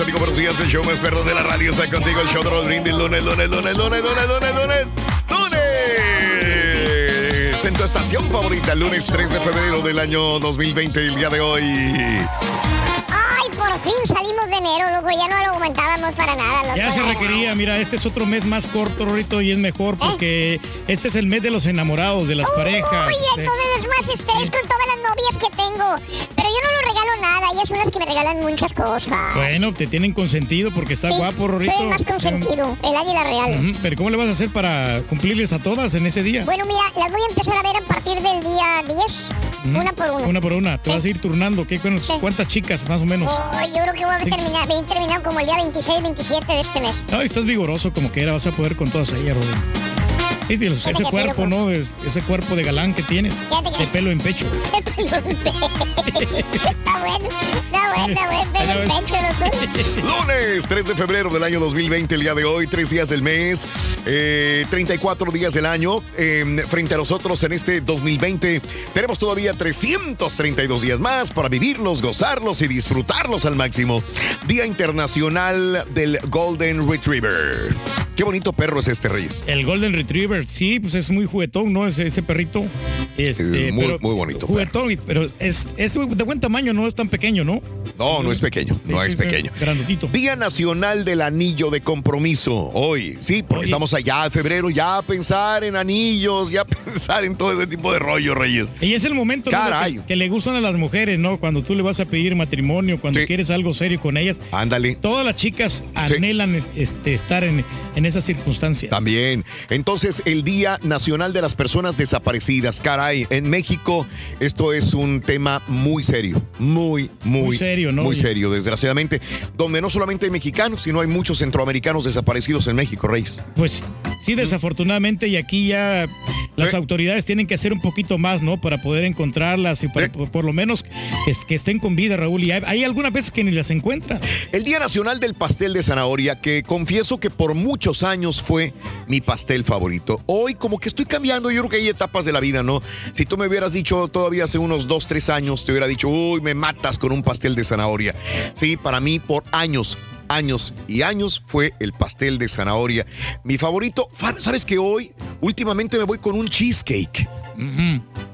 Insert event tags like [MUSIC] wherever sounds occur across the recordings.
Amigos, buenos días. El show más perro de la radio está contigo. El show de Raúl Brindis. Lunes, lunes, lunes, lunes, lunes, lunes, lunes, lunes. En tu estación favorita, lunes 3 de febrero del año 2020, el día de hoy. Por fin salimos de enero, loco. Ya no lo comentábamos para nada, loco. Ya se requería, mira, este es otro mes más corto, Rorito, y es mejor porque este es el mes de los enamorados, de las parejas. Oye, eh. entonces es más estrés con todas las novias que tengo. Pero yo no le regalo nada, ellas son las que me regalan muchas cosas. Bueno, te tienen consentido porque está Sí, guapo, Rorito. Soy el más consentido, el águila real. Ujú, Pero ¿cómo le vas a hacer para cumplirles a todas en ese día? Bueno, mira, las voy a empezar a ver a partir del día 10, Ujú. una por una. Una por una. Te vas a ir turnando. ¿Qué. ¿Cuántas chicas, más o menos? Oh, yo creo que voy a Sí. terminar, voy a terminar como el día 26, 27 de este mes. Ay, estás vigoroso como que era. Vas a poder con todas ellas, Rodrigo. Sí, tío, ese cuerpo, loco. ¿no? Es- ese cuerpo de galán que tienes. Que- [LAUGHS] De pelo en pecho. [LAUGHS] está bueno, está bueno, está bueno, pero el pecho, loco. [LAUGHS] Lunes 3 de febrero del año 2020, el día de hoy, tres días del mes, eh, 34 días del año. eh, frente a nosotros en este 2020, tenemos todavía 332 días más para vivirlos, gozarlos y disfrutarlos al máximo. Día Internacional del Golden Retriever. Qué bonito perro es este, Reyes. El Golden Retriever, sí, pues es muy juguetón, ¿no? Ese, ese perrito. Este, muy- pero- muy bonito Juguetón, pero es, es de buen tamaño, no es tan pequeño, ¿no? No, no es pequeño, no Sí, es sí, pequeño. grandotito. Día Nacional del Anillo de Compromiso. Hoy, sí, porque Oye. estamos allá en febrero, ya a pensar en anillos, ya a [LAUGHS] pensar en todo ese tipo de rollo, Reyes. Y es el momento ¿no? Caray. que, que le gustan a las mujeres, ¿no? Cuando tú le vas a pedir matrimonio, cuando Sí. quieres algo serio con ellas. Ándale. Todas las chicas anhelan este, estar en, en esas circunstancias. También. Entonces, el Día Nacional de las Personas Desaparecidas. Caray, en México esto es un tema muy serio. Muy, muy, Muy serio, ¿no? Muy serio, desgraciadamente. Donde no solamente hay mexicanos, sino hay muchos centroamericanos desaparecidos en México, Reyes. Pues sí, desafortunadamente, y aquí ya las Eh. autoridades tienen que hacer un poquito más, ¿no? Para poder encontrarlas y para Eh. por, por lo menos que, que estén con vida, Raúl. Y hay, hay algunas veces que ni las encuentran. El Día Nacional del Pastel de Zanahoria, que confieso que por muchos años fue mi pastel favorito. Hoy como que estoy cambiando, yo creo que hay etapas de la vida, ¿no? Si tú me hubieras dicho todavía hace unos dos, tres años, te hubiera dicho, uy, me matas con un pastel de zanahoria. Sí, para mí por años. Años y años fue el pastel de zanahoria. Mi favorito, Fa- ¿sabes que hoy últimamente me voy con un cheesecake?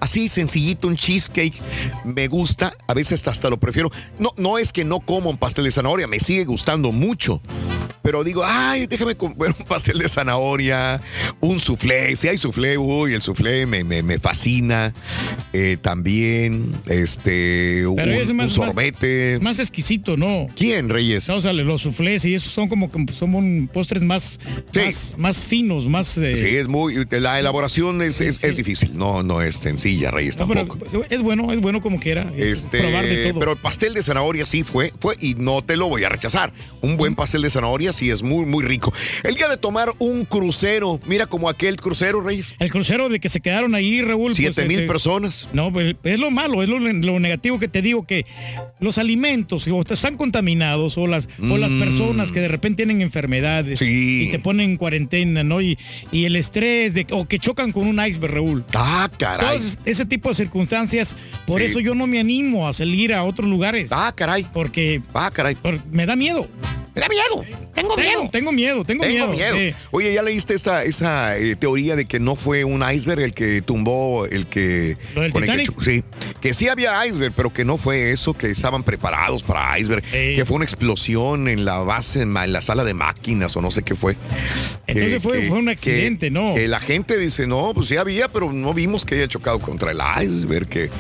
Así sencillito, un cheesecake. Me gusta, a veces hasta lo prefiero. No, no es que no como un pastel de zanahoria, me sigue gustando mucho. pero digo, ay, déjame comer un pastel de zanahoria, un soufflé. Si hay soufflé, uy, el soufflé me, me, me fascina. Eh, también, este, un, más- sorbete. Más exquisito, ¿no? ¿Quién, Reyes? No, o sea, los soufflés y esos son como, como- son postres más, Sí. más, más finos, más... eh, Sí, es muy, la elaboración es, es, es difícil, no, no es sencilla, Reyes, no, pero tampoco. es bueno, es bueno como quiera. Este, probar de todo. pero el pastel de zanahoria sí fue, fue y no te lo voy a rechazar. Un buen pastel de zanahoria sí es muy, muy rico. El día de tomar un crucero, mira como aquel crucero, Reyes. El crucero de que se quedaron ahí, Raúl. Siete pues, mil eh, personas. No, pues es lo malo, es lo, lo negativo que te digo, que los alimentos o están contaminados o las, o las personas que de repente tienen enfermedades Mm. Sí. y te ponen en cuarentena, ¿no? Y, y el estrés de, o que chocan con un iceberg, Raúl. Ah, caray. Todas ese tipo de circunstancias, por Sí. eso yo no me animo a salir a otros lugares. Ah, caray. Porque Ah, caray. por- me da miedo. Me da miedo. Tengo Tengo, tengo miedo, tengo, Tengo miedo. miedo. sí. Oye, ¿ya leíste esta, esa eh, teoría de que no fue un iceberg el que tumbó el que... ¿Lo del con el que sí, que sí había iceberg, pero que no fue eso, que estaban preparados para iceberg, Sí. que fue una explosión en la base, en la sala de máquinas o no sé qué fue. Entonces Que- fue- que- fue un accidente, ¿no? Que la gente dice, no, pues sí había, pero no vimos que haya chocado contra el iceberg, que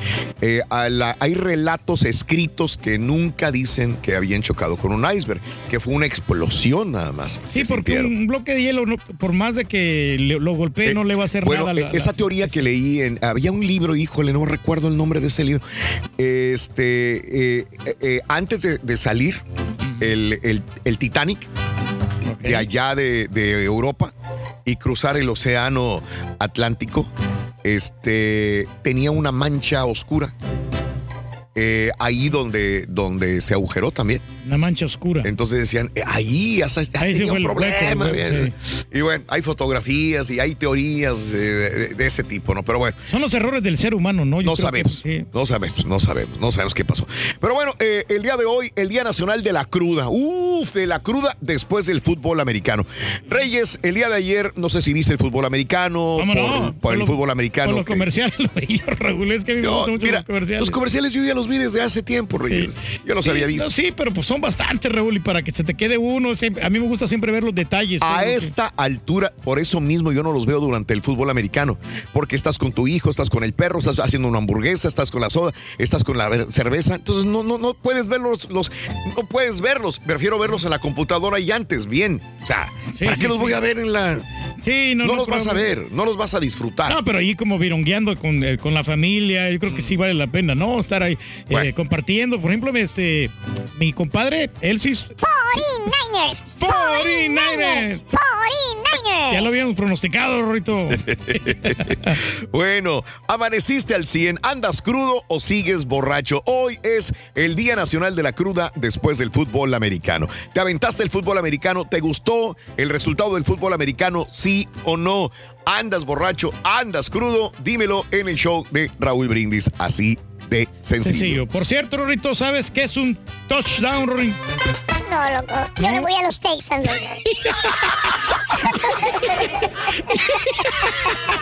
eh, a la- hay relatos escritos que nunca dicen que habían chocado con un iceberg, que fue una explosión nada más. Sí, que porque sintieron. un bloque de hielo, no- por más de que le- lo golpee, Eh, no le va a hacer bueno, nada. la- eh, esa la- teoría que leí en. Había un libro, híjole, no recuerdo el nombre de ese libro. Este. eh, eh, antes de, de salir, el, el- el Titanic, de allá de, de Europa, y cruzar el océano Atlántico, este. tenía una mancha oscura. Eh, ahí donde, donde se agujeró también. Una mancha oscura. Entonces decían, eh, ahí Ahí sí fue un el problema. hueco. Y bueno, hay fotografías y hay teorías eh, de, de ese tipo, ¿no? Pero bueno, Son los errores del ser humano, ¿no? Yo no que, sabemos, sí. no sabemos, no sabemos, no sabemos qué pasó. Pero bueno, eh, el día de hoy, el Día Nacional de la Cruda. Uf, de la cruda después del fútbol americano. Reyes, el día de ayer, no sé si viste el fútbol americano, ¿Cómo por, no? por Por el fútbol americano. Por los que- comerciales [LAUGHS] lo veía, Raúl. Es que me Yo, gustan mucho mira, los comerciales. los comerciales yo ya los vi desde hace tiempo, Reyes. Yo los Sí, había visto. no, sí, pero pues son bastantes, Raúl, y para que se te quede uno, siempre- a mí me gusta siempre ver los detalles. A que- esta altura, por eso mismo yo no los veo durante el fútbol americano, porque estás con tu hijo, estás con el perro, estás haciendo una hamburguesa, estás con la soda, estás con la cerveza, entonces no, no, no puedes verlos, los, no puedes verlos, prefiero verlos en la computadora y antes, bien, o sea, Sí, ¿para qué los voy a ver en la... Sí, no, No, no, los vas a ver, no los vas a disfrutar. No, pero ahí como virongueando con, eh, con la familia, yo creo que sí vale la pena, ¿no? Estar ahí eh, Bueno. compartiendo. Por ejemplo, este, mi compadre, él sí, 49ers. 49ers. 49ers. ya lo habíamos pronosticado, Rorito. [LAUGHS] Bueno, amaneciste al 100, andas crudo o sigues borracho. Hoy es el Día Nacional de la Cruda después del fútbol americano. ¿Te aventaste el fútbol americano? ¿Te gustó el resultado del fútbol americano? ¿Sí o no? ¿Andas borracho? ¿Andas crudo? Dímelo en el show de Raúl Brindis. Así de sencillo. Sencillo. Por cierto, Rorito, ¿sabes qué es un touchdown, Rorito? No, loco. Yo le voy a los Texans. [LAUGHS]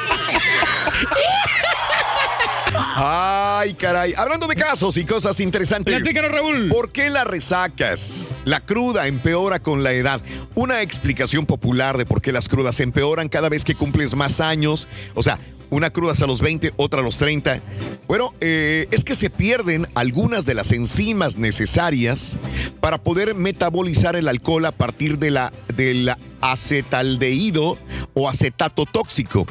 [LAUGHS] Ay, caray. Hablando de casos y cosas interesantes. Platícanos, Raúl. ¿Por qué las resacas? La cruda empeora con la edad. Una explicación popular de por qué las crudas empeoran cada vez que cumples más años. O sea, una cruda hasta los 20, otra a los 30. Bueno, eh, es que se pierden algunas de las enzimas necesarias para poder metabolizar el alcohol a partir de la, del acetaldehído o acetato tóxico.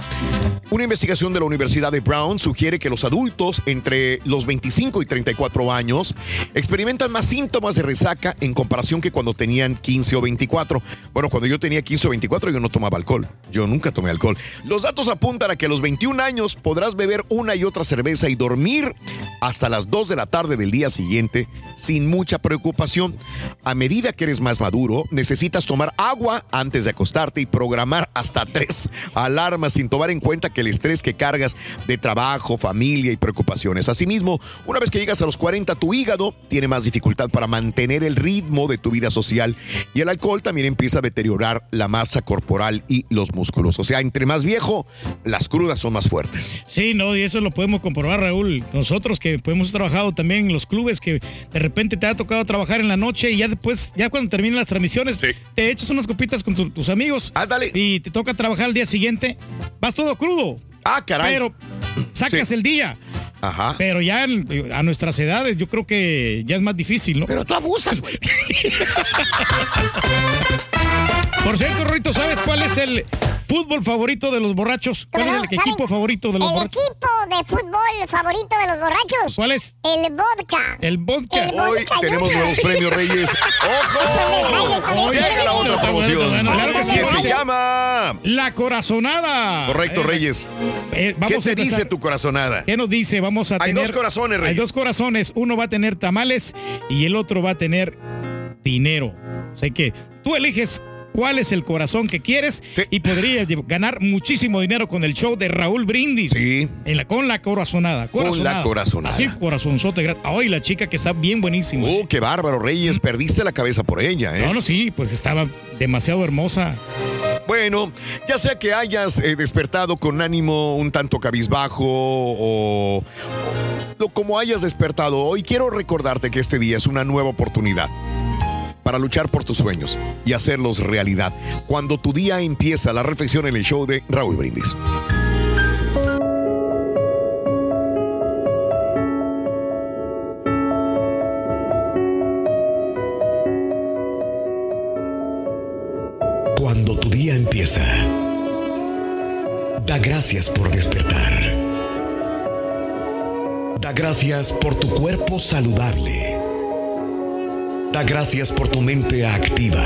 Una investigación de la Universidad de Brown sugiere que los adultos entre los 25 y 34 años experimentan más síntomas de resaca en comparación que cuando tenían 15 o 24. Bueno, cuando yo tenía 15 o 24 yo no tomaba alcohol. Yo nunca tomé alcohol. Los datos apuntan a que a los 21 años podrás beber una y otra cerveza y dormir hasta las 2 de la tarde del día siguiente sin mucha preocupación. A medida que eres más maduro, necesitas tomar agua antes de acostarte y programar hasta tres alarmas sin tomar en cuenta que el estrés que cargas de trabajo, familia y preocupaciones. Asimismo, una vez que llegas a los 40, tu hígado tiene más dificultad para mantener el ritmo de tu vida social y el alcohol también empieza a deteriorar la masa corporal y los músculos. O sea, entre más viejo, las crudas son más fuertes. Sí, no, y eso lo podemos comprobar, Raúl. Nosotros que hemos trabajado también en los clubes, que de repente te ha tocado trabajar en la noche y ya después, ya cuando terminan las transmisiones, Sí. te echas unas copitas con tu- tus amigos Ándale. y te toca trabajar al día siguiente, vas todo crudo. Ah, caray. Pero sacas Sí. el día. Ajá. Pero ya en- a nuestras edades yo creo que ya es más difícil, ¿no? Pero tú abusas, güey. [LAUGHS] Por cierto, Rorito, ¿sabes cuál es el fútbol favorito de los borrachos? ¿Cuál es ¿Cómo el equipo favorito de los El borrachos? equipo de fútbol favorito de los borrachos. ¿Cuál es? El vodka. El vodka. El Hoy vodka tenemos nuevos premios, Reyes. [LAUGHS] ¡Ojo! Llega la otra promoción. bueno, bueno, claro que sí, que se llama. La corazonada. Correcto, Eh, Reyes. eh, ¿Qué vamos a te dice empezar. tu corazonada? ¿Qué nos dice? Vamos a Hay tener. dos corazones, Hay Reyes. dos corazones. Uno va a tener tamales y el otro va a tener dinero. Así que tú eliges cuál es el corazón que quieres Sí. y podrías ganar muchísimo dinero con el show de Raúl Brindis. Sí. En la, con la corazonada. Con la corazonada. Así, corazonzote. Ay, la chica que está bien buenísima. Oh, qué bárbaro, Reyes. Perdiste la cabeza por ella, ¿eh? No, no, sí, pues estaba demasiado hermosa. Bueno, ya sea que hayas eh, despertado con ánimo un tanto cabizbajo o, o como hayas despertado hoy, quiero recordarte que este día es una nueva oportunidad para luchar por tus sueños y hacerlos realidad. Cuando tu día empieza, la reflexión en el show de Raúl Brindis. Cuando tu día empieza, da gracias por despertar. Da gracias por tu cuerpo saludable. Da gracias por tu mente activa.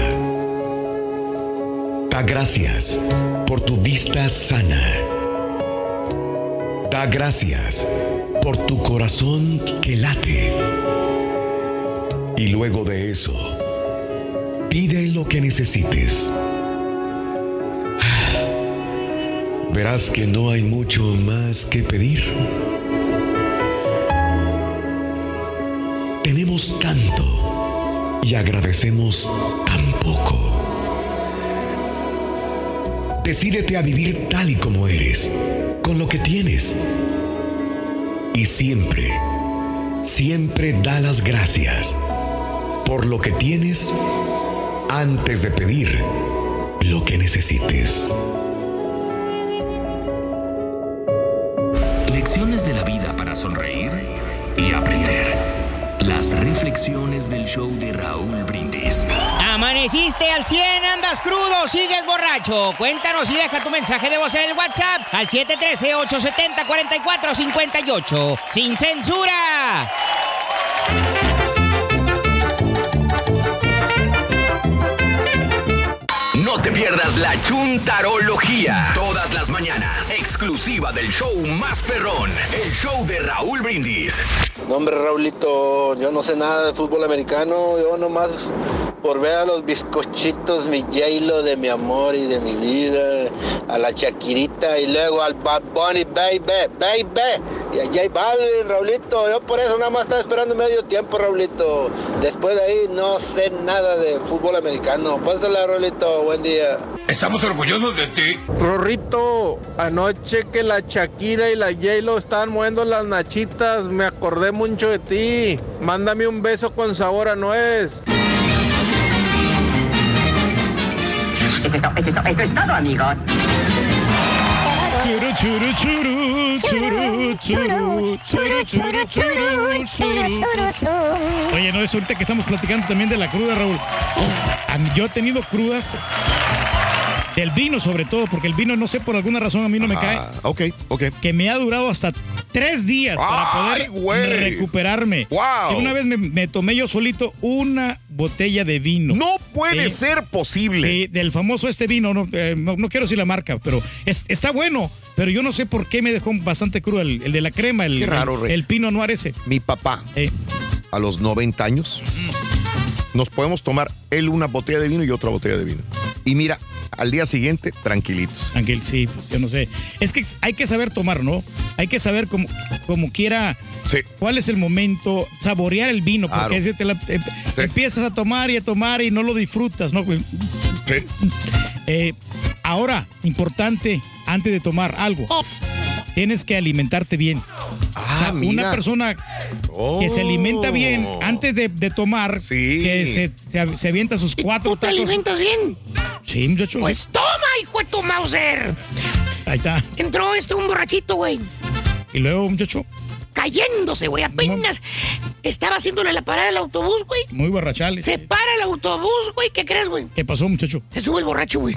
Da gracias por tu vista sana. Da gracias por tu corazón que late. Y luego de eso, pide lo que necesites. Verás que no hay mucho más que pedir. Tenemos tanto y agradecemos tan poco. Decídete a vivir tal y como eres, con lo que tienes. Y siempre, siempre da las gracias por lo que tienes antes de pedir lo que necesites. Lecciones de la vida para sonreír y aprender. Las reflexiones del show de Raúl Brindis. Amaneciste al 100, andas crudo, sigues borracho. Cuéntanos y deja tu mensaje de voz en el WhatsApp al 713-870-4458. ¡Sin censura! No te pierdas la chuntarología. Todas las mañanas. Exclusiva del show más perrón. El show de Raúl Brindis. No, hombre, Raulito, yo no sé nada de fútbol americano. Yo nomás por ver a los bizcochitos, mi J-Lo de mi amor y de mi vida, a la Shakirita y luego al Bad Bunny, baby, baby, y a J Balvin, Raulito. Yo por eso nada más estaba esperando medio tiempo, Raulito. Después de ahí no sé nada de fútbol americano. Pásala, Raulito, buen día. Estamos orgullosos de ti. Rorrito, anoche que la Shakira y la J-Lo estaban moviendo las nachitas, me acordé mucho de ti. Mándame un beso con sabor a nuez. Churu, churu, churu, churu, churu, churu, churu, churu, churu, churu. Oye, no es ahorita que estamos platicando también de la cruda, Raúl. Yo he tenido crudas del vino, sobre todo, porque el vino, no sé, por alguna razón a mí no me cae. Ok, ok. Que me ha durado hasta tres días para ¡Ay, poder güey! recuperarme. ¡Wow! Y una vez me, me tomé yo solito una botella de vino. No puede ser posible. Del famoso este vino, no, eh, no, no quiero decir la marca, pero es- está bueno, pero yo no sé por qué me dejó bastante crudo el, el de la crema, el, Qué raro, el, el Pino Noir ese. Mi papá, a los 90 años, nos podemos tomar él una botella de vino y otra botella de vino. Y mira, al día siguiente, tranquilitos. Tranquil, sí, pues yo no sé. Es que hay que saber tomar, ¿no? Hay que saber como, como quiera cuál es el momento, saborear el vino, porque Claro. ese te la- te- empiezas a tomar y a tomar y no lo disfrutas, ¿no? Pues, eh, ahora, importante, antes de tomar algo, tienes que alimentarte bien. o sea, Ah, mira. una persona que se alimenta bien antes de, de tomar, que se, se, se avienta sus cuatro ¿Tú te tacos. alimentas bien? Sí, muchacho. Pues toma, hijo de tu Mauser. Ahí está. Entró este un borrachito, güey. Y luego, muchacho, Cayéndose, güey. Apenas estaba haciéndole la parada al autobús, güey. muy borrachal. Se para el autobús, güey. ¿Qué crees, güey? ¿Qué pasó, muchacho? Se sube el borracho, güey.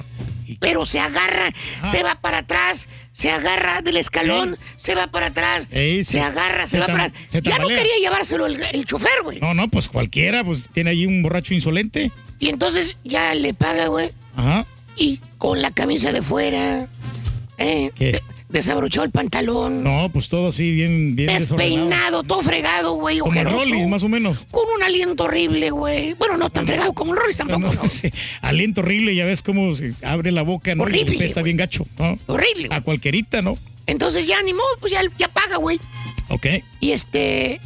Pero se agarra, se va para atrás, se agarra del escalón, se va para atrás, Ey, se agarra, se, Se va para se Ya no quería llevárselo el, el chofer, güey. No, no, pues cualquiera, pues tiene ahí un borracho insolente. Y entonces ya le paga, güey. Ajá. Y con la camisa de fuera, eh, de- desabrochó el pantalón, No, pues todo así, bien, bien despeinado, todo fregado, güey, Como ojeroso. Rollis, más o menos. Con un aliento horrible, güey. Bueno, no tan fregado como el Rollis tampoco, No, ¿no? [LAUGHS] sí, aliento horrible, ya ves cómo se abre la boca, ¿no? Horrible, Está bien gacho, ¿no? Horrible. A cualquierita, ¿no? Entonces ya ni modo, pues ya, ya paga, güey. Ok. Y este,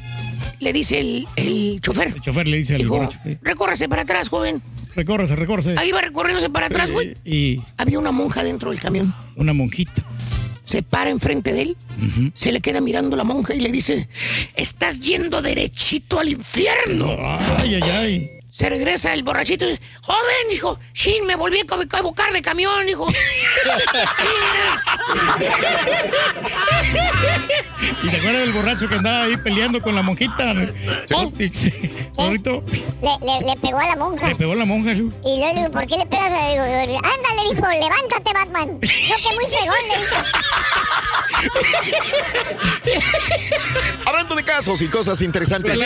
le dice el, el chofer. El chofer le dice al Dijo, recórrase para atrás, joven. Recórrese, recórrese. Ahí va recorriéndose para atrás, güey. Y Había una monja dentro del camión. una monjita. Se para enfrente de él, se le queda mirando la monja y le dice, estás yendo derechito al infierno. Ay, ay, ay. Se regresa el borrachito y dice, joven, dijo, Shin, me volví a a evocar de camión, dijo. [LAUGHS] ¿Y te acuerdas del borracho que andaba ahí peleando con la monjita? Sí, Ahorita Le, le, le pegó a la monja. le pegó la monja. Lu. Y luego le digo, ¿por qué le pegas a digo, Ándale, dijo, levántate, Batman. No, que muy fregón, le dijo. Hablando de casos y cosas interesantes.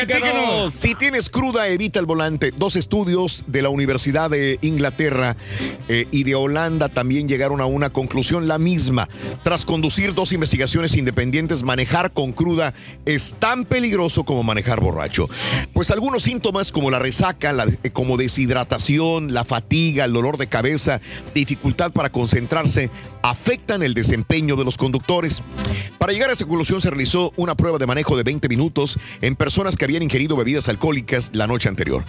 Si tienes cruda, evita el volante. Dos estudios de la Universidad de Inglaterra eh, y de Holanda también llegaron a una conclusión la misma. Tras conducir dos investigaciones independientes, manejar con cruda es tan peligroso como manejar borracho. Pues algunos síntomas como la resaca, eh, como deshidratación, la fatiga, el dolor de cabeza, dificultad para concentrarse, afectan el desempeño de los conductores. Para llegar a esa conclusión se realizó una prueba de manejo de 20 minutos en personas que habían ingerido bebidas alcohólicas la noche anterior.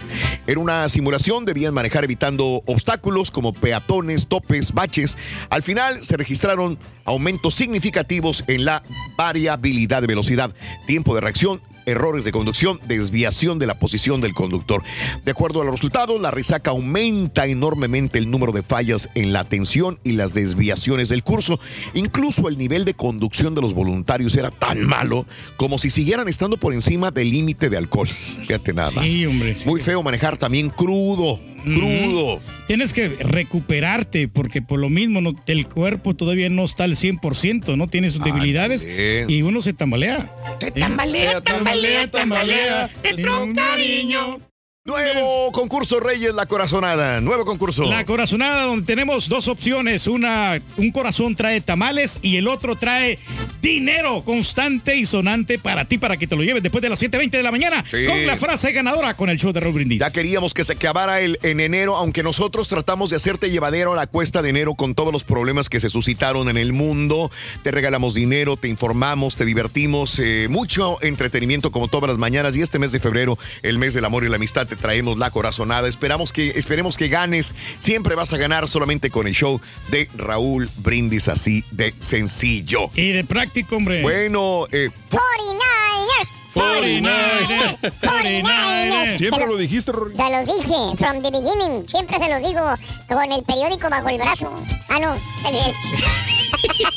Era una simulación, debían manejar evitando obstáculos como peatones, topes, baches. Al final se registraron aumentos significativos en la variabilidad de velocidad, tiempo de reacción errores de conducción, desviación de la posición del conductor. De acuerdo a los resultados, la resaca aumenta enormemente el número de fallas en la atención y las desviaciones del curso. Incluso el nivel de conducción de los voluntarios era tan malo como si siguieran estando por encima del límite de alcohol. Fíjate nada más. Sí, hombre. sí. Muy feo manejar también crudo. Crudo. Tienes que recuperarte porque por lo mismo no- el cuerpo todavía no está al 100%, ¿no? Tiene sus debilidades y uno se tambalea. Se tambalea, tambalea, tambalea. Dentro un cariño. Nuevo concurso Reyes La Corazonada. Nuevo concurso. La corazonada donde tenemos dos opciones. Una, un corazón trae tamales y el otro trae dinero constante y sonante para ti, para que te lo lleves después de las 7.20 de la mañana Sí. con la frase ganadora con el show de Raúl Brindis. Ya queríamos que se acabara el, en enero, aunque nosotros tratamos de hacerte llevadero a la cuesta de enero con todos los problemas que se suscitaron en el mundo. Te regalamos dinero, te informamos, te divertimos, eh, mucho entretenimiento como todas las mañanas. Y este mes de febrero, el mes del amor y la amistad, te traemos la corazonada. Esperamos que, esperemos que ganes. Siempre vas a ganar solamente con el show de Raúl Brindis, así de sencillo. Y de práctico, hombre. Bueno, eh, 49ers. 49ers, 49ers. Siempre lo dijiste, Rory. Se los dije, from the beginning. Siempre se los digo con el periódico bajo el brazo. Ah, no. el- el- [LAUGHS]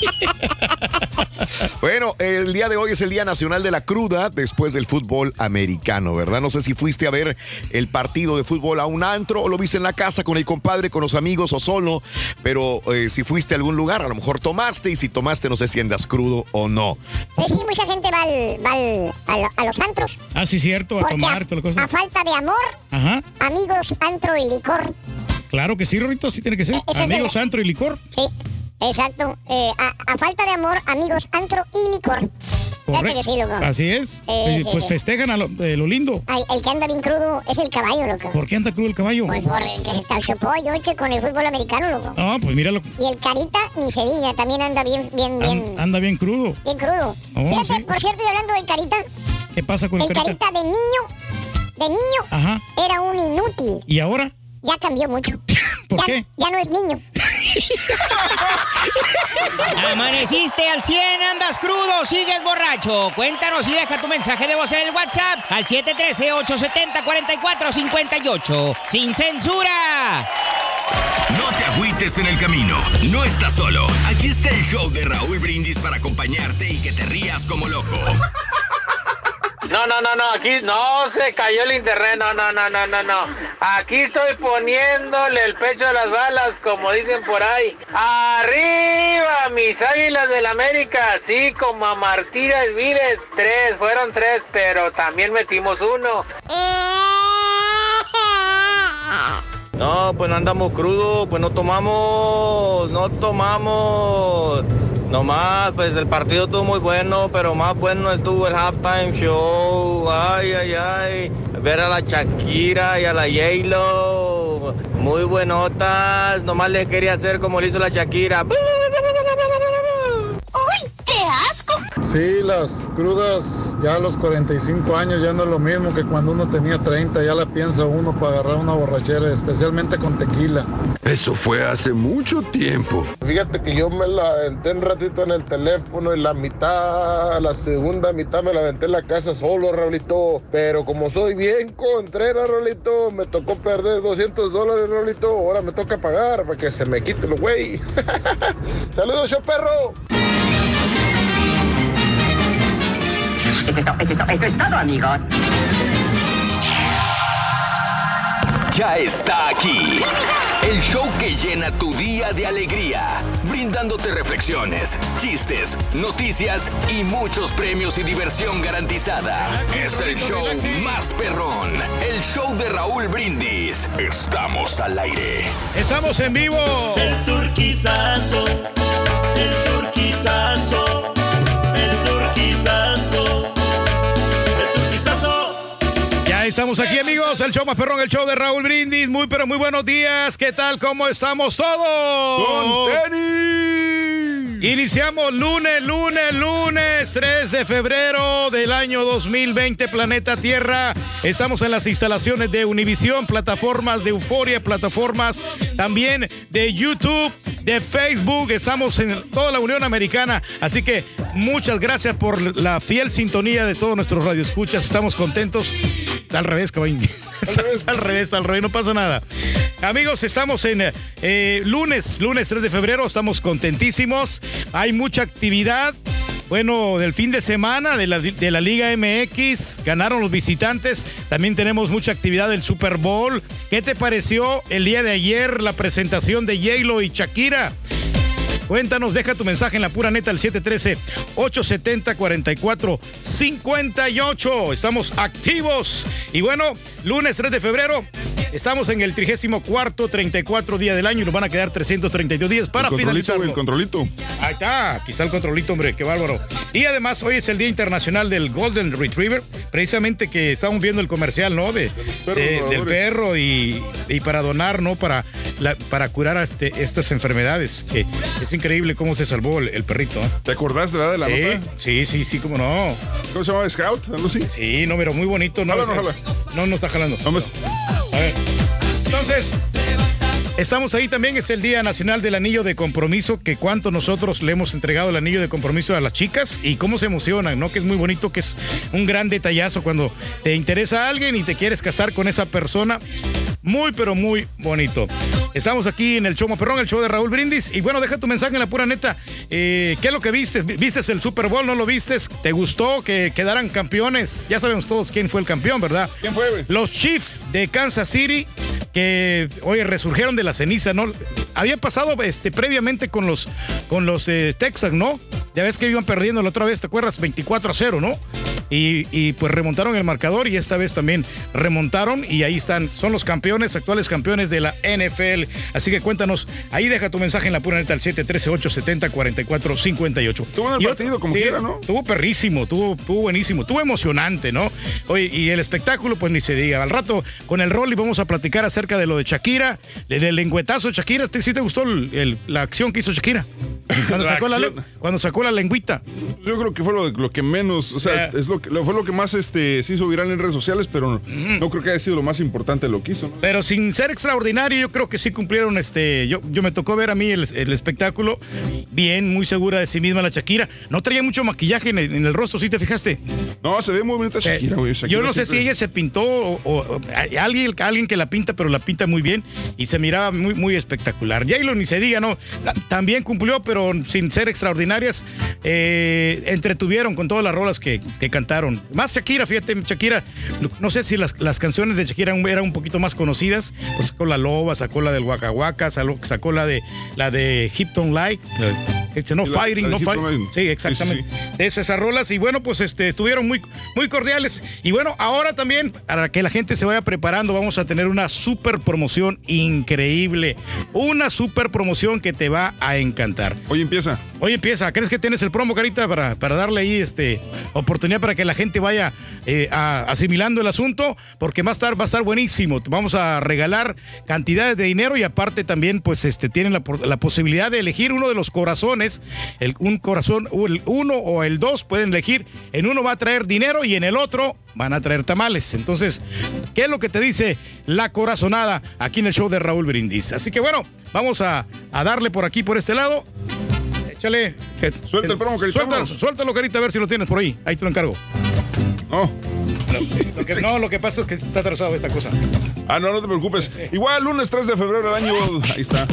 Bueno, el día de hoy es el Día Nacional de la Cruda después del fútbol americano, ¿verdad? No sé si fuiste a ver el partido de fútbol a un antro o lo viste en la casa con el compadre, con los amigos o solo, pero eh, si fuiste a algún lugar, a lo mejor tomaste y si tomaste no sé si andas crudo o no. Pues sí, mucha gente va, al- va al- a, lo- a los antros. Ah, sí, cierto, a Porque tomar a, falta de amor, Ajá. amigos, antro y licor. Claro que sí, Rorito, así tiene que ser. El- Amigos, antro y licor. Sí, exacto. Eh, a, a falta de amor, amigos, antro y licor. Que sí, loco. Así es. Eh, pues sí. festejan a lo, lo lindo. Ay, el que anda bien crudo es el caballo, loco. ¿Por qué anda crudo el caballo? Pues por el que se con el fútbol americano, loco. No, pues míralo. Y el carita, ni se diga, también anda bien, bien, bien, An- anda bien crudo. bien crudo. Oh, Fíjate, por cierto, y hablando del carita, ¿Qué pasa con el, el carita? carita de niño, de niño, Ajá. era un inútil. ¿Y ahora? Ya cambió mucho. ¿Por ya, qué? Ya no es niño. Amaneciste al 100, andas crudo, sigues borracho. Cuéntanos y deja tu mensaje de voz en el WhatsApp al 713-870-4458. ¡Sin censura! No te agüites en el camino. No estás solo. Aquí está el show de Raúl Brindis para acompañarte y que te rías como loco. No, no, no, no, aquí no se cayó el internet, no, no, no, no, no, no. Aquí estoy poniéndole el pecho a las balas, como dicen por ahí. ¡Arriba, mis águilas del América! Sí, como a Martínez Viles, tres, fueron tres, pero también metimos uno. No, pues no andamos crudos, pues no tomamos, no tomamos. Nomás, pues el partido estuvo muy bueno, pero más bueno estuvo el halftime show. Ay, ay, ay. Ver a la Shakira y a la J-Lo. Muy buenotas. Nomás les quería hacer como le hizo la Shakira. Sí, las crudas ya a los 45 años ya no es lo mismo que cuando uno tenía 30, ya la piensa uno para agarrar una borrachera, especialmente con tequila. Eso fue hace mucho tiempo. Fíjate que yo me la aventé un ratito en el teléfono y la mitad, la segunda mitad me la aventé en la casa solo, Raulito. Pero como soy bien contreras, Raulito, me tocó perder 200 dólares, Raulito. Ahora me toca pagar para que se me quite lo güey. [LAUGHS] Saludos, yo perro. Eso es todo, amigos. Ya está aquí. El show que llena tu día de alegría, brindándote reflexiones, chistes, noticias y muchos premios y diversión garantizada. Es el show más perrón, el show de Raúl Brindis. Estamos al aire. Estamos en vivo. El turquizazo, el turquizazo, estamos aquí, amigos. El show más perrón, el show de Raúl Brindis. Muy, pero muy buenos días. ¿Qué tal? ¿Cómo estamos todos? ¡Con Iniciamos lunes, lunes, lunes, 3 de febrero del año 2020, planeta Tierra. Estamos en las instalaciones de Univisión, plataformas de Euforia, plataformas también de YouTube, de Facebook. Estamos en toda la Unión Americana. Así que muchas gracias por la fiel sintonía de todos nuestros radioescuchas. Estamos contentos. Al revés, cabrón. [LAUGHS] Al revés, al revés, no pasa nada. Amigos, estamos en eh, lunes, lunes 3 de febrero, estamos contentísimos. Hay mucha actividad. Bueno, del fin de semana de la, de la Liga MX, ganaron los visitantes. También tenemos mucha actividad del Super Bowl. ¿Qué te pareció el día de ayer la presentación de J-Lo y Shakira? Cuéntanos, deja tu mensaje en la pura neta al 713-870-4458. Estamos activos. Y bueno, lunes 3 de febrero, estamos en el 34 34 día del año y nos van a quedar 332 días para El controlito, finalizar. el controlito. Ahí está, aquí está el controlito, hombre, qué bárbaro. Y además, hoy es el Día Internacional del Golden Retriever, precisamente que estamos viendo el comercial, ¿no? De, de- del perro y, y para donar, ¿no? Para, la- para curar a este, estas enfermedades. Que es increíble cómo se salvó el, el perrito. ¿eh? ¿Te acordás de la de la sí, nota? Sí, sí, sí, cómo no. ¿Cómo se llama? ¿Scout? ¿Algo así? Sí, no, pero muy bonito, ¿no? Jala, no, jala. No, no está jalando. A ver. Entonces, estamos ahí también, es el Día Nacional del Anillo de Compromiso, que cuánto nosotros le hemos entregado el anillo de compromiso a las chicas y cómo se emocionan, ¿no? Que es muy bonito, que es un gran detallazo cuando te interesa a alguien y te quieres casar con esa persona. Muy, pero muy bonito. Estamos aquí en el show Perrón, el show de Raúl Brindis. Y bueno, deja tu mensaje en la pura neta. Eh, ¿Qué es lo que viste? ¿Vistes el Super Bowl? ¿No lo vistes? ¿Te gustó que quedaran campeones? Ya sabemos todos quién fue el campeón, ¿verdad? ¿Quién fue, güey? Los Chiefs de Kansas City, que oye, resurgieron de la ceniza, ¿no? Había pasado este, previamente con los, con los eh, Texans, ¿no? Ya ves que iban perdiendo la otra vez, ¿te acuerdas? 24 a 0, ¿no? y, y, pues remontaron el marcador y esta vez también remontaron y ahí están, son los campeones, actuales campeones de la NFL. Así que cuéntanos, ahí deja tu mensaje en la pura neta al 713-870-4458. Tuvo el partido como sí, quiera, ¿no? Tuvo perrísimo, tuvo, tuvo buenísimo, tuvo emocionante, ¿no? Oye, y el espectáculo, pues ni se diga. Al rato con el rol y vamos a platicar acerca de lo de Shakira, de- del lengüetazo de Shakira. ¿Te, ¿Sí te gustó el- el- la acción que hizo Shakira? Cuando [LAUGHS] sacó la, acción. le- cuando sacó la lengüita. Yo creo que fue lo, lo que menos, o sea, Eh. es, es lo que, lo- fue lo que más este, se hizo viral en redes sociales, pero no creo que haya sido lo más importante de lo que hizo. ¿no? Pero sin ser extraordinario, yo creo que sí cumplieron este. Yo, yo me tocó ver a mí el, el espectáculo. Bien, muy segura de sí misma la Shakira. No traía mucho maquillaje en el, en el rostro, ¿sí te fijaste? No, se ve muy bonita Shakira, güey. Shakira Eh, yo no sé si ella se pintó o, o- o hay alguien, alguien que la pinta, pero la pinta muy bien y se miraba muy, muy espectacular. J-Lo ni se diga, ¿no? Ta- También cumplió, pero sin ser extraordinarias, eh, entretuvieron con todas las rolas que, que cantaron. Más Shakira, fíjate, Shakira, no, no sé si las, las canciones de Shakira eran un poquito más conocidas, pues sacó la Loba, sacó la del sacó, sacó la de la de Hipton Light, este, no La- fighting, la no fighting. Sí, exactamente. De esas esas rolas y bueno, pues este estuvieron muy muy cordiales y bueno, ahora también para que la gente se vaya preparando, vamos a tener una super promoción increíble, una super promoción que te va a encantar. Hoy empieza. Hoy empieza. ¿Crees que tienes el promo, Carita, para, para darle ahí este oportunidad para que la gente vaya eh, a- asimilando el asunto? Porque va a estar, va a estar buenísimo. Vamos a regalar cantidades de dinero y aparte también, pues, este, tienen la posibilidad de elegir uno de los corazones, el, un corazón, el uno o el dos, pueden elegir. En uno va a traer dinero y en el otro van a traer tamales. Entonces, ¿qué es lo que te dice la corazonada aquí en el show de Raúl Brindis? Así que bueno, vamos a, a darle por aquí, por este lado. Échale. Suelta el promo, Carita, Suéltalo, suéltalo, Carita, a ver si lo tienes por ahí. Ahí te lo encargo. No. Lo que- no, lo que pasa es que está atrasado esta cosa. Ah, no, no te preocupes. Igual, lunes 3 de febrero del año. Ahí está.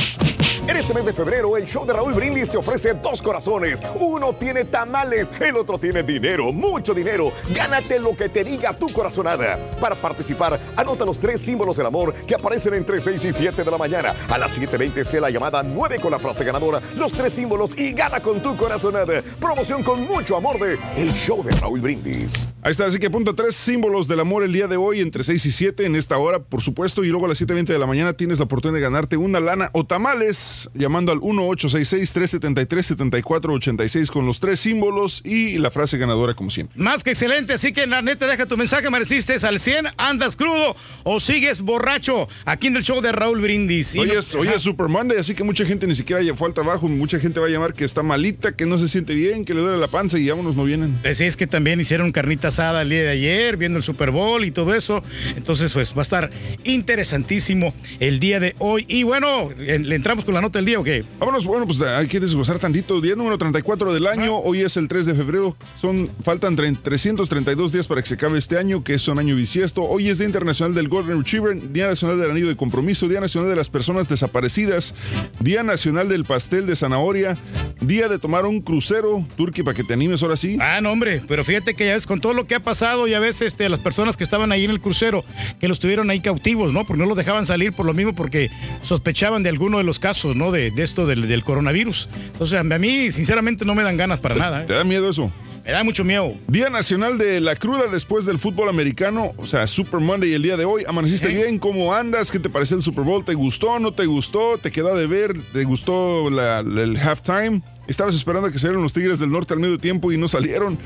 En este mes de febrero, el show de Raúl Brindis te ofrece dos corazones. Uno tiene tamales, el otro tiene dinero, mucho dinero. Gánate lo que te diga tu corazonada. Para participar, anota los tres símbolos del amor que aparecen entre 6 y 7 de la mañana. A las 7.20 sé la llamada 9 con la frase ganadora, los tres símbolos y gana con tu corazonada. Promoción con mucho amor de El show de Raúl Brindis. Ahí está, así que apunta tres símbolos del amor el día de hoy, entre 6 y 7 en esta hora, por supuesto, y luego a las 7.20 de la mañana tienes la oportunidad de ganarte una lana o tamales, llamando al 1866-373-7486 con los tres símbolos y la frase ganadora como siempre. Más que excelente, así que la neta deja tu mensaje, mereciste al 100, andas crudo o sigues borracho aquí en el show de Raúl Brindis. Hoy es, hoy es Super Monday, así que mucha gente ni siquiera fue al trabajo, mucha gente va a llamar que está malita, que no se siente bien, que le duele la panza y vámonos, no vienen. Pues es que también hicieron carnita asada el día de ayer, viendo el Super Bowl y todo eso. Entonces, pues va a estar interesantísimo el día de hoy. Y bueno, ¿le entramos con la nota del día o qué? Vámonos, bueno, pues hay que desglosar tantito. Día número 34 del año, hoy es el 3 de febrero, son, faltan tre- 332 días para que se acabe este año, que es un año bisiesto. Hoy es Día Internacional del Golden Retriever, Día Nacional del Anillo de Compromiso, Día Nacional de las Personas Desaparecidas, Día Nacional del Pastel de Zanahoria, Día de tomar un crucero, Turki, para que te animes ahora sí. Ah, no, hombre, pero fíjate que ya ves, con todo lo que ha pasado, ya ves, este, las personas que estaban ahí en el crucero, que los tuvieron ahí cautivos, ¿no? Porque no los dejaban salir por lo mismo, porque sospechaban de alguno de los casos, ¿no? De, de esto del, del coronavirus. Entonces, a mí, sinceramente, no me dan ganas para nada. ¿eh? ¿Te da miedo eso? Me da mucho miedo. Día Nacional de la Cruda después del fútbol americano, o sea, Super Monday el día de hoy. ¿Amaneciste bien? ¿Cómo andas? ¿Qué te pareció el Super Bowl? ¿Te gustó? ¿No te gustó? ¿Te quedó de ver? ¿Te gustó la- la- el halftime? ¿Estabas esperando a que salieran los Tigres del Norte al medio tiempo y no salieron?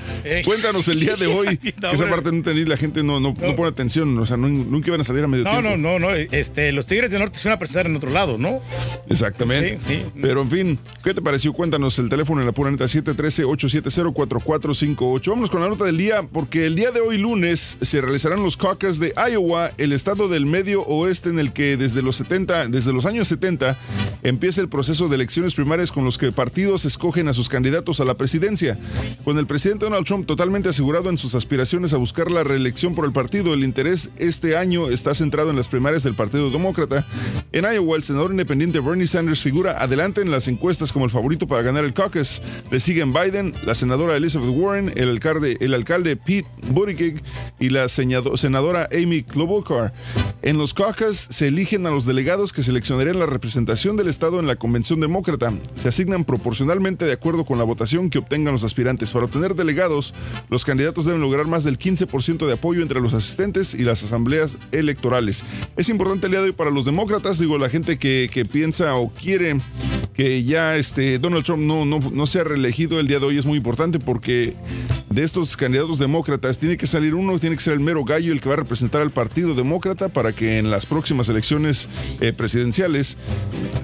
Cuéntanos el día de [LAUGHS] hoy. que esa parte no entendí, la gente no, no, no pone atención, o sea, nunca iban a salir a medio tiempo. no, no, no. Este, los Tigres del Norte se van a presentar en otro lado, ¿no? Exactamente. Sí, sí. Pero en fin, ¿qué te pareció? Cuéntanos el teléfono en la pura neta 713-870-4458. Vámonos con la nota del día, porque el día de hoy lunes se realizarán los caucus de Iowa, el estado del medio oeste en el que desde los 70, desde los años 70 empieza el proceso de elecciones primarias con los que partidos escogen a sus candidatos a la presidencia. Con el presidente Donald Trump totalmente asegurado en sus aspiraciones a buscar la reelección por el partido, el interés este año está centrado en las primarias del Partido Demócrata. En Iowa, el senador independiente Bernie Sanders figura adelante en las encuestas como el favorito para ganar el caucus. Le siguen Biden, la senadora Elizabeth Warren, el alcalde, el alcalde Pete Buttigieg y la senadora Amy Klobuchar. En los caucus se eligen a los delegados que seleccionarían la representación del Estado en la Convención Demócrata. Se asignan proporcionalmente de acuerdo con la votación que obtengan los aspirantes. Para obtener delegados, los candidatos deben lograr más del 15% de apoyo entre los asistentes y las asambleas electorales. Es importante el día de hoy para los demócratas, digo, la gente que, que piensa o quiere que ya este, Donald Trump no, no, no sea reelegido el día de hoy es muy importante porque de estos candidatos demócratas tiene que salir uno, tiene que ser el mero gallo el que va a representar al Partido Demócrata para que en las próximas elecciones eh, presidenciales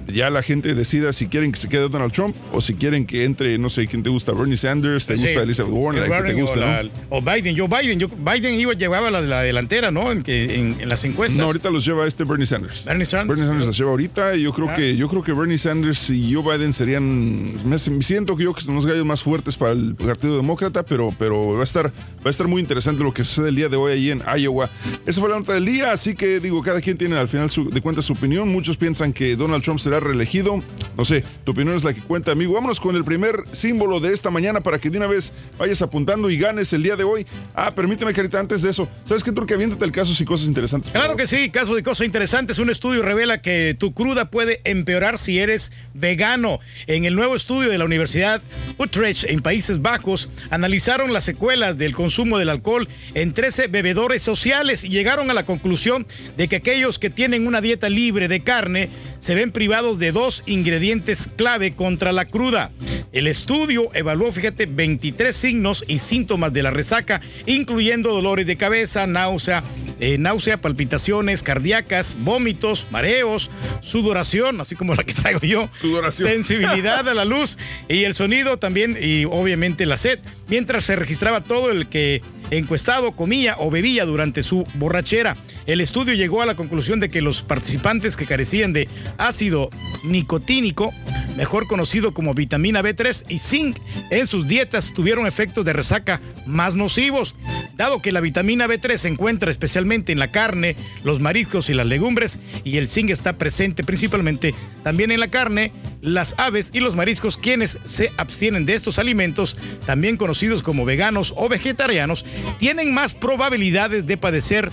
ya la gente decida si quieren que se quede Donald Trump o si quieren que entre, no sé quién te gusta, Bernie Sanders, te Sí. gusta Elizabeth Warren, El la que te gusta, o, ¿no? o Biden, yo Biden, yo Biden iba, llevaba la, la delantera, ¿no? En, que- en- en las encuestas. No, ahorita los lleva este Bernie Sanders. Bernie Sanders. Bernie Sanders los lleva ahorita y yo creo Ah. que yo creo que Bernie Sanders y Joe Biden serían me siento que yo que son los gallos más fuertes para el Partido Demócrata, pero pero va a estar va a estar muy interesante lo que sucede el día de hoy ahí en Iowa. Esa fue la nota del día, así que digo, cada quien tiene al final su- de cuenta su opinión. Muchos piensan que Donald Trump será reelegido. No sé, tu opinión es la que cuenta, amigo. Vámonos con el primer símbolo de esta mañana para que de una vez vayas apuntando y ganes el día de hoy. Ah, permíteme, Carita, antes de eso. ¿Sabes qué, Turque? Aviéntate el caso y cosas interesantes. Claro que sí, caso de cosas interesantes. Un estudio revela que tu cruda puede empeorar si eres vegano. En el nuevo estudio de la Universidad Utrecht en Países Bajos, analizaron las secuelas del consumo del alcohol en 13 bebedores sociales y llegaron a la conclusión de que aquellos que tienen una dieta libre de carne se ven privados de dos ingredientes clave contra la cruda. El estudio evaluó, fíjate, 23 signos y síntomas de la resaca, incluyendo dolores de cabeza, náusea, eh, náusea, palpitaciones cardíacas, vómitos, mareos, sudoración, así como la que traigo yo, Sudoración. sensibilidad a la luz y el sonido también y obviamente la sed, mientras se registraba todo el que encuestado comía o bebía durante su borrachera. El estudio llegó a la conclusión de que los participantes que carecían de ácido nicotínico, mejor conocido como vitamina B3 y zinc, en sus dietas tuvieron efectos de resaca más nocivos. Dado que la vitamina B3 se encuentra especialmente en la carne, los mariscos y las legumbres, y el zinc está presente principalmente también en la carne, las aves y los mariscos, quienes se abstienen de estos alimentos, también conocidos como veganos o vegetarianos, tienen más probabilidades de padecer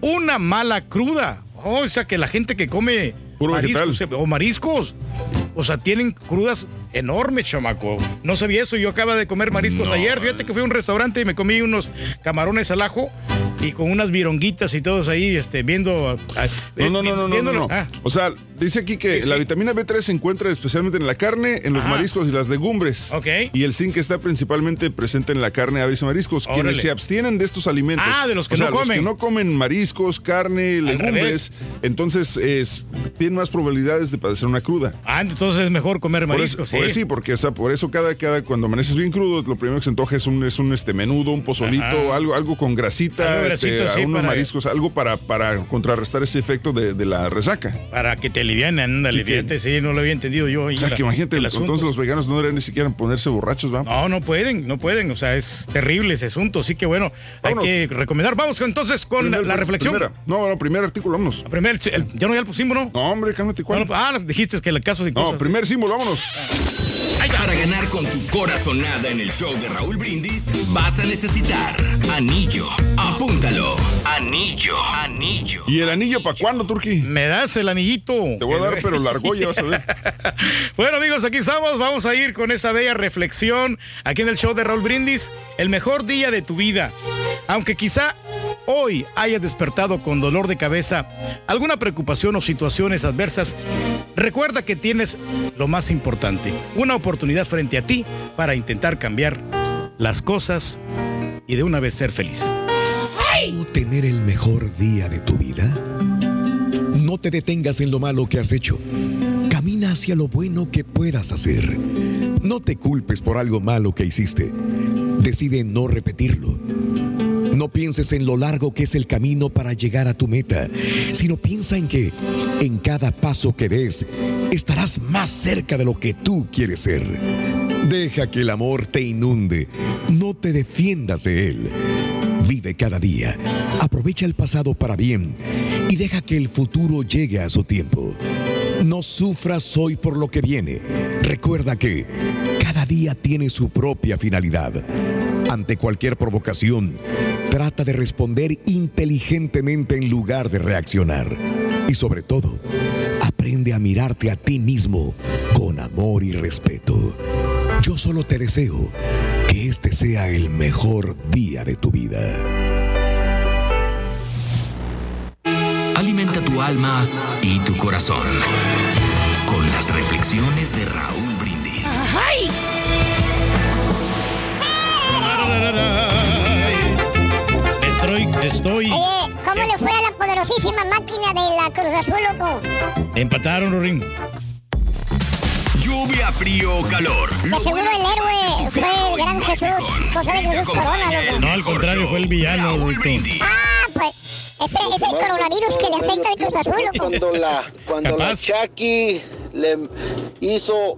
una mala cruda. Oh, o sea que la gente que come mariscos o mariscos, o sea, tienen crudas enormes, chamaco. No sabía eso. Yo acaba de comer mariscos ayer. Fíjate que fui a un restaurante y me comí unos camarones al ajo y con unas vironguitas y todos ahí, este, viendo. ah, No, no, eh, no, no, no, no, no. Ah, O sea, dice aquí que Sí, la vitamina B3 se encuentra especialmente en la carne, en los Ajá. mariscos y las legumbres. Ok. Y el zinc está principalmente presente en la carne, aves y mariscos. Órale. Quienes se abstienen de estos alimentos. Ah, de los que o sea, no comen. Los que no comen mariscos, carne, legumbres. Entonces, es, tienen más probabilidades de padecer una cruda. ah, entonces es mejor comer Por eso, mariscos. por eso sí, porque o sea, por eso cada, cada cuando amaneces bien crudo, lo primero que se antoja es un, es un este menudo, un pozolito, Ajá. algo, algo con grasita, Algo este, grasito, sí, unos para- mariscos, algo para, para contrarrestar ese efecto de, de la resaca. Para que te alivianen, ándale, Sí, sí, no lo había entendido yo. O sea, la- que imagínate, el entonces los veganos no deberían ni siquiera ponerse borrachos, ¿va? No, no pueden, no pueden. O sea, es terrible ese asunto. Así que bueno, Vámonos. hay que recomendar. Vamos entonces con Primer- la reflexión. primera. No, no, primer artículo, vámonos. Primer, el- ya no ya lo pusimos, ¿no? No, hombre, cálmate, ¿cuál? No, no, ah, dijiste que el caso de No, primer símbolo, vámonos. Para ganar con tu corazonada en el show de Raúl Brindis, vas a necesitar anillo. Apúntalo. Anillo. Anillo. ¿Y el anillo para cuándo, Turki? Me das el anillito. Te voy a dar, pero largo, ya vas a ver. [LAUGHS] Bueno, amigos, aquí estamos. Vamos a ir con esta bella reflexión aquí en el show de Raúl Brindis. El mejor día de tu vida. Aunque quizá hoy hayas despertado con dolor de cabeza, alguna preocupación o situaciones adversas, recuerda que tienes lo más importante, una oportunidad frente a ti para intentar cambiar las cosas y de una vez ser feliz. ¿Cómo tener el mejor día de tu vida? No te detengas en lo malo que has hecho. Camina hacia lo bueno que puedas hacer. No te culpes por algo malo que hiciste. Decide no repetirlo. No pienses en lo largo que es el camino para llegar a tu meta, sino piensa en que en cada paso que des estarás más cerca de lo que tú quieres ser. Deja que el amor te inunde, no te defiendas de él. Vive cada día, aprovecha el pasado para bien y deja que el futuro llegue a su tiempo. No sufras hoy por lo que viene. Recuerda que cada día tiene su propia finalidad. Ante cualquier provocación, Trata de responder inteligentemente en lugar de reaccionar. Y sobre todo, aprende a mirarte a ti mismo con amor y respeto. Yo solo te deseo que este sea el mejor día de tu vida. Alimenta tu alma y tu corazón con las reflexiones de Raúl Brindis. ¡Ay! Estoy, estoy. Oye, ¿cómo le fue a la poderosísima máquina de la Cruz Azul, loco? Empataron, Rorín. Lluvia, frío, calor. De seguro el héroe fue el gran Jesús, José de Jesús Corona, loco. No, al contrario, fue el villano. Ah, pues, ese es el coronavirus que le afecta al Cruz Azul, loco. Cuando la, cuando la Chucky le hizo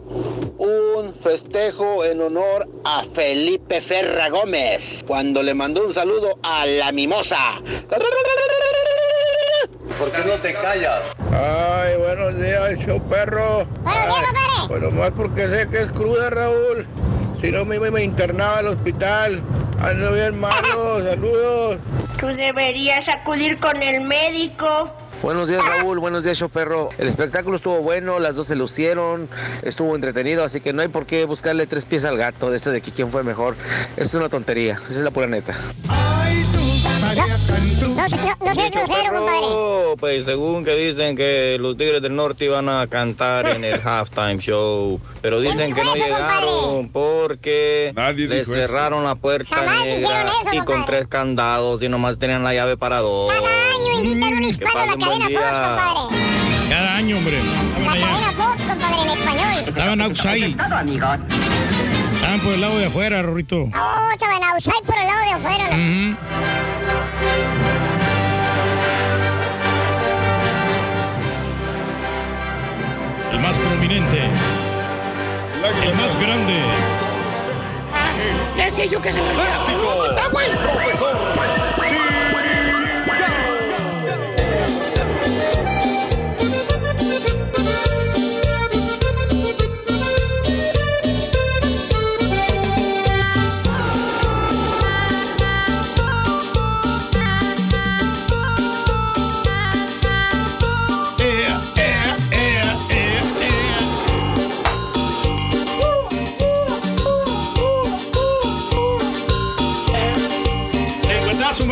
un festejo en honor a Felipe Ferra Gómez. Cuando le mandó un saludo a la mimosa. ¿Por qué no te callas? Ay, buenos días, show perro. Bueno, más porque sé que es cruda, Raúl. Si no, me, me internaba al hospital. Ando bien malo, saludos. Tú deberías acudir con el médico. Buenos días Raúl, buenos días show perro. El espectáculo estuvo bueno, las dos se lucieron, estuvo entretenido, así que no hay por qué buscarle tres pies al gato de este de aquí quién fue mejor. Es una tontería, esa es la pura neta. No, no sé grosero, compadre. Oh, pues según que dicen que los Tigres del Norte iban a cantar en el [LAUGHS] halftime show, pero dicen que no llegaron porque Nadie les eso. cerraron la puerta Jamás negra dijeron eso, y con compadre. tres candados y nomás tenían la llave para dos. Año invitan un Que hispano a la cadena Fox, compadre. Cada año, hombre. La cadena Fox, compadre, en español. Estaban outside. Estaban por el lado de afuera, Rorito. Oh, estaban outside por el lado de afuera. Prominente. El más grande. Ya decía yo que se me olvidaba. ¿Dónde está, güey? Profesor.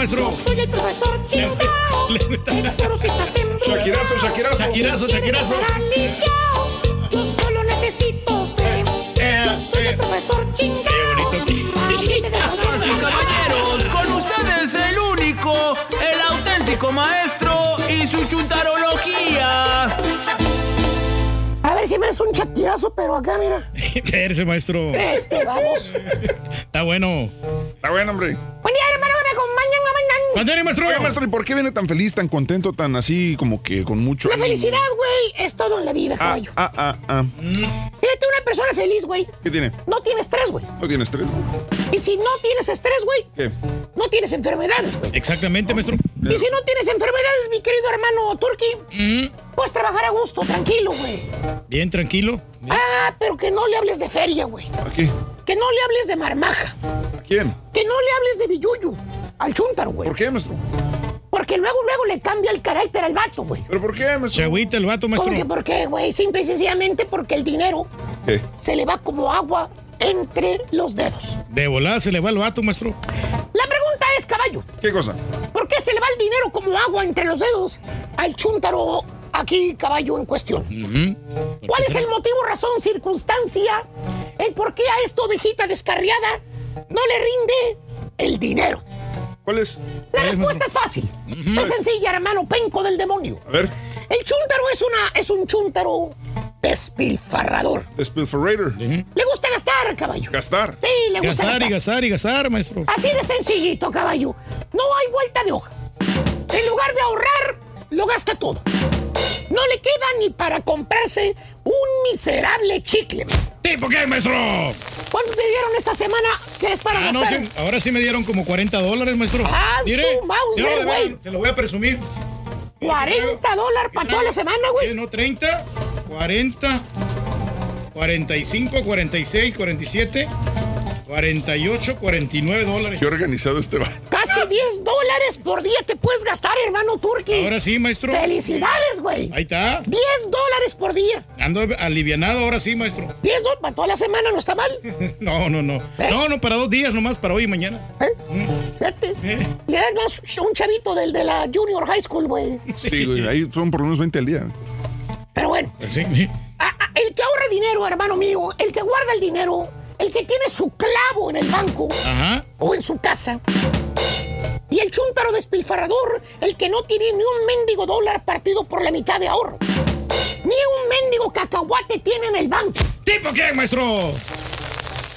Maestro. Soy el profesor chingao. [LAUGHS] Shakirazo, Shakirazo. Shakirazo, Shakirazo. Yo solo necesito fe. Yo soy el profesor chingao. [LAUGHS] Caballeros, con ustedes el único, el auténtico maestro y su chuntarología. A ver si me das un chapirazo, pero acá, mira. [LAUGHS] Espérese, maestro. Este, vamos. Está bueno. Está bueno, hombre. Buen día, hermano, a mañana. ¿Cuándo eres, maestro? Oiga, maestro, ¿y por qué viene tan feliz, tan contento, tan así, como que con mucho... La ánimo? felicidad, güey, es todo en la vida, Ah, caballo. ah, ah, ah. Fíjate, una persona feliz, güey, ¿Qué tiene? no tiene estrés, güey. ¿No tiene estrés? Y si no tienes estrés, güey, ¿Qué? no tienes enfermedades, güey. Exactamente, maestro. Y si no tienes enfermedades, mi querido hermano Turki, puedes trabajar a gusto, tranquilo, güey. Bien, tranquilo. Ah, pero que no le hables de feria, güey. ¿A qué? Que no le hables de marmaja. ¿A quién? Que no le hables de billuyo. Al chúntaro, güey. ¿Por qué, maestro? Porque luego, luego le cambia el carácter al vato, güey. ¿Pero por qué, maestro? Se agüita el vato, maestro. ¿Por qué? ¿Por qué, güey? Simple y sencillamente porque el dinero ¿Qué? se le va como agua entre los dedos. De volada se le va el vato, maestro. La pregunta es, caballo, ¿Qué cosa? ¿por qué se le va el dinero como agua entre los dedos al chúntaro aquí, caballo en cuestión? ¿Cuál es el motivo, razón, circunstancia, el por qué a esta ovejita descarriada no le rinde el dinero? ¿Cuál es? La respuesta es fácil. Es sencilla, hermano penco del demonio. A ver. El chúntaro es una es un chúntaro despilfarrador. Despilfarrator. Le gusta gastar, caballo. Gastar. Sí, le gusta Gastar y gastar. gastar y gastar, maestro. Así de sencillito, caballo. No hay vuelta de hoja. En lugar de ahorrar, lo gasta todo. No le queda ni para comprarse un miserable chicle. ¿Tipo qué, maestro? ¿Cuánto te dieron esta semana que es para Ah, no, gastar? sí, ahora sí me dieron como 40 dólares, maestro. Ah, Mire, su Mauser, güey. Te lo voy a presumir. 40 dólares para toda la semana, güey. No, 30, 40, 45, 46, 47, 48, 49 dólares. Qué organizado este va. Casi 10 dólares por día te puedes gastar, hermano Turki. Ahora sí, maestro. ¡Felicidades, güey! Ahí está. 10 dólares por día. Ando alivianado ahora sí, maestro. 10 dólares para toda la semana, ¿no está mal? [LAUGHS] No, no, no. No, no, para dos días nomás, para hoy y mañana. Fíjate. Le das más a un chavito del de la Junior High School, güey. Sí, güey, ahí son por lo menos 20 al día. Pero bueno, Sí. a- a- el que ahorra dinero, hermano mío, el que guarda el dinero, el que tiene su clavo en el banco Ajá. o en su casa. Y el chúntaro despilfarrador, el que no tiene ni un mendigo dólar partido por la mitad de ahorro. Ni un mendigo cacahuate tiene en el banco. ¿Tipo qué, maestro?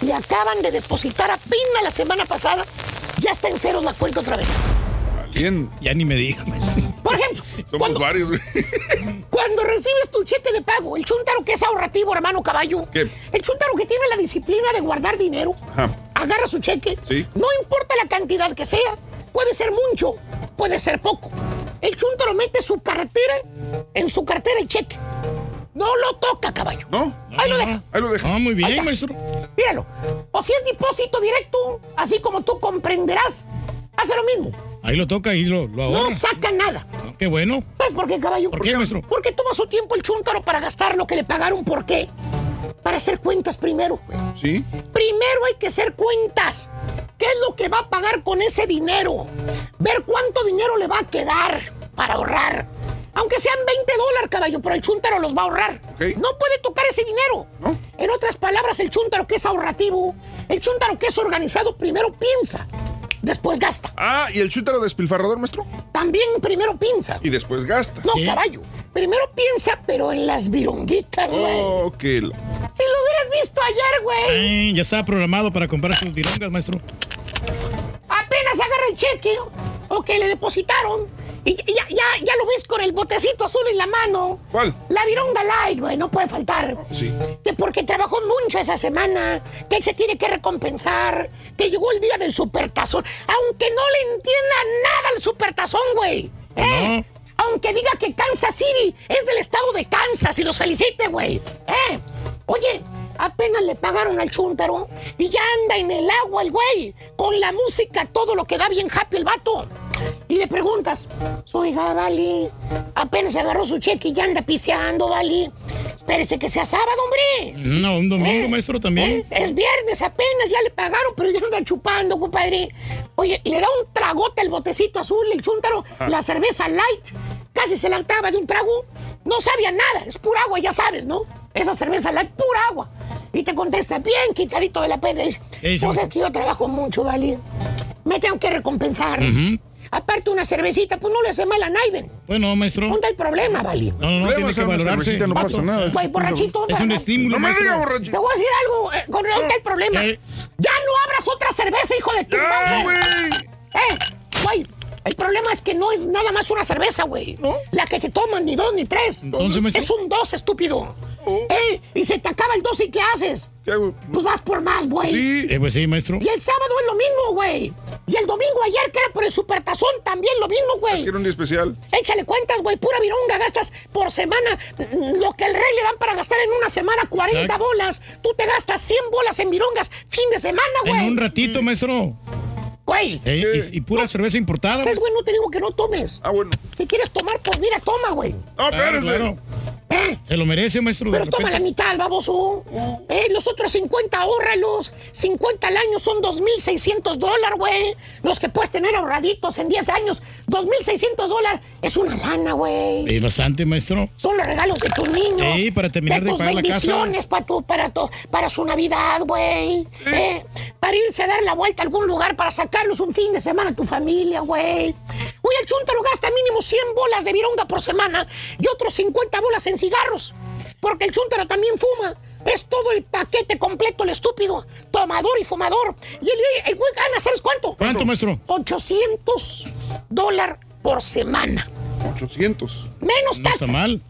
Le acaban de depositar a Pina la semana pasada. Ya está en ceros la cuenta otra vez. Ya ni me digas. Por ejemplo, [LAUGHS] Somos varios, güey. [LAUGHS] Cuando recibes tu cheque de pago, el chuntaro que es ahorrativo, hermano caballo, ¿Qué? el chuntaro que tiene la disciplina de guardar dinero, Ajá. agarra su cheque, Sí. no importa la cantidad que sea, puede ser mucho, puede ser poco. El chuntaro mete su cartera, en su cartera el cheque. No lo toca, caballo. ¿No? Ahí lo deja. Ahí lo deja. Ah, muy bien, maestro. Míralo. O si es depósito directo, así como tú comprenderás, hace lo mismo. Ahí lo toca y lo, lo No ahorra. saca nada. Ah, Qué bueno. ¿Sabes por qué, caballo? ¿Por qué, maestro? Porque toma su tiempo el chúntaro para gastar lo que le pagaron. ¿Por qué? Para hacer cuentas primero. Sí. Primero hay que hacer cuentas. ¿Qué es lo que va a pagar con ese dinero? Ver cuánto dinero le va a quedar para ahorrar. Aunque sean 20 dólares, caballo, pero el chúntaro los va a ahorrar. Ok. No puede tocar ese dinero. ¿No? En otras palabras, el chúntaro que es ahorrativo, el chúntaro que es organizado, primero piensa, después gasta. Ah, ¿y el chútaro despilfarrador, maestro? También primero piensa. Y después gasta. No, Sí. caballo. Primero piensa, pero en las vironguitas, güey. Oh, que la- Si lo hubieras visto ayer, güey. Ya estaba programado para comprar sus virongas, maestro. Apenas agarra el cheque o que le depositaron. Y ya, ya, ya, lo ves con el botecito azul en la mano. ¿Cuál? La vironga light, güey, no puede faltar. Sí. Que porque trabajó mucho esa semana, que se tiene que recompensar, que llegó el día del supertazón. Aunque no le entienda nada al supertazón, güey. ¿eh? Aunque diga que Kansas City es del estado de Kansas y los felicite, güey. ¿eh? Oye, apenas le pagaron al chúntaro y ya anda en el agua el güey, con la música, todo lo que da bien happy el vato. Y le preguntas, oiga, Vali, apenas agarró su cheque y ya anda piseando, Vali. Espérese que sea sábado, hombre. No, un domingo, ¿Eh? maestro, también. ¿Eh? Es viernes apenas, ya le pagaron, pero ya anda chupando, compadre. Oye, le da un tragote al botecito azul, el chúntaro, la cerveza light. Casi se la acaba de un trago. No sabía nada, es pura agua, ya sabes, ¿no? Esa cerveza light, pura agua. Y te contesta, bien quitadito de la pena. Dice, ¿Qué dice, pues es que yo trabajo mucho, ¿vale? Me tengo que recompensar. Aparte, una cervecita, pues no le hace mal a Naiden. Bueno, maestro. ¿Dónde hay problema, ¿vale? No, no, no, Le tiene que a dar una valorarse. cervecita, no pasa nada. Güey, borrachito. Es un estímulo, No me diga, Te borrachito. voy a decir algo, eh, con ¿dónde el problema? Eh. Ya no abras otra cerveza, hijo de tu ¡Ya, madre. güey! Eh, güey, el problema es que no es nada más una cerveza, güey. ¿No? La que te toman, ni dos ni tres. Entonces, es un dos, estúpido. Oh. Eh, y se te acaba el dos y ¿qué haces? ¿Qué hago? Pues vas por más, güey. Sí. Eh, pues sí, maestro. Y el sábado es lo mismo, güey. Y el domingo ayer, que era por el supertazón, también lo mismo, Es güey. que era un día especial. Échale cuentas, güey, pura vironga, gastas por semana mm, lo que el rey le dan para gastar en una semana 40 Exacto. bolas. Tú te gastas 100 bolas en virongas fin de semana, En güey. un ratito, maestro. Güey, Eh, y, y pura cerveza importada. ¿sabes, güey? No te digo que no tomes. Ah, bueno. Si quieres tomar, pues mira, toma, güey. Ah, Claro, espérese. claro. ¿Eh? Se lo merece, maestro. de Pero toma la mitad, baboso. Eh, los otros 50, ahórralos. 50 al año son 2.600 dólares, güey. Los que puedes tener ahorraditos en 10 años. 2.600 dólares es una lana, güey. Eh, bastante, maestro. Son los regalos de tus niños. Sí, para terminar de tus pagar la casa. bendiciones para tu, para tu, para su Navidad, güey. Eh, para irse a dar la vuelta a algún lugar para un fin de semana a tu familia, güey. Oye, el chuntaro gasta mínimo 100 bolas de vironga por semana y otros 50 bolas en cigarros. Porque el chuntaro también fuma. Es todo el paquete completo, el estúpido. Tomador y fumador. Y el, el güey gana, ¿sabes cuánto? ¿Cuánto, maestro? 800 dólares por semana. 800. Menos No está mal.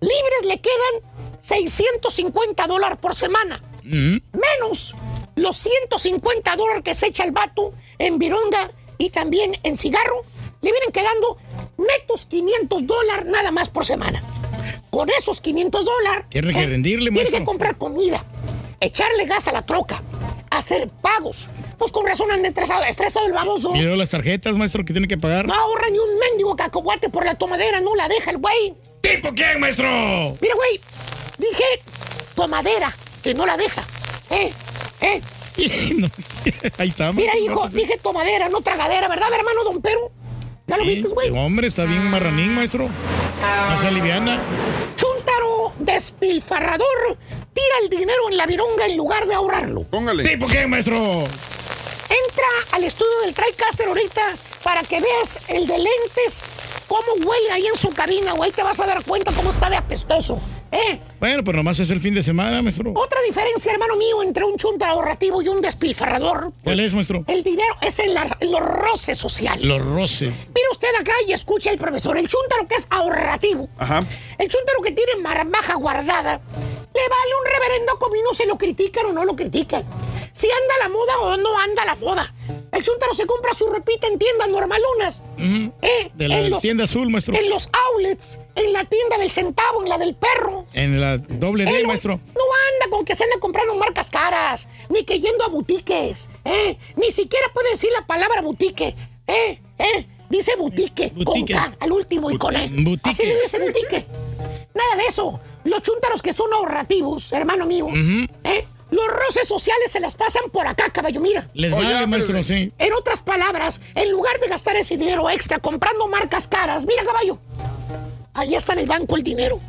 Libres le quedan 650 dólares por semana. Ujú. Menos los 150 dólares que se echa el vato en vironga y también en cigarro. Le vienen quedando netos 500 dólares nada más por semana. Con esos 500 dólares... Tiene que rendirle, Tiene que comprar comida, echarle gas a la troca, hacer pagos. Pues con razón anda estresado, estresado el baboso. Mira las tarjetas, maestro, que tiene que pagar. No ahorra ni un mendigo cacahuate por la tomadera, no la deja el güey. ¿Tipo quién, maestro? Mira, güey, dije tomadera, que no la deja. ¿Eh? ¿Eh? [LAUGHS] Ahí está. Mira, hijo, no, dije tomadera, no tragadera, ¿verdad, hermano Don Pero? ¿Ya lo sí. viste, güey? Hombre, está bien marranín, maestro. No se aliviana. Chúntaro despilfarrador tira el dinero en la vironga en lugar de ahorrarlo. Póngale. ¿Tipo quién, maestro? Entra al estudio del TriCaster ahorita para que veas el de lentes, cómo huele ahí en su cabina, güey. Te vas a dar cuenta cómo está de apestoso. ¿Eh? Bueno, pues nomás es el fin de semana, maestro. Otra diferencia, hermano mío, entre un chunta ahorrativo y un despilfarrador. ¿Cuál es, maestro? El dinero es en, la- en los roces sociales. Los roces. Mira usted acá y escucha el profesor. El chúntaro que es ahorrativo. Ajá. El chúntaro que tiene marambaja guardada. Le vale un reverendo comino se lo critican o no lo critican. Si anda la moda o no anda la moda. El chúntaro se compra su repita en tiendas normalonas. ¿Eh? De la en los, tienda azul, maestro. en los outlets. En la tienda del centavo, en la del perro. En la doble D, no- maestro. No anda con que se anda comprando marcas caras, ni que yendo a boutiques, ¿eh? Ni siquiera puede decir la palabra boutique, ¿eh? ¿eh? Dice boutique, Boutique. con K al último y con E. Boutique. Así le dice boutique. Nada de eso. Los chúntaros que son ahorrativos, hermano mío, ¿eh? Los roces sociales se las pasan por acá, caballo, mira. Les vale, ya, maestro, sí. En otras palabras, en lugar de gastar ese dinero extra comprando marcas caras, mira, caballo, ahí está en el banco el dinero,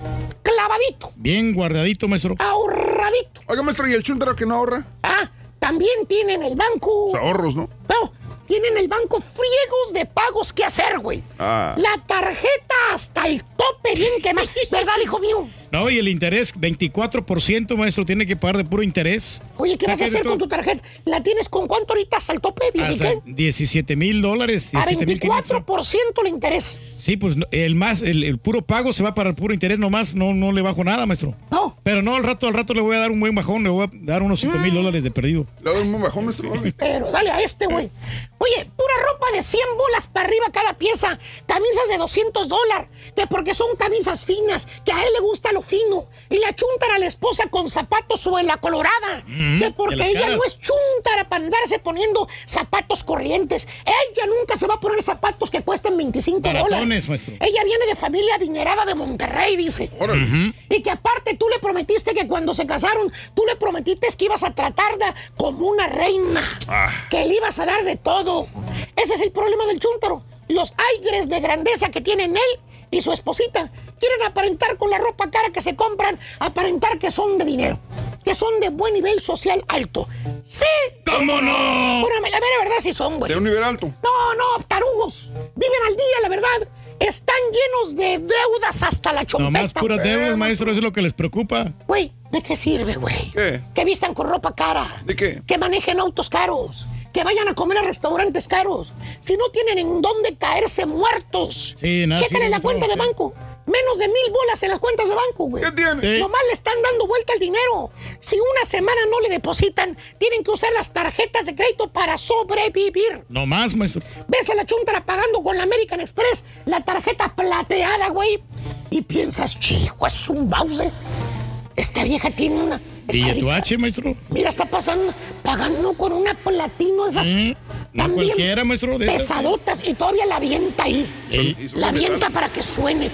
clavadito, Bien guardadito, maestro. ahorradito. Oiga, maestro, ¿y el chuntaro que no ahorra? Ah, también tienen el banco. Los ahorros, ¿no? No, tienen el banco friegos de pagos que hacer, güey. Ah. La tarjeta hasta el tope, bien quemada. [LAUGHS] ¿Verdad, hijo mío? No, y el interés, 24%, maestro, tiene que pagar de puro interés. Oye, ¿qué vas a hacer con tu tarjeta? ¿La tienes con cuánto ahorita hasta el tope? ¿Dice Hasta qué? 17 mil dólares. A 17 mil 24% el interés. Sí, pues el más, el, el puro pago se va para el puro interés nomás, no, no le bajo nada, maestro. No. Pero no, al rato, al rato le voy a dar un buen bajón, le voy a dar unos 5 Mm. mil dólares de perdido. Le doy un bajón, maestro. Pero dale a este, güey. Oye, pura ropa de 100 bolas para arriba cada pieza. Camisas de 200 dólares. Que porque son camisas finas. Que a él le gusta lo fino. Y la chuntara a la esposa con zapatos suela colorada. Mm, que porque ella caras. no es chuntara para andarse poniendo zapatos corrientes. Ella nunca se va a poner zapatos que cuesten 25 Baratones, dólares. maestro. Ella viene de familia adinerada de Monterrey, dice. Y que aparte tú le prometiste que cuando se casaron, tú le prometiste que ibas a tratarla como una reina. Ah. Que le ibas a dar de todo. Ese es el problema del chúntaro. Los aires de grandeza que tienen él y su esposita quieren aparentar con la ropa cara que se compran, aparentar que son de dinero, que son de buen nivel social alto. ¡Sí! ¿Cómo no? Bueno, la mera verdad sí son, güey. De un nivel alto. No, no, tarugos. Viven al día, la verdad. Están llenos de deudas hasta la chompeta. Nomás puras deudas, maestro, eso es lo que les preocupa. Güey, ¿de qué sirve, güey? ¿Qué? Que vistan con ropa cara. ¿De qué? Que manejen autos caros. Que vayan a comer a restaurantes caros. Si no tienen en dónde caerse muertos. Sí, nada, Chécale sí, la no, cuenta de sí. banco. Menos de mil bolas en las cuentas de banco, güey. ¿Qué tiene? Sí. Nomás le están dando vuelta el dinero. Si una semana no le depositan, tienen que usar las tarjetas de crédito para sobrevivir. No más, maestro. Ves a la chuntara pagando con la American Express la tarjeta plateada, güey. Y piensas, chico, es un Bowser. Esta vieja tiene una. ¿Y tu H, maestro? Mira, está pasando, pagando con una platino esas. Mm, no cualquiera, maestro, de esas. Pesadotas y todavía la avienta ahí. Y La avienta para que suene.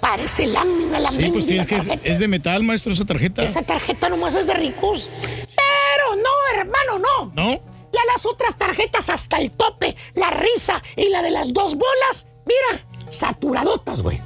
Parece lámina la Sí, pues mendiga tienes que es, tarjeta. es de metal, maestro, esa tarjeta. Esa tarjeta nomás es de ricos. Pero no, hermano, no. ¿No? Ya las otras tarjetas hasta el tope, la risa y la de las dos bolas, mira, saturadotas, güey.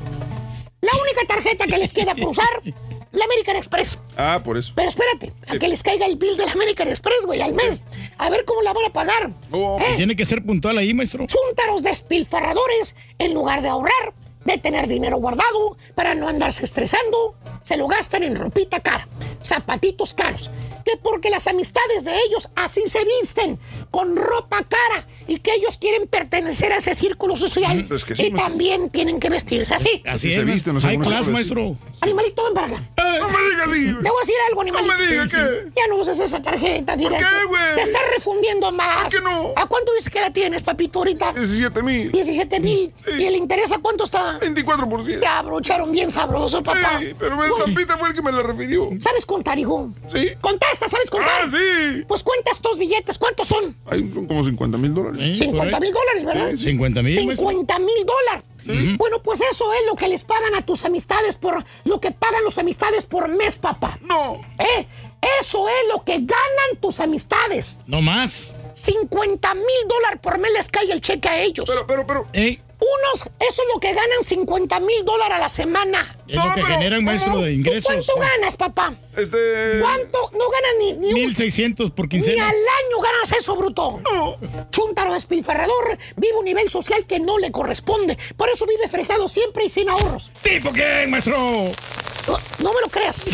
La única tarjeta que les queda por usar, [LAUGHS] la American Express. Ah, por eso. Pero espérate, a que les caiga el bill de la American Express, güey, al mes. A ver cómo la van a pagar. Oh, ¿Eh? Tiene que ser puntual ahí, maestro. Chúntaros despilfarradores, en lugar de ahorrar, de tener dinero guardado para no andarse estresando, se lo gastan en ropita cara, zapatitos caros. Que porque las amistades de ellos así se visten, con ropa cara, y que ellos quieren pertenecer a ese círculo social. Es que sí, y maestro. también tienen que vestirse así. Así se es, visten los hombres, sí. maestro. Animalito, ven para acá. No me digas así. Te voy a decir algo, animalito. No me digas, ¿qué? Ya no uses esa tarjeta, ¿Por qué, güey? Te estás refundiendo más. ¿Por qué no? ¿A cuánto dices que la tienes, papito, ahorita? 17 mil. 17 mil. ¿Y el interés a cuánto está? 24%. Te abrocharon bien sabroso, papá. Sí, pero el estampita fue el que me la refirió. ¿Sabes contar, hijo? Sí. Contesta, ¿sabes contar? Ah, sí. Pues cuenta estos billetes, ¿cuántos son? Son como 50 mil dólares. 50 mil dólares, ¿verdad? Sí, sí. 50 mil. 50 mil dólares. Bueno, pues eso es lo que les pagan a tus amistades por lo que pagan los amistades por mes, papá. No. ¿Eh? Eso es lo que ganan tus amistades. No más. 50 mil dólares por mes les cae el cheque a ellos. Pero, pero, pero. Ey, Unos, eso es lo que ganan 50 mil dólares a la semana. es lo que genera un maestro de ¿Tú ingresos. cuánto ganas, papá? Este. ¿Cuánto? No ganas ni, ni un- 1600 por Ni quincena. al año ganas eso, bruto. No. Chúntaro despilfarrador vive un nivel social que no le corresponde. Por eso vive fregado siempre y sin ahorros. ¿Tipo qué, maestro? No, no me lo creas.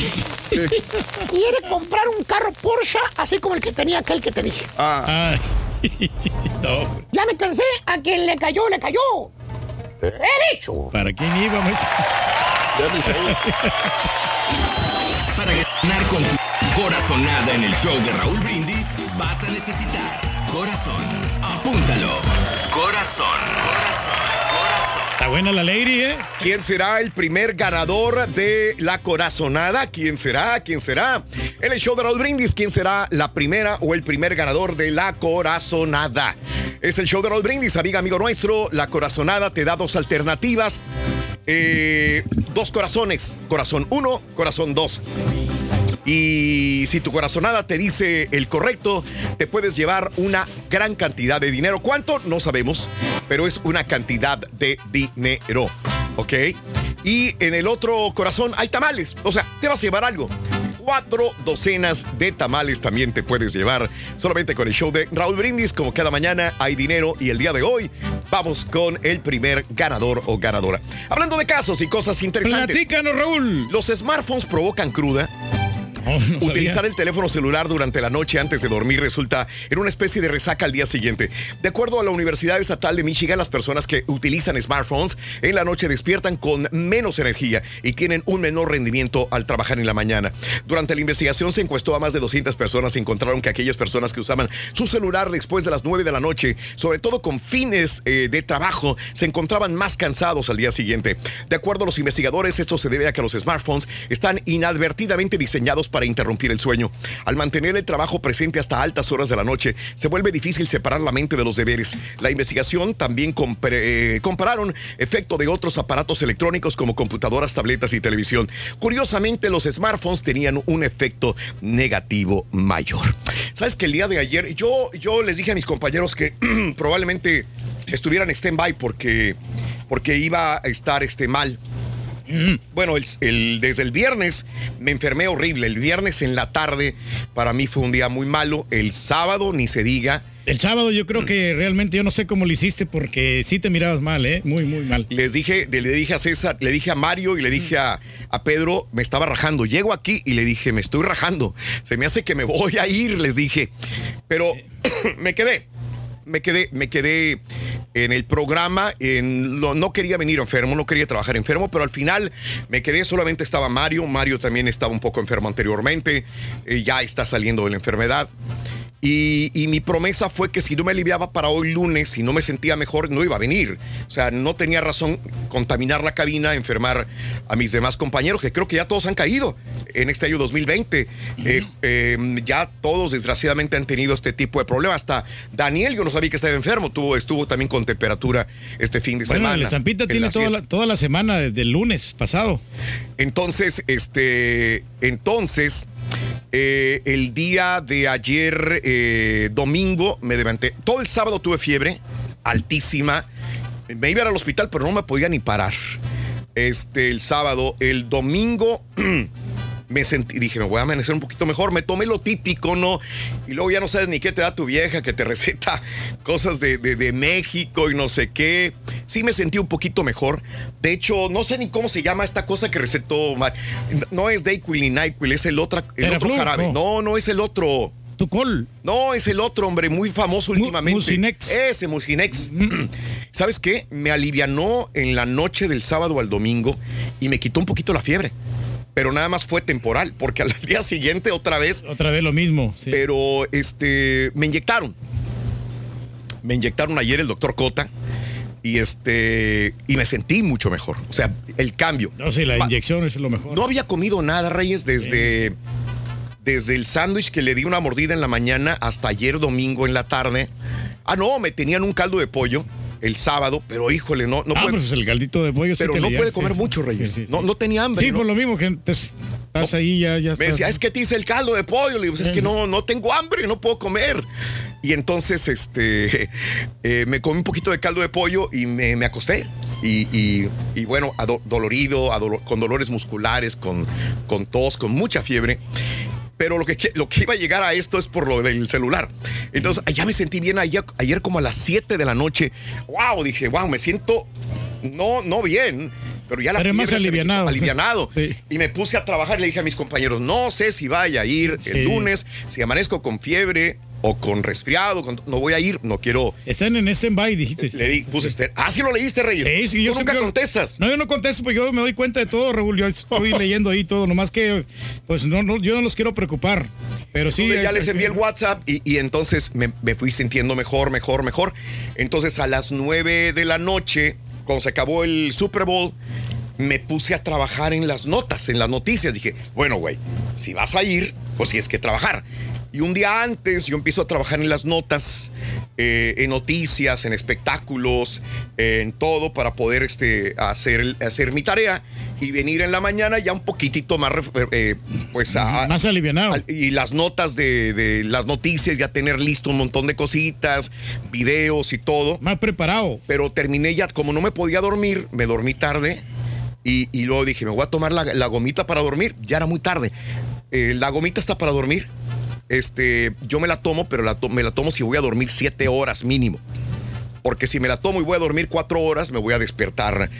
Quiere comprar un carro Porsche así como el que tenía aquel que te dije. Ah. Ay. [LAUGHS] no. Ya me cansé. A quien le cayó, le cayó. He dicho. ¿Para quién iba, maestro? Ya ni sé. Para ganar con tu corazonada en el show de Raúl Brindis, vas a necesitar corazón. Apúntalo. Corazón, corazón, corazón. Está buena la lady, ¿eh? ¿Quién será el primer ganador de la corazonada? ¿Quién será? ¿Quién será? En el show de Raúl Brindis, ¿quién será la primera o el primer ganador de la corazonada? Es el show de Raúl Brindis, amiga, amigo nuestro. La corazonada te da dos alternativas. Eh, dos corazones. Corazón 1, corazón 2. Y si tu corazonada te dice el correcto, te puedes llevar una gran cantidad de dinero. ¿Cuánto? No sabemos, pero es una cantidad de dinero. ¿Ok? Y en el otro corazón hay tamales. O sea, te vas a llevar algo. Cuatro docenas de tamales también te puedes llevar. Solamente con el show de Raúl Brindis, como cada mañana hay dinero. Y el día de hoy vamos con el primer ganador o ganadora. Hablando de casos y cosas interesantes. Platícanos, Raúl. Los smartphones provocan cruda. Oh, no sabía. Utilizar el teléfono celular durante la noche antes de dormir resulta en una especie de resaca al día siguiente. De acuerdo a la Universidad Estatal de Michigan, las personas que utilizan smartphones en la noche despiertan con menos energía y tienen un menor rendimiento al trabajar en la mañana. Durante la investigación se encuestó a más de 200 personas y encontraron que aquellas personas que usaban su celular después de las 9 de la noche, sobre todo con fines eh, de trabajo, se encontraban más cansados al día siguiente. De acuerdo a los investigadores, esto se debe a que los smartphones están inadvertidamente diseñados para interrumpir el sueño. Al mantener el trabajo presente hasta altas horas de la noche, se vuelve difícil separar la mente de los deberes. La investigación también compre- eh, compararon efecto de otros aparatos electrónicos como computadoras, tabletas y televisión. Curiosamente, los smartphones tenían un efecto negativo mayor. Sabes que el día de ayer yo, yo les dije a mis compañeros que [CLEARS THROAT] probablemente estuvieran en stand-by porque, porque iba a estar este, mal. Bueno, el- el- desde el viernes me enfermé horrible. El viernes en la tarde para mí fue un día muy malo. El sábado ni se diga. El sábado yo creo que realmente yo no sé cómo lo hiciste porque sí te mirabas mal, ¿eh? Muy, muy mal. Les dije, le dije a César, le dije a Mario y le dije a, a Pedro, me estaba rajando. Llego aquí y le dije, me estoy rajando. Se me hace que me voy a ir, les dije. Pero [COUGHS] me quedé. Me quedé, me quedé en el programa. No quería venir enfermo, no quería trabajar enfermo, pero al final me quedé. Solamente estaba Mario. Mario también estaba un poco enfermo anteriormente. eh, ya está saliendo de la enfermedad. Y, y mi promesa fue que si no me aliviaba para hoy lunes, si no me sentía mejor, no iba a venir. O sea, no tenía razón contaminar la cabina, enfermar a mis demás compañeros, que creo que ya todos han caído en este año 2020. Eh, eh, ya todos, desgraciadamente, han tenido este tipo de problemas. Hasta Daniel, yo no sabía que estaba enfermo, tuvo, estuvo también con temperatura este fin de Bueno, semana. Estampita en tiene toda la, toda la semana desde el lunes pasado. Entonces, este, entonces, eh, el día de ayer, eh, domingo, me levanté. Todo el sábado tuve fiebre altísima. Me iba al hospital, pero no me podía ni parar. Este, el sábado, el domingo. [CLEARS THROAT] Me sentí, dije, me voy a amanecer un poquito mejor. Me tomé lo típico, ¿no? Y luego ya no sabes ni qué te da tu vieja, que te [LAUGHS] receta cosas de, de- de México y no sé qué. Sí me sentí un poquito mejor. De hecho, no sé ni cómo se llama esta cosa que recetó. Mar- No es Dayquil ni Nyquil, es el, otra, el otro jarabe. no. No, no es el otro. Tucol. No, es el otro, hombre, muy famoso últimamente. Mucinex. Ese Mucinex. [CLEARS THROAT] ¿Sabes qué? Me alivianó en la noche del sábado al domingo y me quitó un poquito la fiebre. Pero nada más fue temporal, porque al [LAUGHS] día siguiente otra vez. Otra vez lo mismo. sí. Pero este, me inyectaron. Me inyectaron ayer el doctor Cota y este y me sentí mucho mejor. O sea, el cambio. No, sí, la inyección es lo mejor. No había comido nada, Reyes, desde, desde el sándwich que le di una mordida en la mañana hasta ayer domingo en la tarde. Ah, no, me tenían un caldo de pollo el sábado, pero híjole, no, no ah, puede. pues el caldito de pollo sí Pero no puede comer sí, mucho, Reyes. sí. No, no tenía hambre. Sí, ¿no? por lo mismo que te- estás ahí, ya, ya Me decía, es que te hice el caldo de pollo. Le digo, "Pues es que no, no tengo hambre, no puedo comer. Y entonces, este, [LAUGHS] eh, me comí un poquito de caldo de pollo y me, me acosté. Y, y- y bueno, ado- dolorido, adolo- con dolores musculares, con, con tos, con mucha fiebre. Pero lo que, lo que iba a llegar a esto es por lo del celular. Entonces, ya me sentí bien ayer, ayer como a las 7 de la noche. Wow, dije, wow, me siento no, no bien. Pero ya la Pero más fiebre se me alivianado. alivianado. Y me puse a trabajar y le dije a mis compañeros, no sé si vaya a ir Sí. el lunes, si amanezco con fiebre o con resfriado, con- no voy a ir, no quiero. Están en stand-by, dijiste. Le di, puse este. Ah, sí lo leíste, Reyes. Sí, sí, yo Tú nunca contestas. No, yo no contesto porque yo me doy cuenta de todo, Raúl. Yo estoy [LAUGHS] leyendo ahí todo, nomás que, pues no, no, yo no los quiero preocupar. Pero sí. Entonces ya es- les es- envié el WhatsApp y, y entonces me, me fui sintiendo mejor, mejor, mejor. Entonces a las 9 de la noche, cuando se acabó el Super Bowl, me puse a trabajar en las notas, en las noticias. Dije, bueno, güey, si vas a ir, pues tienes que trabajar. Y un día antes yo empiezo a trabajar en las notas, eh, en noticias, en espectáculos, en todo para poder este, hacer, hacer mi tarea y venir en la mañana ya un poquitito más, eh, pues a, Más alivianado. al- y las notas de, de las noticias, ya tener listo un montón de cositas, videos y todo. Más preparado. Pero terminé ya, como no me podía dormir, me dormí tarde y, y luego dije, me voy a tomar la, la gomita para dormir. Ya era muy tarde. Eh, la gomita está para dormir. Este, yo me la tomo, pero la to- me la tomo si voy a dormir siete horas mínimo. Porque si me la tomo y voy a dormir cuatro horas, me voy a despertar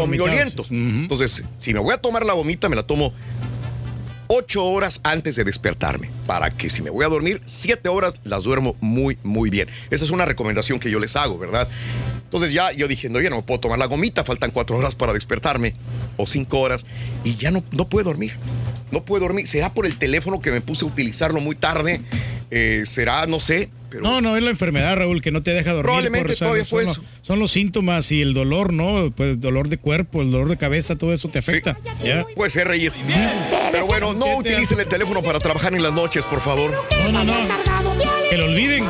somnoliento. adormitados. Entonces, si me voy a tomar la gomita, me la tomo ocho horas antes de despertarme. Para que si me voy a dormir, siete horas las duermo muy, muy bien. Esa es una recomendación que yo les hago, ¿verdad? Entonces ya yo dije, no, ya no me puedo tomar la gomita, faltan cuatro horas para despertarme, o cinco horas, y ya no, no puedo dormir. No puedo dormir. ¿Será por el teléfono que me puse a utilizarlo muy tarde? Eh, ¿Será? No sé. Pero No, no, es la enfermedad, Raúl, que no te deja dormir. Probablemente por- todavía fue son, eso. los- son los síntomas y el dolor, ¿no? Pues dolor de cuerpo, el dolor de cabeza, todo eso te afecta. ¿ya? Puede ser, Reyes. Pero bueno, no utilicen el teléfono para trabajar en las noches, por favor. No, no, no. Que lo olviden.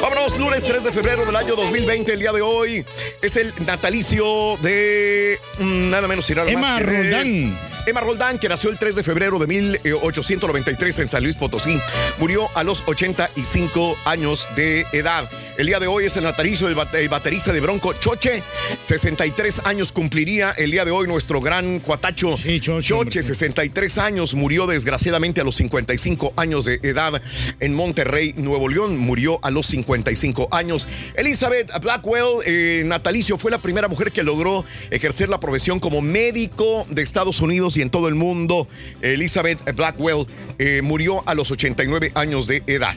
Vámonos, lunes 3 de febrero del año 2020, el día de hoy. Es el natalicio de mm, nada menos y nada Emma más que Roldán. Emma Roldán, que nació el 3 de febrero de 1893 en San Luis Potosí, murió a los 85 años de edad. El día de hoy es el natalicio del bate- baterista de Bronco, Choche. 63 años cumpliría el día de hoy nuestro gran cuatacho. Choche, 63 años, murió desgraciadamente a los 55 años de edad en Monterrey, Nuevo León. Murió a los 55 años. Elizabeth Blackwell, eh, natalicio, fue la primera mujer que logró ejercer la profesión como médico de Estados Unidos y en todo el mundo. Elizabeth Blackwell eh, murió a los 89 años de edad.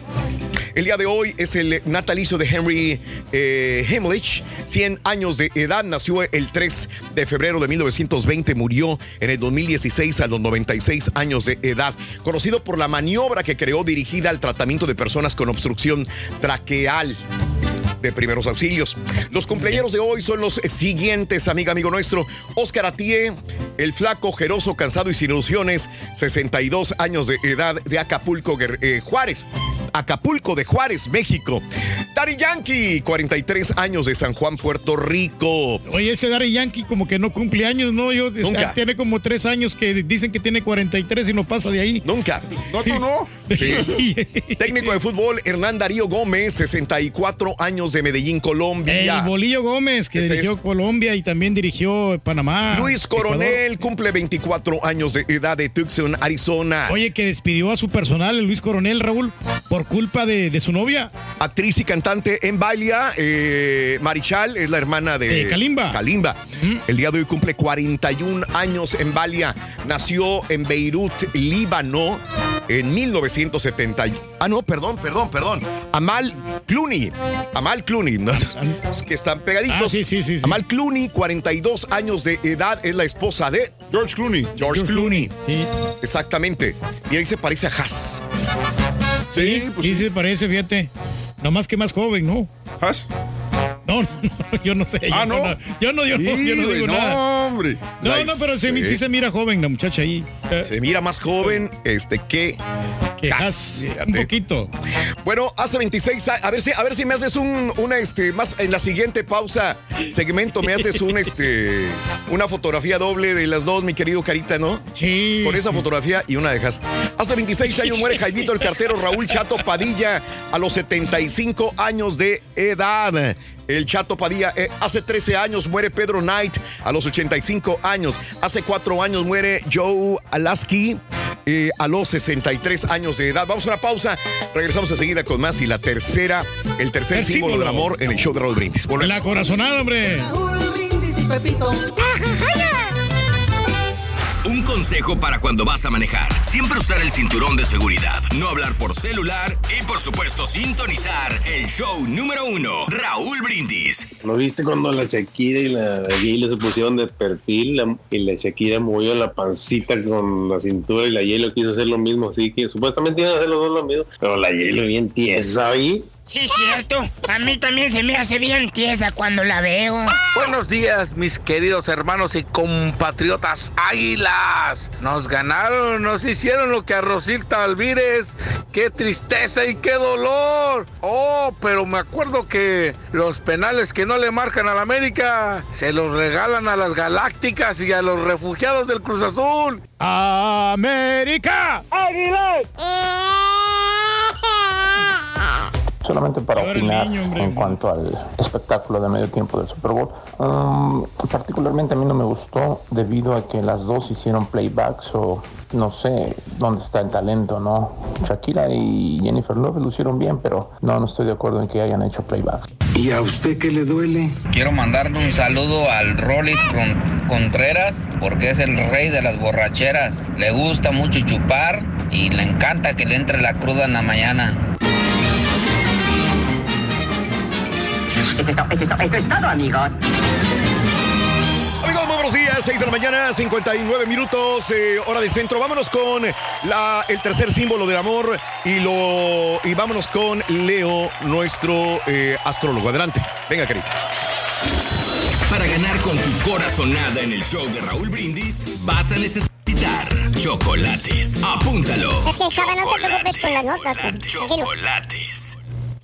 El día de hoy es el natalicio de Henry eh, Himmlich, 100 años de edad, nació el 3 de febrero de 1920, murió en el 2016 a los 96 años de edad, conocido por la maniobra que creó dirigida al tratamiento de personas con obstrucción traqueal de primeros auxilios. Los cumpleaños de hoy son los siguientes, amiga, amigo nuestro. Oscar Atie, el flaco, jeroso, cansado y sin ilusiones, 62 años de edad de Acapulco, eh, Juárez. Acapulco de Juárez, México. Daddy Yankee, 43 años de San Juan, Puerto Rico. Oye, ese Daddy Yankee como que no cumple años, ¿no? Yo, Nunca. tiene como tres años que dicen que tiene 43 y no pasa de ahí. Nunca. No, tú no. Sí. [LAUGHS] Técnico de fútbol, Hernán Darío Gómez, 64 años de Medellín, Colombia. El Bolillo Gómez, que Ese dirigió es. Colombia y también dirigió Panamá. Luis Ecuador. Coronel cumple 24 años de edad de Tucson, Arizona. Oye, que despidió a su personal, el Luis Coronel, Raúl, por culpa de, de su novia. Actriz y cantante en Bailia, eh, Marichal es la hermana de Kalimba. Kalimba. El día de hoy cumple 41 años en Balia. Nació en Beirut, Líbano, en 1970. Ah, no, perdón, perdón, perdón. Amal Clooney. Amal Clooney. ¿no? Es que están pegaditos. Ah, sí, sí, sí, sí. Amal Clooney, 42 años de edad, es la esposa de George Clooney. George Clooney. Sí. Exactamente. Y ahí se parece a Haas. Sí, sí, se parece, fíjate. Nomás que más joven, ¿no? ¿Haas? No, no, yo no sé. Ah, yo ¿no? Yo no, yo no, yo no Sí, digo no, nada. hombre. No, no, pero sí, sí se mira joven la muchacha ahí. Eh, Se mira más joven este, que que un poquito. Bueno, hace 26 años. A ver si, a ver si me haces un, una, este, más en la siguiente pausa, segmento, me haces un, este, una fotografía doble de las dos, mi querido Carita, ¿no? Sí. Con esa fotografía y una dejas. Hace 26 años muere Jaimito el cartero Raúl Chato Padilla a los 75 años de edad. El Chato Padilla. Eh, hace 13 años muere Pedro Knight a los 85 años. Hace 4 años muere Joe Alaski eh, a los 63 años de edad. Vamos a una pausa. Regresamos enseguida con más y la tercera, el tercer El símbolo, símbolo. del amor en el show de Raúl Brindis. Volvemos. La corazonada, hombre. Un consejo para cuando vas a manejar. Siempre usar el cinturón de seguridad. No hablar por celular y por supuesto sintonizar el show número uno. Raúl Brindis. ¿No viste cuando la Shakira y la J-Lo se pusieron de perfil la- y la Shakira movió la pancita con la cintura y la J-Lo quiso hacer lo mismo? Así que supuestamente iban a hacer los dos lo mismo, pero la J-Lo bien tiesa ahí. Sí, cierto. A mí también se me hace bien tiesa cuando la veo. Buenos días, mis queridos hermanos y compatriotas águilas. Nos ganaron, nos hicieron lo que a Rosita Alvírez. Qué tristeza y qué dolor. Oh, pero me acuerdo que los penales que no le marcan al América se los regalan a las Galácticas y a los refugiados del Cruz Azul. ¡América! ¡Águilas! Solamente para opinar niño, hombre. en cuanto al espectáculo de medio tiempo del Super Bowl. Um, particularmente a mí no me gustó debido a que las dos hicieron playbacks o no sé dónde está el talento, ¿no? Shakira y Jennifer Lopez lo hicieron bien, pero no, no estoy de acuerdo en que hayan hecho playbacks. ¿Y a usted qué le duele? Quiero mandarle un saludo al Rollis Con- Contreras porque es el rey de las borracheras. Le gusta mucho chupar y le encanta que le entre la cruda en la mañana. Eso es, to- eso es to- eso es todo, amigos. Amigos, muy buenos días, 6 de la mañana, 59 minutos, eh, hora de centro. Vámonos con la, el tercer símbolo del amor y, lo, y vámonos con Leo, nuestro eh, astrólogo. Adelante, venga, Carita. Para ganar con tu corazonada en el show de Raúl Brindis, vas a necesitar chocolates. Apúntalo. Es que, Chava, no te preocupes con las notas. pues. Chocolates.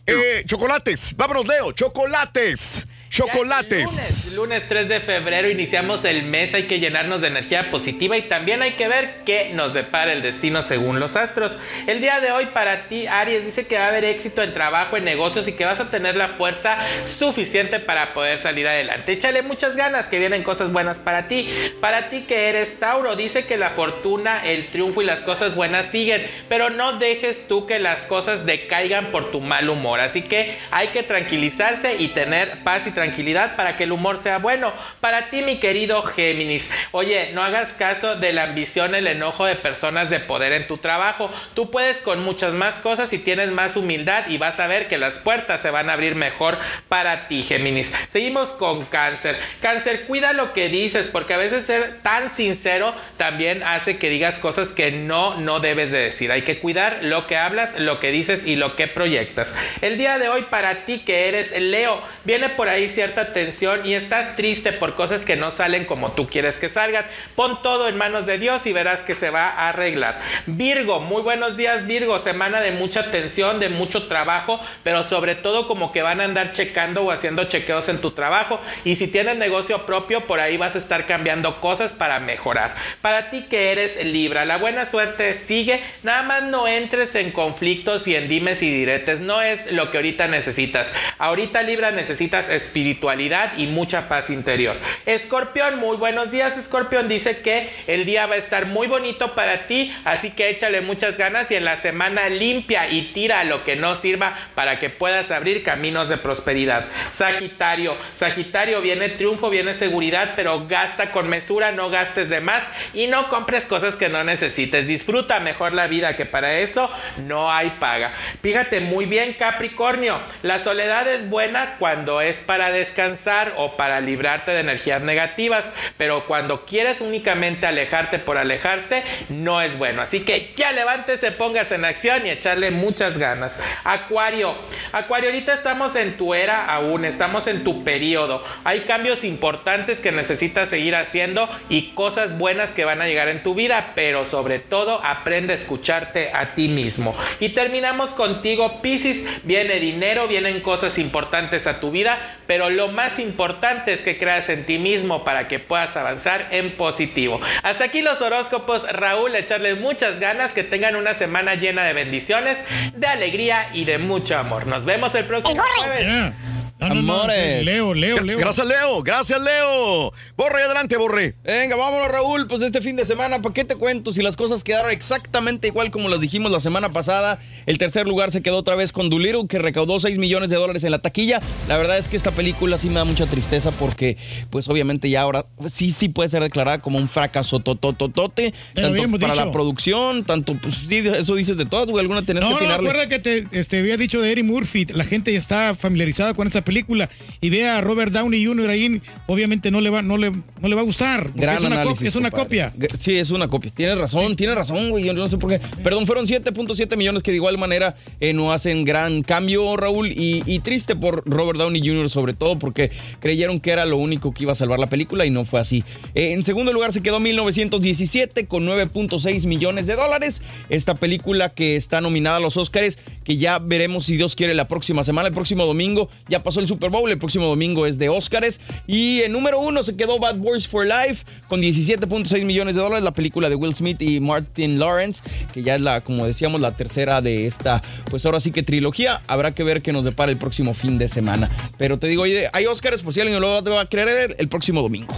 Eh, chocolates, vámonos, Leo, chocolates. Chocolates. Lunes, lunes 3 de febrero iniciamos el mes, hay que llenarnos de energía positiva y también hay que ver qué nos depara el destino según los astros. El día de hoy para ti, Aries, dice que va a haber éxito en trabajo, en negocios y que vas a tener la fuerza suficiente para poder salir adelante. Échale muchas ganas, que vienen cosas buenas para ti. Para ti que eres Tauro, dice que la fortuna, el triunfo y las cosas buenas siguen, pero no dejes tú que las cosas decaigan por tu mal humor. Así que hay que tranquilizarse y tener paz y tranquilidad para que el humor sea bueno. Para ti, mi querido Géminis, oye, no hagas caso de la ambición, el enojo de personas de poder en tu trabajo. Tú puedes con muchas más cosas y tienes más humildad y vas a ver que las puertas se van a abrir mejor para ti, Géminis. Seguimos con cáncer. Cáncer, cuida lo que dices porque a veces ser tan sincero también hace que digas cosas que no, no debes de decir. Hay que cuidar lo que hablas, lo que dices y lo que proyectas. El día de hoy para ti que eres Leo, viene por ahí cierta tensión y estás triste por cosas que no salen como tú quieres que salgan. Pon todo en manos de Dios y verás que se va a arreglar. Virgo, muy buenos días Virgo, semana de mucha tensión, de mucho trabajo, pero sobre todo como que van a andar checando o haciendo chequeos en tu trabajo y si tienes negocio propio por ahí vas a estar cambiando cosas para mejorar. Para ti que eres Libra, la buena suerte sigue, nada más no entres en conflictos y en dimes y diretes, no es lo que ahorita necesitas. Ahorita Libra necesitas espiritualidad y mucha paz interior. Escorpión, muy buenos días Escorpión, dice que el día va a estar muy bonito para ti, así que échale muchas ganas y en la semana limpia y tira lo que no sirva para que puedas abrir caminos de prosperidad. Sagitario, Sagitario viene triunfo, viene seguridad, pero gasta con mesura, no gastes de más y no compres cosas que no necesites. Disfruta mejor la vida, que para eso no hay paga. Fíjate muy bien, Capricornio, la soledad es buena cuando es para descansar o para librarte de energías negativas, pero cuando quieres únicamente alejarte por alejarse, no es bueno. Así que ya levántese, póngase en acción y echarle muchas ganas. Acuario, Acuario, ahorita estamos en tu era aún, estamos en tu periodo. Hay cambios importantes que necesitas seguir haciendo y cosas buenas que van a llegar en tu vida, pero sobre todo aprende a escucharte a ti mismo. Y terminamos contigo, Piscis. Viene dinero, vienen cosas importantes a tu vida, pero lo más importante es que creas en ti mismo para que puedas avanzar en positivo. Hasta aquí los horóscopos, Raúl, echarles muchas ganas, que tengan una semana llena de bendiciones, de alegría y de mucho amor. Nos vemos el próximo jueves. No, no, no, Amores. sí, Leo, Leo, Leo. Gracias, Leo. Gracias, Leo. Borre, adelante, Borre. Venga, vámonos, Raúl. Pues este fin de semana, ¿para qué te cuento? Si las cosas quedaron exactamente igual como las dijimos la semana pasada, el tercer lugar se quedó otra vez con Doolittle, que recaudó 6 millones de dólares en la taquilla. La verdad es que esta película sí me da mucha tristeza porque, pues obviamente ya ahora sí, sí puede ser declarada como un fracaso totototote, tanto para dicho. la producción, tanto, pues sí, eso dices de todas, güey, alguna tenés No, que no, tirarle. acuerda que te este, había dicho de Eddie Murphy. La gente ya está familiarizada con esa película y ve a Robert Downey Jr. ahí, obviamente no le va, no le, no le va a gustar. Gran es una, análisis, copia, es una copia. Sí, es una copia. Tienes razón, tienes razón, güey. Yo no sé por qué. Perdón, fueron 7.7 millones que de igual manera eh, no hacen gran cambio, Raúl. Y, y triste por Robert Downey Jr. sobre todo porque creyeron que era lo único que iba a salvar la película y no fue así. Eh, en segundo lugar se quedó 1917 con 9.6 millones de dólares. Esta película que está nominada a los Oscars, que ya veremos si Dios quiere la próxima semana, el próximo domingo. Ya pasó el Super Bowl, el próximo domingo es de Oscars. Y en número uno se quedó Bad Boys for Life con 17.6 millones de dólares, la película de Will Smith y Martin Lawrence, que ya es la, como decíamos, la tercera de esta, pues ahora sí que trilogía. Habrá que ver qué nos depara el próximo fin de semana. Pero te digo, hay Oscars, por si alguien lo va a querer ver, el próximo domingo.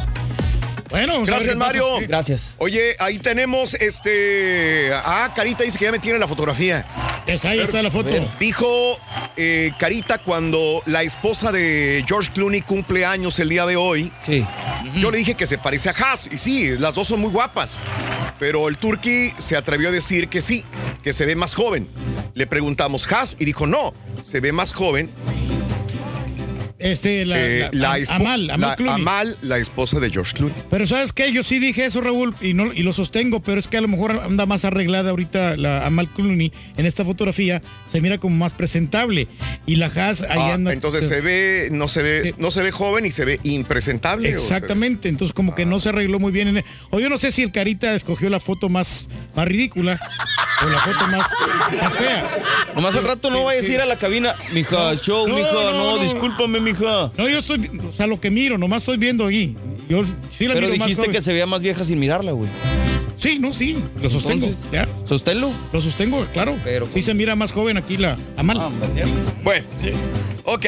Bueno, Gracias, pasa. Mario. Gracias. Oye, ahí tenemos este. Ah, Carita dice que ya me tiene la fotografía. Esa, ahí está la foto. Dijo eh, Carita cuando la esposa de George Clooney cumple años el día de hoy. Sí. Yo le dije que se parece a Haas. Y sí, las dos son muy guapas. Pero el turqui se atrevió a decir que sí, que se ve más joven. Le preguntamos Haas y dijo no, se ve más joven. Este, la, eh, la- la Amal, Amal la- Clooney. Amal, la esposa de George Clooney. Pero ¿sabes qué? Yo sí dije eso, Raúl, y, no, y lo sostengo, pero es que a lo mejor anda más arreglada ahorita la Amal Clooney en esta fotografía, se mira como más presentable. Y la Haas ahí Ah, anda... entonces se ve, no se ve, no se ve joven y se ve impresentable. Exactamente, entonces como que no se arregló muy bien. En o yo no sé si el Carita escogió la foto más, más ridícula o la foto más, más fea. Nomás al rato no vayas a ir a la cabina. Mija, show, No, mija, no, no, no. discúlpame, No, yo estoy, o sea, lo que miro, nomás estoy viendo aquí. Yo sí la Pero miro más dijiste joven. que se veía más vieja sin mirarla, güey. Sí, no, sí, lo sostengo. Entonces, ya. Sosténlo. Lo sostengo, claro. Pero sí se mira más joven aquí la Amal. Bueno, ok.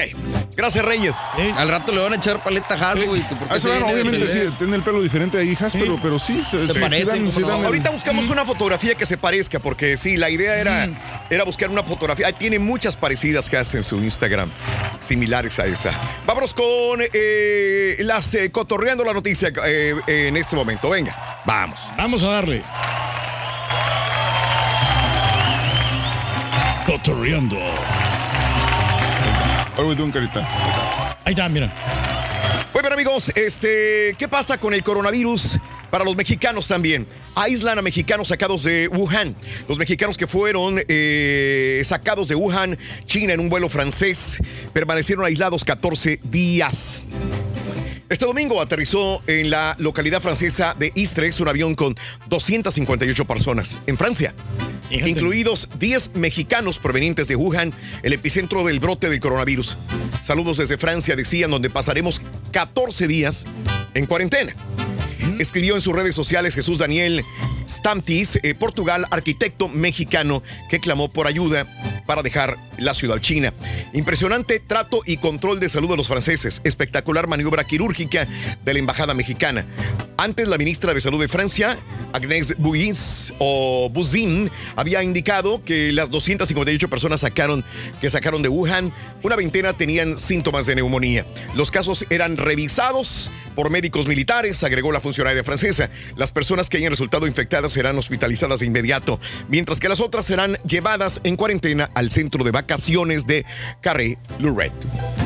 Gracias, Reyes. Al rato le van a echar paleta a Haas, güey. Ah, bueno, obviamente sí, tiene el pelo diferente ahí, Has, pero, pero sí, se, Se sí, parece, sí dan- ¿cómo sí no? el- Ahorita buscamos una fotografía que se parezca, porque sí, la idea era, era buscar una fotografía. Ah, Tiene muchas parecidas que hace en su Instagram, similares a esa. Vámonos con eh, las eh, cotorreando la noticia eh, en este momento. Venga, vamos. Vamos a darle. Cotorreando. Are we doing, Carita? Ahí está, mira. Bueno, amigos, este, ¿qué pasa con el coronavirus? Para los mexicanos también. Aíslan a mexicanos sacados de Wuhan. Los mexicanos que fueron eh, sacados de Wuhan, China, en un vuelo francés, permanecieron aislados 14 días. Este domingo aterrizó en la localidad francesa de Istres un avión con 258 personas en Francia, incluidos 10 mexicanos provenientes de Wuhan, el epicentro del brote del coronavirus. Saludos desde Francia, decían, donde pasaremos 14 días en cuarentena. Escribió en sus redes sociales Jesús Daniel Stamtis, eh, Portugal, arquitecto mexicano, que clamó por ayuda para dejar la ciudad china. Impresionante trato y control de salud de los franceses. Espectacular maniobra quirúrgica de la embajada mexicana. Antes, la ministra de Salud de Francia, Agnès Buzyn, o Buzyn, había indicado que las 258 personas sacaron, que sacaron de Wuhan, una veintena tenían síntomas de neumonía. Los casos eran revisados por médicos militares, agregó la funcionaria francesa. Las personas que hayan resultado infectadas serán hospitalizadas de inmediato, mientras que las otras serán llevadas en cuarentena al centro de vacaciones de Carré-Lurette.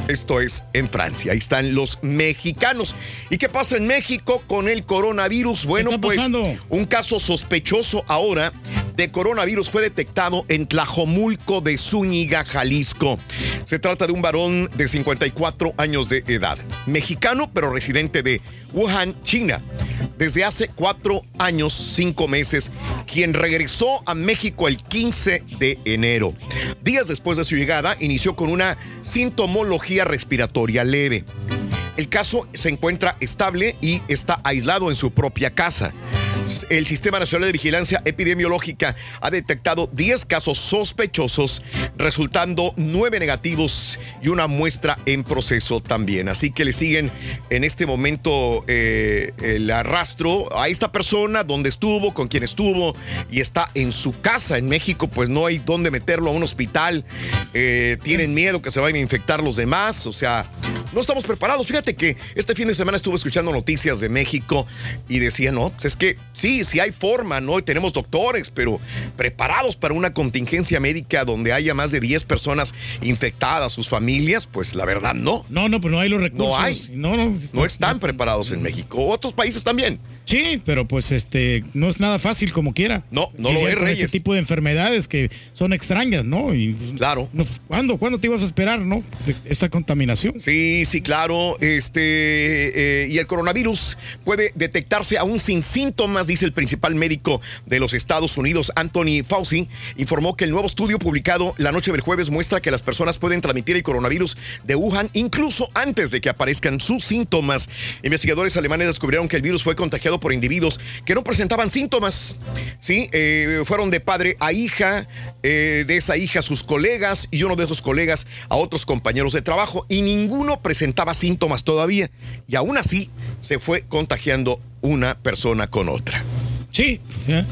Esto es en Francia. Ahí están los mexicanos. ¿Y qué pasa en México con el coronavirus? Bueno, pues pasando? un caso sospechoso ahora de coronavirus fue detectado en Tlajomulco de Zúñiga, Jalisco. Se trata de un varón de 54 años de edad, mexicano pero residente de Wuhan, China, desde hace cuatro años, cinco meses, quien regresó a México el 15 de enero. Días después de su llegada, inició con una sintomología respiratoria leve. El caso se encuentra estable y está aislado en su propia casa. El Sistema Nacional de Vigilancia Epidemiológica ha detectado 10 casos sospechosos, resultando 9 negativos y una muestra en proceso también. Así que le siguen en este momento eh, el arrastro a esta persona, donde estuvo, con quién estuvo, y está en su casa en México, pues no hay dónde meterlo a un hospital. Eh, tienen miedo que se vayan a infectar los demás, o sea, no estamos preparados. Fíjate que este fin de semana estuve escuchando noticias de México y decía, no, pues es que sí, sí hay forma, ¿no? Y tenemos doctores, pero preparados para una contingencia médica donde haya más de 10 personas infectadas, sus familias, pues la verdad no. No, no, pero no hay los recursos. No hay. No, no. No están preparados en México. Otros países también. Sí, pero pues este no es nada fácil como quiera. No, no lo es, con Reyes. Este tipo de enfermedades que son extrañas, ¿no? Y, claro. ¿Cuándo? ¿Cuándo te ibas a esperar, no? De Esta contaminación. Sí, sí, claro. Este eh, y el coronavirus puede detectarse aún sin síntomas, dice el principal médico de los Estados Unidos, Anthony Fauci, informó que el nuevo estudio publicado la noche del jueves muestra que las personas pueden transmitir el coronavirus de Wuhan incluso antes de que aparezcan sus síntomas. Investigadores alemanes descubrieron que el virus fue contagiado por individuos que no presentaban síntomas. Sí, eh, fueron de padre a hija, eh, de esa hija a sus colegas y uno de esos colegas a otros compañeros de trabajo y ninguno presentaba síntomas todavía. Y aún así se fue contagiando una persona con otra. Sí. o sea,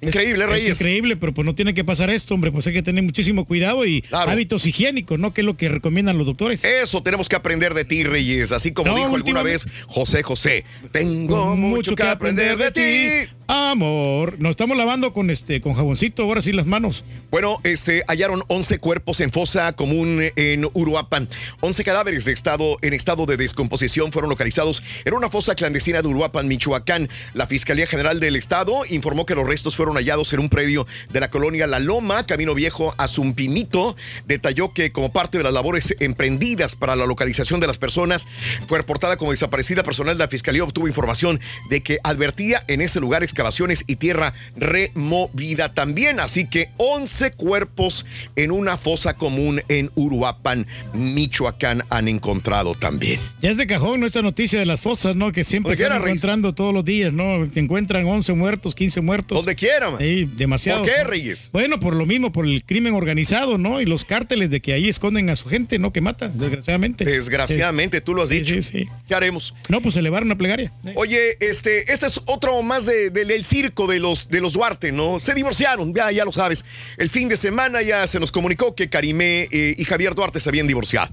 Increíble, es, Reyes. Es increíble, pero pues no tiene que pasar esto, hombre. Pues hay que tener muchísimo cuidado y hábitos higiénicos, ¿no? Que es lo que recomiendan los doctores. Eso tenemos que aprender de ti, Reyes. Así como No, dijo alguna vez José José. Tengo mucho que aprender de ti. Amor. Nos estamos lavando con este con jaboncito, ahora sí las manos. Bueno, este, hallaron 11 cuerpos en fosa común en Uruapan. 11 cadáveres de estado, en estado de descomposición fueron localizados en una fosa clandestina de Uruapan, Michoacán. La Fiscalía General del Estado informó que los restos fueron hallados en un predio de la colonia La Loma, Camino Viejo a Zumpimito. Detalló que como parte de las labores emprendidas para la localización de las personas, fue reportada como desaparecida personal de la Fiscalía. Obtuvo información de que advertía en ese lugar excavaciones y tierra removida también. Así que 11 cuerpos en una fosa común en Uruapan, Michoacán, han encontrado también. Ya es de cajón, ¿no? Esta noticia de las fosas, ¿no? Que siempre están quiera, Reyes. encontrando todos los días, ¿no? Que encuentran 11 muertos, 15 muertos. Donde quiera, man. Sí, demasiado. ¿Por qué, Reyes? Bueno, por lo mismo, por el crimen organizado, ¿no? Y los cárteles de que ahí esconden a su gente, ¿no? Que matan, desgraciadamente. Desgraciadamente, tú lo has dicho. ¿Qué haremos? No, pues elevar una plegaria. Oye, este, este es otro más de- de- del circo de los, de los Duarte, ¿no? Se divorciaron, ya, ya lo sabes. El fin de semana ya se nos comunicó que Karimé eh, y Javier Duarte se habían divorciado.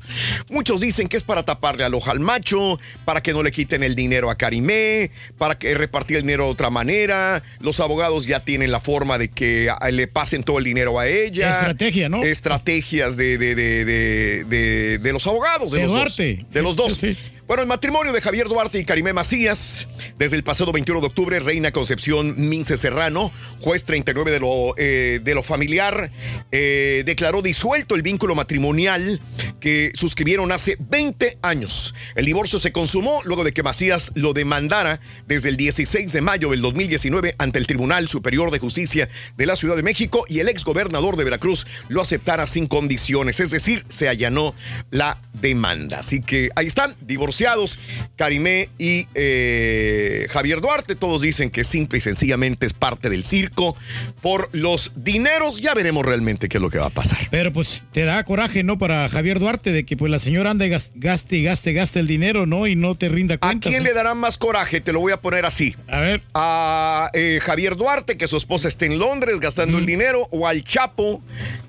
Muchos dicen que es para taparle al ojo al macho, para que no le quiten el dinero a Karimé, para que repartir el dinero de otra manera. Los abogados ya tienen la forma de que le pasen todo el dinero a ella. Estrategia, ¿no? Estrategias de, de, de, de, los abogados, de, los Duarte. dos. De los dos. Bueno, el matrimonio de Javier Duarte y Karimé Macías, desde el pasado 21 de octubre, Reina Concepción Mince Serrano, juez 39 de lo, eh, de lo familiar, eh, declaró disuelto el vínculo matrimonial que suscribieron hace 20 años. El divorcio se consumó luego de que Macías lo demandara desde el 16 de mayo del 2019 ante el Tribunal Superior de Justicia de la Ciudad de México y el exgobernador de Veracruz lo aceptara sin condiciones, es decir, se allanó la demanda. Así que ahí están, divorciados, Karimé y eh, Javier Duarte. Todos dicen que simple y sencillamente es parte del circo por los dineros. Ya veremos realmente qué es lo que va a pasar. Pero pues te da coraje, ¿no? Para Javier Duarte de que pues la señora anda y gas- gaste y gaste, gaste el dinero, ¿no? Y no te rinda ¿A cuentas. quién le dará más coraje? Te lo voy a poner así. A ver. A eh, Javier Duarte, que su esposa esté en Londres gastando el dinero, o al Chapo,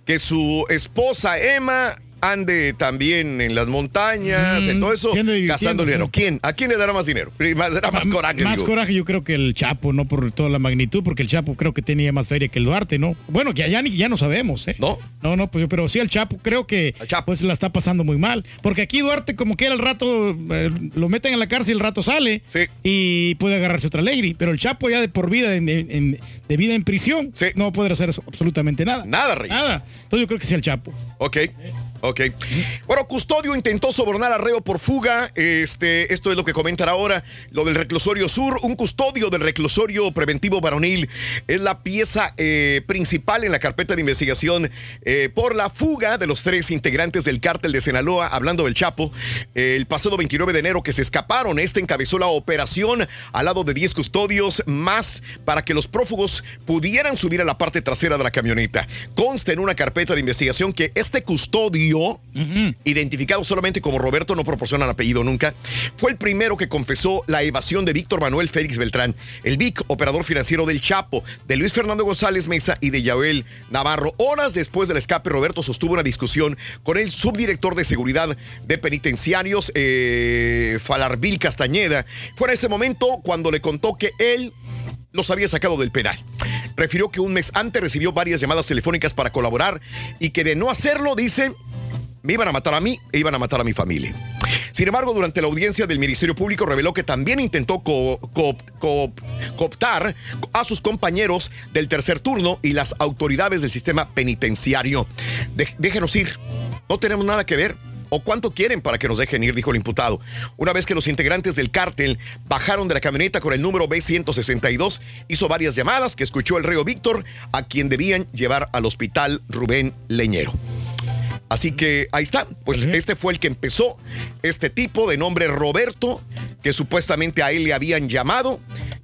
que su esposa Emma ande también en las montañas, en todo eso, sí gastando dinero. sí. ¿Quién? ¿A quién le dará más dinero? Más, dará más coraje. Más digo. coraje yo creo que el Chapo, no por toda la magnitud, porque el Chapo creo que tenía más feria que el Duarte, ¿no? Bueno, que ya, ya no sabemos, ¿eh? No. No, no, pues, pero sí el Chapo creo que pues la está pasando muy mal. Porque aquí Duarte como que era el rato, eh, lo meten en la cárcel y el rato sale y puede agarrarse otra ley. Pero el Chapo ya de por vida, en- de vida en prisión, no va a poder hacer absolutamente nada. Nada, Reyes. Nada. Entonces yo creo que sí el Chapo. Ok, ok. Bueno, Custodio intentó sobornar a reo por fuga. Este, esto es lo que comentan ahora. Lo del reclusorio sur. Un custodio del reclusorio preventivo varonil es la pieza eh, principal en la carpeta de investigación eh, por la fuga de los tres integrantes del cártel de Sinaloa, hablando del Chapo. eh, el pasado 29 de enero que se escaparon. Este encabezó la operación al lado de 10 custodios más para que los prófugos pudieran subir a la parte trasera de la camioneta. Consta en una carpeta de investigación que este custodio, identificado solamente como Roberto, no proporcionan apellido nunca, fue el primero que confesó la evasión de Víctor Manuel Félix Beltrán, el VIC, operador financiero del Chapo, de Luis Fernando González Mesa y de Yael Navarro. Horas después del escape, Roberto sostuvo una discusión con el subdirector de seguridad de penitenciarios, eh, Falarvil Castañeda. Fue en ese momento cuando le contó que él los había sacado del penal. Refirió que un mes antes recibió varias llamadas telefónicas para colaborar y que de no hacerlo, dice, me iban a matar a mí e iban a matar a mi familia. Sin embargo, durante la audiencia del Ministerio Público reveló que también intentó co- co- co- cooptar a sus compañeros del tercer turno y las autoridades del sistema penitenciario. Déjenos ir, no tenemos nada que ver. ¿O cuánto quieren para que nos dejen ir? Dijo el imputado. Una vez que los integrantes del cártel bajaron de la camioneta con el número B162, hizo varias llamadas que escuchó el reo Víctor, a quien debían llevar al hospital Rubén Leñero. Así que ahí está, pues este fue el que empezó, este tipo de nombre Roberto, que supuestamente a él le habían llamado,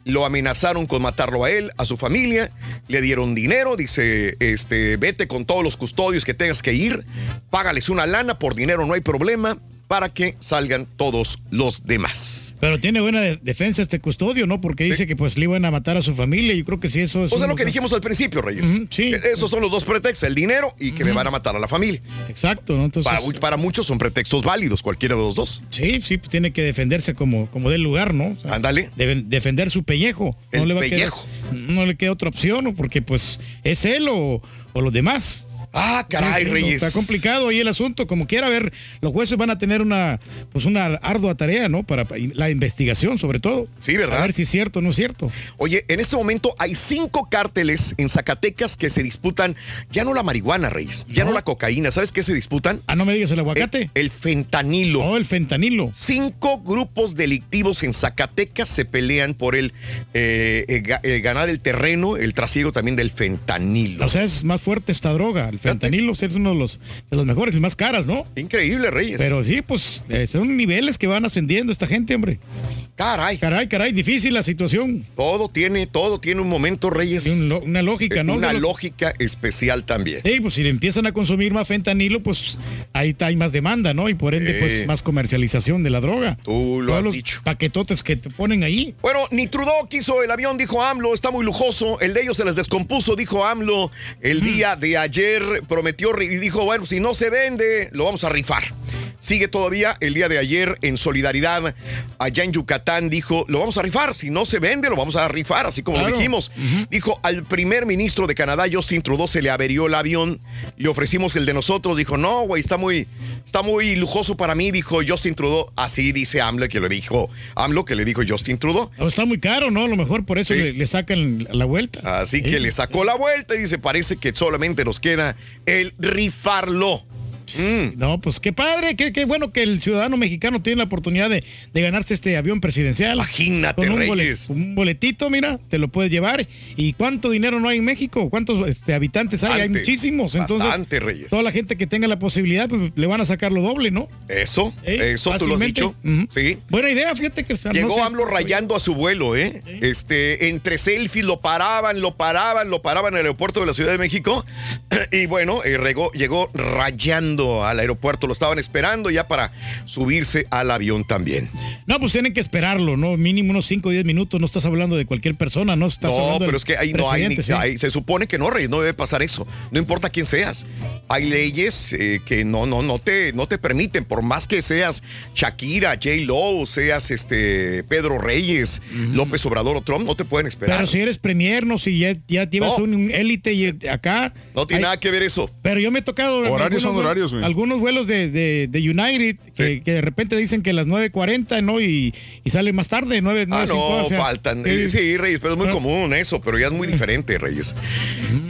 lo amenazaron con matarlo a él, a su familia, le dieron dinero, dice, este, vete con todos los custodios que tengas que ir, págales una lana, por dinero no hay problema, para que salgan todos los demás. Pero tiene buena de- defensa este custodio, ¿no? Porque dice que pues le iban a matar a su familia. Yo creo que sí, eso es. O sea, lo que dijimos al principio, Reyes. sí. Esos son los dos pretextos, el dinero y que me van a matar a la familia. Exacto, ¿no? Entonces. Para, para muchos son pretextos válidos, cualquiera de los dos. Sí, sí, pues tiene que defenderse como, como del lugar, ¿no? Ándale. defender su pellejo. El no le va pellejo. A quedar, no le queda otra opción, ¿no? Porque pues es él o, o los demás. Ah, caray, Sí, no, Reyes. Está complicado ahí el asunto. Como quiera, a ver, los jueces van a tener una, pues una ardua tarea, ¿no? Para la investigación, sobre todo. Sí, ¿verdad? A ver si es cierto o no es cierto. Oye, en este momento hay cinco cárteles en Zacatecas que se disputan ya no la marihuana, Reyes, ya no, la cocaína. ¿Sabes qué se disputan? Ah, no me digas el aguacate. El, el fentanilo. Oh, el fentanilo. Cinco grupos delictivos en Zacatecas se pelean por el eh, eh, eh, ganar el terreno, el trasiego también del fentanilo. O sea, es más fuerte esta droga. El fentanilo es uno de los, de los mejores y más caras, ¿no? Increíble, Reyes. Pero sí, pues eh, son niveles que van ascendiendo esta gente, hombre. Caray. Caray, caray, difícil la situación. Todo tiene, todo tiene un momento, Reyes. una lógica, ¿no? Una lógica especial también. Sí, pues si le empiezan a consumir más fentanilo, pues ahí está, hay más demanda, ¿no? Y por ende, Sí. pues más comercialización de la droga. Tú lo Todos has los dicho. Paquetotes que te ponen ahí. Bueno, ni Trudeau quiso el avión, dijo AMLO, está muy lujoso. El de ellos se les descompuso, dijo AMLO. El día de ayer prometió y dijo, bueno, si no se vende, lo vamos a rifar. Sigue todavía el día de ayer en solidaridad allá en Yucatán, dijo, lo vamos a rifar, si no se vende, lo vamos a rifar, así como lo dijimos. Dijo, al primer ministro de Canadá, Justin Trudeau, se le averió el avión, le ofrecimos el de nosotros, dijo, no, güey, está muy, está muy lujoso para mí, dijo Justin Trudeau, así dice AMLO que le dijo, AMLO que le dijo Justin Trudeau. O está muy caro, ¿no? A lo mejor por eso Sí. le, le sacan la vuelta. Así que le sacó la vuelta y dice, parece que solamente nos queda el rifarlo. Mm. No, pues qué padre, qué, qué bueno que el ciudadano mexicano tiene la oportunidad de, de ganarse este avión presidencial. Imagínate, Con un, Reyes. un boletito, mira, te lo puedes llevar. ¿Y cuánto dinero no hay en México? ¿Cuántos este, habitantes hay? Hay muchísimos. Entonces, bastante, Reyes. toda la gente que tenga la posibilidad, pues le van a sacar lo doble, ¿no? Eso, Eh, eso tú lo has dicho. Sí. Buena idea, fíjate que o sea, no Llegó sé, AMLO rayando a su vuelo, ¿eh? Este, entre selfies lo paraban, lo paraban, lo paraban en el aeropuerto de la Ciudad de México. [CLEARS THROAT] Y bueno, eh, regó- llegó rayando llegando al aeropuerto, lo estaban esperando ya para subirse al avión también. No, pues tienen que esperarlo, ¿no? Mínimo unos 5 o 10 minutos. No estás hablando de cualquier persona, no estás No, hablando pero es que ahí no hay, ni- sí. hay- se supone que no, Reyes, no debe pasar eso. No importa quién seas. Hay leyes eh, que no, no, no te, no te permiten, por más que seas Shakira, J. Lo, seas este Pedro Reyes, López Obrador o Trump, no te pueden esperar. Pero si eres premier, no, si ya, ya llevas No. un, élite y acá. no tiene hay- nada que ver eso. Pero yo me he tocado. Horarios son vuelos- horarios, güey. Algunos vuelos de, de- de United que, que de repente dicen que las 9.40, ¿no? Y, y sale más tarde, 9, Ah, 9.50. no, o sea, faltan. sí. Eh, Sí, Reyes, pero es muy común eso, pero ya es muy diferente, Reyes.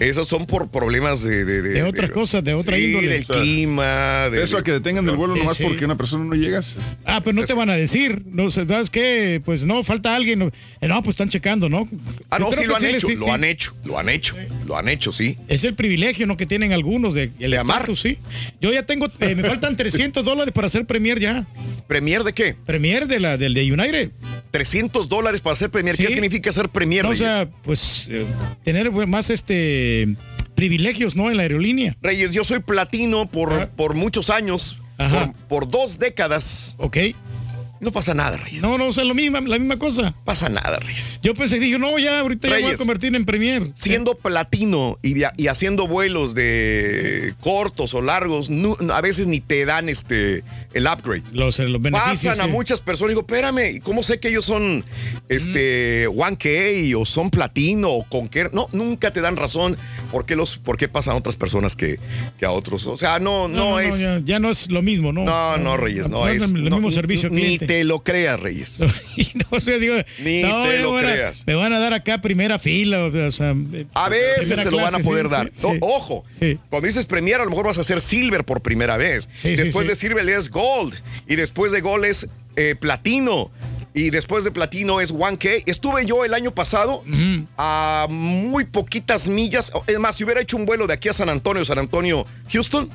Esos son por problemas de... De, De otras cosas, de otra sí, índole. del O sea, clima. De, Eso a que detengan el vuelo nomás sí. porque una persona no llegas. Ah, pues no te van a decir. No sé, ¿sabes qué? Pues no, falta alguien. No, Eh, no, pues están checando, ¿no? Ah, no, sí lo han hecho, sí, lo sí. han hecho, lo han hecho, lo han hecho, sí. Es el privilegio, ¿no? Que tienen algunos de, el De amar. sí. Yo ya tengo, eh, me faltan 300 dólares para ser premier ya. ¿Premier de qué? Premier de la, del de United. 300 dólares para ser premier. ¿Qué significa ser premier, No, o sea, pues eh, tener pues, más este privilegios, ¿no? En la aerolínea. Reyes, yo soy platino por, Ah. por muchos años, Ajá. por, por dos décadas. Ok. No pasa nada, Reyes. No, no, o sea, lo mismo, la misma cosa. Pasa nada, Reyes. Yo pensé, dije, no, ya, ahorita ya voy a Reyes. convertir en premier. Siendo platino y, y haciendo vuelos de cortos o largos, a veces ni te dan este el upgrade. Los, eh, los beneficios. Pasan a muchas personas y digo, espérame, ¿y ¿cómo sé que ellos son este 1K o son platino o con qué? No, nunca te dan razón por qué, los, por qué pasan a otras personas que, que a otros. O sea, no, no, es. ya, ya no es lo mismo, ¿no? No, no, Reyes, no es. el mismo servicio cliente. Te lo creas, Reyes. [LAUGHS] No, sea, digo, Ni no, te lo van a- creas. Me van a dar acá primera fila, o sea, eh, A veces te lo van a poder sí, dar. sí, No, sí. ojo, cuando dices Premier, a lo mejor vas a hacer Silver por primera vez. Después de Silver es Gold. Y después de Gold es eh, Platino. Y después de Platino es 1K. Estuve yo el año pasado a muy poquitas millas. Es más, si hubiera hecho un vuelo de aquí a San Antonio, San Antonio, Houston,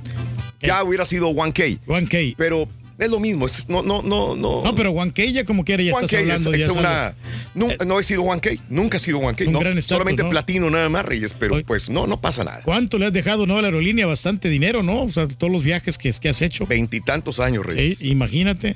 ya hubiera sido 1K. 1K. Pero es lo mismo. es- no, no, no, no. No, pero 1K ya como quiera, ya 1K estás es, hablando. es ya una. sabes. Nunca, no he sido 1K, nunca he sido 1K, Es un no. solamente ¿no? platino nada más, Reyes, pero pues no, no pasa nada. ¿Cuánto le has dejado, no, a la aerolínea? Bastante dinero, ¿no? O sea, todos los viajes que, que has hecho. Veintitantos años, Reyes. Sí, imagínate.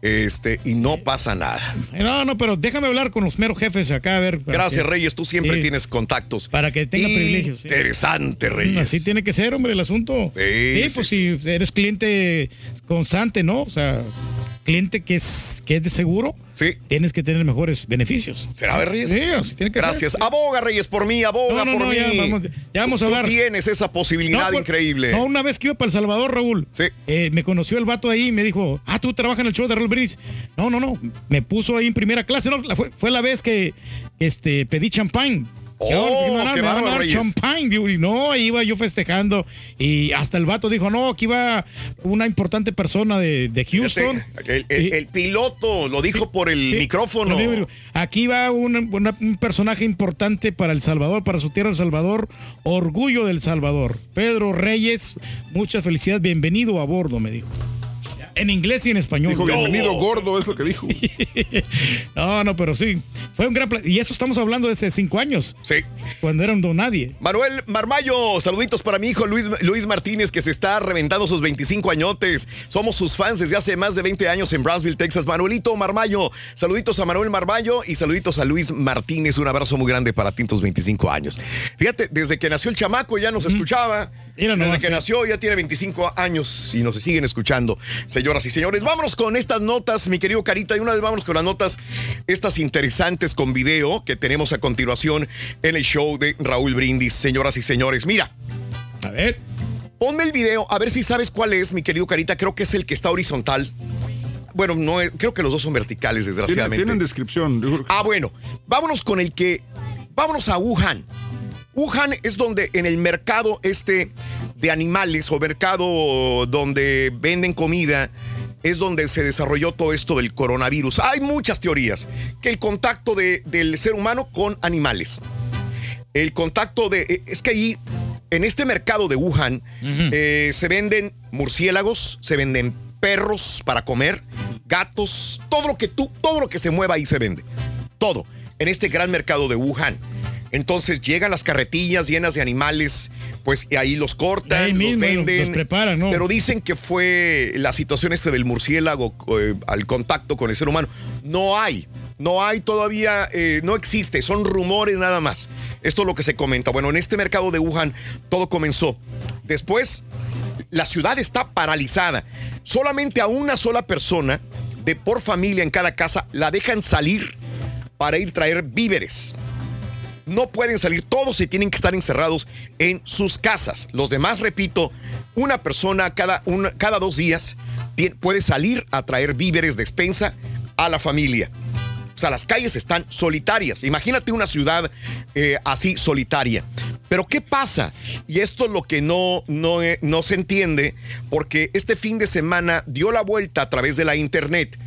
Este, y no pasa nada. No, no, pero déjame hablar con los meros jefes acá, a ver. Gracias, que- Reyes, tú siempre Sí. tienes contactos. Para que tenga privilegios. Interesante, Mm, Reyes. Así tiene que ser, hombre, el asunto. Sí, sí, pues si eres cliente constante, ¿no? O sea, cliente que es, que es de seguro, sí. tienes que tener mejores beneficios. ¿Será, Reyes? Sí, así tiene que Gracias. ser. Aboga, Reyes, por mí, aboga No, no, por no, mí. ya vamos, ya vamos a Tú hablar. tienes esa posibilidad pues, increíble. No, una vez que iba para El Salvador, Raúl, eh, me conoció el vato ahí y me dijo, ah, tú trabajas en el show de Raúl Brindis. No, no, no, me puso ahí en primera clase. No, fue, fue la vez que este, pedí champán. Oh, qué me bárbaro, dar Reyes. champán. Digo, y no, iba yo festejando. Y hasta el vato dijo, no, aquí va una importante persona de, de Houston. El, el- el piloto lo dijo por el Sí, micrófono. Aquí va un, una- un personaje importante para El Salvador, para su tierra El Salvador, orgullo del Salvador. Pedro Reyes, mucha felicidad, bienvenido a bordo, me dijo. En inglés y en español. Dijo, bienvenido gordo, es lo que dijo. [LAUGHS] No, no, pero sí. Fue un gran Y eso estamos hablando de hace cinco años. Sí. Cuando era un don nadie. Manuel Marmayo, saluditos para mi hijo Luis, Luis Martínez, que se está reventando sus 25 añotes. Somos sus fans desde hace más de 20 años en Brownsville, Texas. Manuelito Marmayo, saluditos a Manuel Marmayo y saluditos a Luis Martínez. Un abrazo muy grande para ti en tus 25 años. Fíjate, desde que nació el chamaco ya nos escuchaba. Mira desde nomás, que nació ya tiene 25 años y nos siguen escuchando. Señoras y señores, vámonos con estas notas, mi querido Carita. Y una vez vámonos con las notas, estas interesantes con video que tenemos a continuación en el show de Raúl Brindis. Señoras y señores, mira. A ver. Ponme el video, a ver si sabes cuál es, mi querido Carita. Creo que es el que está horizontal. Bueno, no, eh, creo que los dos son verticales, Tienen, desgraciadamente. tienen descripción. Creo que- Ah, bueno, vámonos con el que. Vámonos a Wuhan. Wuhan es donde en el mercado este de animales o mercado donde venden comida es donde se desarrolló todo esto del coronavirus. Hay muchas teorías. Que el contacto de- del ser humano con animales. El contacto de... eh, Es que ahí, en este mercado de Wuhan, eh, se venden murciélagos, se venden perros para comer, gatos, todo lo que tú, todo lo que se mueva ahí se vende. Todo. En este gran mercado de Wuhan. Entonces llegan las carretillas llenas de animales, pues y ahí los cortan, Ahí los venden. los preparan, ¿no? Pero dicen que fue la situación este del murciélago eh, al contacto con el ser humano. No hay, no hay todavía, eh, no existe, son rumores nada más. Esto es lo que se comenta. Bueno, en este mercado de Wuhan todo comenzó. Después, la ciudad está paralizada. Solamente a una sola persona de por familia en cada casa la dejan salir para ir traer víveres no pueden salir, todos se tienen que estar encerrados en sus casas. Los demás, repito, una persona cada, cada dos días puede salir a traer víveres de despensa a la familia. O sea, las calles están solitarias. Imagínate una ciudad eh, así solitaria. Pero ¿qué pasa? Y esto es lo que no, no, eh, no se entiende, porque este fin de semana dio la vuelta a través de la internet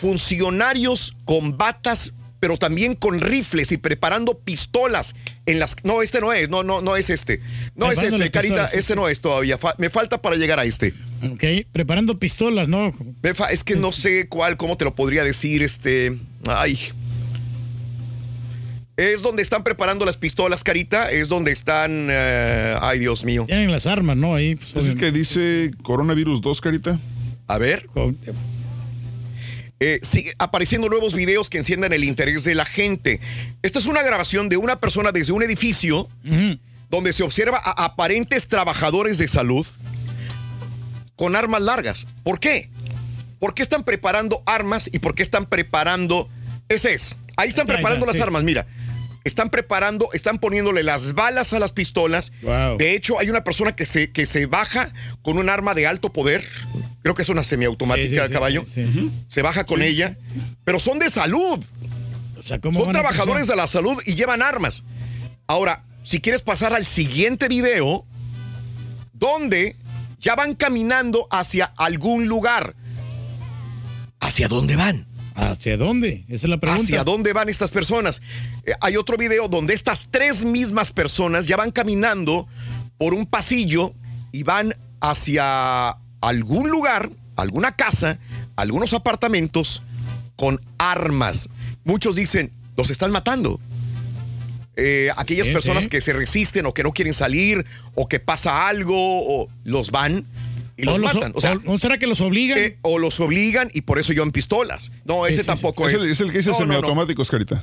funcionarios con batas, pero también con rifles y preparando pistolas en las. No, este no es, no, no, no es este. No es este, Carita, pistolas, sí, este no es todavía. Fa- me falta para llegar a este. Ok, preparando pistolas, ¿no? Es que no sé cuál, cómo te lo podría decir, este. Ay. Es donde están preparando las pistolas, Carita. Es donde están. eh, ay, Dios mío. Tienen las armas, ¿no? Ahí. pues, ¿Es el que dice coronavirus 2, Carita? A ver. Eh, sigue apareciendo nuevos videos que enciendan el interés de la gente. Esta es una grabación de una persona desde un edificio donde se observa a aparentes trabajadores de salud con armas largas. ¿Por qué? ¿Por qué están preparando armas y por qué están preparando... Ese es. Ahí están preparando las sí. armas, mira. Están preparando, están poniéndole las balas a las pistolas. De hecho, hay una persona que se, que se baja con un arma de alto poder. Creo que es una semiautomática, sí, sí, caballo. sí, Se baja con ella. Pero son de salud. ¿cómo son trabajadores de la salud y llevan armas. Ahora, si quieres pasar al siguiente video, donde ya van caminando hacia algún lugar. ¿Hacia dónde van? ¿Hacia dónde? Esa es la pregunta. ¿Hacia dónde van estas personas? Eh, hay otro video donde estas tres mismas personas ya van caminando por un pasillo y van hacia algún lugar, alguna casa, algunos apartamentos con armas. Muchos dicen, los están matando. Eh, aquellas Sí, personas sí. que se resisten o que no quieren salir o que pasa algo o los van y los O los- matan. O sea, o- ¿no será que los obligan? eh, o los obligan y por eso llevan pistolas. No, ese Sí, sí, sí. tampoco Es es. el, es el que dice No, no, no. semiautomáticos, Carita.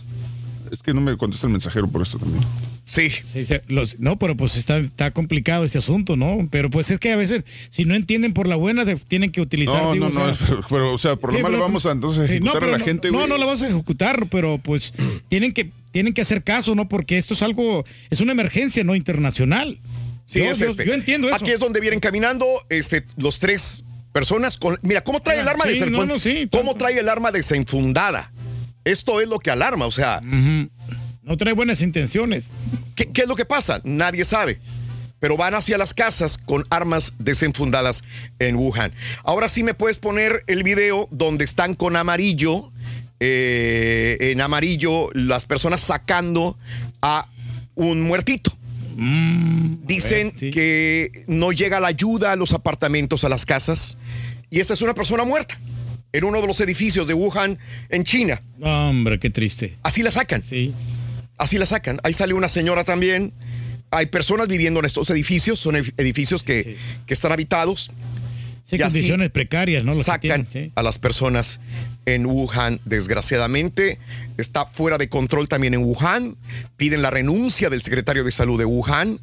Es que no me contesta el mensajero por esto también. Sí. Sí, sí, los- no, pero pues está, está complicado ese asunto, ¿no? Pero pues es que a veces, si no entienden por la buena, de- tienen que utilizar. No, digo, no, o no, sea, pero, pero, o sea, por lo Sí, malo pero- vamos a entonces Sí, ejecutar no, a la no- gente, No, güey. no la vamos a ejecutar, pero pues tienen que, tienen que hacer caso, ¿no? Porque esto es algo, es una emergencia, ¿no? Internacional. Sí, Yo- es yo- este. Yo entiendo eso. Aquí es donde vienen caminando este, los tres personas con. Mira, ¿cómo trae Ah, el arma sí, desenfundada? no, no, sí, ¿Cómo trae el arma desenfundada? Esto es lo que alarma, o sea. No trae buenas intenciones. ¿qué, qué es lo que pasa? Nadie sabe. Pero van hacia las casas con armas desenfundadas en Wuhan. Ahora sí me puedes poner el video donde están con amarillo, eh, en amarillo, las personas sacando a un muertito. Dicen que no llega la ayuda a los apartamentos, a las casas. Y esta es una persona muerta en uno de los edificios de Wuhan, en China. Hombre, qué triste. Así la sacan. Sí. Así la sacan. Ahí sale una señora también. Hay personas viviendo en estos edificios. Son ed- edificios que, que están habitados. Sí, Y así condiciones precarias, ¿no? Que sacan tienen, sí. a las personas en Wuhan, desgraciadamente. Está fuera de control también en Wuhan. Piden la renuncia del secretario de salud de Wuhan,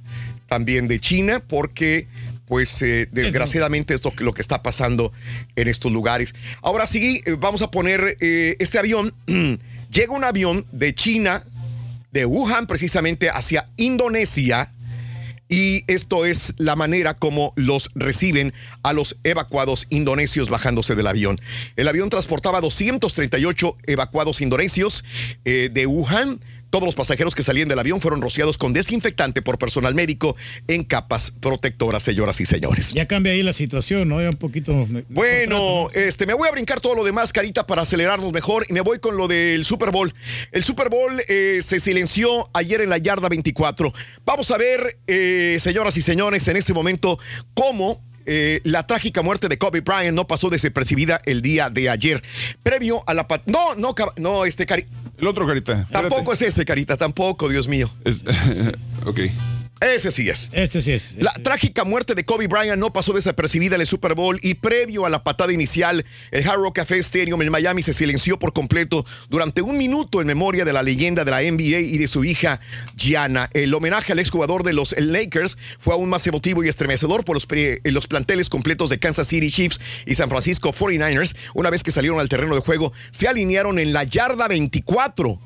también de China, porque pues eh, desgraciadamente es lo que, está pasando en estos lugares. Ahora sí, eh, vamos a poner eh, este avión. [CLEARS THROAT] Llega un avión de China, de Wuhan precisamente, hacia Indonesia. Y esto es la manera como los reciben a los evacuados indonesios bajándose del avión. El avión transportaba 238 evacuados indonesios de Wuhan. Todos los pasajeros que salían del avión fueron rociados con desinfectante por personal médico en capas protectoras, señoras y señores. Ya cambia ahí la situación, ¿no? Ya un poquito. Bueno, este, me voy a brincar todo lo demás, Carita, para acelerarnos mejor y me voy con lo del Super Bowl. El Super Bowl eh, se silenció ayer en la yarda 24. Vamos a ver, eh, señoras y señores, en este momento cómo eh, la trágica muerte de Kobe Bryant no pasó desapercibida el día de ayer. Previo a la... No, no, no, este cari... El otro carita. Tampoco es ese, carita, tampoco, Dios mío. [LAUGHS] ok. Ese sí es. Este sí es. La trágica muerte de Kobe Bryant no pasó desapercibida en el Super Bowl y previo a la patada inicial, el Hard Rock Café Stadium en Miami se silenció por completo durante un minuto en memoria de la leyenda de la NBA y de su hija Gianna. El homenaje al exjugador de los Lakers fue aún más emotivo y estremecedor por los, pre- eh, los planteles completos de Kansas City Chiefs y San Francisco 49ers. Una vez que salieron al terreno de juego, se alinearon en la yarda 24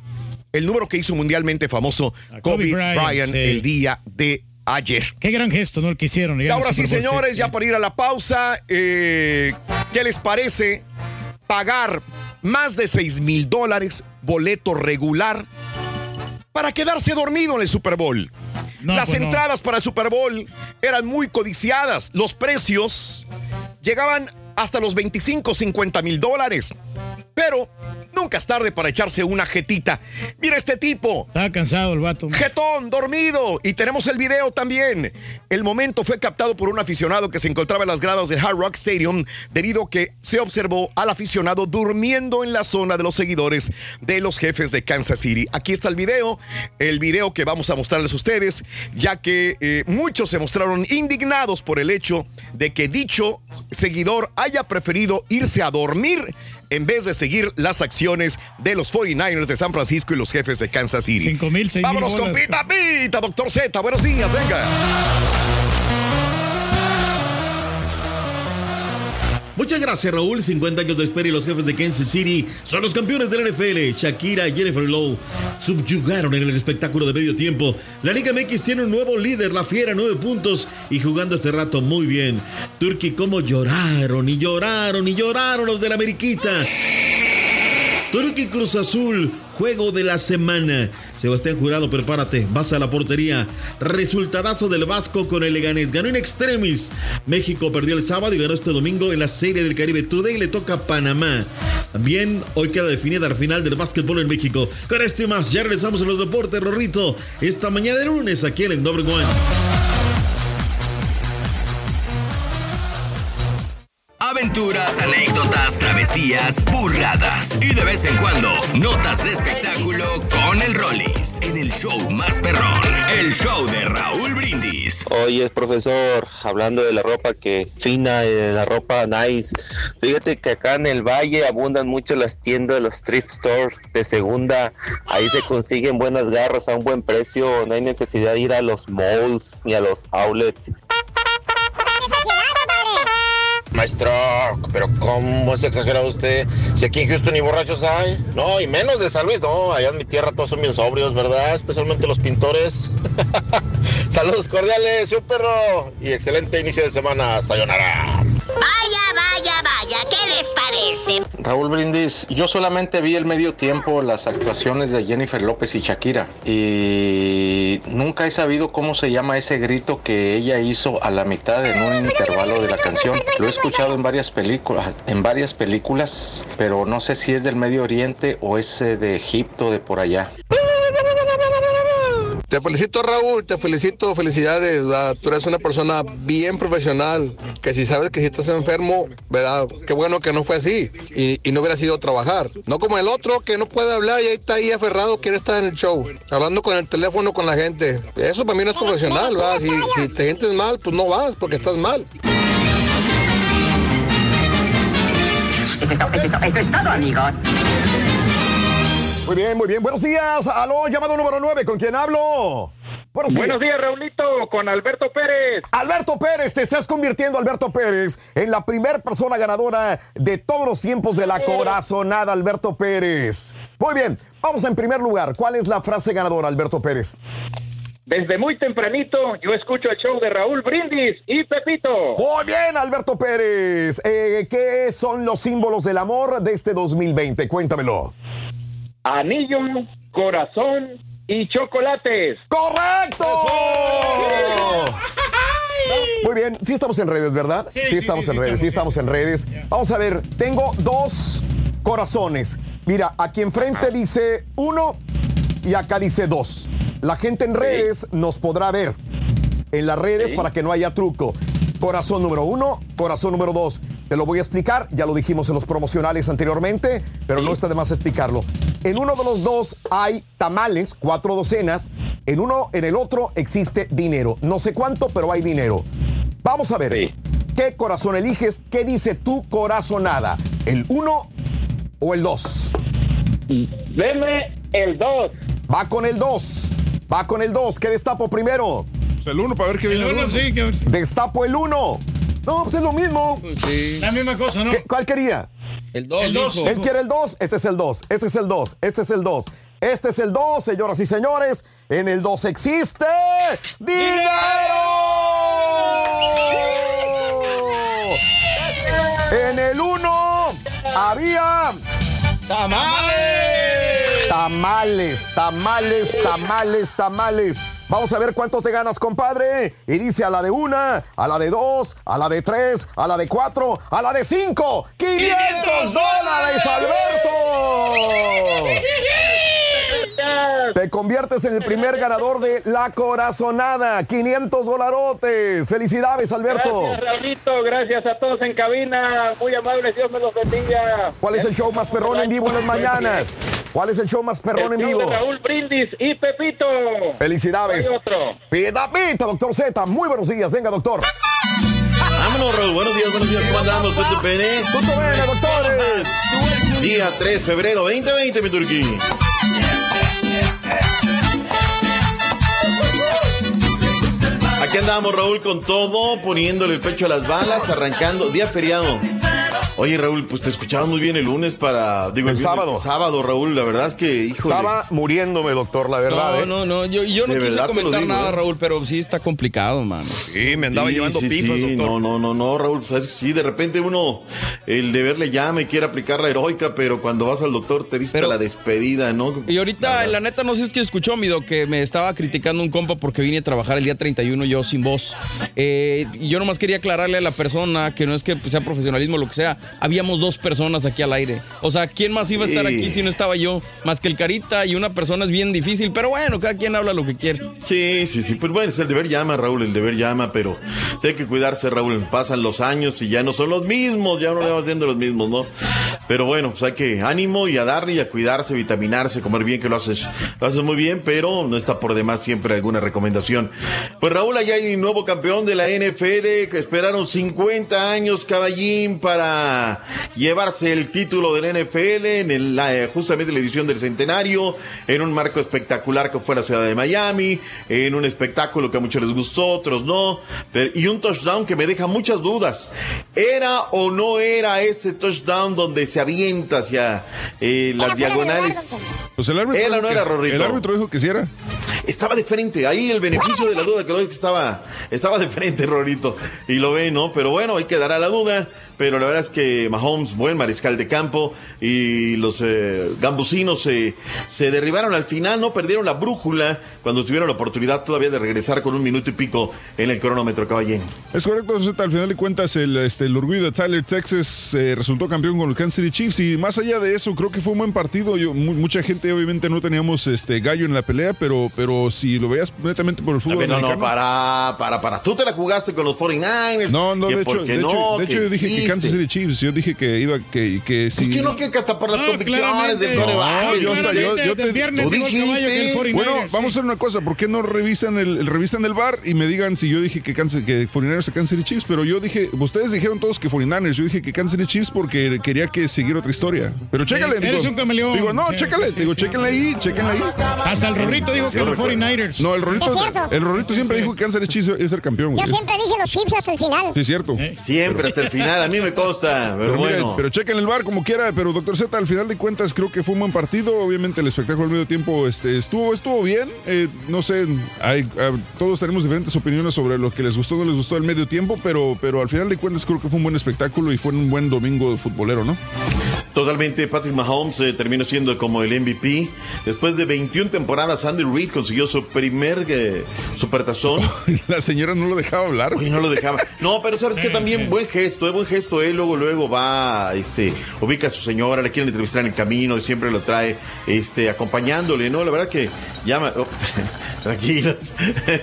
el número que hizo mundialmente famoso Kobe, Kobe Bryant, Bryant, sí. el día de ayer. Qué gran gesto, ¿no? El que hicieron. Y ahora sí, señores, ya para ir a la pausa, eh, ¿qué les parece pagar más de 6 mil dólares boleto regular para quedarse dormido en el Super Bowl? No, Las pues no. entradas para el Super Bowl eran muy codiciadas. Los precios llegaban hasta los 25, 50 mil dólares. Pero nunca es tarde para echarse una jetita. Mira este tipo. Estaba cansado el vato. Jetón, dormido. Y tenemos el video también. El momento fue captado por un aficionado que se encontraba en las gradas del Hard Rock Stadium debido a que se observó al aficionado durmiendo en la zona de los seguidores de los jefes de Kansas City. Aquí está el video, el video que vamos a mostrarles a ustedes, ya que eh, muchos se mostraron indignados por el hecho de que dicho seguidor haya preferido irse a dormir en vez de seguir las acciones de los 49ers de San Francisco y los jefes de Kansas City. 5 mil, 6 mil Vámonos con. Pita Pita, doctor Z. Buenos días, venga. Muchas gracias, Raúl. 50 años de espera y los jefes de Kansas City son los campeones del NFL. Shakira y Jennifer Lowe subyugaron en el espectáculo de medio tiempo. La Liga MX tiene un nuevo líder, la Fiera, nueve puntos y jugando este rato muy bien. Turkey, cómo lloraron y lloraron y lloraron los de la Ameriquita. Turkey Cruz Azul, juego de la semana. Sebastián Jurado, prepárate, vas a la portería. Resultadazo del Vasco con el Leganés. Ganó en extremis. México perdió el sábado y ganó este domingo en la Serie del Caribe Today le toca a Panamá. También hoy queda definida la final del básquetbol en México. Con esto y más, ya regresamos a los deportes, Rorrito. Esta mañana de lunes aquí en el Doble One. Aventuras, anécdotas, travesías, burradas y de vez en cuando notas de espectáculo con el Rollis en el show más perrón, el show de Raúl Brindis. Oye, profesor, hablando de la ropa que fina, de la ropa nice, fíjate que acá en el valle abundan mucho las tiendas, los thrift stores de segunda. Ahí se consiguen buenas garras a un buen precio. No hay necesidad de ir a los malls ni a los outlets. Maestro, pero ¿cómo se exagera usted? Si aquí en Houston ni borrachos hay. No, y menos de San Luis, no. Allá en mi tierra todos son bien sobrios, ¿verdad? Especialmente los pintores. [LAUGHS] Saludos cordiales, yo perro. Y excelente inicio de semana. Sayonara. Vaya, vaya, vaya, ¿qué les parece? Raúl Brindis, yo solamente vi el medio tiempo las actuaciones de Jennifer López y Shakira y nunca he sabido cómo se llama ese grito que ella hizo a la mitad en un intervalo de la canción. Lo he escuchado en varias películas, en varias películas, pero no sé si es del Medio Oriente o es eh, de Egipto de por allá. Te felicito Raúl, te felicito, felicidades, tú eres una persona bien profesional, que si sabes que si estás enfermo, ¿verdad? Qué bueno que no fue así y, no hubiera sido trabajar. No como el otro que no puede hablar y ahí está ahí aferrado, quiere estar en el show, hablando con el teléfono con la gente. Eso para mí no es profesional, ¿verdad? Si, te sientes mal, pues no vas porque estás mal. Eso es todo, amigos. Muy bien, muy bien. Buenos días. Aló, llamado número 9. ¿Con quién hablo? Buenos días. Buenos días, Raulito, con Alberto Pérez. Alberto Pérez, te estás convirtiendo, Alberto Pérez, en la primera persona ganadora de todos los tiempos de la corazonada, Alberto Pérez. Muy bien, vamos en primer lugar. ¿Cuál es la frase ganadora, Alberto Pérez? Desde muy tempranito yo escucho el show de Raúl Brindis y Pepito. Muy bien, Alberto Pérez. Eh, ¿Qué son los símbolos del amor de este 2020? Cuéntamelo. Anillo, corazón y chocolates. ¡Correcto! Muy bien, sí estamos en redes, ¿verdad? Sí, sí, estamos sí, en sí, redes, sí estamos, estamos en redes. Vamos a ver, tengo dos corazones. Mira, aquí enfrente dice uno y acá dice dos. La gente en redes nos podrá ver en las redes para que no haya truco. Corazón número uno, corazón número dos. Te lo voy a explicar, ya lo dijimos en los promocionales anteriormente, pero no está de más explicarlo. En uno de los dos hay tamales, cuatro docenas. En uno, en el otro existe dinero. No sé cuánto, pero hay dinero. Vamos a ver. ¿Qué corazón eliges? ¿Qué dice tu corazonada? ¿El uno o el dos? Deme el 2. Va con el 2. Va con el 2. ¿Qué destapo primero? El 1 para ver qué viene. El uno, sí, que- Destapo el 1. No, pues es lo mismo. La misma cosa, ¿no? ¿Qué- ¿Cuál quería? El 2. El dos. Él quiere el 2. Este es el 2. Este es el 2. Este es el 2. Este es el 2, señoras y señores. En el 2 existe dinero. En el 1 había ¡Tamales! Tamales, tamales, tamales, tamales. Vamos a ver cuánto te ganas, compadre. Y dice a la de una, a la de dos, a la de tres, a la de cuatro, a la de cinco. ¡500 dólares, Alberto! [LAUGHS] Te conviertes en el primer ganador de la corazonada. 500 dolarotes. Felicidades, Alberto. Gracias, Raulito. Gracias a todos en cabina. Muy amables. Dios me los bendiga. ¿Cuál es el show más perrón en vivo en las mañanas? ¿Cuál es el show más perrón en El vivo? de Raúl Brindis y Pepito. Felicidades. Otro. Pita, pita, doctor Z. Muy buenos días. Venga, doctor. Vámonos, Raúl. Buenos días, buenos días. ¿Cómo andamos? ¿Todo bien? Punto bene, doctores. Día 3 de febrero 2020, mi turquí. Aquí andamos, Raúl, con todo, poniéndole el pecho a las balas, arrancando. Día feriado. Oye, Raúl, pues te escuchaba muy bien el lunes para. Digo, El viernes- sábado. Sábado, Raúl, la verdad es que, híjole. Estaba muriéndome, doctor, la verdad. No, ¿eh? no, no. Yo, yo no De quise comentar digo, nada, ¿eh? Raúl, pero sí está complicado, mano. Sí, me andaba Sí, llevando sí, pifas, sí, doctor. No, no, no, no, Raúl, pues, sabes que sí, de repente uno, el deber le llama y quiere aplicar la heroica, pero cuando vas al doctor te diste Pero- la despedida, ¿no? Y ahorita, la neta, no sé si es que escuchó, Mido, que me estaba criticando un compa porque vine a trabajar el día 31 yo sin voz. Eh, y yo nomás quería aclararle a la persona que no es que sea profesionalismo o lo que sea. Habíamos dos personas aquí al aire. O sea, ¿quién más iba a estar aquí si no estaba yo? Más que el Carita y una persona es bien difícil. Pero bueno, cada quien habla lo que quiere. Sí, sí, sí, pues bueno, es el deber llama, Raúl, el deber llama, pero hay que cuidarse, Raúl, pasan los años y ya no son los mismos, ya no le vamos siendo los mismos, ¿no? Pero bueno, pues hay que ánimo y a darle y a cuidarse, vitaminarse, comer bien, que lo haces, lo haces muy bien, pero no está por demás siempre alguna recomendación. Pues Raúl, allá hay un nuevo campeón de la NFL que esperaron 50 años, caballín, para llevarse el título del NFL en el, la, eh, justamente la edición del centenario, en un marco espectacular que fue la ciudad de Miami, en un espectáculo que a muchos les gustó, otros no, pero- y un touchdown que me deja muchas dudas. ¿Era o no era ese touchdown donde se avienta hacia eh, las diagonales? Pues el árbitro, ¿Era o dijo no que- era, Rorrito? el árbitro dijo que sí era. Estaba de frente, ahí el beneficio de la duda que estaba, estaba de frente, Rorito, y lo ve, ¿no? Pero bueno, hay que dar a la duda, pero la verdad es que Mahomes, buen mariscal de campo, y los eh, gambusinos se, se derribaron al final, no perdieron la brújula cuando tuvieron la oportunidad todavía de regresar con un minuto y pico en el cronómetro, caballero. Es correcto, Zeta, al final de cuentas el, este, el orgullo de Tyler, Texas, eh, resultó campeón con los Kansas City Chiefs y más allá de eso, creo que fue un buen partido. Yo, mu- mucha gente obviamente no teníamos este gallo en la pelea, pero si lo veías netamente por el fútbol ver, no, no, para, para, para. Tú te la jugaste con los 49ers. No, no, de hecho, de hecho, no, de hecho yo dije que. Kansas City Chiefs, yo dije que iba, que, que si... ¿Por qué no que hasta por las No, convicciones del No, yo, hasta- yo- yo te viernes digo que el dijiste. 49ers, Bueno, sí. vamos a hacer una cosa, ¿por qué no revisan el, el- revisan el bar y me digan si yo dije que Kansas, que 49ers a Kansas City Chiefs? Pero yo dije, ustedes dijeron todos que 49ers, yo dije que Kansas City Chiefs porque quería que siguiera otra historia. Pero chécale, Eres digo, un camaleón. Digo, no, Sí, chécale, sí, digo, sí. chéquenle ahí, chéquenle ahí. Hasta el Rorrito dijo que los. 49ers. No, el Rorrito, Es cierto. el Rorrito siempre dijo que Kansas City Chiefs es el campeón. Yo güey. siempre dije los chips hasta el final. Sí, es cierto. Siempre hasta el final, a mí me consta, pero, bueno. pero chequen el bar como quiera, pero doctor Z, al final de cuentas creo que fue un buen partido. Obviamente el espectáculo al medio tiempo este, estuvo, estuvo bien. Eh, no sé, hay- todos tenemos diferentes opiniones sobre lo que les gustó o no les gustó el medio tiempo, pero, pero al final de cuentas creo que fue un buen espectáculo y fue un buen domingo futbolero, ¿no? Totalmente, Patrick Mahomes eh, terminó siendo como el MVP. Después de 21 temporadas, Andy Reid consiguió su primer eh, supertazón. [LAUGHS] La señora no lo dejaba hablar. Oye, no lo dejaba. No, pero sabes que también buen gesto, eh, buen gesto. Él luego, luego va, este, ubica a su señora, le quieren entrevistar en el camino y siempre lo trae, este, acompañándole, ¿no? La verdad que llama. oh, [LAUGHS] tranquilos.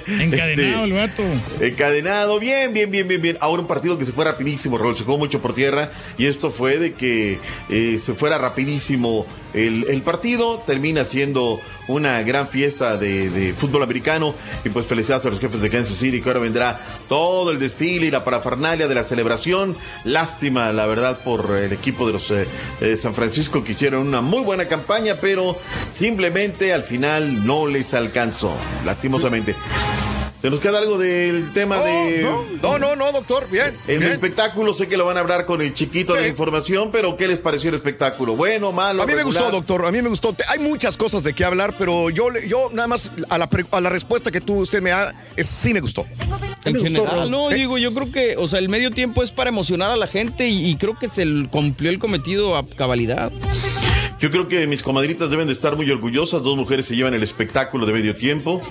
Encadenado el vato. Encadenado, bien, bien, bien, bien, bien. Ahora un partido que se fue rapidísimo, Raúl, se jugó mucho por tierra y esto fue de que eh, se fuera rapidísimo el, partido, termina siendo una gran fiesta de, de fútbol americano y pues felicidades a los jefes de Kansas City que ahora vendrá todo el desfile y la parafernalia de la celebración. Lástima, la verdad, por el equipo de los eh, eh, San Francisco que hicieron una muy buena campaña, pero simplemente al final no les alcanzó, lastimosamente. ¿Se nos queda algo del tema de. No, no, no, doctor, bien. El bien. espectáculo, sé que lo van a hablar con el chiquito de la información, pero ¿qué les pareció el espectáculo? ¿Bueno, malo? A mí me gustó, doctor. A mí me gustó. Hay muchas cosas de qué hablar, pero yo, le- yo nada más a la, pre- a la respuesta que tú usted me da, es, sí me gustó. En general, no, Eh, digo, yo creo que, o sea, el medio tiempo es para emocionar a la gente y, y creo que se cumplió el cometido a cabalidad. Yo creo que mis comadritas deben de estar muy orgullosas. Dos mujeres se llevan el espectáculo de medio tiempo.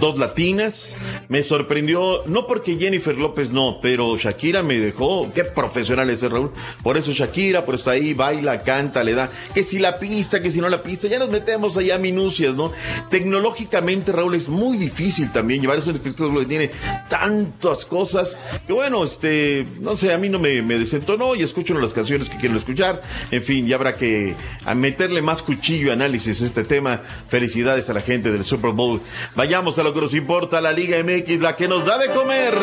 Dos latinas. Me sorprendió, no porque Jennifer López no, pero Shakira me dejó. Qué profesional es ese Raúl. Por eso Shakira, por eso ahí baila, canta, le da. Que si la pista, que si no la pista. Ya nos metemos allá a minucias, ¿no? Tecnológicamente, Raúl, es muy difícil también llevar eso en espectáculo que tiene tantas cosas. Que bueno, este, no sé, a mí no me, me desentonó y escucho las canciones que quiero escuchar. En fin, ya habrá que a meterle más cuchillo análisis a este tema. Felicidades a la gente del Super Bowl. Vayamos a lo que nos importa, la Liga MX, la que nos da de comer.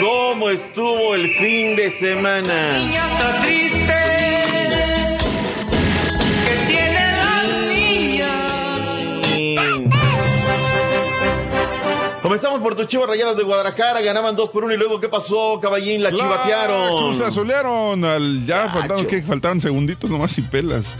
¿Cómo estuvo el fin de semana? Comenzamos por tus chivas rayadas de Guadalajara, ganaban 2 por 1 y luego ¿qué pasó, caballín? La chivatearon. Cruzazolearon al ya faltaron que faltaban segunditos nomás y pelas.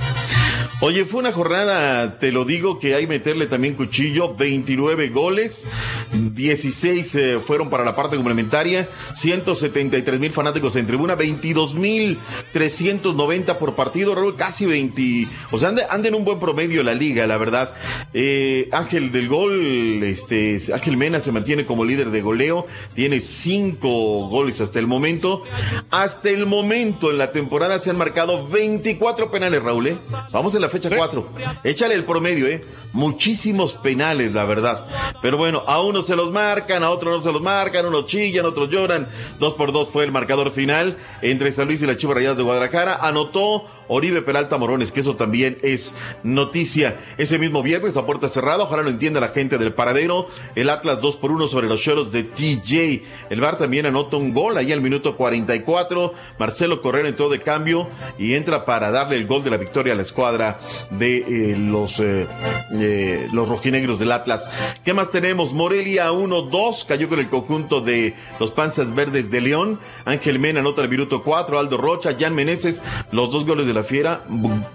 Oye, fue una jornada, te lo digo, que hay meterle también cuchillo, 29 goles, 16 eh, fueron para la parte complementaria, 173 mil fanáticos en tribuna, 22 mil 390 por partido, Raúl, casi 20, o sea, anda, anda en un buen promedio la liga, la verdad. Eh, Ángel del Gol, este, Ángel Mena se mantiene como líder de goleo, tiene 5 goles hasta el momento. Hasta el momento en la temporada se han marcado 24 penales, Raúl, ¿eh? Vamos en la fecha 4. Échale el promedio, ¿eh? Muchísimos penales, la verdad. Pero bueno, a unos se los marcan, a otros no se los marcan, unos chillan, otros lloran. Dos por dos fue el marcador final entre San Luis y las Chivas Rayadas de Guadalajara. Anotó Oribe Peralta Morones, que eso también es noticia. Ese mismo viernes a puerta cerrada, ojalá lo entienda la gente del paradero. El Atlas 2 por 1 sobre los Choros de TJ. El Bar también anota un gol ahí al minuto 44. Marcelo Correa entró de cambio y entra para darle el gol de la victoria a la escuadra de eh, los, eh, eh, los rojinegros del Atlas. ¿Qué más tenemos? Morelia 1-2, cayó con el conjunto de los Panzas Verdes de León. Ángel Mena anota el minuto 4, Aldo Rocha, Jan Meneses, los dos goles de la fiera,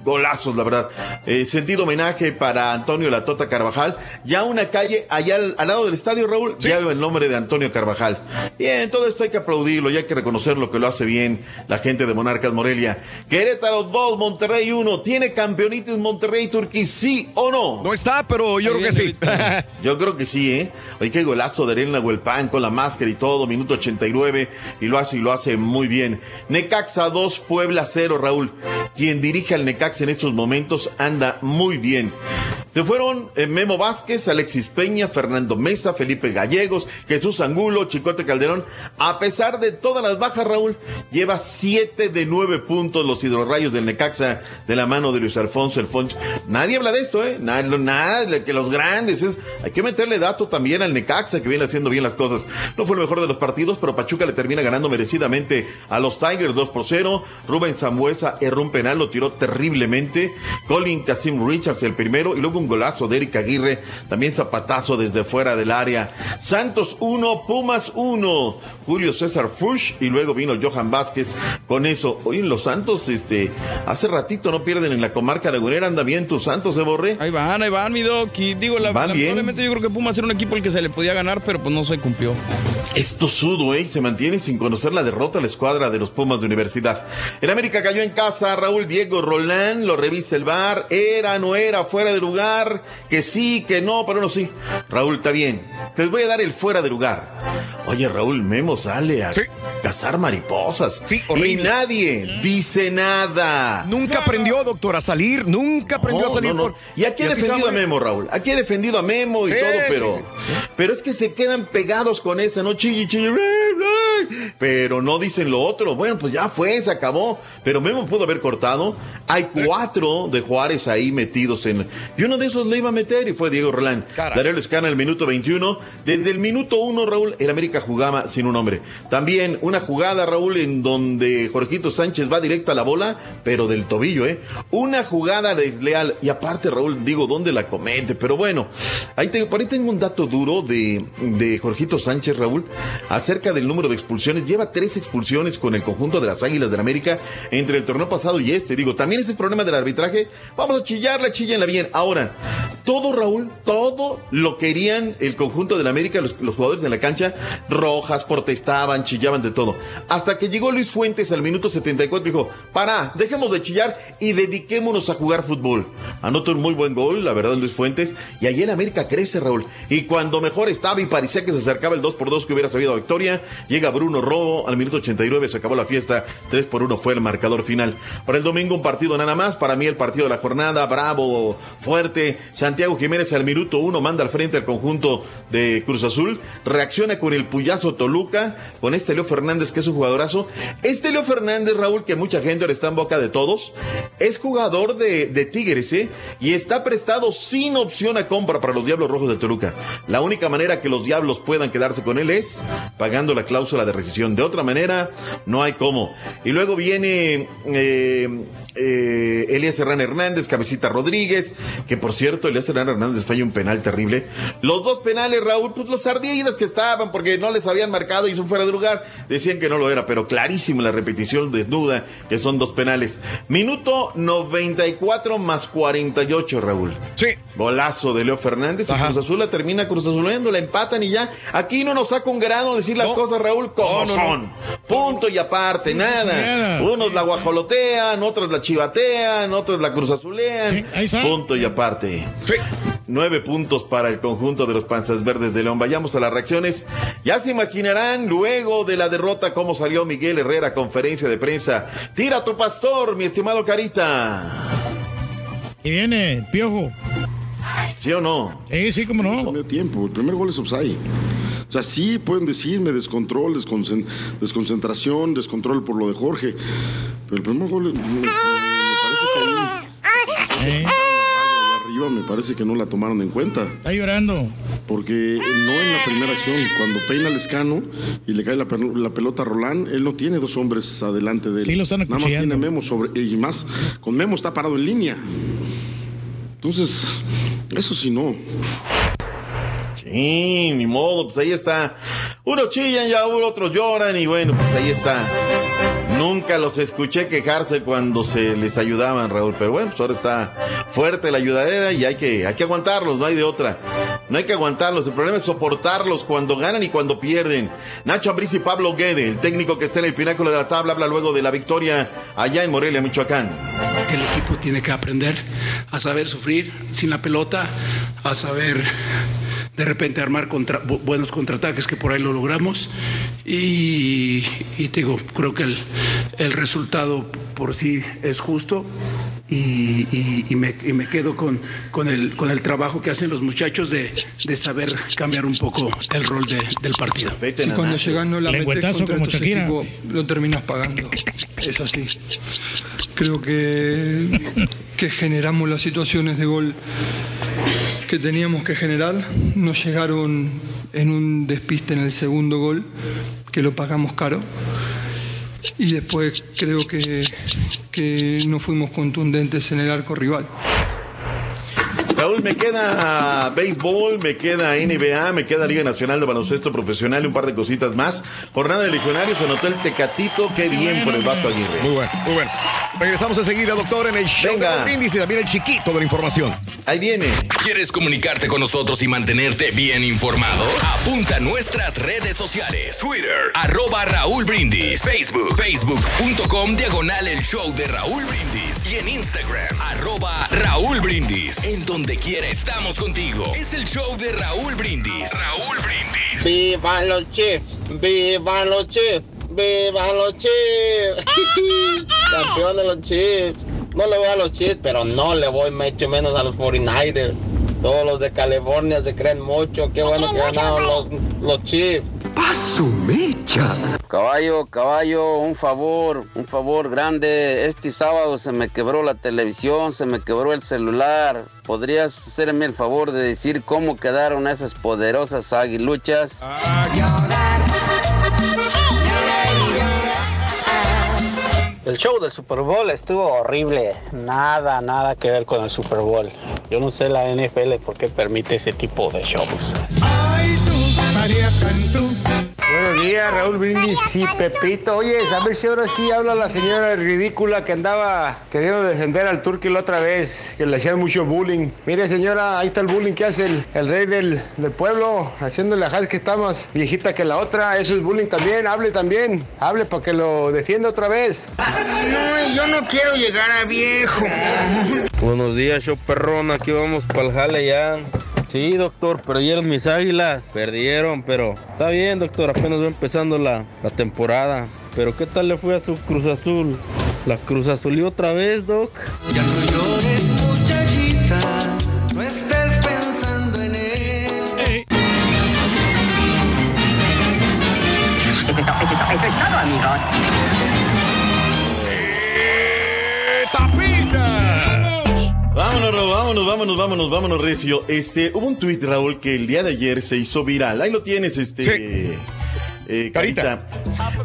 golazos, la verdad. Eh, sentido homenaje para Antonio La Tota Carvajal. Ya una calle allá al, al lado del estadio, Raúl, ya veo el nombre de Antonio Carvajal. Bien, todo esto hay que aplaudirlo y hay que reconocer lo que lo hace bien la gente de Monarcas Morelia. Querétaro 2, Monterrey 1. ¿Tiene campeonitis Monterrey Turquí, sí o no? No está, pero yo creo que sí. [LAUGHS] Yo creo que sí, ¿eh? Oye, qué golazo de Elena Huelpan con la máscara y todo, minuto 89, y lo hace y lo hace muy bien. Necaxa 2, Puebla 0, Raúl. Quien dirige al Necaxa en estos momentos anda muy bien. Se fueron eh, Memo Vázquez, Alexis Peña, Fernando Mesa, Felipe Gallegos, Jesús Angulo, Chicote Calderón. A pesar de todas las bajas, Raúl, lleva 7 de 9 puntos los hidrorrayos del Necaxa de la mano de Luis Alfonso Alfonso. Nadie habla de esto, ¿eh? Nada, nada que los grandes. es- hay que meterle dato también al Necaxa que viene haciendo bien las cosas. No fue el mejor de los partidos, pero Pachuca le termina ganando merecidamente a los Tigers 2 por 0. Rubén Zambuesa erró un penal, lo tiró terriblemente. Colin Casim Richards el primero y luego un golazo de Eric Aguirre, también zapatazo desde fuera del área. Santos 1, Pumas 1. Julio César Fush y luego vino Johan Vázquez con eso. Oye, los Santos, este, hace ratito no pierden en la comarca lagunera, anda bien tus Santos, ¿eh, Borré? Ahí van, ahí van, mi doc. Y digo, la, lamentablemente yo creo que Pumas era un equipo al que se le podía ganar, pero pues no se cumplió. Esto sudo, ¿eh? Se mantiene sin conocer la derrota a la escuadra de los Pumas de Universidad. El América cayó en casa, Raúl Diego Rolán, lo revisa el bar, era, no era, fuera de lugar. que sí, que no, pero no sí. Raúl, está bien. Les voy a dar el fuera de lugar. Oye, Raúl, Memo sale a cazar mariposas. Sí, Y nadie dice nada. Nunca aprendió, doctor, a salir. Nunca aprendió No, a salir no, no. por. Y aquí he así defendido a. Memo, Raúl. Aquí he defendido a Memo y Sí, todo, pero. Pero es que se quedan pegados con esa, ¿no? Bla, bla. Pero no dicen lo otro. Bueno, pues ya fue, se acabó. Pero Memo pudo haber cortado. Hay cuatro de Juárez ahí metidos en. Y uno de esos le iba a meter y fue Diego Rolán. Darío Escana el minuto 21. Desde el minuto uno, Raúl, el América jugaba sin un hombre. También una jugada, Raúl, en donde Jorgito Sánchez va directo a la bola, pero del tobillo, ¿eh? Una jugada desleal. Y aparte, Raúl, digo, ¿dónde la comete? Pero bueno, ahí tengo, por ahí tengo un dato duro de, de Jorgito Sánchez, Raúl, acerca del número de expulsiones. Lleva tres expulsiones con el conjunto de las Águilas del América entre el torneo pasado y este. Digo, también ese problema del arbitraje. Vamos a chillarla, chillenla bien. Ahora, todo, Raúl, todo lo querían el conjunto del América, los, jugadores de la cancha, rojas, protestaban, chillaban de todo. Hasta que llegó Luis Fuentes al minuto 74 y dijo, para, dejemos de chillar y dediquémonos a jugar fútbol. Anotó un muy buen gol, la verdad, Luis Fuentes, y ahí el América crece, Raúl. Y cuando mejor estaba y parecía que se acercaba el 2 por 2 que hubiera sabido a victoria, llega Bruno Robo al minuto 89, se acabó la fiesta, 3 por 1 fue el marcador final. Para el domingo un partido nada más, para mí el partido de la jornada, bravo, fuerte. Santiago Jiménez al minuto 1 manda al frente al conjunto de Cruz Azul, reacciona con el puyazo Toluca, con este Leo Fernández que es un jugadorazo. Este Leo Fernández, Raúl, que mucha gente ahora está en boca de todos, es jugador de, Tigres, ¿eh? Y está prestado sin opción a compra para los Diablos Rojos de Toluca. La única manera que los Diablos puedan quedarse con él es pagando la cláusula de rescisión. De otra manera, no hay cómo. Y luego viene eh, eh, Elías Herrán Hernández, Cabecita Rodríguez, que por cierto, Elías Herrán Hernández falla un penal terrible. Los dos penales, Raúl, pues los ardidas que estaban porque no les habían marcado son fuera de lugar, decían que no lo era, pero clarísimo la repetición desnuda que son dos penales. Minuto 94 más 48, Raúl. Sí. Golazo de Leo Fernández. Y Cruz Azul la termina Cruz Azulendo, la empatan y ya. Aquí no nos saca un grano decir las cosas, Raúl, como No, no, no. son. Punto y aparte, nada. Unos la guajolotean, otros la chivatean, otros la Cruz Azulean. Punto y aparte. Nueve puntos para el conjunto de los Panzas Verdes de León. Vayamos a las reacciones. Ya se imaginarán luego de la derrota cómo salió Miguel Herrera conferencia de prensa. Tira tu pastor, mi estimado Carita. Y viene piojo. ¿Sí o no? Sí, sí, cómo no. Medio tiempo, el primer gol es offside. O sea, sí pueden decirme descontrol, desconcen- desconcentración, descontrol por lo de Jorge. Pero el primer gol me, parece que ahí, ahí arriba me parece que no la tomaron en cuenta. Está llorando. Porque no en la primera acción, cuando peina el escano y le cae la, pel- la pelota a Rolán, él no tiene dos hombres adelante de él. Sí, lo están Nada más tiene a Memo sobre. Y más, con Memo está parado en línea. Entonces, eso sí no. Sí, ni modo, pues ahí está. Unos chillan, ya otros lloran y bueno, pues ahí está. Nunca los escuché quejarse cuando se les ayudaban, Raúl, pero bueno, pues ahora está fuerte la ayudadera y hay que, hay que aguantarlos, no hay de otra. No hay que aguantarlos, el problema es soportarlos cuando ganan y cuando pierden. Nacho Ambriz y Pablo Guede, el técnico que está en el pináculo de la tabla, habla luego de la victoria allá en Morelia, Michoacán. el equipo tiene que aprender a saber sufrir sin la pelota, a saber de repente armar contra- bu- buenos contraataques, que por ahí lo logramos. Y, y te digo, creo que el, el resultado por sí es justo. Y, y- y me, y me quedo con, con, el, con el trabajo que hacen los muchachos de, de saber cambiar un poco el rol de- del partido. Sí, cuando llegas no la metes como equipos, lo terminas pagando. Es así. Creo que, que generamos las situaciones de gol que teníamos que generar. Nos llegaron en un despiste en el segundo gol, que lo pagamos caro. Y después creo que, que no fuimos contundentes en el arco rival. Raúl, me queda béisbol, me queda NBA, me queda Liga Nacional de Baloncesto Profesional y un par de cositas más. Jornada de legionarios, anotó el Tecatito, qué bien por el Vato Aguirre. Muy bueno, muy bueno. Regresamos enseguida, doctor, en el show Venga. de Raúl Brindis y también el chiquito de la información. Ahí viene. ¿Quieres comunicarte con nosotros y mantenerte bien informado? Apunta a nuestras redes sociales. Twitter, arroba Raúl Brindis. Facebook, facebook.com, diagonal el show de Raúl Brindis. Y en Instagram, arroba Raúl Brindis. En donde quiera estamos contigo. Es el show de Raúl Brindis. Raúl Brindis. ¡Vivan los Chiefs! ¡Vivan los Chiefs! ¡Vivan los Chiefs! [LAUGHS] Campeón de los Chiefs. No le voy a los Chiefs, pero no le voy mucho menos a los 49ers. Todos los de California se creen mucho. Qué bueno que ganaron los, los Chiefs. ¡Paso mecha! Caballo, caballo, un favor, un favor grande. Este sábado se me quebró la televisión, se me quebró el celular. ¿Podrías hacerme el favor de decir cómo quedaron esas poderosas aguiluchas? El show del Super Bowl estuvo horrible. Nada, nada que ver con el Super Bowl. Yo no sé la NFL por qué permite ese tipo de shows. Buenos días, Raúl Brindis y Pepito. Oye, a ver si ahora sí habla la señora ridícula que andaba queriendo defender al Turqui la otra vez, que le hacían mucho bullying. Mire, señora, ahí está el bullying que hace el, el rey del, del pueblo, haciéndole a Jazz que está más viejita que la otra. Eso es bullying también. Hable también. Hable para que lo defienda otra vez. No, yo no quiero llegar a viejo. Buenos días, show perrón. Aquí vamos para el jale ya. Sí, doctor, perdieron mis águilas. Perdieron, pero está bien, doctor. Apenas va empezando la, la temporada. Pero ¿qué tal le fue a su Cruz Azul? La Cruz Azul y otra vez, doc. Ya no Vámonos, vámonos, vámonos, vámonos, vámonos, Recio. Este, hubo un tuit, Raúl, que el día de ayer se hizo viral. Ahí lo tienes, este. Eh, Carita,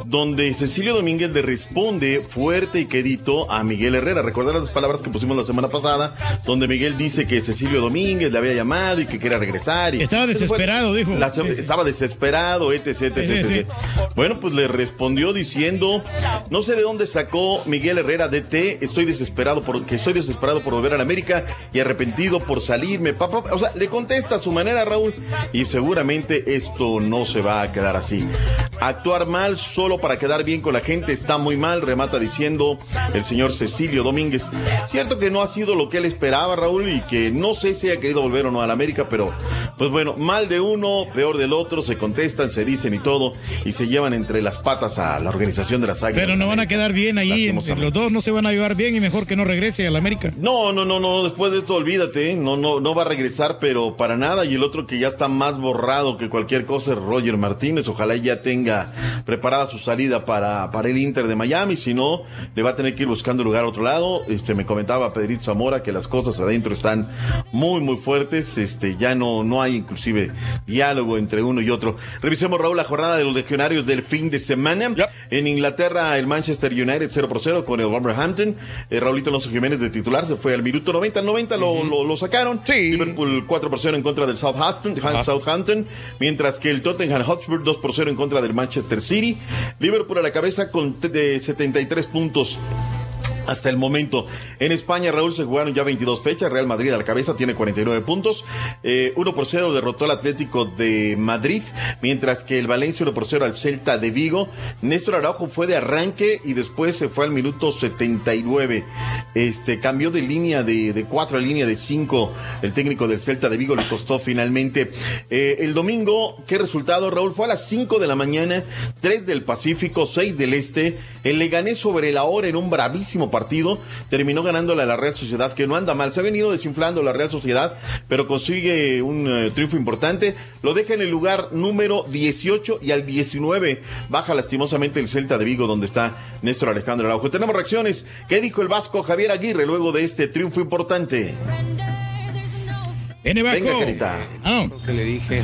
donde Cecilio Domínguez le responde fuerte y quedito a Miguel Herrera. Recordar las palabras que pusimos la semana pasada, donde Miguel dice que Cecilio Domínguez le había llamado y que quería regresar. Y Estaba desesperado, dijo. La- estaba desesperado, etc, etc, Sí, sí. etc. Bueno, pues le respondió diciendo, no sé de dónde sacó Miguel Herrera DT, estoy desesperado porque estoy desesperado por volver a la América y arrepentido por salirme. Papá, o sea, le contesta a su manera, Raúl, y seguramente esto no se va a quedar así. Actuar mal solo para quedar bien con la gente está muy mal, remata diciendo el señor Cecilio Domínguez. Cierto que no ha sido lo que él esperaba, Raúl, y que no sé si ha querido volver o no a la América, pero pues bueno, mal de uno, peor del otro, se contestan, se dicen y todo, y se llevan entre las patas a la organización de las águilas. Pero no van a quedar bien ahí. Los dos no se van a llevar bien y mejor que no regrese a la América. No, no, no, no, después de esto olvídate, ¿eh? no, no, no va a regresar, pero para nada. Y el otro que ya está más borrado que cualquier cosa es Roger Martínez. Ojalá ya tenga preparada su salida para, para el Inter de Miami. Si no, le va a tener que ir buscando lugar a otro lado. Este, me comentaba Pedrito Zamora que las cosas adentro están muy, muy fuertes. Este, ya no, no hay inclusive diálogo entre uno y otro. Revisemos, Raúl, la jornada de los legionarios del fin de semana. En Inglaterra, el Manchester United 0 por 0 con el Wolverhampton. Eh, Raulito Alonso Jiménez de titular se fue al minuto 90. 90 lo, lo, lo sacaron. Liverpool 4 por 0 en contra del Southampton, Southampton. Mientras que el Tottenham Hotspur 2 por 0 en contra del Manchester City. Liverpool a la cabeza con t- de 73 puntos. Hasta el momento. En España, Raúl, se jugaron ya 22 fechas. Real Madrid a la cabeza tiene 49 puntos. Eh, 1 por 0 derrotó al Atlético de Madrid. Mientras que el Valencia 1 por 0 al Celta de Vigo. Néstor Araujo fue de arranque y después se fue al minuto 79. Este, cambió de línea de, de 4 a línea de 5. El técnico del Celta de Vigo le costó finalmente. Eh, el domingo, ¿qué resultado, Raúl? Fue a las 5 de la mañana. 3 del Pacífico, 6 del Este. El Leganés sobre la hora en un bravísimo partido. Terminó ganándole a la Real Sociedad, que no anda mal. Se ha venido desinflando la Real Sociedad, pero consigue un eh, triunfo importante. Lo deja en el lugar número 18 y al 19 baja lastimosamente el Celta de Vigo, donde está Néstor Alejandro Araujo. Tenemos reacciones. ¿Qué dijo el Vasco Javier Aguirre luego de este triunfo importante? N Venga, Carita. Lo que le dije.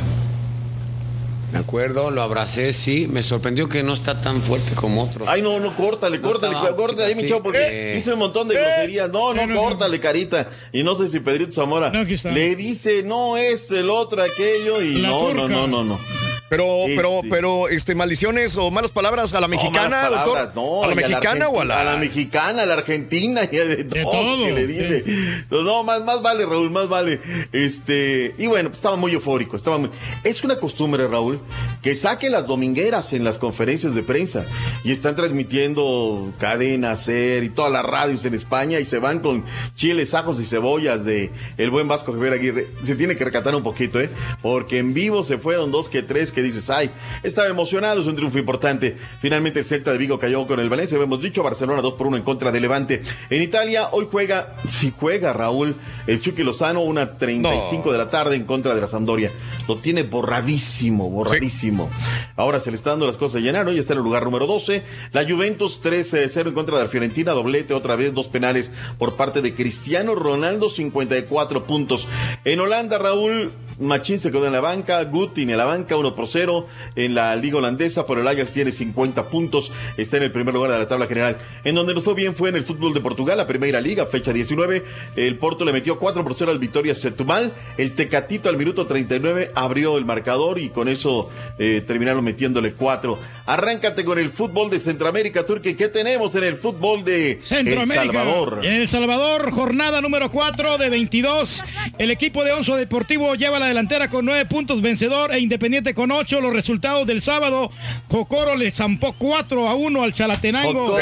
Me acuerdo, lo abracé, sí. Me sorprendió que no está tan fuerte como otros. Ay, no, no, córtale, No córtale, estaba córtale ahí, mi chavo, porque eh. dice un montón de groserías. No, no, No, no, córtale, carita. Y no sé si Pedrito Zamora No, aquí está. le dice, no, esto, el otro, aquello, y La no, no, no, no, no. Pero, pero, pero, este, maldiciones o malas palabras a la No, mexicana, malas doctor. palabras, no, ¿A la mexicana o a la.? A la mexicana, a la argentina y a de, todo, todo, que le dice. No, más, más vale, Raúl, más vale. Este, y bueno, pues estaba muy eufórico. Estaba muy... Es una costumbre, Raúl, que saque las domingueras en las conferencias de prensa y están transmitiendo cadena, ser y todas las radios en España y se van con chiles, ajos y cebollas de el buen Vasco Javier Aguirre. Se tiene que recatar un poquito, ¿eh? Porque en vivo se fueron dos que tres que dices, ay, estaba emocionado, es un triunfo importante. Finalmente el Celta de Vigo cayó con el Valencia, hemos dicho, Barcelona 2 por 1 en contra de Levante. En Italia, hoy juega, si juega Raúl, el Chucky Lozano, una 35 de la tarde en contra de la Sampdoria. Lo tiene borradísimo, borradísimo. Ahora se le está dando las cosas a llenar, hoy está en el lugar número 12. La Juventus 3-0 en contra de la Fiorentina, doblete otra vez, dos penales por parte de Cristiano Ronaldo, 54 puntos. En Holanda, Raúl, Machín se quedó en la banca, Gutin en la banca, 1 por 0 en la liga holandesa, por el Ajax tiene 50 puntos, está en el primer lugar de la tabla general. En donde nos fue bien fue en el fútbol de Portugal, la primera liga, fecha 19, el Porto le metió 4 por 0 al Victoria Setúbal, el Tecatito al minuto 39 abrió el marcador y con eso eh, terminaron metiéndole 4. Arráncate con el fútbol de Centroamérica, Turquía, ¿qué tenemos en el fútbol de El Centroamérica. Salvador? En El Salvador, jornada número 4 de 22. El equipo de Onzo Deportivo lleva la delantera con 9 puntos vencedor e Independiente con 8. Los resultados del sábado, Jocoro le zampó 4 a 1 al Chalatenango.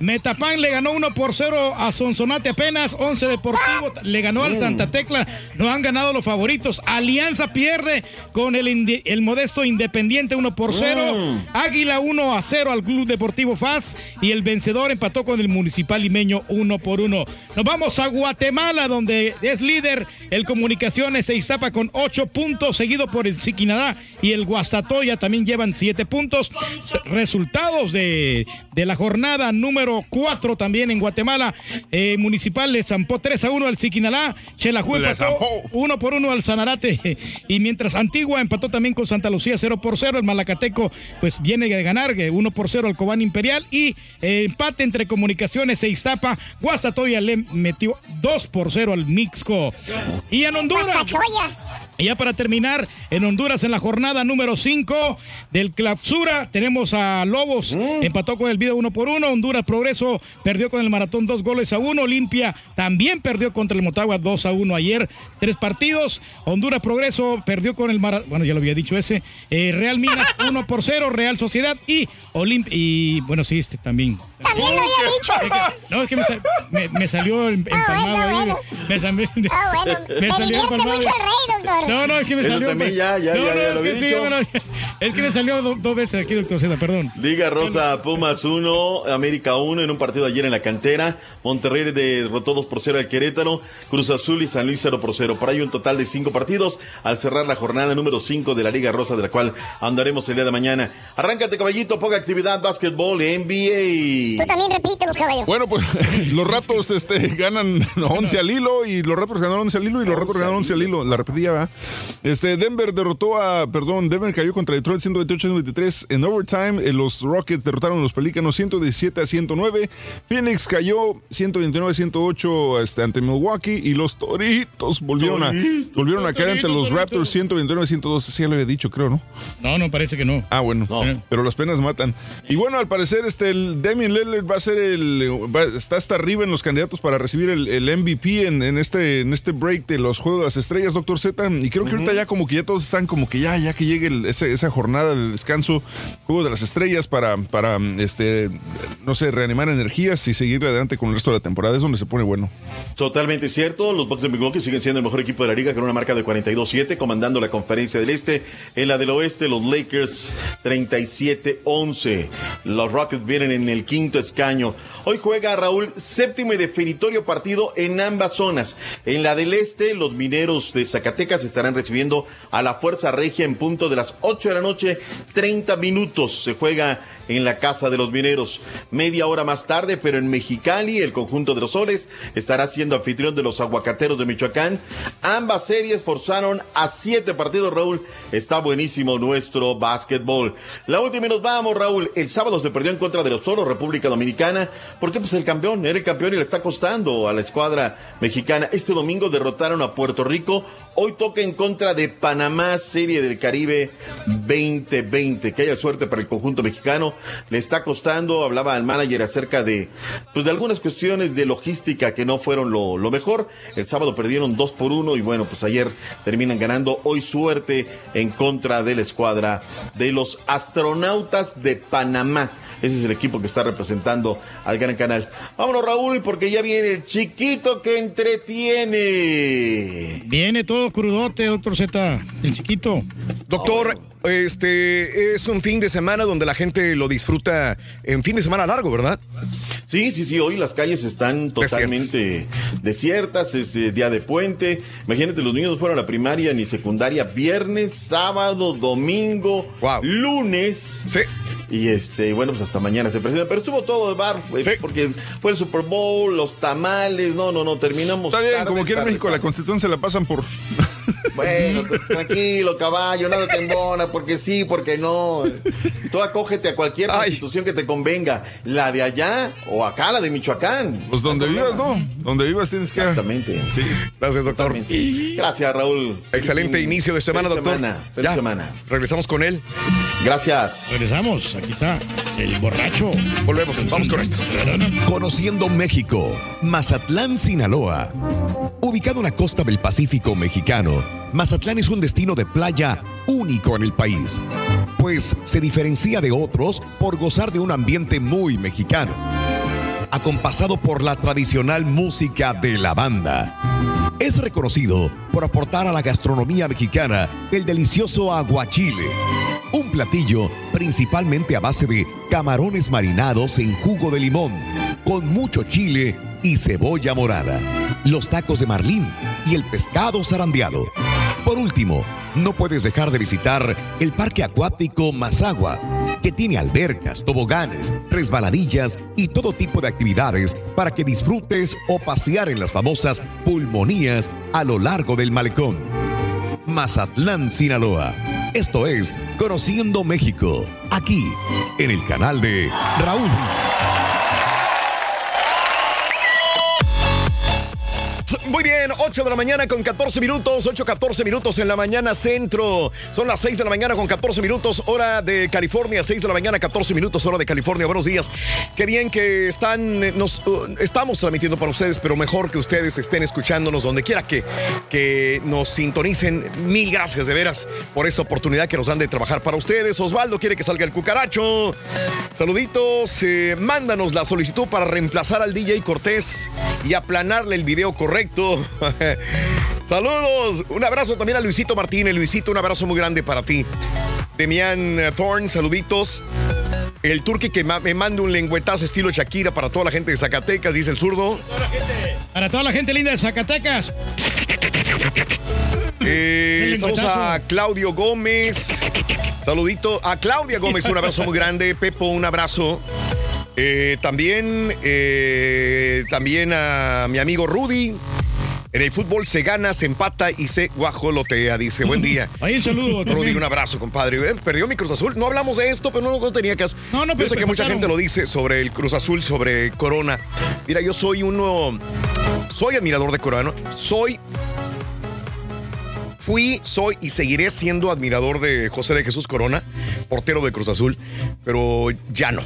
Metapán le ganó 1 por 0 a Sonsonate apenas. 11 Deportivo le ganó al Santa Tecla. No han ganado los favoritos. Alianza pierde con el, indi- el modesto Independiente 1 por 0. Águila 1 a 0 al Club Deportivo FAS. Y el vencedor empató con el Municipal Limeño 1 por 1. Nos vamos a Guatemala, donde es líder el Comunicaciones e Iztapa con 8 puntos, seguido por el Siquinadá y el Guastatoya también llevan 7 puntos. Resultados de, de la jornada número 4 también en Guatemala. Eh, Municipal le zampó 3 a 1 al Siquinalá. Chelajú Le empató zampó. 1 por 1 al Sanarate. Y mientras Antigua empató también con Santa Lucía 0 por 0. El Malacateco pues viene de ganar eh, 1 por 0 al Cobán Imperial. Y eh, empate entre Comunicaciones e Iztapa. Guastatoya le metió 2 por 0 al Mixco. Y en Honduras. Y ya para terminar, en Honduras en la jornada número 5 del Clausura tenemos a Lobos, empató con el Vida 1 por 1, Honduras Progreso perdió con el Maratón 2 goles a 1, Olimpia también perdió contra el Motagua 2 a 1 ayer, tres partidos, Honduras Progreso perdió con el Maratón, bueno ya lo había dicho ese, eh, Real Minas [LAUGHS] 1 por 0, Real Sociedad y Olimpia, y bueno sí, este también. También lo había dicho. [LAUGHS] No, es que me, sal- me- me salió em- empalmado bueno, ahí. bueno. Me, sal- Ah, bueno, [LAUGHS] me me salió empalmado. mucho el rey, doctor. No, no, es que me Eso salió. también ya, ya, no, ya, no, ya es lo que sí, bueno, [LAUGHS] es que me salió do- dos veces aquí, doctor Zeta, perdón. Liga Rosa Pumas 1, América 1 en un partido ayer en la cantera. Monterrey derrotó 2 por 0 al Querétaro. Cruz Azul y San Luis 0 por 0. Por ahí un total de 5 partidos al cerrar la jornada número 5 de la Liga Rosa, de la cual andaremos el día de mañana. Arráncate, caballito, poca actividad, básquetbol, NBA. Tú también repítelos, caballo. Bueno, pues [LAUGHS] los Raptors este, ganan [LAUGHS] 11 al hilo y los Raptors ganaron 11 al hilo y los Raptors ganaron 11 al hilo. La repetía, ¿verdad? Este, Denver derrotó a, perdón, Denver cayó contra Detroit 128-93 en overtime. Eh, Los Rockets derrotaron a los Pelícanos 117 a 109. Phoenix cayó 129 a 108 este, ante Milwaukee y los Toritos volvieron a, volvieron a caer ante los. Raptors 129 a 112. Sí, ya lo había dicho, creo, ¿no? No, no, parece que no. Ah, bueno. Pero las penas matan. Y bueno, al parecer, este, el Damian Lillard va a ser el. va- está hasta arriba en los candidatos para recibir el, el MVP en, en este, en este break de los Juegos de las Estrellas, doctor Z. Y creo que ahorita ya como que ya todos están como que ya, ya que llegue el- esa, esa jornada de descanso, Juego de las Estrellas, para, para este, no sé, reanimar energías y seguir adelante con el resto de la temporada. Es donde se pone bueno. Totalmente cierto. Los Bucks de Milwaukee siguen siendo el mejor equipo de la liga con una marca de 42-7, comandando la conferencia del Este. En la del Oeste, los Lakers 37-11. Los Rockets vienen en el quinto escaño. Hoy juega Raúl séptimo y definitorio partido en ambas zonas. En la del Este, los mineros de Zacatecas estarán recibiendo a la Fuerza Regia en punto de las 8 de la noche, 30 minutos. Se juega en la Casa de los Mineros. Media hora más tarde, pero en Mexicali, el conjunto de los soles estará siendo anfitrión de los aguacateros de Michoacán. Ambas series forzaron a siete partidos, Raúl. Está buenísimo nuestro básquetbol. La última y nos vamos, Raúl. El sábado se perdió en contra de los Toros, República Dominicana, porque pues el campeón, era el campeón y le está costando a la escuadra mexicana. Este domingo derrotaron a Puerto Rico Hoy toca en contra de Panamá, Serie del Caribe 2020. Que haya suerte para el conjunto mexicano. Le está costando, hablaba al manager acerca de, pues de algunas cuestiones de logística que no fueron lo, lo mejor. El sábado perdieron dos por uno y bueno, pues ayer terminan ganando. Hoy suerte en contra de la escuadra de los astronautas de Panamá. Ese es el equipo que está representando al Gran Canal. Vámonos, Raúl, porque ya viene el chiquito que entretiene. Viene todo crudote, doctor Z, el chiquito. Doctor, este es un fin de semana donde la gente lo disfruta en fin de semana largo, ¿verdad? Sí, sí, sí, hoy las calles están totalmente desiertas, es eh, día de puente. Imagínate, los niños no fueron a la primaria ni secundaria viernes, sábado, domingo, lunes. Sí. Y este, bueno, pues hasta mañana se presenta. Pero estuvo todo de bar, eh, porque fue el Super Bowl, los tamales, no, no, no, terminamos. Está bien, tarde, como quiera tarde, México, la constitución se la pasan por. Bueno, pues, tranquilo, caballo, nada te embona, porque sí, porque no. Tú acógete a cualquier constitución que te convenga, la de allá o acá, la de Michoacán. Pues donde vivas, ¿no? Donde vivas tienes que. Exactamente. Sí. Gracias, doctor. Gracias, Raúl. Excelente Feliz- inicio de semana, feliz doctor. Semana, feliz Ya. semana. Regresamos con él. Gracias. Regresamos, aquí está, el borracho. Volvemos, vamos con esto. Conociendo México, Mazatlán, Sinaloa. Ubicado en la costa del Pacífico mexicano, Mazatlán es un destino de playa único en el país, pues se diferencia de otros por gozar de un ambiente muy mexicano, acompasado por la tradicional música de la banda. Es reconocido por aportar a la gastronomía mexicana el delicioso aguachile, un platillo principalmente a base de camarones marinados en jugo de limón, con mucho chile y cebolla morada, los tacos de marlín y el pescado zarandeado. Por último, no puedes dejar de visitar el parque acuático Mazagua, que tiene albercas, toboganes, resbaladillas y todo tipo de actividades para que disfrutes o pasear en las famosas pulmonías a lo largo del malecón. Mazatlán, Sinaloa. Esto es Conociendo México, aquí en el canal de Raúl. Muy bien, 8 de la mañana con 14 minutos, 8, 14 minutos en la mañana centro. Son las 6 de la mañana con 14 minutos, hora de California, 6 de la mañana, 14 minutos, hora de California. Buenos días. Qué bien que están, eh, nos uh, estamos transmitiendo para ustedes, pero mejor que ustedes estén escuchándonos donde quiera que, que nos sintonicen. Mil gracias de veras por esa oportunidad que nos dan de trabajar para ustedes. Osvaldo quiere que salga el cucaracho. Saluditos, eh, mándanos la solicitud para reemplazar al DJ Cortés y aplanarle el video correcto. [LAUGHS] Saludos, un abrazo también a Luisito Martínez. Luisito, un abrazo muy grande para ti. Demian Thorne, saluditos. El turque que ma- me manda un lengüetazo estilo Shakira para toda la gente de Zacatecas, dice el zurdo. Para toda la gente linda de Zacatecas. Eh, saludos a Claudio Gómez. Saludito a Claudia Gómez, un abrazo muy grande. Pepo, un abrazo. Eh, también, eh, también a mi amigo Rudy. En el fútbol se gana, se empata y se guajolotea, dice. Buen día. [LAUGHS] Ahí un saludo. Rudy, también. un abrazo, compadre. Perdió mi Cruz Azul. No hablamos de esto, pero no, no tenía caso. No, no, Yo pero sé que mucha gente lo dice sobre el Cruz Azul, sobre Corona. Mira, yo soy uno. Soy admirador de Corona. Soy Fui, soy y seguiré siendo admirador de José de Jesús Corona, portero de Cruz Azul, pero ya no.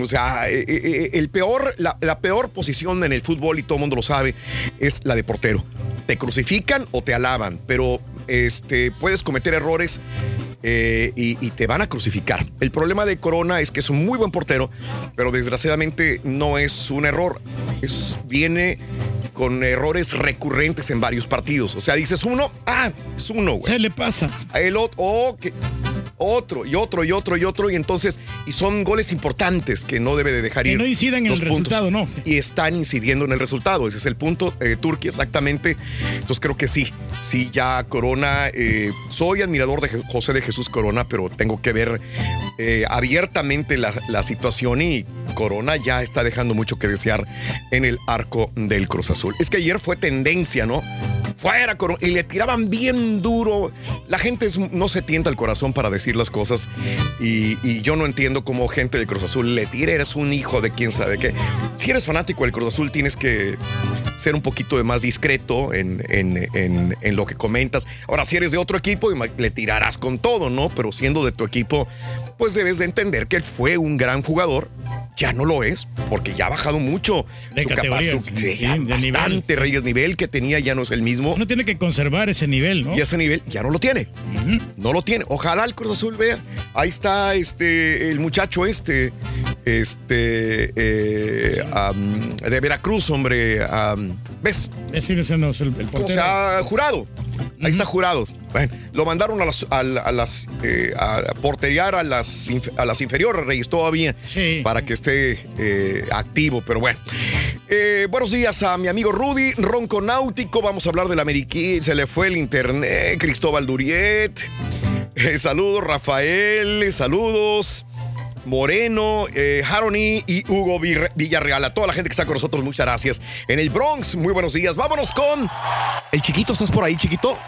O sea, eh, eh, el peor, la, la peor posición en el fútbol, y todo el mundo lo sabe, es la de portero. Te crucifican o te alaban, pero este, puedes cometer errores eh, y, y te van a crucificar. El problema de Corona es que es un muy buen portero, pero desgraciadamente no es un error. Es, viene con errores recurrentes en varios partidos. O sea, dices uno, ah, es uno, güey. Se le pasa. El otro, oh, que- otro y otro y otro y otro y entonces y son goles importantes que no debe de dejar Que ir no inciden en el puntos. resultado, ¿no? y están incidiendo en el resultado. Ese es el punto eh, Turquía exactamente. Entonces creo que sí sí ya Corona eh, soy admirador de José de Jesús Corona pero tengo que ver eh, abiertamente la, la situación y Corona ya está dejando mucho que desear en el arco del Cruz Azul. Es que ayer fue tendencia no fuera Corona y le tiraban bien duro. La gente no se tienta el corazón para decir las cosas y, y yo no entiendo cómo gente del Cruz Azul le tira, eres un hijo de quién sabe qué. Si eres fanático del Cruz Azul tienes que ser un poquito de más discreto en, en- en- en lo que comentas. Ahora, si eres de otro equipo, le tirarás con todo, ¿no? Pero siendo de tu equipo, pues debes de entender que él fue un gran jugador. Ya no lo es, porque ya ha bajado mucho De su capacidad. sí, de nivel. bastante, Reyes. Nivel que tenía ya no es el mismo. Uno tiene que conservar ese nivel, ¿no? Y ese nivel ya no lo tiene. No lo tiene. Ojalá el Cruz Azul vea. Ahí está este el muchacho este. Este eh, de Veracruz, hombre. am, ¿Ves? Es el, el O portero. sea, jurado. Ahí está jurado. Bueno, lo mandaron a las, a, a las eh, a porteriar a las, a las inferiores, Reyes, todavía, para que esté eh, activo, pero bueno. Eh, buenos días a mi amigo Rudy, Ronco Náutico, vamos a hablar del Ameriquí, se le fue el internet, Cristóbal Duriet, saludos Rafael, saludos. Moreno, eh, Harony y Hugo Villarreal. A toda la gente que está con nosotros, muchas gracias. En el Bronx, muy buenos días. Vámonos con el chiquito. ¿Estás por ahí, chiquito?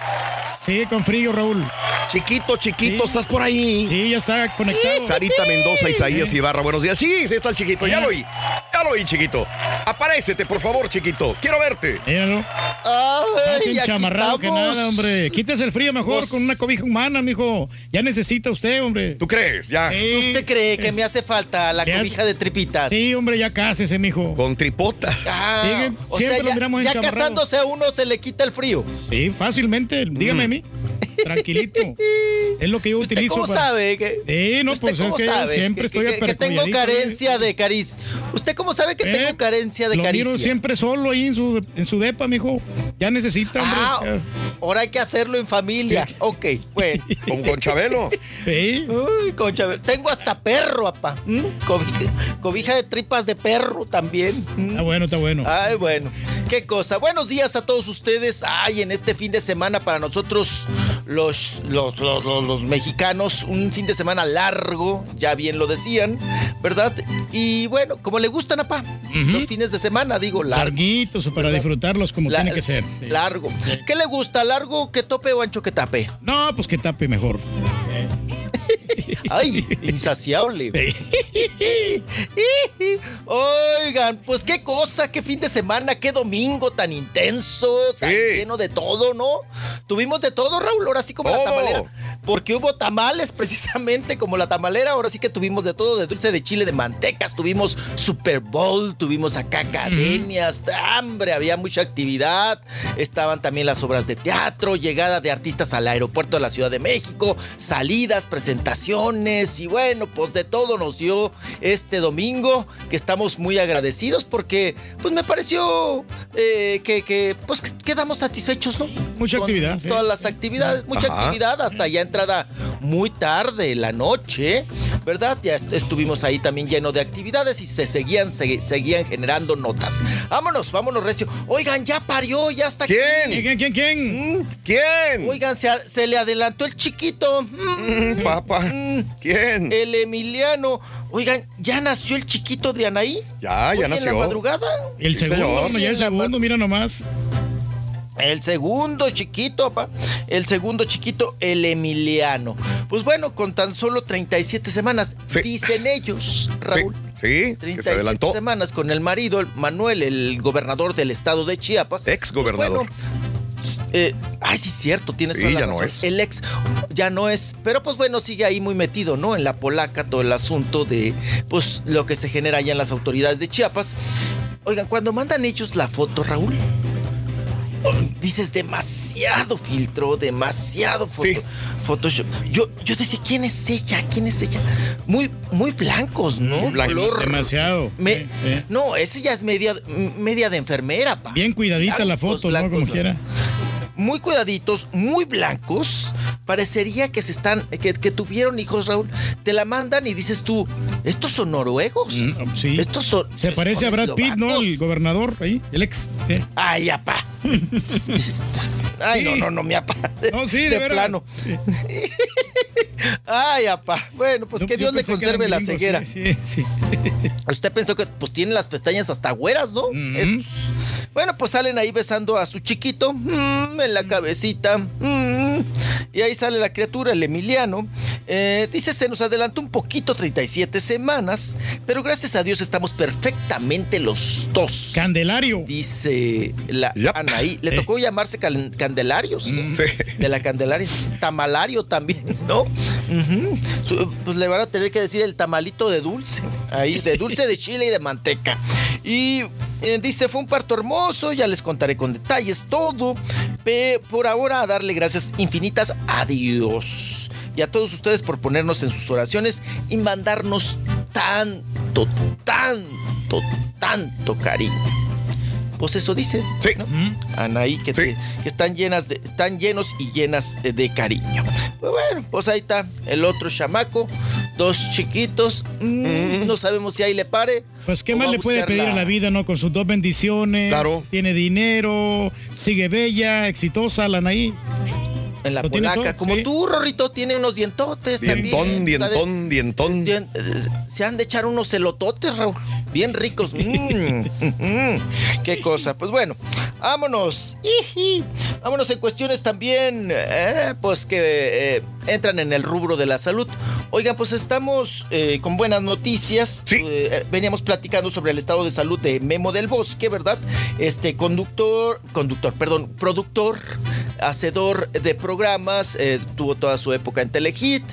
Sí, con frío, Raúl. Chiquito, chiquito, ¿estás por ahí? Sí, ya está conectado. Sarita Mendoza, Isaías Ibarra, buenos días. Sí, sí está el chiquito, ya lo oí. Ya lo oí, chiquito. Aparécete, por favor, chiquito. Quiero verte. Míralo. Más enchamarrado que nada, hombre. Quítese el frío mejor con una cobija humana, mijo. Ya necesita usted, hombre. ¿Tú crees? Ya. ¿Usted cree que me hace falta la hace- cobija de tripitas? Sí, hombre, ya cásese, mijo. Con tripotas. Ah, Sí, o siempre sea, ya, miramos ya casándose a uno se le quita el frío. Sí, fácilmente. Dígame a mí. Tranquilito. [LAUGHS] Es lo que yo utilizo. ¿Cómo para- sabe que Sí, no, ¿Usted pues es cómo que sabe siempre que, estoy que- que tengo carencia de caricia? ¿Usted cómo sabe que ¿eh? tengo carencia de Lo caricia? miro siempre solo ahí en su, en su depa, mijo. Ya necesita, hombre. Ah, ahora hay que hacerlo en familia. Ok, bueno. [LAUGHS] Con, con Chabelo. Sí. Uy, con Chabelo. Tengo hasta perro, papá. Cobija, cobija de tripas de perro también. ¿Mm? Está bueno, está bueno. Ay, bueno. Qué cosa. Buenos días a todos ustedes. Ay, en este fin de semana para nosotros, los, los, los, los- mexicanos, un fin de semana largo, ya bien lo decían, ¿verdad? Y bueno, como le gustan, apá, los fines de semana, digo, largos. Larguitos para disfrutarlos como La- tiene que ser. Sí. Largo. ¿Qué le gusta? ¿Largo que tope o ancho que tape? No, pues que tape mejor. [LAUGHS] Ay, insaciable. [LAUGHS] Oigan, pues qué cosa, qué fin de semana, qué domingo tan intenso, tan lleno de todo, ¿no? Tuvimos de todo, Raúl, ahora sí como la tamalera. Porque hubo tamales precisamente como la tamalera, ahora sí que tuvimos de todo, de dulce de chile, de mantecas, tuvimos Super Bowl, tuvimos acá academias, hambre, había mucha actividad, estaban también las obras de teatro, llegada de artistas al aeropuerto de la Ciudad de México, salidas, presentaciones y bueno, pues de todo nos dio este domingo, que estamos muy agradecidos porque pues me pareció eh, que, que, pues quedamos satisfechos, ¿no? Mucha Con actividad, sí. Todas las actividades, mucha Ajá. actividad hasta ya entrada muy tarde la noche, ¿verdad? Ya est- estuvimos ahí también lleno de actividades y se seguían, se- seguían generando notas. Vámonos, vámonos, Recio. Oigan, ya parió, ya está ¿Quién? aquí. ¿Quién, quién, quién? ¿Quién? Oigan, se, se le adelantó el chiquito. Mm, Papá. ¿Quién? El Emiliano. Oigan, ¿ya nació el chiquito de Anaí? Ya, Hoy ya en la nació. madrugada? El Sí, segundo, señor. no, ya el segundo, mira nomás. El segundo chiquito, papá. El segundo chiquito, el Emiliano. Pues bueno, con tan solo 37 semanas, dicen ellos, Raúl. Sí, sí, que 37 se adelantó. semanas con el marido, el Manuel, el gobernador del estado de Chiapas. Ex gobernador. Eh, ay, sí, cierto, tienes Sí, toda la ya no es. El ex ya no es, pero pues bueno, sigue ahí muy metido, ¿no? En la polaca, todo el asunto de pues lo que se genera allá en las autoridades de Chiapas. Oigan, cuando mandan ellos la foto, Raúl, dices demasiado filtro, demasiado foto, Photoshop. Yo, yo decía, ¿quién es ella? ¿Quién es ella? Muy, muy blancos, ¿no? Color- Demasiado. me- Sí, sí. No, esa ya es media, media de enfermera, pa. Bien cuidadita la Blancos, foto, ¿no? blancos, Como ¿no? quiera. Muy cuidaditos, muy blancos. Parecería que se están, que, que tuvieron hijos, Raúl. Te la mandan y dices tú, ¿estos son noruegos? Sí. Estos son. Se parece a Brad Pitt, ¿no? El gobernador ahí, el ex. Ay, apá. Ay, no, no, no, mi apá. No, sí, de, de plano. Sí. Ay, apá. Bueno, pues que Dios le que conserve la gringos, ceguera. Sí, sí. [LAUGHS] Usted pensó que pues tiene las pestañas hasta güeras, ¿no? Estos. Bueno, pues salen ahí besando a su chiquito mm, en la cabecita. mm, y ahí sale la criatura, el Emiliano. Eh, dice, se nos adelantó un poquito, 37 semanas, pero gracias a Dios estamos perfectamente los dos. Candelario. Dice la Anaí. Le tocó llamarse cal- Candelario, ¿sí? Sí. De la Candelaria. Tamalario también, ¿no? Pues le van a tener que decir el tamalito de dulce. Ahí, de dulce de chile y de manteca. Y eh, dice, fue un parto hermoso, ya les contaré con detalles todo. Pe- por ahora, darle gracias infinitas a Dios. Y a todos ustedes por ponernos en sus oraciones y mandarnos tanto, tanto, tanto cariño. Pues eso dice. Sí. Anaí, que, te- que están llenas de, están llenos y llenas de, de cariño. Pues bueno, pues ahí está el otro chamaco, dos chiquitos. mm, No sabemos si ahí le pare. Pues qué más le puede pedir la- a la vida, ¿no? Con sus dos bendiciones. Claro. Tiene dinero, sigue bella, exitosa, la Anaí. En la polaca, como sí. tú, Rorrito, tiene unos dientotes Dientón, también. dientón, dientón. Dien- eh, Se han de echar unos celototes, Raúl. Bien ricos. Mm, mm, qué cosa. Pues bueno, vámonos. Vámonos en cuestiones también, eh, pues que eh, entran en el rubro de la salud. Oigan, pues estamos eh, con buenas noticias. Eh, eh, veníamos platicando sobre el estado de salud de Memo del Bosque, ¿verdad? Este conductor, conductor, perdón, productor, hacedor de programas, eh, tuvo toda su época en Telehit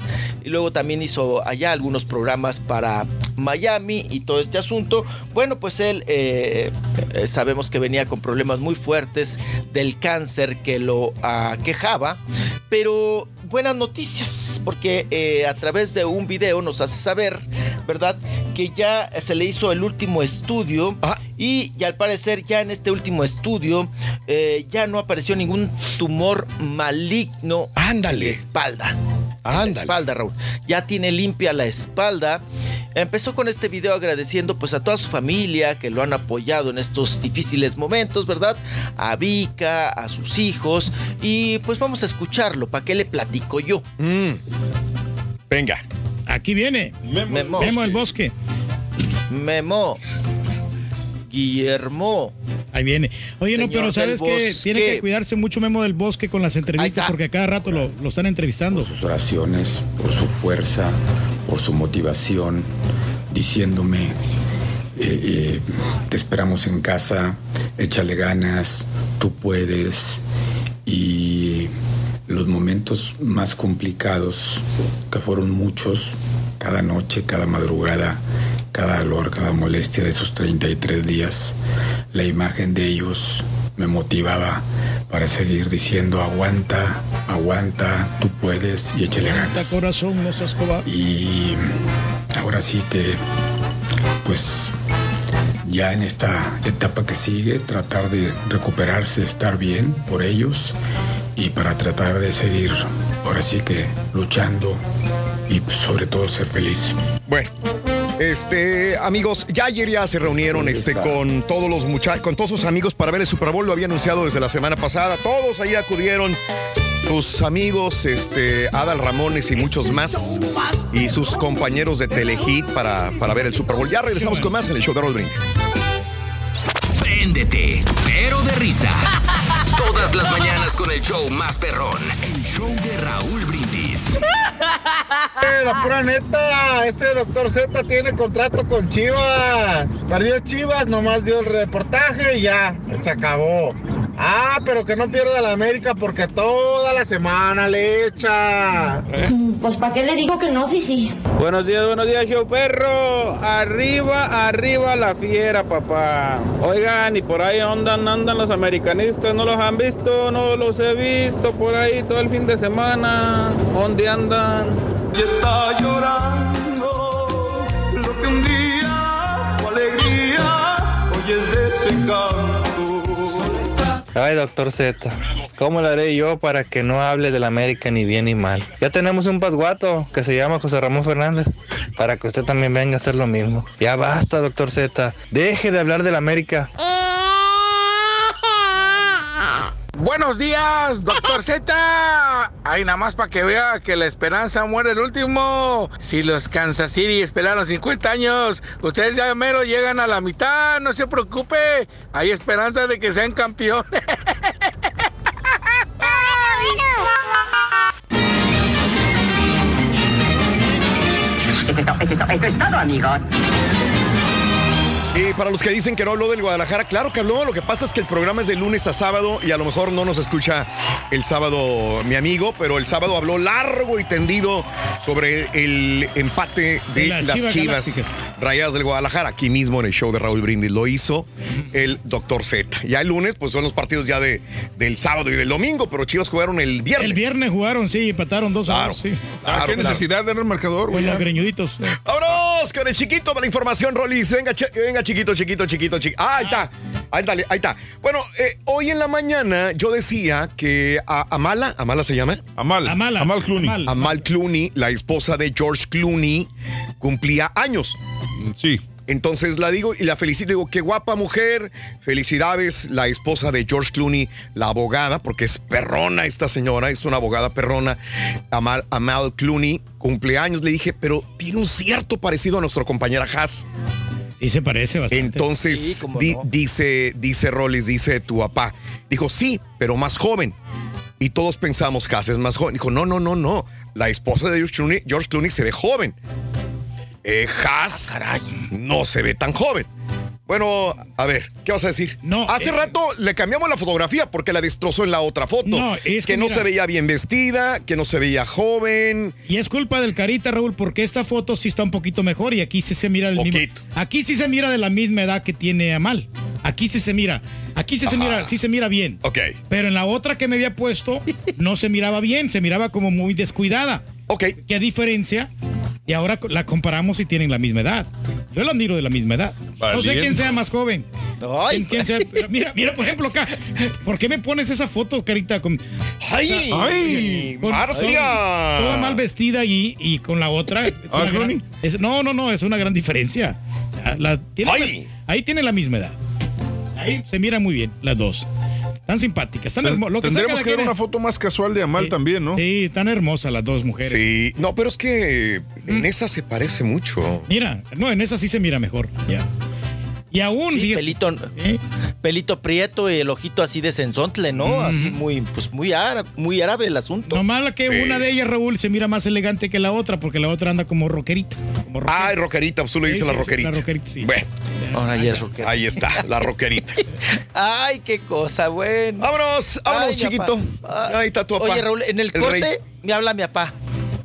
y luego también hizo allá algunos programas para Miami y todo este asunto. Bueno, pues él sabemos que venía con problemas muy fuertes del cáncer que lo aquejaba, pero buenas noticias porque eh, a través de un video nos hace saber, ¿verdad? Que ya se le hizo el último estudio y, y al parecer ya en este último estudio eh, ya no apareció ningún tumor maligno Ándale. en la espalda. Ándale. La espalda, Raúl. Ya tiene limpia la espalda. Empezó con este video agradeciendo pues a toda su familia que lo han apoyado en estos difíciles momentos, ¿verdad? A Vika, a sus hijos. Y pues vamos a escucharlo. ¿Para qué le platico yo? Venga. Aquí viene. Memo. Memo del Bosque. Memo. Guillermo. Ahí viene. Oye, no, pero sabes que tiene que cuidarse mucho Memo del Bosque con las entrevistas porque a cada rato lo, lo están entrevistando. sus oraciones, por su fuerza, por su motivación, diciéndome, eh, eh, te esperamos en casa, échale ganas, tú puedes. Y los momentos más complicados, que fueron muchos, cada noche, cada madrugada, cada dolor, cada molestia de esos 33 días, la imagen de ellos me motivaba para seguir diciendo aguanta, aguanta, tú puedes y échale ganas. Corazón, no seas cobarde. Y ahora sí que, pues, ya en esta etapa que sigue, tratar de recuperarse, estar bien por ellos y para tratar de seguir, ahora sí que, luchando y pues, sobre todo ser feliz. Bueno. Este, amigos, ya ayer ya se reunieron este, con todos los muchachos, con todos sus amigos para ver el Super Bowl, lo había anunciado desde la semana pasada, todos ahí acudieron, sus amigos, este, Adal Ramones y muchos más, y sus compañeros de Telehit para, para ver el Super Bowl. Ya regresamos con más en el show de Raúl Brindis. Préndete, pero de risa. Todas las mañanas con el show más perrón. El show de Raúl Brindis. La pura neta, ese doctor Z tiene contrato con Chivas. Perdió Chivas, nomás dio el reportaje y ya, se acabó. Ah, pero que no pierda la América porque toda la semana le echa. Pues ¿para qué le digo que no? Sí, sí. Buenos días, buenos días, show perro. Arriba, arriba la fiera, papá. Oigan, y por ahí andan, andan los americanistas. ¿No los han visto? No los he visto por ahí todo el fin de semana. ¿Dónde andan? Y está llorando lo que un día alegría, hoy es desencanto. Ay, doctor Z, ¿cómo le haré yo para que no hable del América ni bien ni mal? Ya tenemos un pasguato que se llama José Ramón Fernández, para que usted también venga a hacer lo mismo. Ya basta, doctor Z, deje de hablar del América. Buenos días, doctor [LAUGHS] Z. Ay, nada más para que vea que la esperanza muere el último. Si los Kansas City esperaron 50 años, ustedes ya mero llegan a la mitad, no se preocupe. Hay esperanza de que sean campeones. Eso, eso es todo, amigos. Y para los que dicen que no habló del Guadalajara, claro que habló. Lo que pasa es que el programa es de lunes a sábado y a lo mejor no nos escucha el sábado mi amigo, pero el sábado habló largo y tendido sobre el empate de Las las Chivas Chivas Galácticas. Rayadas del Guadalajara. Aquí mismo en el show de Raúl Brindis lo hizo el Doctor Z. Ya el lunes, pues son los partidos ya de, del sábado y del domingo, pero Chivas jugaron el viernes. El viernes jugaron, sí, empataron dos a Claro. dos, sí. Claro, ¿Qué claro. necesidad de dar el marcador, Pues los greñuditos. eh. Vámonos con el chiquito para la información, Rolis. Venga, che- chiquito, chiquito, chiquito, chiquito. Ah, ahí está. Ahí, dale, ahí está. Bueno, eh, hoy en la mañana yo decía que a Amala, Amala se llama. Amal. Amala. Amal Clooney. Amal. Amal Clooney, la esposa de George Clooney, cumplía años. Sí. Entonces la digo y la felicito. Digo, qué guapa mujer. Felicidades, la esposa de George Clooney, la abogada, porque es perrona esta señora, es una abogada perrona. Amal, Amal Clooney, cumpleaños. Le dije, pero tiene un cierto parecido a nuestra compañera Haas. Sí, se parece bastante. Entonces, Sí, cómo di- no. dice, dice Rollis, dice tu papá. Dijo, sí, pero más joven. Y todos pensamos que es más joven. Dijo, no, no, no, no. La esposa de George Clooney, George Clooney se ve joven. Eh, Haas no se ve tan joven. Bueno, a ver, ¿qué vas a decir? No, Hace eh, rato le cambiamos la fotografía porque la destrozó en la otra foto. No, es que no mira- se veía bien vestida, que no se veía joven. Y es culpa del carita, Raúl, porque esta foto sí está un poquito mejor y aquí sí se mira del mismo. Poquito. Aquí sí se mira de la misma edad que tiene Amal. Aquí sí se mira. Aquí sí se mira, sí se mira bien. Ok. Pero en la otra que me había puesto no se miraba bien, se miraba como muy descuidada. Ok. ¿Qué diferencia? Y ahora la comparamos y tienen la misma edad. Yo la miro de la misma edad. No sé quién sea más joven. Ay, ¿Quién, quién sea? Pero mira, mira, por ejemplo, acá. ¿Por qué me pones esa foto, carita? Con, ¡Ay! ¡Ay! con- ¡Marcia! con- Toda mal vestida y, y con la otra. Ah, gran- es- no, no, no, es una gran diferencia. O sea, la- tiene- ¡Ay! ahí tienen la misma edad. Ahí se miran muy bien las dos. Tan simpáticas, tan hermosas. Tendremos que ver una foto más casual de Amal también, ¿no? Sí, tan hermosas las dos mujeres. Sí, no, pero es que en esa se parece mucho. Mira, no, en esa sí se mira mejor. Ya. Y aún, Sí, pelito, ¿eh? pelito prieto y el ojito así de sensontle, ¿no? Así muy, pues muy árabe, muy árabe el asunto. Nomás la que Sí. una de ellas, Raúl, se mira más elegante que la otra, porque la otra anda como rockerita. Como rockera. Ay, rockerita, pues tú le Sí, dices sí, la rockerita. la rockerita, sí. Bueno, Ahora ya es rockero. ahí está, la rockerita. [LAUGHS] Ay, qué cosa, bueno. Vámonos, vámonos, Ay, chiquito. Ahí está tu papá. Oye, Raúl, en el, El corte rey. me habla mi papá.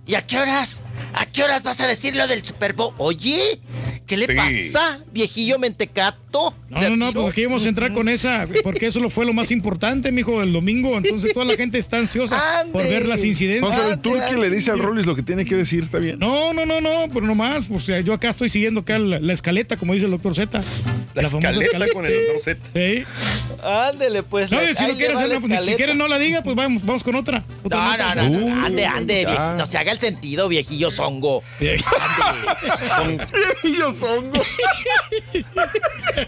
¿Y a qué horas? ¿A qué horas vas a decir lo del Super Bowl? Oye, ¿qué le Sí. pasa, viejillo mentecato? No, no, no, pues aquí vamos a entrar con esa, porque eso lo fue lo más importante, mijo, el domingo. Entonces toda la gente está ansiosa Ande. por ver las incidencias. Entonces el Ande, Turqui ande. le dice al Rollis lo que tiene que decir, ¿está bien? No, no, no, no, pero nomás, pues yo acá estoy siguiendo acá la, la escaleta, como dice el doctor Z. La famosa escaleta con el doctor Z. Sí. Ándele, pues. No, la- si no quieres la no, pues, si quieres no la diga, pues vamos, vamos con otra. otra No, nota. no, no, no, Uh, ande, ande, ya. vieji- no se haga el sentido, viejillo zongo. [LAUGHS]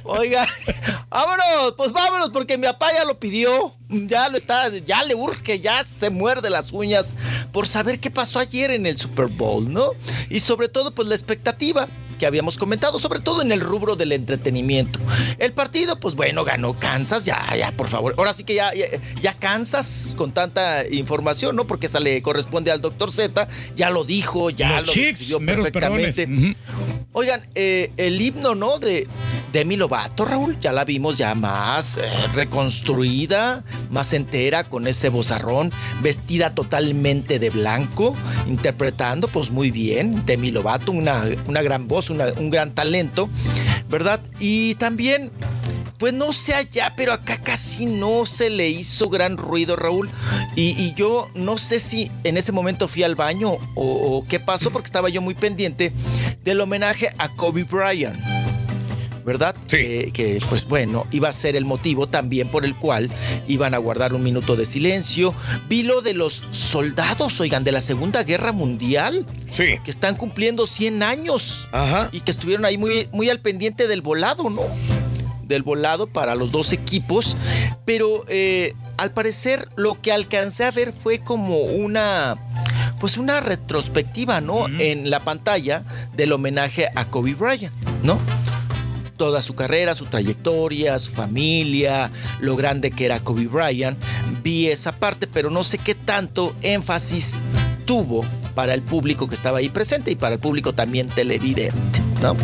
Oiga, vámonos, pues vámonos, porque mi papá ya lo pidió. Ya lo está, ya le urge, ya se muerde las uñas por saber qué pasó ayer en el Super Bowl, ¿no? Y sobre todo, pues la expectativa que habíamos comentado, sobre todo en el rubro del entretenimiento. El partido, pues bueno, ganó Kansas, ya, ya, por favor. Ahora sí que ya, ya, ya Kansas con tanta información, ¿no? Porque esa le corresponde al doctor Z, ya lo dijo, ya Los lo describió meros perfectamente. Oigan, eh, el himno, ¿no? De Demi Lovato, Raúl, ya la vimos ya más eh, reconstruida, más entera, con ese bozarrón, vestida totalmente de blanco, interpretando pues muy bien. Demi Lovato, una, una gran voz, un gran talento, ¿verdad? Y también... Pues no sé allá, pero acá casi no se le hizo gran ruido, Raúl. Y, y yo no sé si en ese momento fui al baño o, o qué pasó, porque estaba yo muy pendiente del homenaje a Kobe Bryant. ¿Verdad? Sí. Eh, que pues bueno, iba a ser el motivo también por el cual iban a guardar un minuto de silencio. Vi lo de los soldados, oigan, de la Segunda Guerra Mundial, Sí. que están cumpliendo 100 años Ajá. y que estuvieron ahí muy, muy al pendiente del volado, ¿no? Del volado para los dos equipos. Pero eh, al parecer lo que alcancé a ver fue como una. Pues una retrospectiva, ¿no? En la pantalla del homenaje a Kobe Bryant, ¿no? Toda su carrera, su trayectoria, su familia, lo grande que era Kobe Bryant. Vi esa parte, pero no sé qué tanto énfasis tuvo para el público que estaba ahí presente y para el público también televidente, ¿no?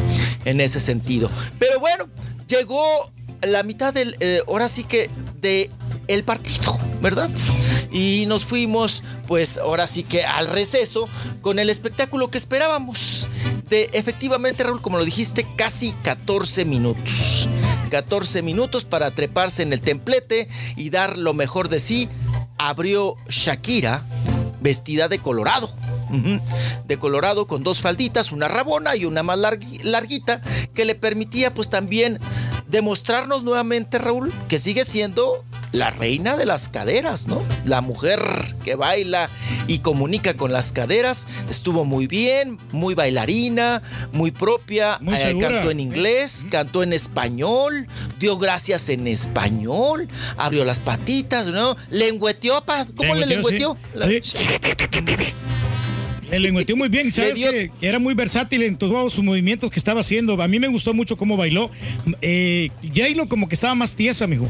En ese sentido. Pero bueno, llegó la mitad del, eh, ahora sí que de el partido, ¿verdad? Y nos fuimos, pues ahora sí que al receso con el espectáculo que esperábamos. De efectivamente, Raúl, como lo dijiste, casi 14 minutos. 14 minutos para treparse en el templete y dar lo mejor de sí. Abrió Shakira vestida de colorado. De colorado con dos falditas, una rabona y una más largui- larguita, que le permitía pues también demostrarnos nuevamente, Raúl, que sigue siendo la reina de las caderas, ¿no? La mujer que baila y comunica con las caderas. Estuvo muy bien, muy bailarina, muy propia. Muy eh, cantó en inglés, cantó en español, dio gracias en español, abrió las patitas, ¿no? Lengüeteó, pa. ¿Cómo le lengüeteó? sí. Le lengüeteó muy bien, ¿sabes? que era muy versátil en todos sus movimientos que estaba haciendo. A mí me gustó mucho cómo bailó. Eh, como que estaba más tiesa, mijo.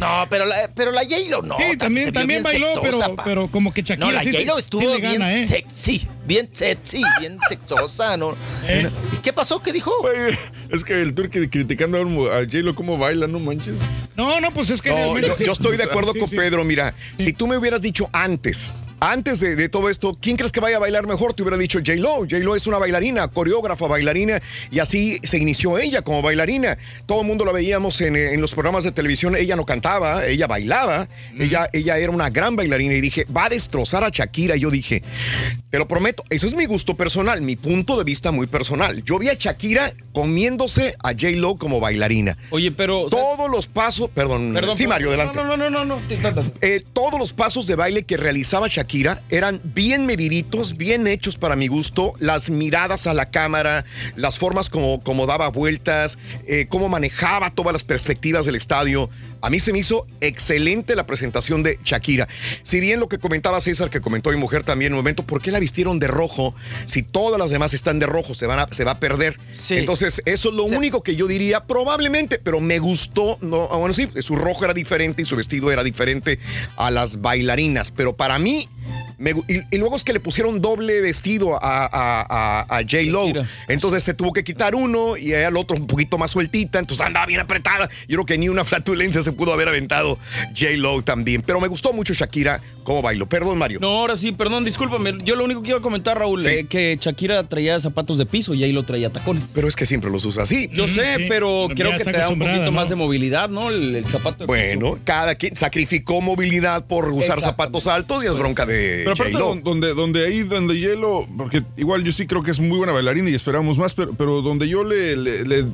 No, pero la, pero la J-Lo no. Sí, también, bailó, sexosa, pero, pero como que Shakira No, la sí J-Lo sí estuvo bien gana, ¿eh? sexy, bien sexy, bien sexosa, ¿no? [LAUGHS] ¿Y qué pasó? ¿Qué dijo? Es que el turque criticando a J-Lo cómo baila, no manches. No, no, pues es que No, yo, estoy de acuerdo Sí, con sí. Pedro. Mira, si tú me hubieras dicho antes, antes de, de todo esto, ¿quién crees que vaya a bailar mejor? Te hubiera dicho J-Lo. J-Lo es una bailarina, coreógrafa, bailarina, y así se inició ella como bailarina. Todo el mundo la veíamos en, en los programas de televisión. Ella no cantaba, ella bailaba. Ella, ella era una gran bailarina y dije, va a destrozar a Shakira. Y yo dije, te lo prometo, eso es mi gusto personal, mi punto de vista muy personal. Yo vi a Shakira comiéndose a J-Lo como bailarina. Oye, pero. Todos los pasos, perdón, Perdón, sí. Mario, adelante. No, no, no, no, no. Eh, todos los pasos de baile que realizaba Shakira eran bien mediditos, bien hechos para mi gusto. Las miradas a la cámara, las formas como, como daba vueltas, eh, cómo manejaba todas las perspectivas del estadio. A mí se me hizo excelente la presentación de Shakira. Si bien lo que comentaba César, que comentó mi mujer también en un momento, ¿por qué la vistieron de rojo? Si todas las demás están de rojo, se, van a- se va a perder. Entonces, eso es lo único que yo diría, probablemente, pero me gustó. No, ah, bueno, sí, su rojo era diferente y su vestido era diferente a las bailarinas, pero para mí. Me y, y luego es que le pusieron doble vestido a, a, a, a J-Lo. Entonces se tuvo que quitar uno y al otro un poquito más sueltita. Entonces andaba bien apretada. Yo creo que ni una flatulencia se pudo haber aventado J-Lo también. Pero me gustó mucho Shakira cómo bailó. Perdón, Mario. No, ahora sí, perdón, discúlpame. Yo lo único que iba a comentar, Raúl, Sí. eh, que Shakira traía zapatos de piso y ahí lo traía tacones. Pero es que siempre los usa así. Yo sé, pero creo que te da un poquito ¿no? más de movilidad, ¿no? El, el zapato de Bueno, cada quien sacrificó movilidad por usar zapatos altos y es bronca de Pero aparte, don- donde, donde ahí, donde Hielo, porque igual yo sí creo que es muy buena bailarina y esperamos más, pero, pero donde yo le, le- le-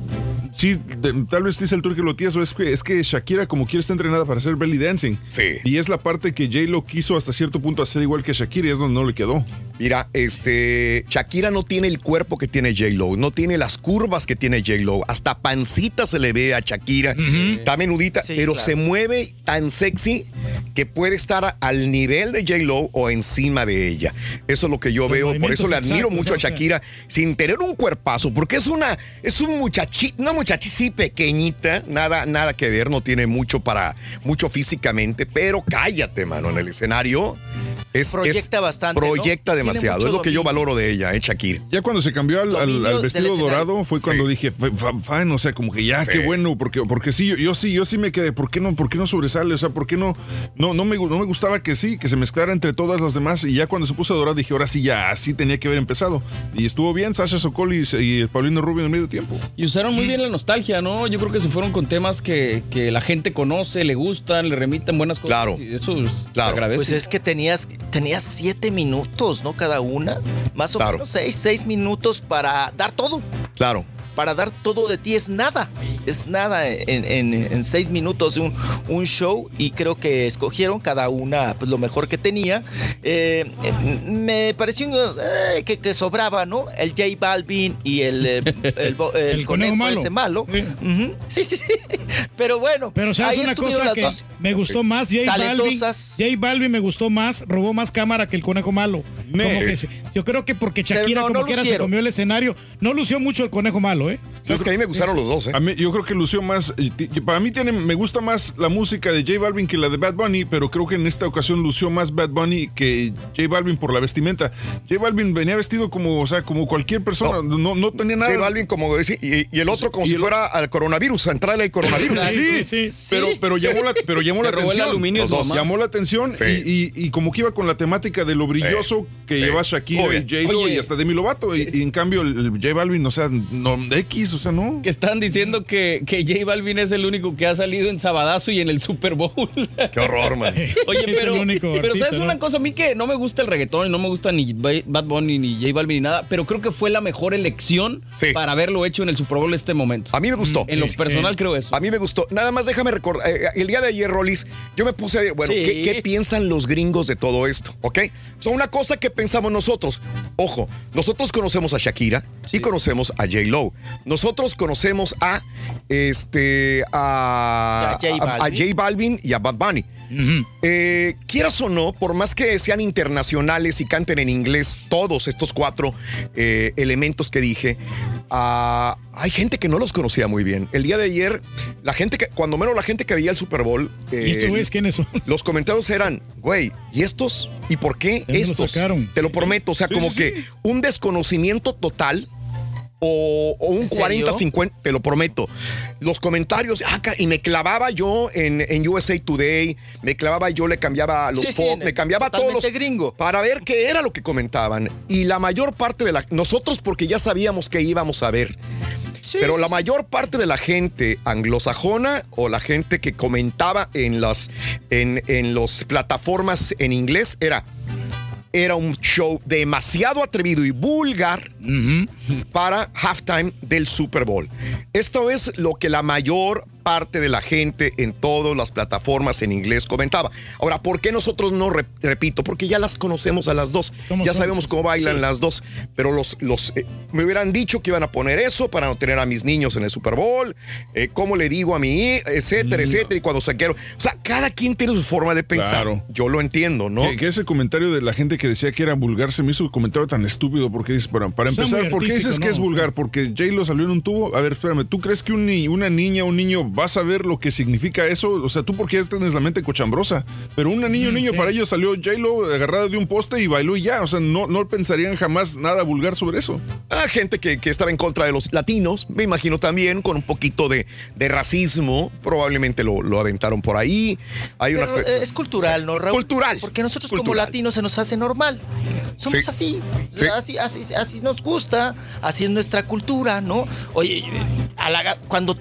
sí, de- tal vez dice el turque lo tieso, es que, es que Shakira como quiere está entrenada para hacer belly dancing. Sí. Y es la parte que J-Lo quiso hasta cierto punto hacer igual que Shakira y es donde no le quedó. Mira, este, Shakira no tiene el cuerpo que tiene J-Lo, no tiene las curvas que tiene J-Lo, hasta pancita se le ve a Shakira, está menudita, pero claro. se mueve tan sexy que puede estar al nivel de J-Lo o encima de ella. Eso es lo que yo veo, por eso le admiro exactos, mucho a. Shakira sin tener un cuerpazo, porque es una, es un muchachito, una muchachita sí pequeñita, nada, nada que ver, no tiene mucho para, mucho físicamente, pero cállate, mano, en el escenario. Es, Proyecta es- bastante, ¿no? Proyecta Tiene demasiado. Es lo que yo valoro de ella, ¿eh, Shakira? Ya cuando se cambió al, vestido dorado fue cuando dije, "Fa- fa- fine, o sea, como que ya, Sí. qué bueno, porque, porque sí, yo, yo sí, yo sí me quedé, ¿por qué no, por qué no sobresale? O sea, ¿por qué no, no, no me, no me gustaba que sí, que se mezclara entre todas las demás? Y ya cuando se puso dorado dije, ahora sí, ya, así tenía que haber empezado. Y estuvo bien Sasha Sokol y, y el Paulino Rubio en el medio tiempo. Y usaron muy bien la nostalgia, ¿no? Yo creo que se fueron con temas que, que la gente conoce, le gustan, le remiten buenas cosas. Claro. Y eso es- Claro. agradece. Pues es que tenías, tenías siete minutos, ¿no? Cada una. Más o Claro. menos seis, seis minutos para dar todo. Claro. Para dar todo de ti es nada. Es nada en, en- en seis minutos un, un show. Y creo que escogieron cada una pues, lo mejor que tenía. Eh, me pareció eh, que, que sobraba, ¿no? El J Balvin y el, eh, [LAUGHS] el, bo- el El conejo malo. ese malo. Sí, sí, sí. [LAUGHS] Pero bueno, Pero sabes ahí una estuvieron cosa que dos. Me gustó más J Balvin. J Balvin me gustó más, robó más cámara que el conejo malo. Como que se- yo creo que porque Shakira no, como no quiera se comió el escenario, no lució mucho el conejo malo, ¿eh? Sabes que a mí me gustaron los dos, ¿eh? A mí, yo creo que lució más. Para mí tiene, me gusta más la música de J Balvin que la de Bad Bunny, pero creo que en esta ocasión lució más Bad Bunny que J Balvin por la vestimenta. J Balvin venía vestido como, o sea, como cualquier persona. No, no, tenía nada. J Balvin como decir, y, y el otro como Y si el- fuera al coronavirus, a entrarle al coronavirus. Sí, Pero, pero llamó la, pero llamó la atención. Los dos. mamá. Llamó la atención Sí. y, y- y como que iba con la temática de lo brilloso que Sí. lleva Shakira y. J-Lo y hasta Demi Lovato. Y, y en cambio el, J Balvin, o sea, no, X, o sea, no. Que están diciendo que, que J Balvin es el único que ha salido en Sabadazo y en el Super Bowl. Qué horror, man. Oye, [LAUGHS] Es el pero, único pero artista, ¿sabes ¿no? una cosa? A mí que no me gusta el reggaetón y no me gusta ni Ba- Bad Bunny ni J Balvin ni nada, pero creo que fue la mejor elección Sí. para haberlo hecho en el Super Bowl este momento. A mí me gustó. En lo Sí. personal creo eso. A mí me gustó. Nada más déjame recordar. eh, el día de ayer, Rolis, yo me puse a ver, bueno, Sí. ¿qué, qué piensan los gringos de todo esto? ¿Ok? O sea, una cosa que pensamos nosotros. Ojo, nosotros conocemos a Shakira y conocemos a J. Lo. Nosotros conocemos a este a, Y a J a- a Balvin. J Balvin y a Bad Bunny. Eh, quieras o no, por más que sean internacionales y canten en inglés todos estos cuatro eh, elementos que dije, ah, hay gente que no los conocía muy bien. El día de ayer, la gente que, cuando menos la gente que veía el Super Bowl, eh, ¿Y estos güeyes quiénes son? los comentarios eran, güey, ¿y estos? ¿Y por qué estos? sacaron? Te lo prometo, o sea, Sí, como sí, que sí. un desconocimiento total. O, o un ¿En serio? 40-50, te lo prometo. Los comentarios, ah, y me clavaba yo en, en USA Today, me clavaba yo, le cambiaba los Sí, sí, po- en- me cambiaba todos los. gringo. Para ver qué era lo que comentaban. Y la mayor parte de la. Nosotros, porque ya sabíamos que íbamos a ver. Sí, Pero la mayor parte de la gente anglosajona o la gente que comentaba en las en, en los plataformas en inglés era era un show demasiado atrevido y vulgar para halftime del Super Bowl. Esto es lo que la mayor parte de la gente en todas las plataformas en inglés comentaba. Ahora, ¿por qué nosotros no Re- repito? Porque ya las conocemos a las dos. ¿Cómo Ya sabemos cómo bailan Sí. las dos. Pero los, los eh, me hubieran dicho que iban a poner eso para no tener a mis niños en el Super Bowl. eh, ¿Cómo le digo a mi etcétera, etcétera? Y cuando saquearon. O sea, cada quien tiene su forma de pensar. Claro. Yo lo entiendo, ¿no? Que, que ese comentario de la gente que decía que era vulgar se me hizo un comentario tan estúpido porque dices, para, para empezar, ¿por qué dices que es vulgar? Porque J lo salió en un tubo. A ver, espérame, ¿tú crees que un ni- una niña o un niño va a saber lo que significa eso? O sea, tú porque ya tienes la mente cochambrosa. Pero una niña o un Mm, niño, sí. para ellos salió J Lo agarrada de un poste y bailó y ya. O sea, no, no pensarían jamás nada vulgar sobre eso. Ah, gente que, que estaba en contra de los latinos, me imagino también, con un poquito de, de racismo, probablemente lo, lo aventaron por ahí. Hay una Pero, eh, es cultural, ¿no, Raúl? Cultural. Porque nosotros como latinos se nos hace normal. Somos Sí. así. Sí. así. Así así nos gusta, así es nuestra cultura, ¿no? Oye, a la- cuando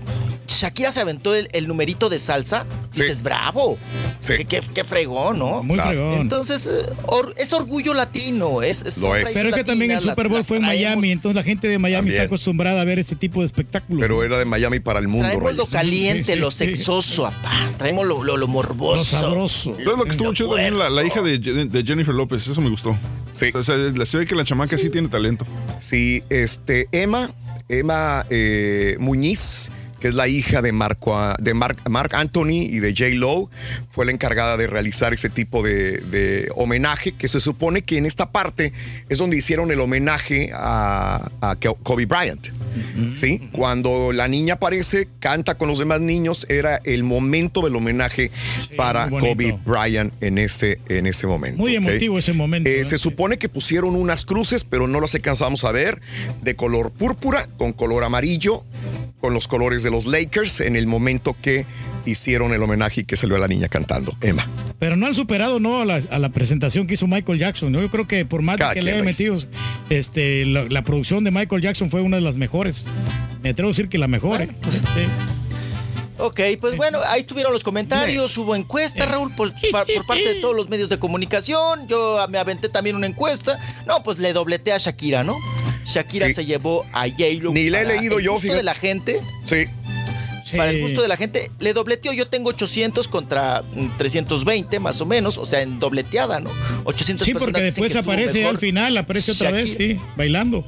Shakira se aventó el, el numerito de salsa, Sí. dices, bravo. Sí. Qué, qué- qué fregón, ¿no? Muy fregón. Entonces, eh, or- es orgullo latino. Es, es Lo es. Pero es que también el Super Bowl fue en traemos- Miami, entonces la gente de Miami También. está acostumbrada a ver ese tipo de espectáculos. Pero era de Miami para el mundo, Traemos lo caliente, Sí, sí, lo sí. sexoso, apá. Traemos lo, lo, lo morboso. Lo sabroso. Lo que estuvo chido también la, la hija de, de Jennifer López, eso me gustó. Sí. O sea, la- se ve que la chamaca sí, tiene talento. Sí, este, Emma, Emma eh, Muñiz, que es la hija de, Marco, de Mark, Mark Anthony y de J. Lo, fue la encargada de realizar ese tipo de, de homenaje, que se supone que en esta parte es donde hicieron el homenaje a, a Kobe Bryant. ¿Sí? Cuando la niña aparece, canta con los demás niños, era el momento del homenaje para. Kobe Bryant en ese, en ese momento. Muy emotivo ese momento. Eh, ¿eh? se supone que pusieron unas cruces, pero no las alcanzamos a ver, de color púrpura, con color amarillo, con los colores de los Lakers, en el momento que hicieron el homenaje y que salió la niña cantando, Emma. Pero no han superado ¿no? a, la, a la presentación que hizo Michael Jackson. ¿no? Yo creo que por más de Cada que le haya metido, este, la, la producción de Michael Jackson fue una de las mejores. Me atrevo a decir que la mejor. Bueno, ¿eh? pues, Sí. Ok, pues bueno, ahí estuvieron los comentarios, hubo encuesta, Raúl, por, pa- por parte de todos los medios de comunicación. Yo me aventé también una encuesta. No, pues le dobleté a Shakira, ¿no? Shakira Sí. se llevó a J-Lo. Ni la he leído el yo, gusto fíjate. de la gente. Sí, Sí, para el gusto de la gente, le dobleteó. Yo tengo 800 contra mm, 320 más o menos, o sea, en dobleteada, ¿no? 800 Sí, porque dicen después aparece mejor. al final, aparece otra vez, sí, bailando.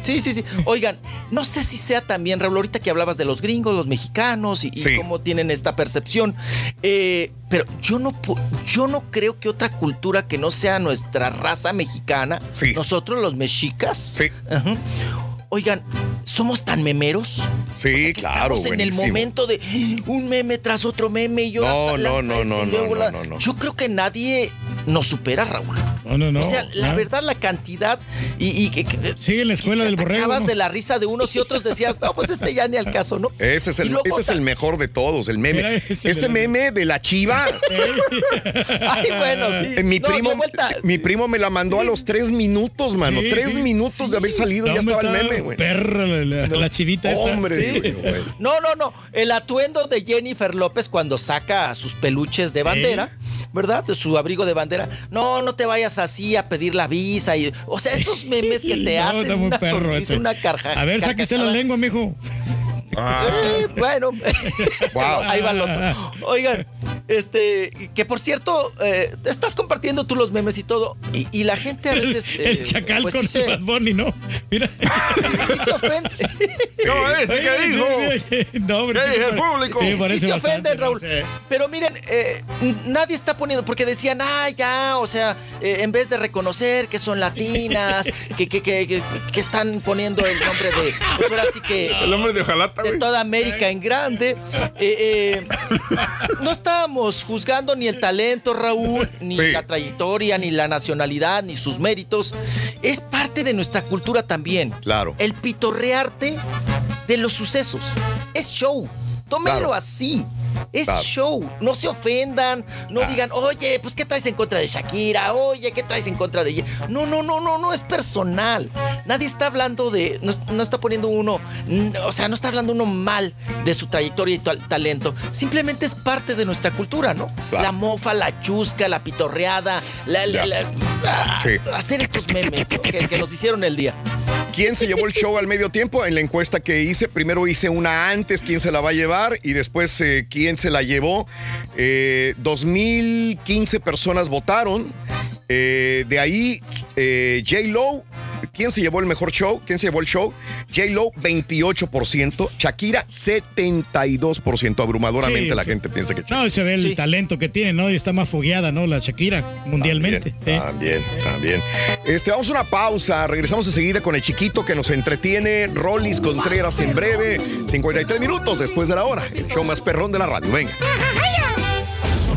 Sí, sí, sí. Oigan, no sé si sea también, Raúl, ahorita que hablabas de los gringos, los mexicanos y, y cómo tienen esta percepción, eh, pero yo no, yo no creo que otra cultura que no sea nuestra raza mexicana, nosotros los mexicas, ajá, oigan, somos tan memeros. Sí, claro, Estamos en el momento de un meme tras otro meme y yo No, lanza no, no, este no, luego no, no, no. Yo creo que nadie nos supera, Raúl. No, no, no. O sea, la Ah. verdad, la cantidad y, y que, que- Sigue en la escuela del borrego. acabas ¿no? de la risa de unos y otros decías, no, pues este ya ni al caso, ¿no? Ese es el, luego ese es ta- el mejor de todos, el meme. Ese meme de la chiva. [LAUGHS] Ay, bueno, sí. Eh, Mi No, primo, mi primo me la mandó a los tres minutos, mano. Sí, tres sí, minutos de haber salido, No, ya estaba el meme, güey. Perra, la, la- la chivita. Hombre, Sí, sí, sí. güey. No, no, no. El atuendo de Jennifer López cuando saca sus peluches de bandera, ¿verdad? De su abrigo de bandera. No, no te vayas así a pedir la visa. Y, o sea, esos memes que te [LAUGHS] No, hacen una perro sonrisa, una carja. A ver, saque usted la lengua, mijo. [LAUGHS] Eh, bueno, ahí va el otro. Oigan, este, que por cierto, eh, estás compartiendo tú los memes y todo, y, y la gente a veces. [LAUGHS] El eh, chacal pues con sí se, Bad Bunny, ¿no? Mira. [LAUGHS] sí- sí se ofende. No, ese que dijo. No, hombre, ¿Qué dije, pare- público? Sí, Sí, se ofenden, no Raúl. sé. Pero miren, eh, nadie está poniendo, porque decían, ah, ya, o sea, eh, en vez de reconocer que son latinas, [LAUGHS] que, que, que, que- que están poniendo el nombre de, pues ahora sí que... El hombre de ojalata, De toda América en grande. Eh, eh, no estábamos juzgando ni el talento, Raúl, ni la trayectoria, ni la nacionalidad, ni sus méritos. Es parte de nuestra cultura también. Claro. El pitorrearte de los sucesos. Es show. Tómenlo Claro. así. Es Claro. show. No se ofendan. No digan, oye, pues ¿qué traes en contra de Shakira? Oye, ¿qué traes en contra de ella? No, no, no, no, no es personal. Nadie está hablando de. No, no está poniendo uno. O sea, no está hablando uno mal de su trayectoria y tal- talento. Simplemente es parte de nuestra cultura, ¿no? La mofa, la chusca, la pitorreada, la, la- la- ah, Sí. hacer estos memes ¿no? que, que nos hicieron el día. ¿Quién se llevó el show al medio tiempo? En la encuesta que hice, primero hice una antes, quién se la va a llevar, y después eh, quién se la llevó. Eh, 2015 personas votaron. Eh, de ahí, eh, J. Lo, ¿quién se llevó el mejor show? ¿Quién se llevó el show? J. Lo, 28%. Shakira, 72%. Abrumadoramente Sí, la sí. gente piensa que No, y se ve el talento que tiene, ¿no? Y está más fogueada, ¿no? La Shakira, mundialmente. Sí. También, también. Este, vamos a una pausa. Regresamos enseguida con el chiquito que nos entretiene. Rolis Contreras en breve. 53 minutos después de la hora. El show más perrón de la radio. Venga.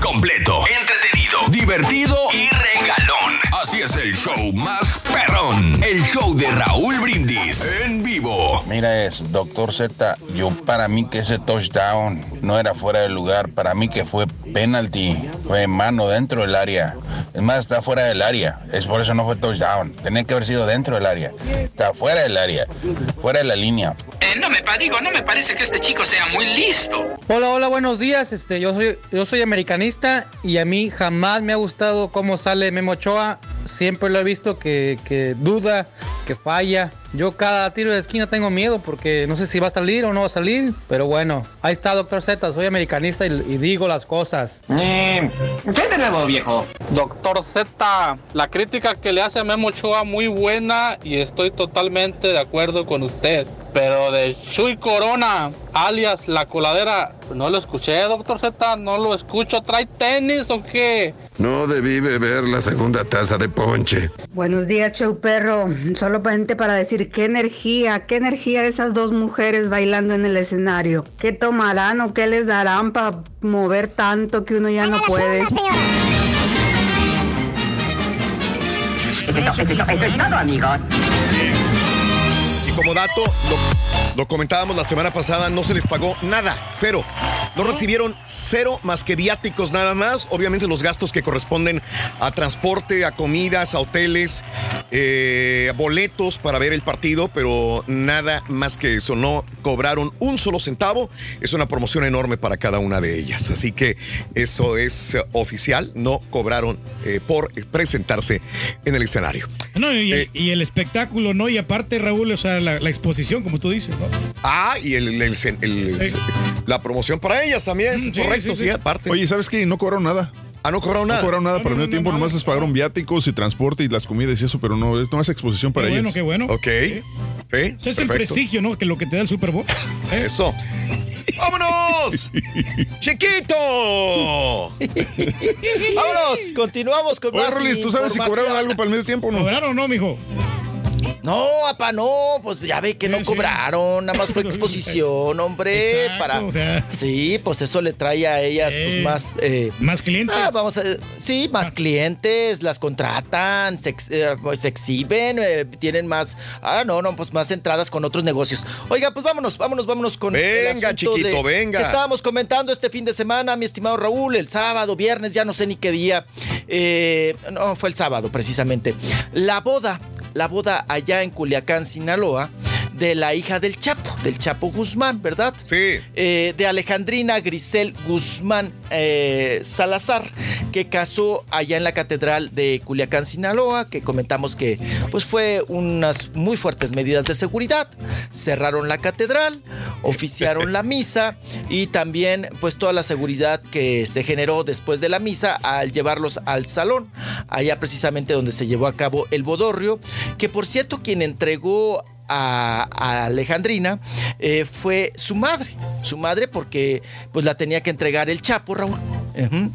Completo, entretenido, divertido y regalón. Así es el show más perrón. El show de Raúl Brindis en vivo. Mira es, doctor Z, yo para mí que ese touchdown no era fuera del lugar, para mí que fue penalty, fue mano dentro del área. Es más, está fuera del área, es por eso no fue touchdown, tenía que haber sido dentro del área, está fuera del área, fuera de la línea. Eh, no me digo, no me parece que este chico sea muy listo. Hola, hola, buenos días. Este, yo soy, yo soy americanista y a mí jamás me ha gustado cómo sale Memo Ochoa. Siempre lo he visto que, que duda, que falla. Yo cada tiro de esquina tengo miedo porque no sé si va a salir o no va a salir. Pero bueno, ahí está, doctor Z. Soy americanista y, y digo las cosas. ¿Qué de nuevo, viejo? Doctor Z, la crítica que le hace a Memo Ochoa muy buena y estoy totalmente de acuerdo con usted. Pero de Chuy Corona, alias La Coladera, no lo escuché, doctor Z, no lo escucho. ¿Trae tenis o qué? No debí beber la segunda taza de ponche. Buenos días, show perro. Solamente para decir qué energía, qué energía de esas dos mujeres bailando en el escenario. ¿Qué tomarán o qué les darán para mover tanto que uno ya no puede? Eso es todo, amigos. Y como dato, lo, lo comentábamos la semana pasada, no se les pagó nada, cero. No recibieron cero más que viáticos nada más. Obviamente los gastos que corresponden a transporte, a comidas, a hoteles, eh, a boletos para ver el partido, pero nada más que eso. No cobraron un solo centavo. Es una promoción enorme para cada una de ellas. Así que eso es eh, oficial. No cobraron eh, por presentarse en el escenario. No, y, el, y el espectáculo, ¿no? Y aparte, Raúl, o sea, la, la exposición, como tú dices. Ah, y el, el- el- La promoción para ellas también, es correcto, sí, aparte. Oye, ¿sabes qué? No cobraron nada. Ah, no cobraron nada. No cobraron nada No, para el medio no, tiempo, no, nomás no. les pagaron viáticos y transporte y las comidas y eso, pero no, es nomás exposición para Qué bueno, ellas. qué bueno. Ok. Sí, Eso es el prestigio, ¿no? Que lo que te da el Super Bowl. [LAUGHS] ¿eh? Eso. ¡Vámonos! [LAUGHS] ¡Chiquito! [LAUGHS] Vámonos, continuamos con Oye, más Rolis, ¿tú sabes si cobraron algo para el medio tiempo o no? ¿Cobraron o no, mijo? No, apa, no, pues ya ve que no sí. cobraron, nada más fue [LAUGHS] exposición, hombre, Exacto, para... o sea. Sí, pues eso le trae a ellas Eh, pues más... eh, Más clientes. Ah, vamos a, sí, más clientes, las contratan, se, eh, pues, se exhiben, eh, tienen más, ah, no, no, pues más entradas con otros negocios. Oiga, pues vámonos, vámonos, vámonos con el Venga, asunto chiquito, de- venga. que estábamos comentando este fin de semana, mi estimado Raúl, el sábado, viernes, ya no sé ni qué día, eh, no, fue el sábado precisamente. La boda, la boda allá en Culiacán, Sinaloa, de la hija del Chapo, del Chapo Guzmán, ¿verdad? Sí. Eh, de Alejandrina Grisel Guzmán eh, Salazar, que casó allá en la Catedral de Culiacán, Sinaloa, que comentamos que pues fue unas muy fuertes medidas de seguridad. Cerraron la catedral, oficiaron la misa y también pues toda la seguridad que se generó después de la misa al llevarlos al salón, allá precisamente donde se llevó a cabo el bodorrio, que por cierto quien entregó a, Alejandrina eh, fue su madre. Su madre porque pues la tenía que entregar el Chapo, Raúl. Ujú.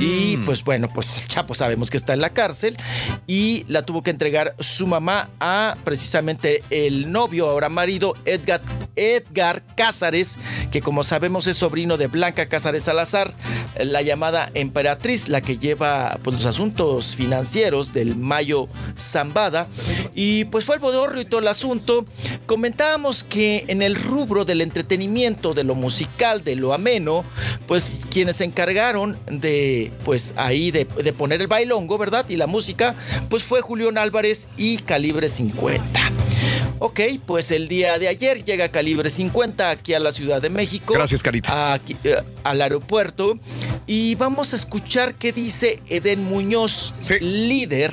Y pues bueno, pues el Chapo sabemos que está en la cárcel y la tuvo que entregar su mamá a precisamente el novio, ahora marido, Edgar, Edgar Cázares, que como sabemos es sobrino de Blanca Cázares Salazar, la llamada emperatriz, la que lleva pues, los asuntos financieros del Mayo Zambada. Y pues fue el y todo el asunto. Comentábamos que en el rubro del entretenimiento, de lo musical, de lo ameno, pues quienes se encargaron de, pues ahí, de, de poner el bailongo, ¿verdad? Y la música, pues fue Julián Álvarez y Calibre 50. Ok, pues el día de ayer llega Calibre 50 aquí a la Ciudad de México. Gracias, Carita. Aquí, eh, al aeropuerto. Y vamos a escuchar qué dice Eden Muñoz, líder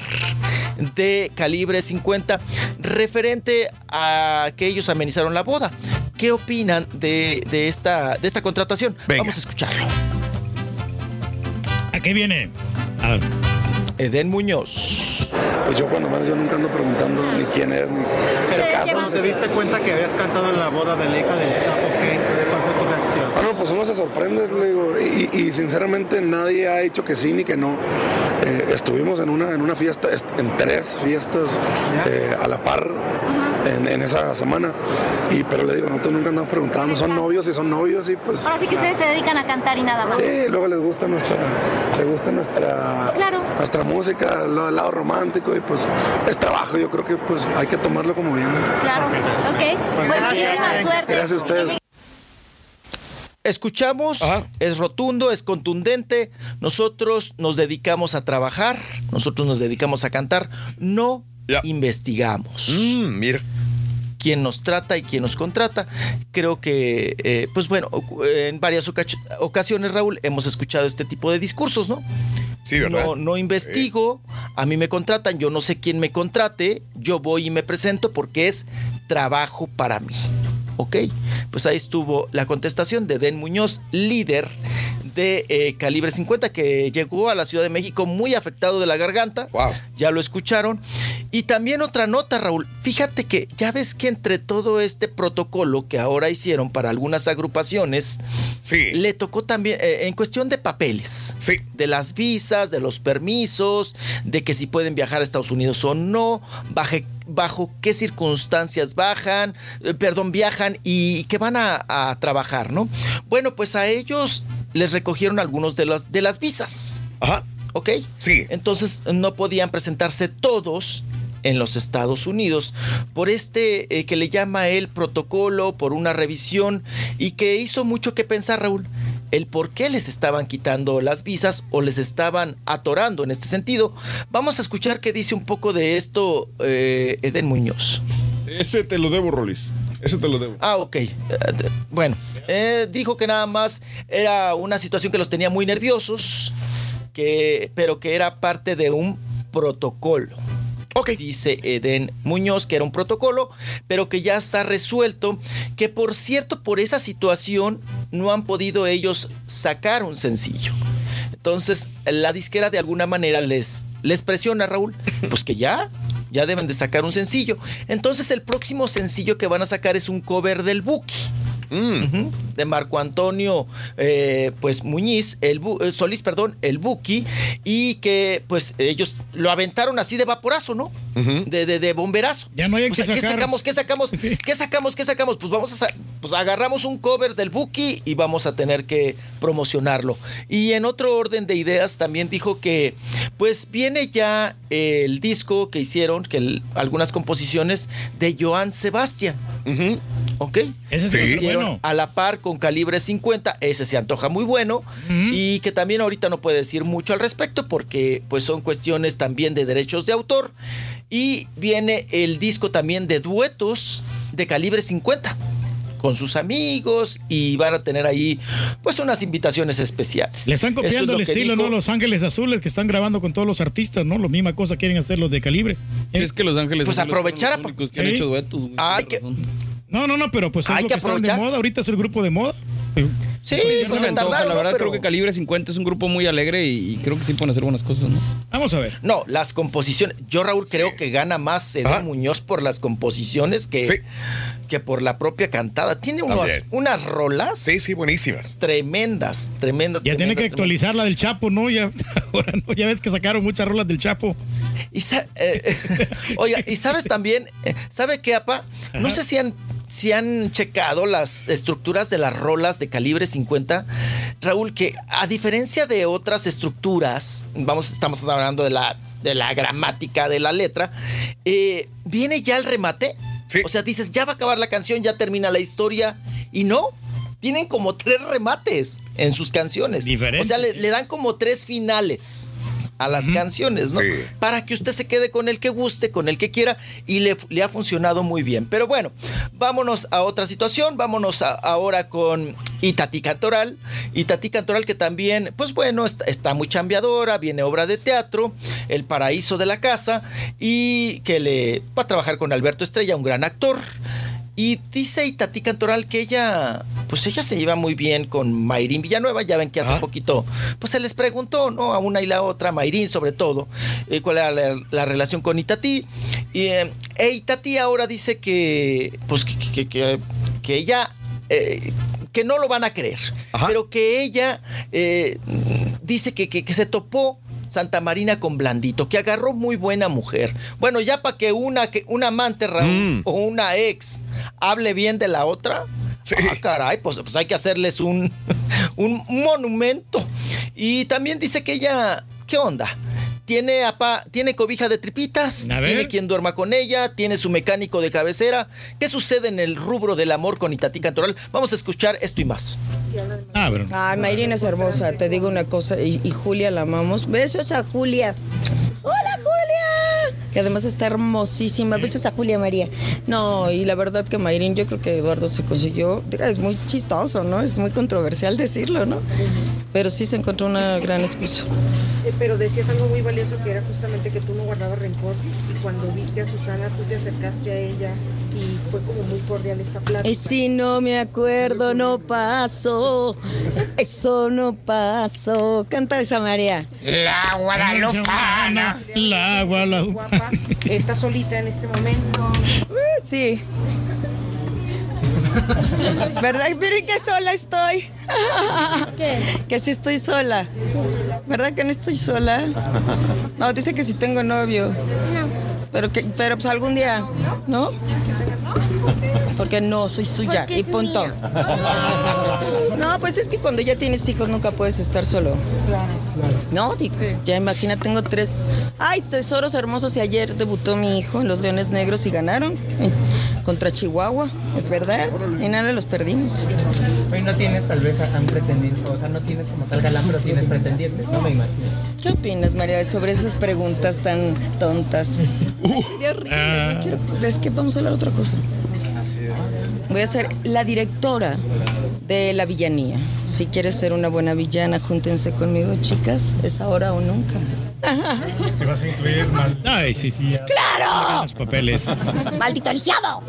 de Calibre 50, referente a que ellos amenizaron la boda. ¿Qué opinan de, de esta, de esta contratación? Vamos a escucharlo. ¿A qué viene? A ver. Eden Muñoz. Pues yo cuando menos yo nunca ando preguntando ni quién es, ni si acaso. ¿Te diste cuenta que habías cantado en la boda de la hija del Chapo? ¿Qué? ¿Cuál fue tu reacción? Bueno, pues uno se sorprende, le digo, y, y sinceramente nadie ha dicho que sí ni que no. Eh, estuvimos en una, en una fiesta, est- en tres fiestas eh, a la par en, en esa semana, y pero le digo, nosotros nunca andamos preguntando, son novios y son novios y pues... Ahora sí que ustedes se dedican a cantar y nada más. Sí, luego les gusta nuestra, les gusta nuestra, Claro. nuestra música, el lado romántico y pues es trabajo, yo creo que pues hay que tomarlo como viene. Claro. Ok. Pues muchísima suerte. Gracias a ustedes. Escuchamos, es rotundo, es contundente. Nosotros nos dedicamos a trabajar, nosotros nos dedicamos a cantar, no investigamos. mira. Quién nos trata y quién nos contrata. Creo que, eh, pues bueno, en varias oca- ocasiones, Raúl, hemos escuchado este tipo de discursos, ¿no? Sí, ¿verdad? No, no investigo, a mí me contratan, yo no sé quién me contrate, yo voy y me presento porque es trabajo para mí. ¿Ok? Pues ahí estuvo la contestación de Den Muñoz, líder de eh, Calibre 50, que llegó a la Ciudad de México muy afectado de la garganta. Ya lo escucharon. Y también otra nota, Raúl. Fíjate que ya ves que entre todo este protocolo que ahora hicieron para algunas agrupaciones, le tocó también, eh, en cuestión de papeles, de las visas, de los permisos, de que si pueden viajar a Estados Unidos o no, baje- bajo qué circunstancias bajan, eh, perdón, viajan y que van a, a trabajar, ¿no? Bueno, pues a ellos les recogieron algunos de las, de las visas. Ajá. ¿Ok? Sí. Entonces no podían presentarse todos en los Estados Unidos por este eh, que le llama el protocolo, por una revisión y que hizo mucho que pensar, Raúl, el por qué les estaban quitando las visas o les estaban atorando en este sentido. Vamos a escuchar qué dice un poco de esto eh, Eden Muñoz. Ese te lo debo, Rolis. Ese te lo debo. Ah, ok. Eh, bueno, eh, dijo que nada más era una situación que los tenía muy nerviosos, que, pero que era parte de un protocolo. Ok. Dice Eden Muñoz que era un protocolo, pero que ya está resuelto. Que por cierto, por esa situación, no han podido ellos sacar un sencillo. Entonces, la disquera de alguna manera les, les presiona, Raúl, pues que ya, ya deben de sacar un sencillo. Entonces, el próximo sencillo que van a sacar es un cover del Buki. Ujú, de Marco Antonio eh, pues Muñiz, el Bu- eh, Solís, perdón, el Buki, y que pues ellos lo aventaron así de vaporazo, ¿no? de, de, de bomberazo. Ya no hay O que sea, ¿Qué sacar. sacamos? ¿Qué sacamos? ¿Qué sacamos? ¿Qué sacamos? Pues vamos a pues agarramos un cover del Buki y vamos a tener que promocionarlo. Y en otro orden de ideas también dijo que pues viene ya el disco que hicieron, que el- algunas composiciones de Joan Sebastián. ¿Ok? Ese sí Que es hicieron bueno. a la par con calibre 50, ese se antoja muy bueno y que también ahorita no puede decir mucho al respecto porque pues son cuestiones también de derechos de autor y viene el disco también de duetos de calibre 50 con sus amigos y van a tener ahí pues unas invitaciones especiales. Le están es copiando el estilo, dijo. ¿no? Los Ángeles Azules que están grabando con todos los artistas, ¿no? Lo misma cosa quieren hacer los de calibre. Es que Los Ángeles Pues Azules aprovechar fueron los únicos que han Sí. hecho duetos. güey, Ay, tienes razón. No, no, no, pero pues es Hay lo que que, están de aprovechar. moda. Ahorita es el grupo de moda. Sí, Sí, pues se se tardaron, la verdad Pero- creo que Calibre 50 es un grupo muy alegre y, y creo que sí pueden hacer buenas cosas, ¿no? Vamos a ver. No, las composiciones. Yo, Raúl, creo que gana más Edén Muñoz por las composiciones que, que por la propia cantada. Tiene unos- unas rolas. Sí, sí, buenísimas. Tremendas, tremendas. Ya tiene que tremendas, actualizar la del Chapo, ¿no? Ya, [LAUGHS] ahora no, ya ves que sacaron muchas rolas del Chapo. Y eh, [LAUGHS] oiga, y sabes también, eh, ¿sabe qué, apa? No sé si han, si han checado las estructuras de las rolas de calibre 50, Raúl, que a diferencia de otras estructuras, vamos, estamos hablando de la, de la gramática de la letra, eh, viene ya el remate. O sea, dices, ya va a acabar la canción, ya termina la historia, y no. Tienen como tres remates en sus canciones. O sea, le, le dan como tres finales a las canciones, ¿no? Para que usted se quede con el que guste, con el que quiera, y le, le ha funcionado muy bien. Pero bueno, vámonos a otra situación, vámonos a- ahora con Itatí Cantoral. Itatí Cantoral que también, pues bueno, está, está muy chambeadora, viene obra de teatro, El Paraíso de la Casa, y que le va a trabajar con Alberto Estrella, un gran actor. Y dice Itatí Cantoral que ella, pues ella se lleva muy bien con Mayrín Villanueva. Ya ven que hace poquito, pues se les preguntó, ¿no? A una y la otra, Mayrín sobre todo, eh, cuál era la, la relación con Itatí. Y, eh, e Itatí ahora dice que, pues que, que- que- que ella... eh, que no lo van a creer, pero que ella eh, dice que, que- que se topó Santa Marina con Blandito, que agarró muy buena mujer. Bueno, ya para que una, que una amante Raúl, o una ex hable bien de la otra, ah, caray, pues, pues hay que hacerles un, [LAUGHS] un monumento. Y también dice que ella, ¿qué onda? Tiene, apa- tiene cobija de tripitas, tiene quien duerma con ella, tiene su mecánico de cabecera. ¿Qué sucede en el rubro del amor con Itatí Cantoral? Vamos a escuchar esto y más. Ah, pero. Ay, Mayrin es hermosa, te digo una cosa, y, y Julia la amamos. Besos a Julia. ¡Hola, Julia! Que además está hermosísima. Besos a Julia María. No, y la verdad que Mayrin, yo creo que Eduardo se consiguió. Es muy chistoso, ¿no? Es muy controversial decirlo, ¿no? Pero sí se encontró una gran esposa. Eh, Pero decías algo muy valioso que era justamente que tú no guardabas rencor y cuando viste a Susana tú te acercaste a ella y fue como muy cordial esta plática. Y si no me acuerdo, no paso. Eso no pasó. Canta esa María. La Guadalupana. La Guapa, [LAUGHS] está solita en este momento. Uh, Sí. ¿Verdad? ¿y qué sola estoy? ¿Qué? Que sí estoy sola. ¿Verdad que no estoy sola? No, dice que sí tengo novio. Pero que, pero pues algún día, ¿no? Porque no soy suya y punto. [LAUGHS] No, pues es que cuando ya tienes hijos nunca puedes estar solo. No, digo, ya imagina, tengo tres. Ay, tesoros hermosos y ayer debutó mi hijo en los Leones Negros y ganaron contra Chihuahua, es verdad. Y nada, los perdimos. Hoy no tienes tal vez a un pretendiente, o sea, no tienes como tal galán, pero tienes pretendientes, no me imagino. ¿Qué opinas, María, sobre esas preguntas tan tontas? [LAUGHS] Ay, sería horrible, no quiero- Es que vamos a hablar de otra cosa. Voy a ser la directora de la villanía. Si quieres ser una buena villana, júntense conmigo, chicas. Es ahora o nunca. Te vas a incluir mal. Ay, sí, sí. ¡Claro! Los papeles. ¡Maldito lisiado!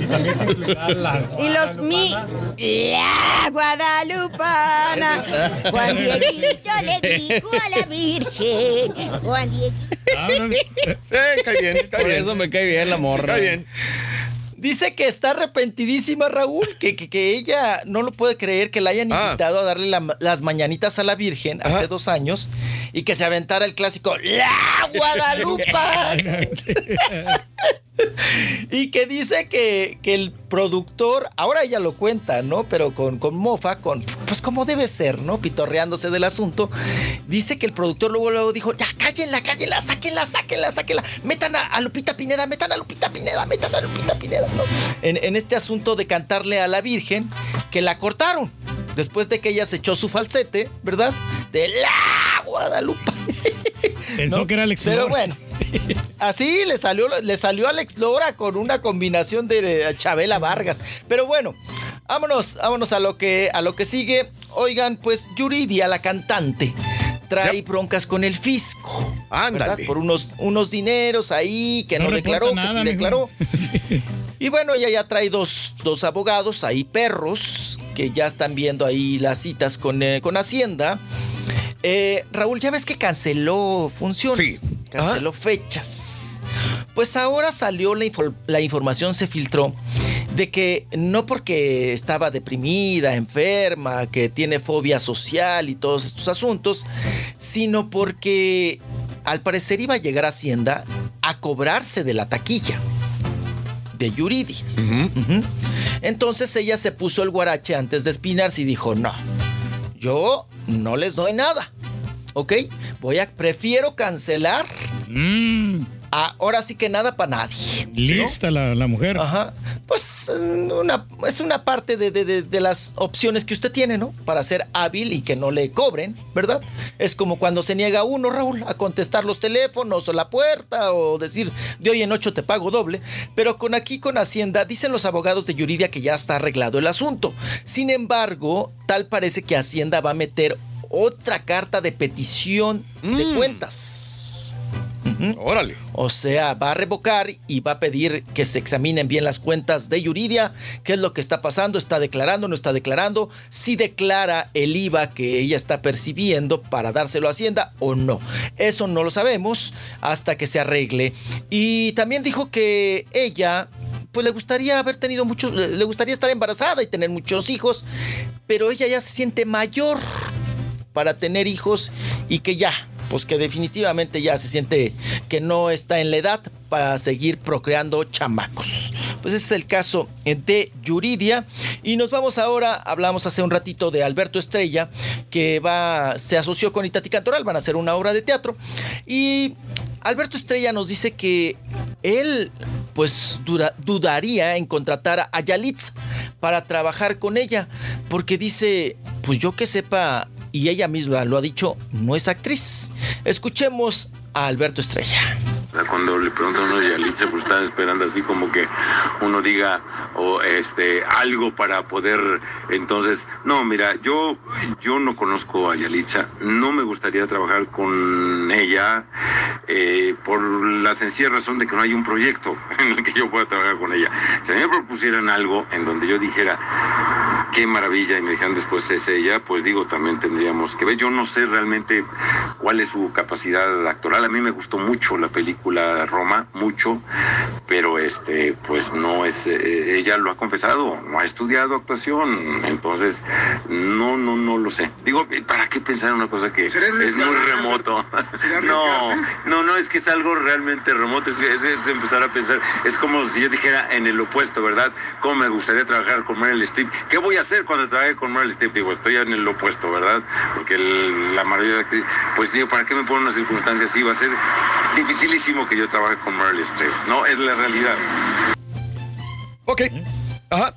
Y también se incluirá la. Y los mi. La Guadalupana. Juan Dieguito le dijo a la Virgen. Juan Dieguito. Sí, cae bien, cae Por bien. eso me cae bien la morra. Cae bien. Dice que está arrepentidísima, Raúl, que, que, que ella no lo puede creer que la hayan Ah. invitado a darle la- las mañanitas a la Virgen hace dos años y que se aventara el clásico ¡La Guadalupana! [LAUGHS] [LAUGHS] [LAUGHS] y que dice que, que el productor, ahora ella lo cuenta, ¿no? Pero con, con mofa, con, pues como debe ser, ¿no? Pitorreándose del asunto. Dice que el productor luego, luego dijo, ya cállenla, cállenla, sáquenla, sáquenla, sáquenla. Metan a, a Lupita Pineda, metan a Lupita Pineda, metan a Lupita Pineda, ¿no? En, en este asunto de cantarle a la Virgen, que la cortaron. Después de que ella se echó su falsete, ¿verdad? De la Guadalupe. [LAUGHS] Pensó ¿no? que era Alex Pero bueno, así le salió, le salió Alex Lora con una combinación de eh, Chabela Vargas. Pero bueno, vámonos, vámonos a lo que, a lo que sigue. Oigan, pues Yuridia, la cantante, trae broncas con el fisco. ¿verdad? Por unos, unos dineros ahí que no, declaró, que sí declaró. [LAUGHS] Y bueno, ella ya trae dos, dos abogados, ahí perros, que ya están viendo ahí las citas con, eh, con Hacienda. Eh, Raúl, ya ves que canceló funciones, canceló fechas. Pues ahora salió la, info- la información, se filtró, de que no porque estaba deprimida, enferma, que tiene fobia social y todos estos asuntos, sino porque al parecer iba a llegar a Hacienda a cobrarse de la taquilla de Yuridia. Ujú. Entonces ella se puso el guarache antes de espinarse y dijo, no, yo no les doy nada. ¿Ok? Voy a, prefiero cancelar. Ahora sí que nada para nadie. Lista la, la mujer. Ajá. Pues eh, una- es una parte de, de- de- de las opciones que usted tiene, ¿no? Para ser hábil y que no le cobren, ¿verdad? Es como cuando se niega uno, Raúl, a contestar los teléfonos o la puerta o decir de hoy en ocho te pago doble. Pero con aquí, con Hacienda, dicen los abogados de Yuridia que ya está arreglado el asunto. Sin embargo, tal parece que Hacienda va a meter otra carta de petición de cuentas. Órale. O sea, va a revocar y va a pedir que se examinen bien las cuentas de Yuridia, qué es lo que está pasando, está declarando, no está declarando, si declara el IVA que ella está percibiendo para dárselo a Hacienda o no. Eso no lo sabemos hasta que se arregle. Y también dijo que ella pues le gustaría haber tenido muchos, le le gustaría estar embarazada y tener muchos hijos, pero ella ya se siente mayor para tener hijos y que ya, pues que definitivamente ya se siente que no está en la edad para seguir procreando chamacos. Pues ese es el caso de Yuridia. Y nos vamos ahora, hablamos hace un ratito de Alberto Estrella, que va, se asoció con Itati Cantoral, van a hacer una obra de teatro. Y Alberto Estrella nos dice que él pues dudaría en contratar a Yalitza para trabajar con ella, porque dice, pues yo que sepa, y ella misma lo ha dicho, no es actriz. Escuchemos a Alberto Estrella. Cuando le preguntan a uno Yalitza, pues están esperando así como que uno diga o este algo para poder entonces, no, mira, yo yo no conozco a Yalitza, no me gustaría trabajar con ella eh, por la sencilla razón de que no hay un proyecto [LAUGHS] en el que yo pueda trabajar con ella. Si me propusieran algo en donde yo dijera qué maravilla y me dijeran después es ella, pues digo, también tendríamos que ver. Yo no sé realmente cuál es su capacidad actoral. A mí me gustó mucho la película Roma, mucho, pero este, pues no es, eh, ella lo ha confesado, no ha estudiado actuación, entonces no, no, no lo sé. Digo, ¿para qué pensar en una cosa que es muy remoto? [LAUGHS] No, no, no, es que es algo realmente remoto, es, es- es empezar a pensar, es como si yo dijera en el opuesto, ¿verdad? ¿Cómo me gustaría trabajar con Meryl Streep? ¿Qué voy a hacer cuando trabaje con Meryl Streep? Digo, estoy en el opuesto, ¿verdad? Porque el- la mayoría de actrices, pues digo, ¿para qué me ponen una circunstancia así? A ser dificilísimo que yo trabaje con Meryl Streep. No, es la realidad. Ok.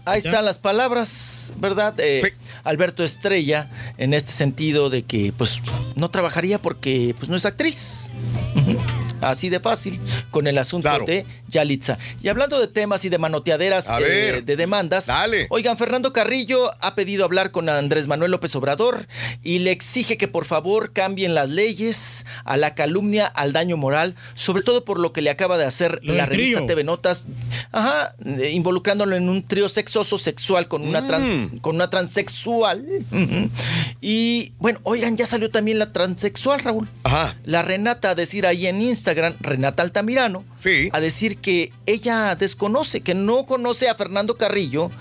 Ahí están las palabras, ¿verdad? Eh, Alberto Estrella, en este sentido de que pues no trabajaría porque pues no es actriz. Ujú. Así de fácil, con el asunto de Yalitza. Y hablando de temas y de manoteaderas eh, ver. de demandas, oigan, Fernando Carrillo ha pedido hablar con Andrés Manuel López Obrador y le exige que por favor cambien las leyes a la calumnia, al daño moral, sobre todo por lo que le acaba de hacer Lo la revista trío. TV Notas, ajá, eh, involucrándolo en un trío sexoso sexual con una, trans- con una transexual. Y bueno, oigan, ya salió también la transexual, Raúl. La Renata a decir ahí en Instagram, Renata Altamirano, a decir que ella desconoce, que no conoce a Fernando Carrillo,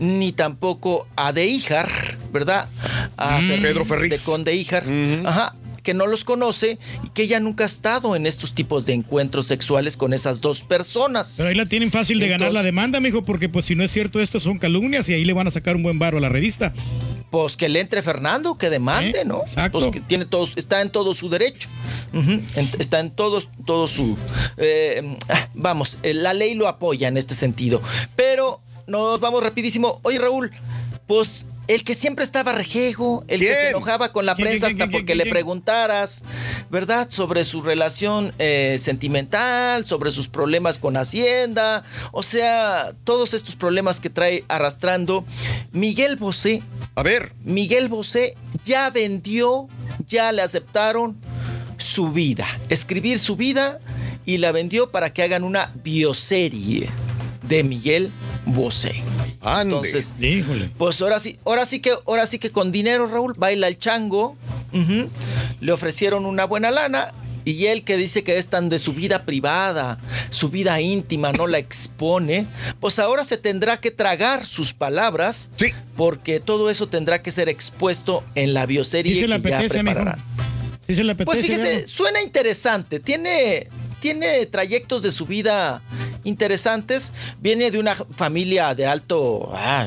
ni tampoco a De Ijar, ¿verdad? A Mm. Ferriz Pedro Ferriz. de Conde Ijar. Ajá que no los conoce y que ella nunca ha estado en estos tipos de encuentros sexuales con esas dos personas. Pero ahí la tienen fácil de ganar la demanda, mijo, porque pues si no es cierto esto son calumnias y ahí le van a sacar un buen barro a la revista. Pues que le entre Fernando, que demande, ¿no? Pues que tiene todos, está en todo su derecho. En- está en todo, todo su. eh, ah, vamos, eh, la ley lo apoya en este sentido. Pero nos vamos rapidísimo. Oye, Raúl, pues. El que siempre estaba rejego, el que se enojaba con la ¿Quién, prensa hasta porque le preguntaras, ¿verdad? Sobre su relación eh, sentimental, sobre sus problemas con Hacienda, o sea, todos estos problemas que trae arrastrando. Miguel Bosé. A ver. Miguel Bosé ya vendió, ya le aceptaron su vida. Escribir su vida y la vendió para que hagan una bioserie de Miguel Bosé. Entonces, pues ahora sí, ahora sí que, ahora sí que con dinero, Raúl, baila el chango. Le ofrecieron una buena lana. Y él que dice que es tan de su vida privada, su vida íntima, no la expone, pues ahora se tendrá que tragar sus palabras, porque todo eso tendrá que ser expuesto en la bioserie Sí se le que ya apetece, prepararán. Sí se le apetece. Pues fíjese, suena interesante. Tiene, tiene trayectos de su vida interesantes. Viene de una familia de alto. ah,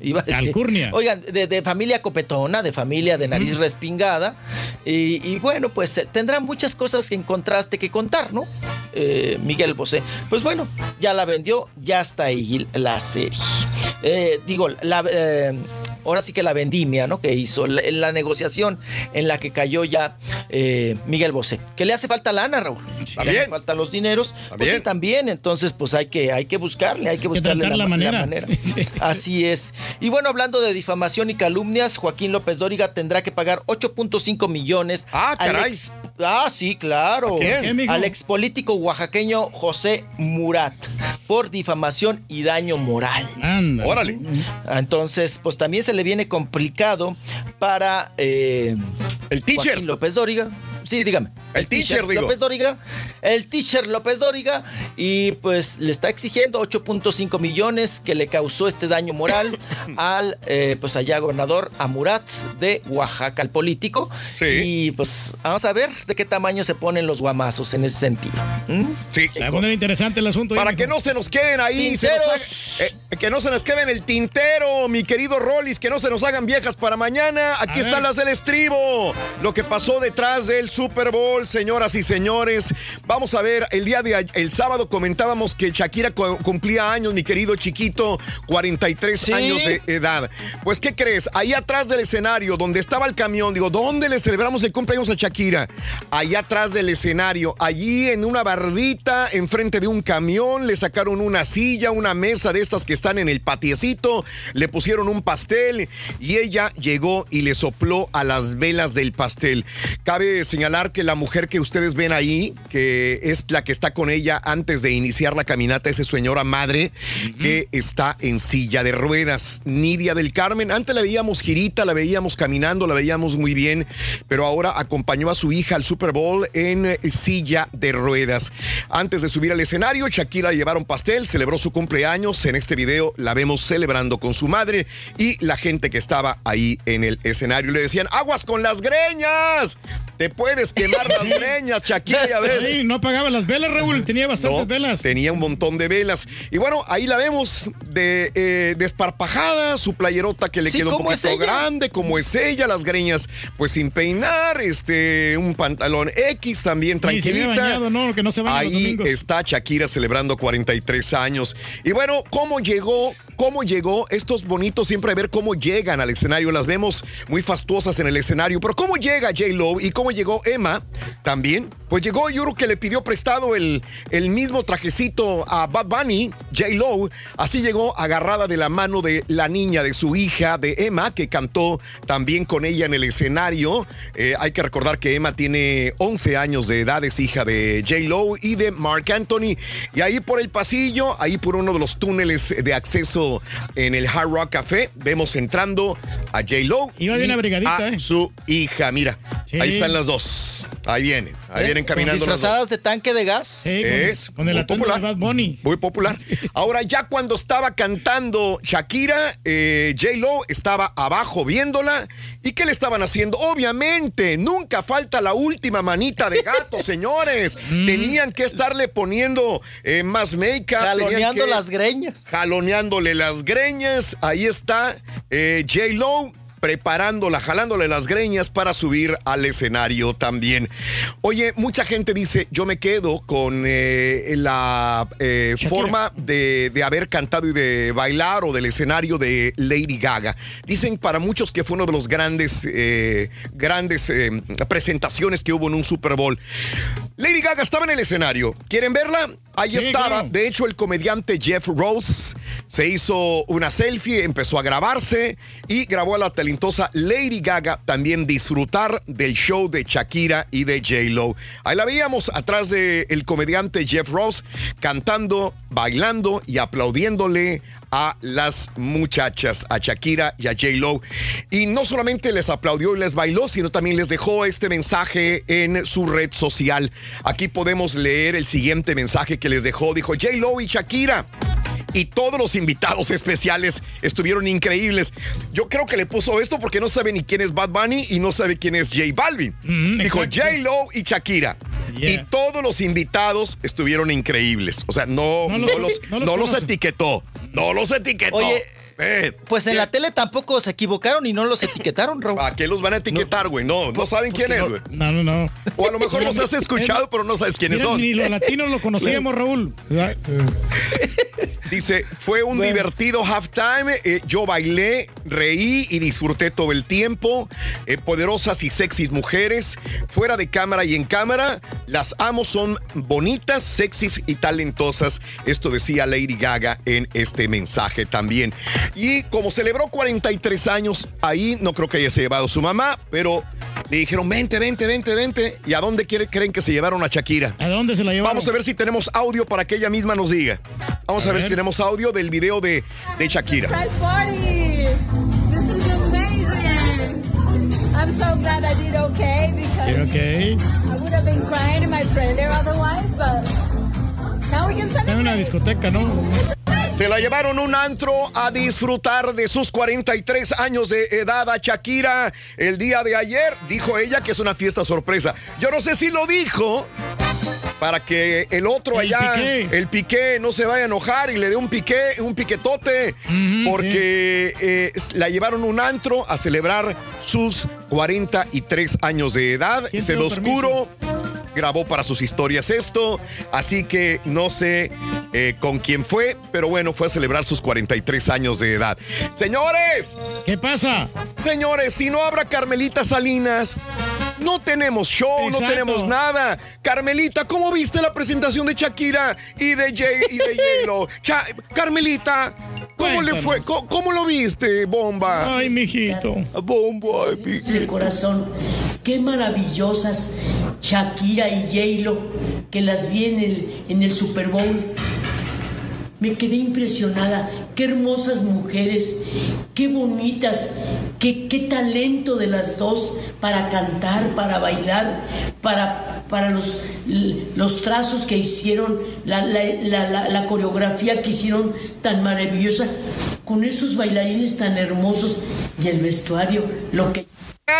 iba a decir- Alcurnia. Oigan, de, de familia copetona, de familia de nariz respingada. Y, y bueno, pues eh, tendrá muchas cosas en contraste que contar, ¿no? Eh, Miguel Bosé. Pues bueno, ya la vendió, ya está ahí la serie. Eh, digo, la. eh, Ahora sí que la vendimia, ¿no? Que hizo la, la negociación en la que cayó ya eh, Miguel Bosé. Que le hace falta lana, Raúl. Le hace falta los dineros. Pues sí, también. Entonces, pues hay que, hay que buscarle, hay que buscarle tratar la ma- manera. [LAUGHS] Así es. Y bueno, hablando de difamación y calumnias, Joaquín López Dóriga tendrá que pagar 8.5 millones. Ah, caray. ah, sí, claro. ¿A quién? Al ex político oaxaqueño José Murat por difamación y daño moral. Órale. Entonces, pues también se le viene complicado para eh, el teacher López Dóriga. Sí, dígame. El teacher, digo. López Dóriga. El teacher López Dóriga. Y pues le está exigiendo 8.5 millones que le causó este daño moral [COUGHS] al, eh, pues allá gobernador Amurat de Oaxaca, al político. Y pues vamos a ver de qué tamaño se ponen los guamazos en ese sentido. ¿Mm? Sí. Se va a poner interesante el asunto. Para ahí, que no se nos queden ahí, se nos Tinteros. haga- eh, que no se nos queden el tintero, mi querido Rollis, que no se nos hagan viejas para mañana. Aquí A están ver. las del estribo. Lo que pasó detrás del Super Bowl, señoras y señores. Vamos a ver, el día de el sábado comentábamos que Shakira cu- cumplía años, mi querido chiquito, 43 Sí. años de edad. Pues, ¿qué crees? Ahí atrás del escenario, donde estaba el camión, digo, ¿dónde le celebramos el cumpleaños a Shakira? Allá atrás del escenario, allí en una bardita, enfrente de un camión, le sacaron una silla, una mesa de estas que están en el patiecito, le pusieron un pastel y ella llegó y le sopló a las velas del pastel. Cabe señalar que la mujer que ustedes ven ahí, que es la que está con ella antes de iniciar la caminata, es su señora madre, que está en silla de ruedas. Nidia del Carmen, antes la veíamos girita, la veíamos caminando, la veíamos muy bien, pero ahora acompañó a su hija al Super Bowl en eh, silla de ruedas. Antes de subir al escenario, Shakira le llevaron pastel, celebró su cumpleaños. En este video la vemos celebrando con su madre y la gente que estaba ahí en el escenario le decían, aguas con las greñas, te puedes quemar las [LAUGHS] greñas, Shakira, ves. No apagaba las velas, Raúl. Tenía bastantes No, velas. Tenía un montón de velas. Y bueno, ahí la vemos de eh, desparpajada, su playerota que le Sí, quedó un ¿cómo es poquito grande, como es ella, las greñas pues sin peinar, este, un pantalón X también tranquilita. bañado, no, que no se baña los Ahí está Shakira celebrando 43 años. Y bueno, ¿cómo llegó cómo llegó. Esto es bonito siempre ver cómo llegan al escenario. Las vemos muy fastuosas en el escenario. Pero cómo llega J-Lo y cómo llegó Emma también. Pues llegó, yo creo que le pidió prestado el, el mismo trajecito a Bad Bunny, J-Lo. Así llegó agarrada de la mano de la niña, de su hija, de Emma, que cantó también con ella en el escenario. Eh, hay que recordar que Emma tiene 11 años de edad, es hija de J-Lo y de Mark Anthony. Y ahí por el pasillo, ahí por uno de los túneles de acceso en el Hard Rock Café, vemos entrando a. Iba bien y abrigadita, a ¿eh? su hija, mira. Sí. Ahí están las dos. Ahí vienen, ahí ¿Eh? vienen caminando las dos. ¿Disfrazadas de tanque de gas? Sí, con, Es con el muy atuendo popular. de Bad Bunny. Muy popular. [LAUGHS] Ahora, ya cuando estaba cantando Shakira, eh, J-Lo estaba abajo viéndola. ¿Y qué le estaban haciendo? Obviamente, nunca falta la última manita de gato, [LAUGHS] señores. Mm. Tenían que estarle poniendo eh, más make-up. Jaloneando que- las greñas. Jaloneándole las greñas. Ahí está eh, J-Lo preparándola, jalándole las greñas para subir al escenario también. Oye, mucha gente dice, yo me quedo con eh, la eh, forma de, de haber cantado y de bailar o del escenario de Lady Gaga. Dicen para muchos que fue uno de los grandes, eh, grandes presentaciones que hubo en un Super Bowl. Lady Gaga estaba en el escenario. ¿Quieren verla? Ahí Sí, estaba. claro. De hecho, el comediante Jeff Rose se hizo una selfie, empezó a grabarse y grabó a la Lady Gaga también disfrutar del show de Shakira y de J-Lo. Ahí la veíamos atrás del comediante Jeff Rose cantando, bailando y aplaudiéndole a las muchachas, a Shakira y a J-Lo. Y no solamente les aplaudió y les bailó, sino también les dejó este mensaje en su red social. Aquí podemos leer el siguiente mensaje que les dejó. Dijo J-Lo y Shakira. Y todos los invitados especiales estuvieron increíbles. Yo creo que le puso esto porque no sabe ni quién es Bad Bunny y no sabe quién es J Balvin. Mm, Dijo exacto. J-Lo y Shakira. Yeah. Y todos los invitados estuvieron increíbles. O sea, no, No no los- los, no los [LAUGHS] etiquetó. No los etiquetó. Oye, Eh, Pues en la tele tampoco se equivocaron y no los etiquetaron, Raúl. ¿A qué los van a etiquetar, güey? No, no saben quién es, güey. No, no, no. O a lo mejor los has escuchado, pero no sabes quiénes son. Ni los latinos lo conocíamos, Raúl. Dice, fue un divertido halftime. eh, yo bailé, reí y disfruté todo el tiempo. Eh, poderosas y sexys mujeres, fuera de cámara y en cámara. Las amo, son bonitas, sexys y talentosas. Esto decía Lady Gaga en este mensaje también. Y como celebró 43 años, ahí no creo que haya llevado su mamá, pero le dijeron, vente, vente, vente, vente. ¿Y a dónde quiere- creen que se llevaron a Shakira? ¿A dónde se la llevaron? Vamos a ver si tenemos audio para que ella misma nos diga. Vamos a, A ver, ver. si tenemos audio del video de, de Shakira. Surprise party! This is amazing! I'm so glad I did okay because Ok. I would have been crying in my trailer otherwise, but now we can Está en una celebrate. discoteca, ¿no? Se la llevaron un antro a disfrutar de sus 43 años de edad a Shakira el día de ayer. Dijo ella que es una fiesta sorpresa. Yo no sé si lo dijo para que el otro El allá, Piqué. el piqué, no se vaya a enojar y le dé un piqué, un piquetote, porque eh, la llevaron un antro a celebrar sus 43 años de edad. ¿Quién Se grabó para sus historias esto, así que no sé eh, con quién fue, pero bueno, fue a celebrar sus 43 años de edad. Señores, ¿Qué pasa? señores, si no habrá Carmelita Salinas, no tenemos show, no tenemos nada. Carmelita, ¿cómo viste la presentación de Shakira y de Jay y de? [LAUGHS] Cha- Carmelita, ¿cómo le fue? ¿Cómo, cómo lo viste, bomba? Ay, mijito. Bomba, ay, mi- el corazón. Qué maravillosas Shakira y J-Lo que las vi en el, en el Super Bowl. Me quedé impresionada. Qué hermosas mujeres, qué bonitas, qué, qué talento de las dos para cantar, para bailar, para, para los, los trazos que hicieron, la, la- la- la- la coreografía que hicieron tan maravillosa, con esos bailarines tan hermosos y el vestuario, lo que...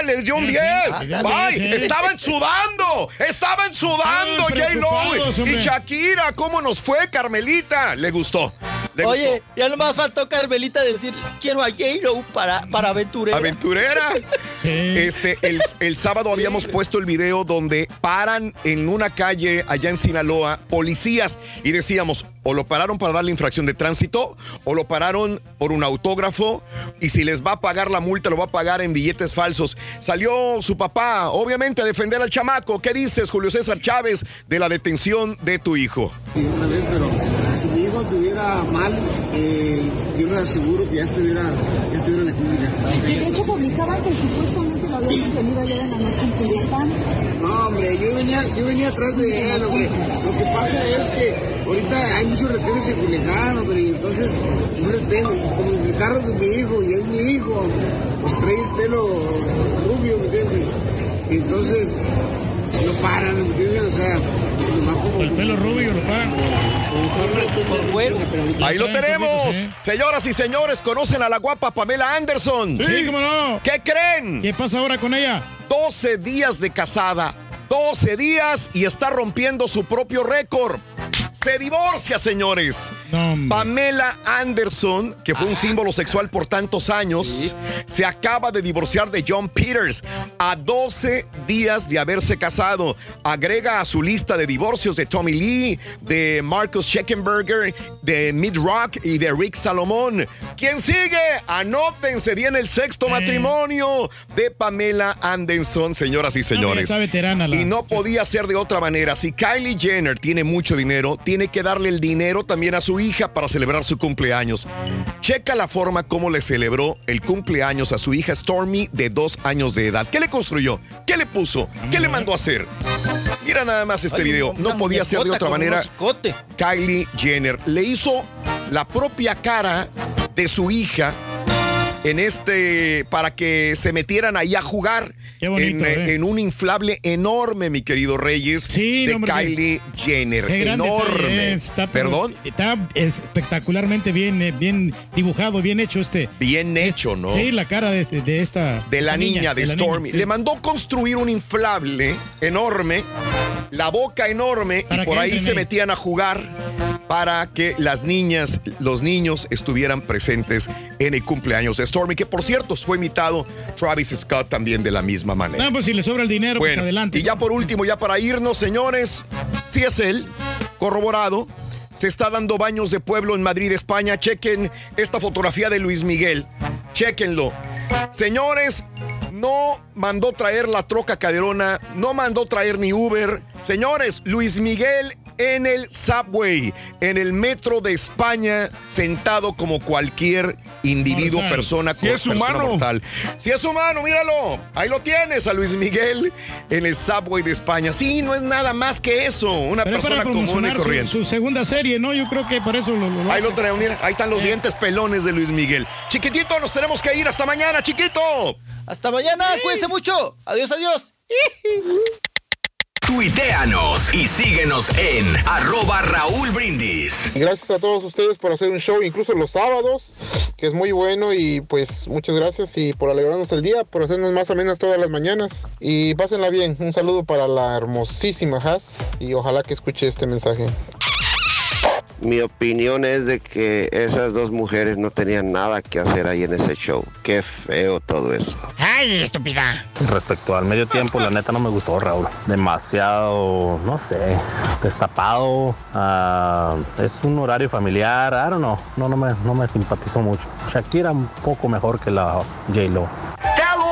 Les dio un 10. Ay, sí. estaban sudando. Estaban sudando, J-Lo y. Shakira. ¿Cómo nos fue, Carmelita? Le gustó. Le Oye, ya nomás faltó Carmelita decir, quiero a J-Lo para, para aventurera. ¿Aventurera? [LAUGHS] Este, el, el sábado habíamos puesto el video donde paran en una calle allá en Sinaloa policías y decíamos, o lo pararon para darle infracción de tránsito, o lo pararon por un autógrafo, y si les va a pagar la multa, lo va a pagar en billetes falsos. Salió su papá, obviamente, a defender al chamaco. ¿Qué dices, Julio César Chávez, de la detención de tu hijo? Estuviera mal, eh, yo les aseguro que ya estuviera, ya estuviera en la clínica. De hecho, publicaban que supuestamente lo habían detenido ayer en la noche en Culiacán. No, hombre, yo venía, yo venía atrás de él, hombre. Lo que pasa es que ahorita hay muchos retenes en Culiacán, hombre, y entonces un retén, como el carro de mi hijo, y es mi hijo, pues trae el pelo rubio, ¿me entiendes? Entonces, no paran, ¿me entiendes? O sea. El pelo rubio lo pagan. Ahí lo tenemos. poquitos, ¿eh? Señoras y señores, ¿conocen a la guapa Pamela Anderson? Sí, cómo no. ¿Qué creen? ¿Qué pasa ahora con ella? 12 días de casada. 12 días y está rompiendo su propio récord. Se divorcia, señores. Pamela Anderson, que fue un símbolo sexual por tantos años, se acaba de divorciar de John Peters a 12 días de haberse casado. Agrega a su lista de divorcios de Tommy Lee, de Marcus Scheckenberger, de Mid Rock y de Rick Salomón. ¿Quién sigue? Anótense bien el sexto matrimonio de Pamela Anderson, señoras y señores. está veterana la- Y no podía ser de otra manera. Si Kylie Jenner tiene mucho dinero, tiene que darle el dinero también a su hija para celebrar su cumpleaños. Checa la forma como le celebró el cumpleaños a su hija Stormy de dos años de edad. ¿Qué le construyó? ¿Qué le puso? ¿Qué le mandó a hacer? Mira nada más este Ay, video. No podía ser de otra manera. Kylie Jenner le hizo la propia cara de su hija en este para que se metieran ahí a jugar bonito, en, eh, en un inflable enorme, mi querido Reyes, Sí, de hombre, Kylie Jenner. Enorme. está, Perdón. Está espectacularmente bien, eh, bien dibujado, bien hecho este. Bien hecho, ¿no? Sí, la cara de, de esta. de la niña, de, la Stormy. sí. Le mandó construir un inflable enorme, la boca enorme, y por ahí se ahí. metían a jugar para que las niñas, los niños estuvieran presentes en el cumpleaños de Stormy, que por cierto fue invitado Travis Scott también de la misma No, pues si le sobra el dinero, pues Bueno, adelante. y ya por último, ya para irnos, señores, si es él, corroborado, se está dando baños de pueblo en Madrid, España. Chequen esta fotografía de Luis Miguel. Chequenlo. Señores, no mandó traer la troca caderona, no mandó traer ni Uber. Señores, Luis Miguel en el subway, en el metro de España, sentado como cualquier individuo, Mortal. persona, Si es persona humano. mortal. Si es humano, míralo. Ahí lo tienes a Luis Miguel en el subway de España. Sí, no es nada más que eso. Una Pero persona para común y su, corriente. su segunda serie, ¿no? Yo creo que para eso lo, lo Ahí lo traen, mira, ahí están los dientes pelones de Luis Miguel. Chiquitito, nos tenemos que ir. Hasta mañana, chiquito. Hasta mañana, cuídense mucho. Adiós, adiós. [LAUGHS] Tuiteanos y síguenos en arroba Raúl Brindis. Gracias a todos ustedes por hacer un show, incluso los sábados, que es muy bueno y pues muchas gracias y por alegrarnos el día, por hacernos más amenas todas las mañanas y pásenla bien. Un saludo para la hermosísima Haas y ojalá que escuche este mensaje. Mi opinión es de que esas dos mujeres no tenían nada que hacer ahí en ese show. Qué feo todo eso. ¡Ay, estúpida! Respecto al medio tiempo, la neta no me gustó, Raúl. Demasiado, no sé, destapado. ah, es un horario familiar. I don't know. No, no me, no me simpatizó mucho. Shakira un poco mejor que la J-Lo.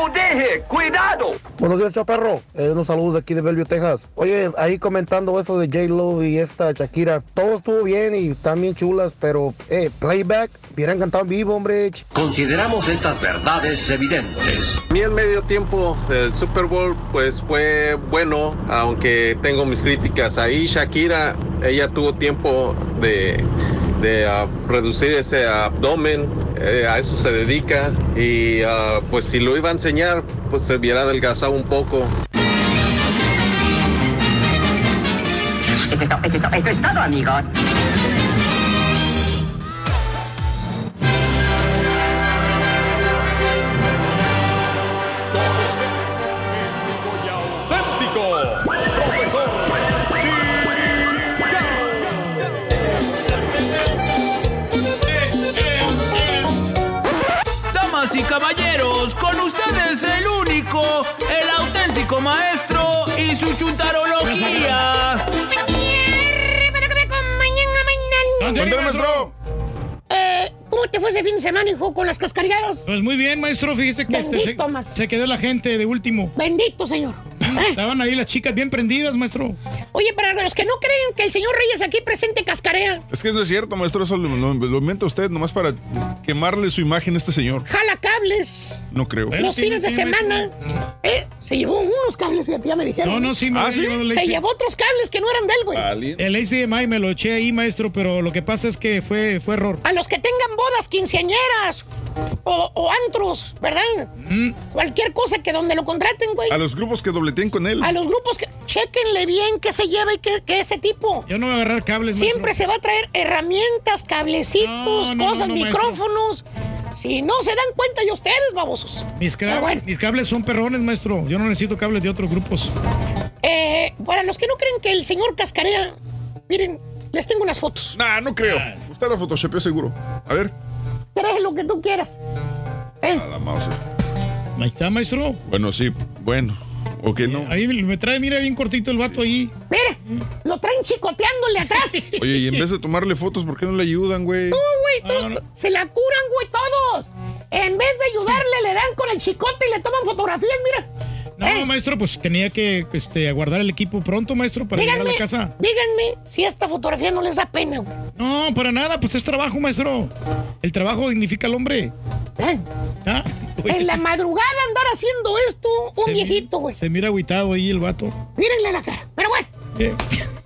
¡Te lo dije! ¡Cuidado! Buenos días, chaparro. Eh, unos saludos de aquí de Bellevue, Texas. Oye, ahí comentando eso de J-Lo y esta Shakira. Todo estuvo bien y están bien chulas, pero, eh, playback, hubieran cantado en vivo, hombre. Consideramos estas verdades evidentes. Mí el medio tiempo del Super Bowl pues fue bueno, aunque tengo mis críticas. Ahí Shakira, ella tuvo tiempo de, de, ah, reducir ese abdomen, eh, a eso se dedica y ah, pues si lo iba a enseñar pues se hubiera adelgazado un poco. Eso es, eso es todo, amigos. Maestro y su chuntarología. Cuéntale, maestro. Eh, ¿Cómo te fue ese fin de semana, hijo, con las cascariadas? Pues muy bien, maestro. Fíjese que este, Bendito, se, man. se quedó la gente de último. Bendito, señor. Estaban ahí las chicas bien prendidas, maestro. Oye, para los que no creen que el señor Reyes aquí presente cascarea, Es que eso es cierto, maestro. Eso lo, lo- lo inventa usted nomás para quemarle su imagen a este señor. jala cables. No creo. los fines de semana. Eh, se llevó unos cables, fíjate, ya me dijeron. No, no, sí, me ¿Ah, sí? Se llevó otros cables que no eran de él, güey. El HDMI me lo eché ahí, maestro, pero lo que pasa es que fue, fue error. A los que tengan bodas quinceañeras o, o antros, ¿verdad? Mm. Cualquier cosa que donde lo contraten, güey. A los grupos que con él. A los grupos que chequenle bien qué se lleva y qué, qué ese tipo. Yo no voy a agarrar cables, Siempre se va a traer herramientas, cablecitos, No, no, cosas, no, no, maestro. micrófonos. Si no se dan cuenta y ustedes, babosos. Mis, bueno. mis cables son perrones, maestro. Yo no necesito cables de otros grupos. Eh, para los que no creen que el señor cascarea, miren, les tengo unas fotos. Nah, no creo. Usted la photoshopeó seguro. A ver. Trae lo que tú quieras. A la mouse. Ahí está, maestro. Bueno, sí. Bueno. ¿O que no? Ahí me trae, mira, bien cortito el vato ahí. Mira, lo traen chicoteándole atrás. Oye, y en vez de tomarle fotos, ¿por qué no le ayudan, güey? No, güey, tú- se la curan, güey, todos. En vez de ayudarle, le dan con el chicote y le toman fotografías, mira. No, maestro, pues tenía que este, guardar el equipo pronto, maestro, para llegar a Díganme, la casa. díganme si esta fotografía no les da pena, güey. No, para nada, pues es trabajo, maestro. El trabajo dignifica al hombre. Ah, güey, En la se- madrugada andar haciendo esto, un se- viejito, güey. Se mira agüitado ahí el vato. Mírenle la cara. Pero bueno,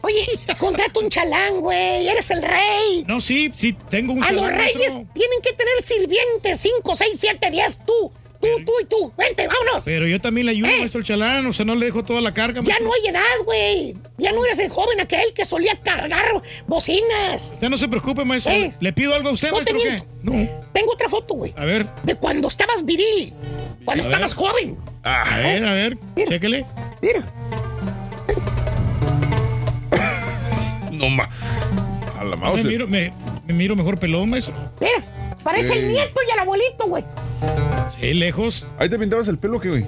oye, [LAUGHS] contrata un chalán, güey. Eres el rey. No, sí, sí, tengo un A los reyes maestro. tienen que tener sirvientes 5, 6, 7, 10. Tú, tú, tú y tú. Vente, vámonos. Pero yo también le ayudo, maestro, el chalán. O sea, no le dejo toda la carga. Eh. Ya maestro. no hay edad, güey. Ya no eres el joven aquel que solía cargar bocinas. Usted no se preocupe, maestro. Eh. ¿Le pido algo a usted, No te maestro? o qué? No. Tengo otra foto, güey. A ver. De cuando estabas viril. Cuando A estabas ver. joven. A ver, a ver. Chéquele. Mira. No ma. A la Me mouse. miro, me, me miro mejor pelón, maestro. Mira. Parece el nieto y el abuelito, güey. Sí, lejos. Ahí te pintabas el pelo, ¿qué, güey?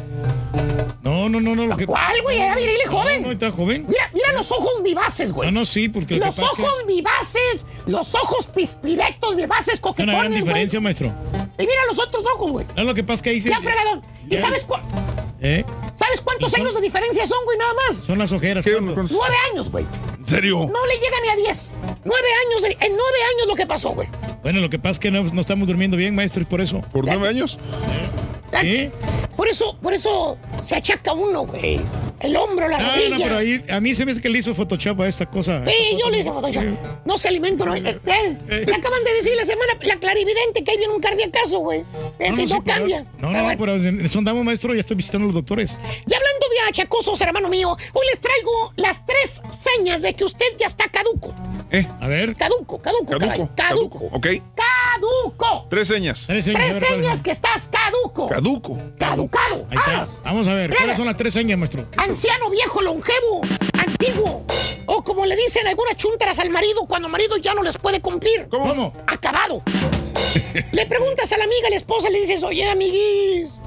No, no, no, no. Lo que... ¿Cuál, güey? Era viril y joven. No, no, está joven. Mira, mira los ojos vivaces, güey. No, no, sí, porque lo que Los es que ojos vivaces, los ojos pispirectos, vivaces, hay una gran coquetones, güey. diferencia, maestro. Y mira los otros ojos, güey. No, lo que pasa es que ahí se... Ya, fregadón. ¿Y Ya. sabes, cu- ¿Eh? sabes cuántos años de diferencia son, güey, nada más? Son las ojeras. Nueve años, güey. ¿En serio? No le llega ni a diez. Nueve años, de- en nueve años lo que pasó, güey. Bueno, lo que pasa es que no, no estamos durmiendo bien, maestro, y por eso. ¿Por nueve años? ¿Sí? Por eso, por eso se achaca uno, güey. El hombro, la Ah, rodilla. no, pero ahí, a mí se me hace que le hizo Photoshop a esta cosa. Sí, yo le hice Photoshop. No se alimenta, no. Eh, eh, Le acaban de decir la semana, la clarividente, que ahí viene un cardíacazo, güey. Eh, no, sí, pero- cambia. No, Pero no, bueno. pero en eso andamos, maestro, ya estoy visitando a los doctores. Y hablando de achacosos, hermano mío, hoy les traigo las tres señas de que usted ya está caduco. ¿Eh? A ver. Caduco, caduco, caballo. Caduco. Caduco. Ok. Caduco. Tres señas. Tres señas. Tres ver, ¿cuáles señas que estás caduco. Caduco. Caducado. Ahí está. Vamos a ver. ¿cuáles son las tres señas, maestro? Anciano, viejo, longevo, antiguo. O como le dicen algunas chuntaras al marido cuando el marido ya no les puede cumplir. ¿Cómo? Acabado. le preguntas a la amiga, a la esposa, le dices, oye, amiguis,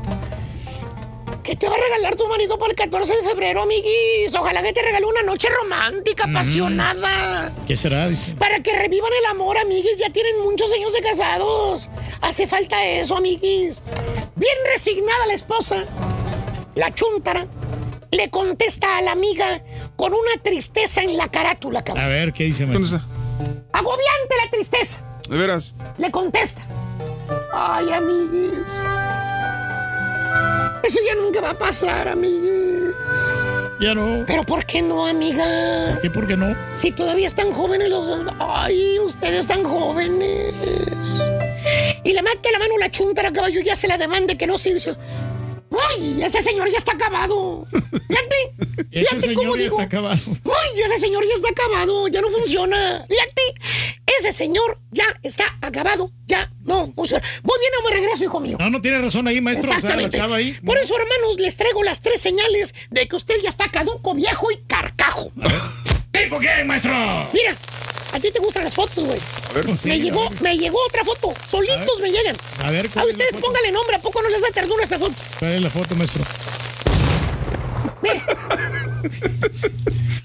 ¿qué te va a regalar tu marido para el 14 de febrero, amiguis? Ojalá que te regale una noche romántica, apasionada. ¿Qué será? Dice. Para que revivan el amor, amiguis. Ya tienen muchos años de casados. Hace falta eso, amiguis. Bien resignada la esposa, la chuntara, le contesta a la amiga con una tristeza en la carátula, cabrón. A ver, ¿qué dice, está? Agobiante la tristeza. De veras. Le contesta. Ay, amiguis. Eso ya nunca va a pasar, amiguis. Ya no. ¿Pero por qué no, amiga? ¿Qué por qué no? Si todavía están jóvenes los dos. Ay, ustedes están jóvenes. Y le mete la mano la chuntara, caballo, ya se la demande que no sirve. ¡Ay! Ese señor ya está acabado. Fíjate. [LAUGHS] Ese Fíjate cómo señor ya digo. está acabado. ¡Ay! Ese señor ya está acabado. Ya no funciona. Fíjate. Ese señor ya está acabado. Ya no funciona. Voy bien o me regreso, hijo mío. No, no tiene razón ahí, maestro. O sea, Exactamente. chava ahí. Por eso, hermanos, les traigo las tres señales de que usted ya está caduco, viejo y carcajo. ¿Tipo qué, maestro? Mira, a ti te gustan las fotos, güey. pues sí, me a llegó, ver. me llegó otra foto. Solitos me llegan. A ver, A ¿cuál es la ustedes foto? póngale nombre, ¿a poco no les da ternura esta foto? ¿Cuál es la foto, maestro? [LAUGHS]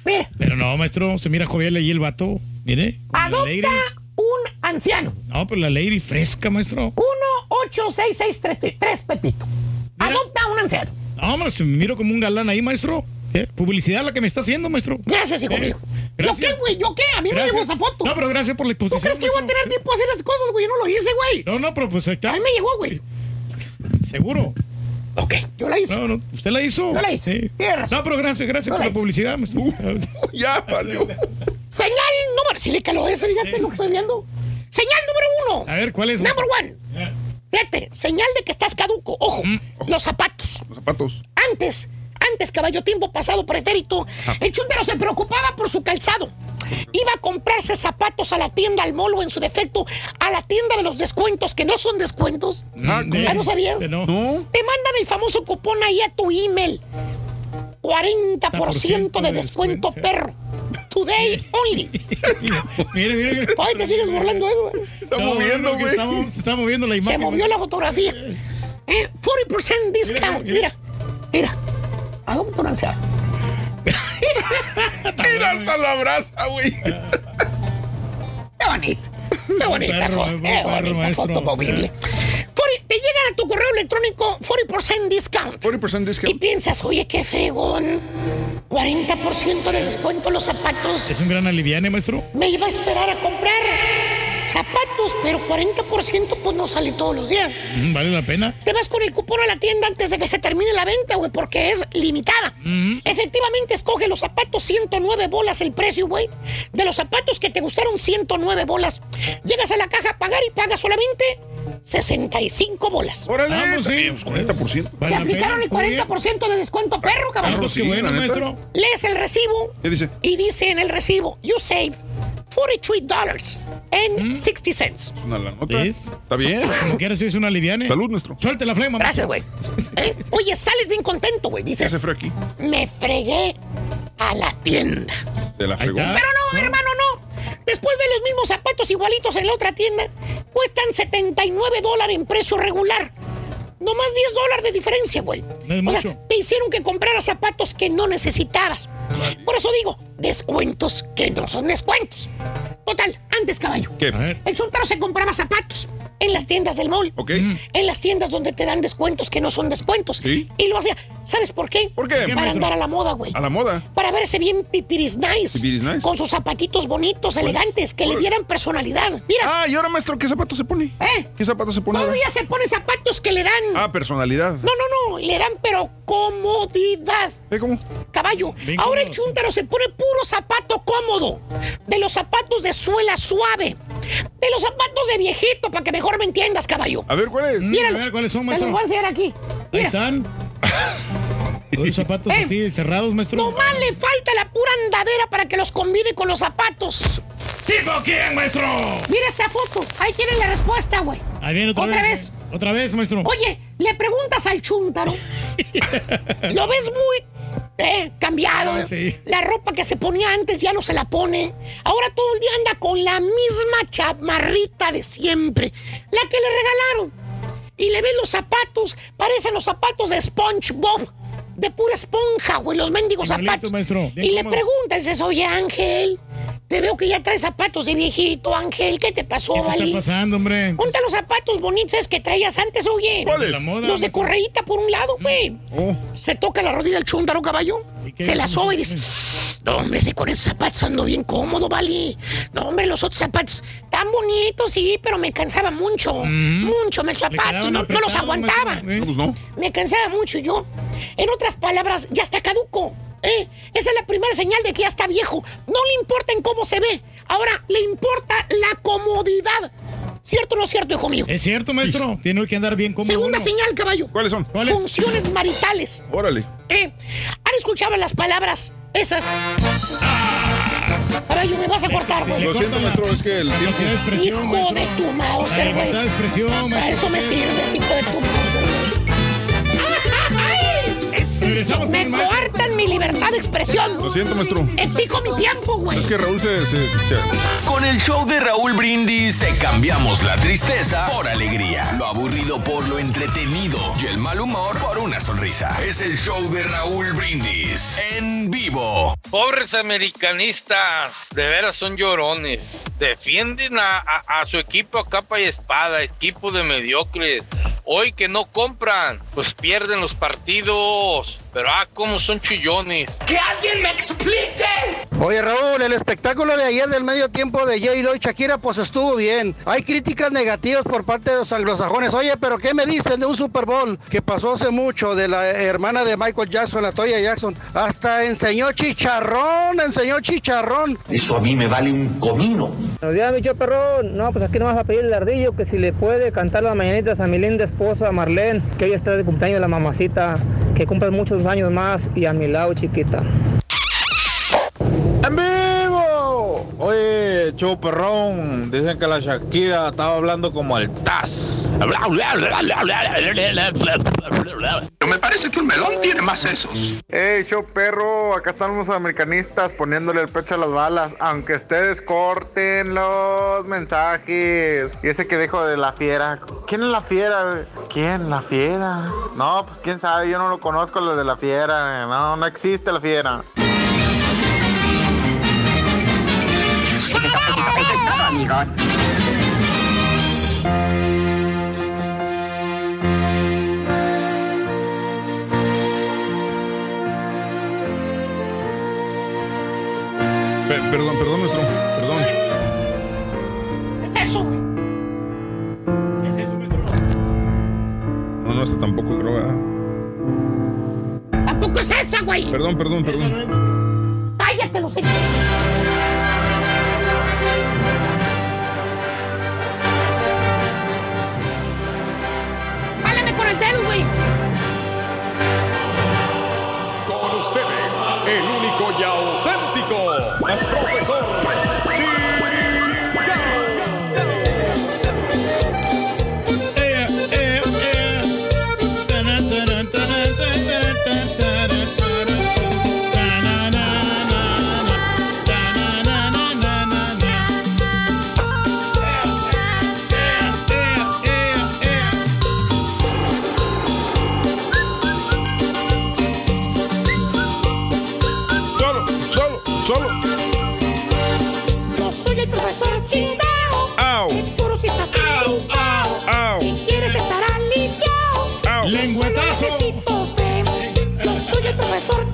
Mira, Pero no, maestro, se mira jovial ahí el vato. Mire. con la adopta lady. un anciano. No, pero la lady fresca, maestro. 18663 Pepito. Adopta a un anciano. No, hombre, se me miro como un galán ahí, maestro. ¿Eh? Publicidad la que me está haciendo, maestro. Gracias, hijo Eh, mío. gracias. ¿Yo qué, güey? ¿Yo qué? A mí me Gracias. llegó esa foto. No, pero gracias por la ¿Tú exposición. crees que voy a tener tiempo de hacer esas cosas, güey? Yo no lo hice, güey. No, no, pero pues ahí está. A mí me llegó, güey. Seguro. Ok, yo la hice. No, no, usted la hizo. Yo la hice. Sí. Razón. No, pero gracias, gracias Yo por la publicidad, maestro. [LAUGHS] ya, valió. Señal número... Sí, le caló ese, fíjate lo que estoy viendo. Señal número uno. A ver, ¿cuál es? Number one. Fíjate, señal de que estás caduco. Ojo, los zapatos. Los zapatos. Antes, antes, caballo, tiempo pasado pretérito, el chuntero se preocupaba por su calzado. Iba a comprarse zapatos a la tienda, al mall o en su defecto, a la tienda de los descuentos, que no son descuentos. Ah, ¿cómo? ¿Ya no sabías? No. Te mandan el famoso cupón ahí a tu email. 40% de descuento, perro. Today only. mire, mire, mire. Ay, te sigues burlando de eso, güey. Se está No, moviendo, no, güey. Se está moviendo la Se imagen. movió la fotografía. Eh, 40% discount. Mira, mira. Adopta un anciano. Mira, hasta la abraza, güey. [LAUGHS] Qué bonito. Qué bonita perro, foto. Qué bonita maestro. foto movible. 40 te llegan a tu correo electrónico 40% discount. 40% Y discount. piensas, oye, qué fregón. 40% de descuento en los zapatos. Es un gran aliviane, maestro. Me iba a esperar a comprar zapatos, pero 40% pues no sale todos los días. Mm, Vale la pena. Te vas con el cupón a la tienda antes de que se termine la venta, güey, porque es limitada. Efectivamente, escoge los zapatos 109 bolas el precio, güey. De los zapatos que te gustaron 109 bolas. Llegas a la caja a pagar y pagas solamente 65 bolas. Órale, Ah, pues sí. pues 40%. Te Vale la aplicaron el Muy bien. 40% de descuento, perro, cabrón. pues qué Sí, bueno, maestro. Lees el recibo ¿Qué dice? y dice en el recibo, you saved 43 dollars and 60 cents. Es una la nota. ¿Ves? ¿Está bien? Como quieras, si es un aliviane. Salud, nuestro. Suelte la flema. Gracias, güey. ¿Eh? Oye, sales bien contento, güey. ¿Qué Dices, hace frío aquí? me fregué a la tienda. De la fregó. Pero no, hermano, no. Después ve los mismos zapatos igualitos en la otra tienda. Cuestan 79 dólares en precio regular. No más 10 dólares de diferencia, güey. No o sea, te hicieron que compraras zapatos que no necesitabas. Por eso digo, descuentos que no son descuentos. Total, antes, caballo. ¿Qué? El chuntaro se compraba zapatos en las tiendas del mall. Ok. En las tiendas donde te dan descuentos que no son descuentos. Sí. Y lo hacía. ¿Sabes por qué? ¿Por qué? Para andar a la moda, güey. A la moda. Para verse bien pipiris nice. Pipiris nice. Con sus zapatitos bonitos, elegantes, que le dieran personalidad. Mira. Ah, y ahora, maestro, ¿qué zapato se pone? ¿Eh? ¿Qué zapato se pone ahora? Todavía se pone zapatos que le dan. Ah, personalidad. No, no, no. Le dan, pero comodidad. ¿Eh, cómo? Caballo. Bien Ahora el cómodo. chúntaro se pone puro zapato cómodo. De los zapatos de suela suave. De los zapatos de viejito, para que mejor me entiendas, caballo. A ver, ¿cuál es? Mm. A ver, ¿cuáles son, Te maestro? los voy a enseñar aquí. Ahí Mira. están. [LAUGHS] Los zapatos Eh. así cerrados, maestro. Nomás le falta la pura andadera para que los combine con los zapatos. ¿Tipo quién, maestro? Mira esta foto. Ahí tiene la respuesta, güey. Ahí viene otra, Otra vez. vez. Otra vez, maestro. Oye, le preguntas al chúntaro. [LAUGHS] Lo ves muy eh, cambiado. Ah, sí. La ropa que se ponía antes ya no se la pone. Ahora todo el día anda con la misma chamarrita de siempre. La que le regalaron. Y le ves los zapatos. Parecen los zapatos de SpongeBob. De pura esponja, güey, los mendigos Igualito, zapatos. maestro, y le preguntas, oye, Ángel, te veo que ya traes zapatos de viejito, Ángel, ¿qué te pasó, ¿Qué te Vali? está pasando, hombre? Ponte los zapatos bonitos que traías antes, oye. ¿Cuáles? La moda, Los de correíta por un lado, güey. Oh. Se toca la rodilla del chúndaro, caballo. ¿Y qué Se la soba y dice, no, hombre, ese con esos zapatos ando bien cómodo, vale. No, hombre, los otros zapatos tan bonitos, sí, pero me cansaba mucho. Mucho, me Mm. los Le zapatos, no, no los aguantaba. ¿eh? Pues no. Me cansaba mucho yo. En otras palabras, ya está caduco. ¿Eh? Esa es la primera señal de que ya está viejo. No le importa en cómo se ve. Ahora le importa la comodidad. ¿Cierto o no es cierto, hijo mío? Es cierto, maestro. Tiene que andar bien cómodo. Segunda uno. señal, caballo. ¿Cuáles son? ¿Cuáles? Funciones maritales. Órale. ¿eh? ¿Han escuchado las palabras esas? Caballo, me vas a cortar, güey. Lo siento, maestro, es que el tiempo. Velocidad de expresión, Hijo maestro. de tu mouse, La güey. libertad de expresión, Para maestro. eso me sirves, hijo de tu mouse. Regresamos Me coartan mi mi libertad de expresión. Lo siento, maestro. Exijo mi tiempo, güey. Es que Raúl se... se- se- Con el show de Raúl Brindis te cambiamos la tristeza por alegría, lo aburrido por lo entretenido y el mal humor por una sonrisa. Es el show de Raúl Brindis en vivo. Pobres americanistas, de veras son llorones. Defienden a, a- a su equipo a capa y espada, equipo de mediocres. Hoy que no compran, pues pierden los partidos todos. Pero ah, cómo son chillones. ¡Que alguien me explique! Oye Raúl, el espectáculo de ayer del medio tiempo de J-Lo y Shakira pues estuvo bien. Hay críticas negativas por parte de los anglosajones. Oye, pero ¿qué me dicen de un Super Bowl que pasó hace mucho de la hermana de Michael Jackson, la Toya Jackson? Hasta enseñó chicharrón, enseñó chicharrón. Eso a mí me vale un comino. Buenos días, mi perrón. No, pues aquí nomás va a pedir el ardillo que si le puede cantar las mañanitas a mi linda esposa Marlene, que hoy está de cumpleaños la mamacita, que cumple muchos años más y a mi lado chiquita. ¡En vivo! Oye, show perrón, dicen que la Shakira estaba hablando como el Taz. Me parece que un melón tiene más sesos. Hey, show perro, acá están los americanistas poniéndole el pecho a las balas, aunque ustedes corten los mensajes. Y ese que dijo de la fiera, ¿quién es la fiera? ¿Quién? ¿La fiera? No, pues quién sabe, yo no lo conozco lo de la fiera. No, no existe la fiera. Eso es todo, amigos. Pe- perdón, perdón, maestro. Perdón. ¿Qué es eso, güey? No, no, hasta tampoco creo, ¿verdad? ¿Tampoco es esa, güey? Perdón, perdón, perdón. Cállate, los ustedes, el profesor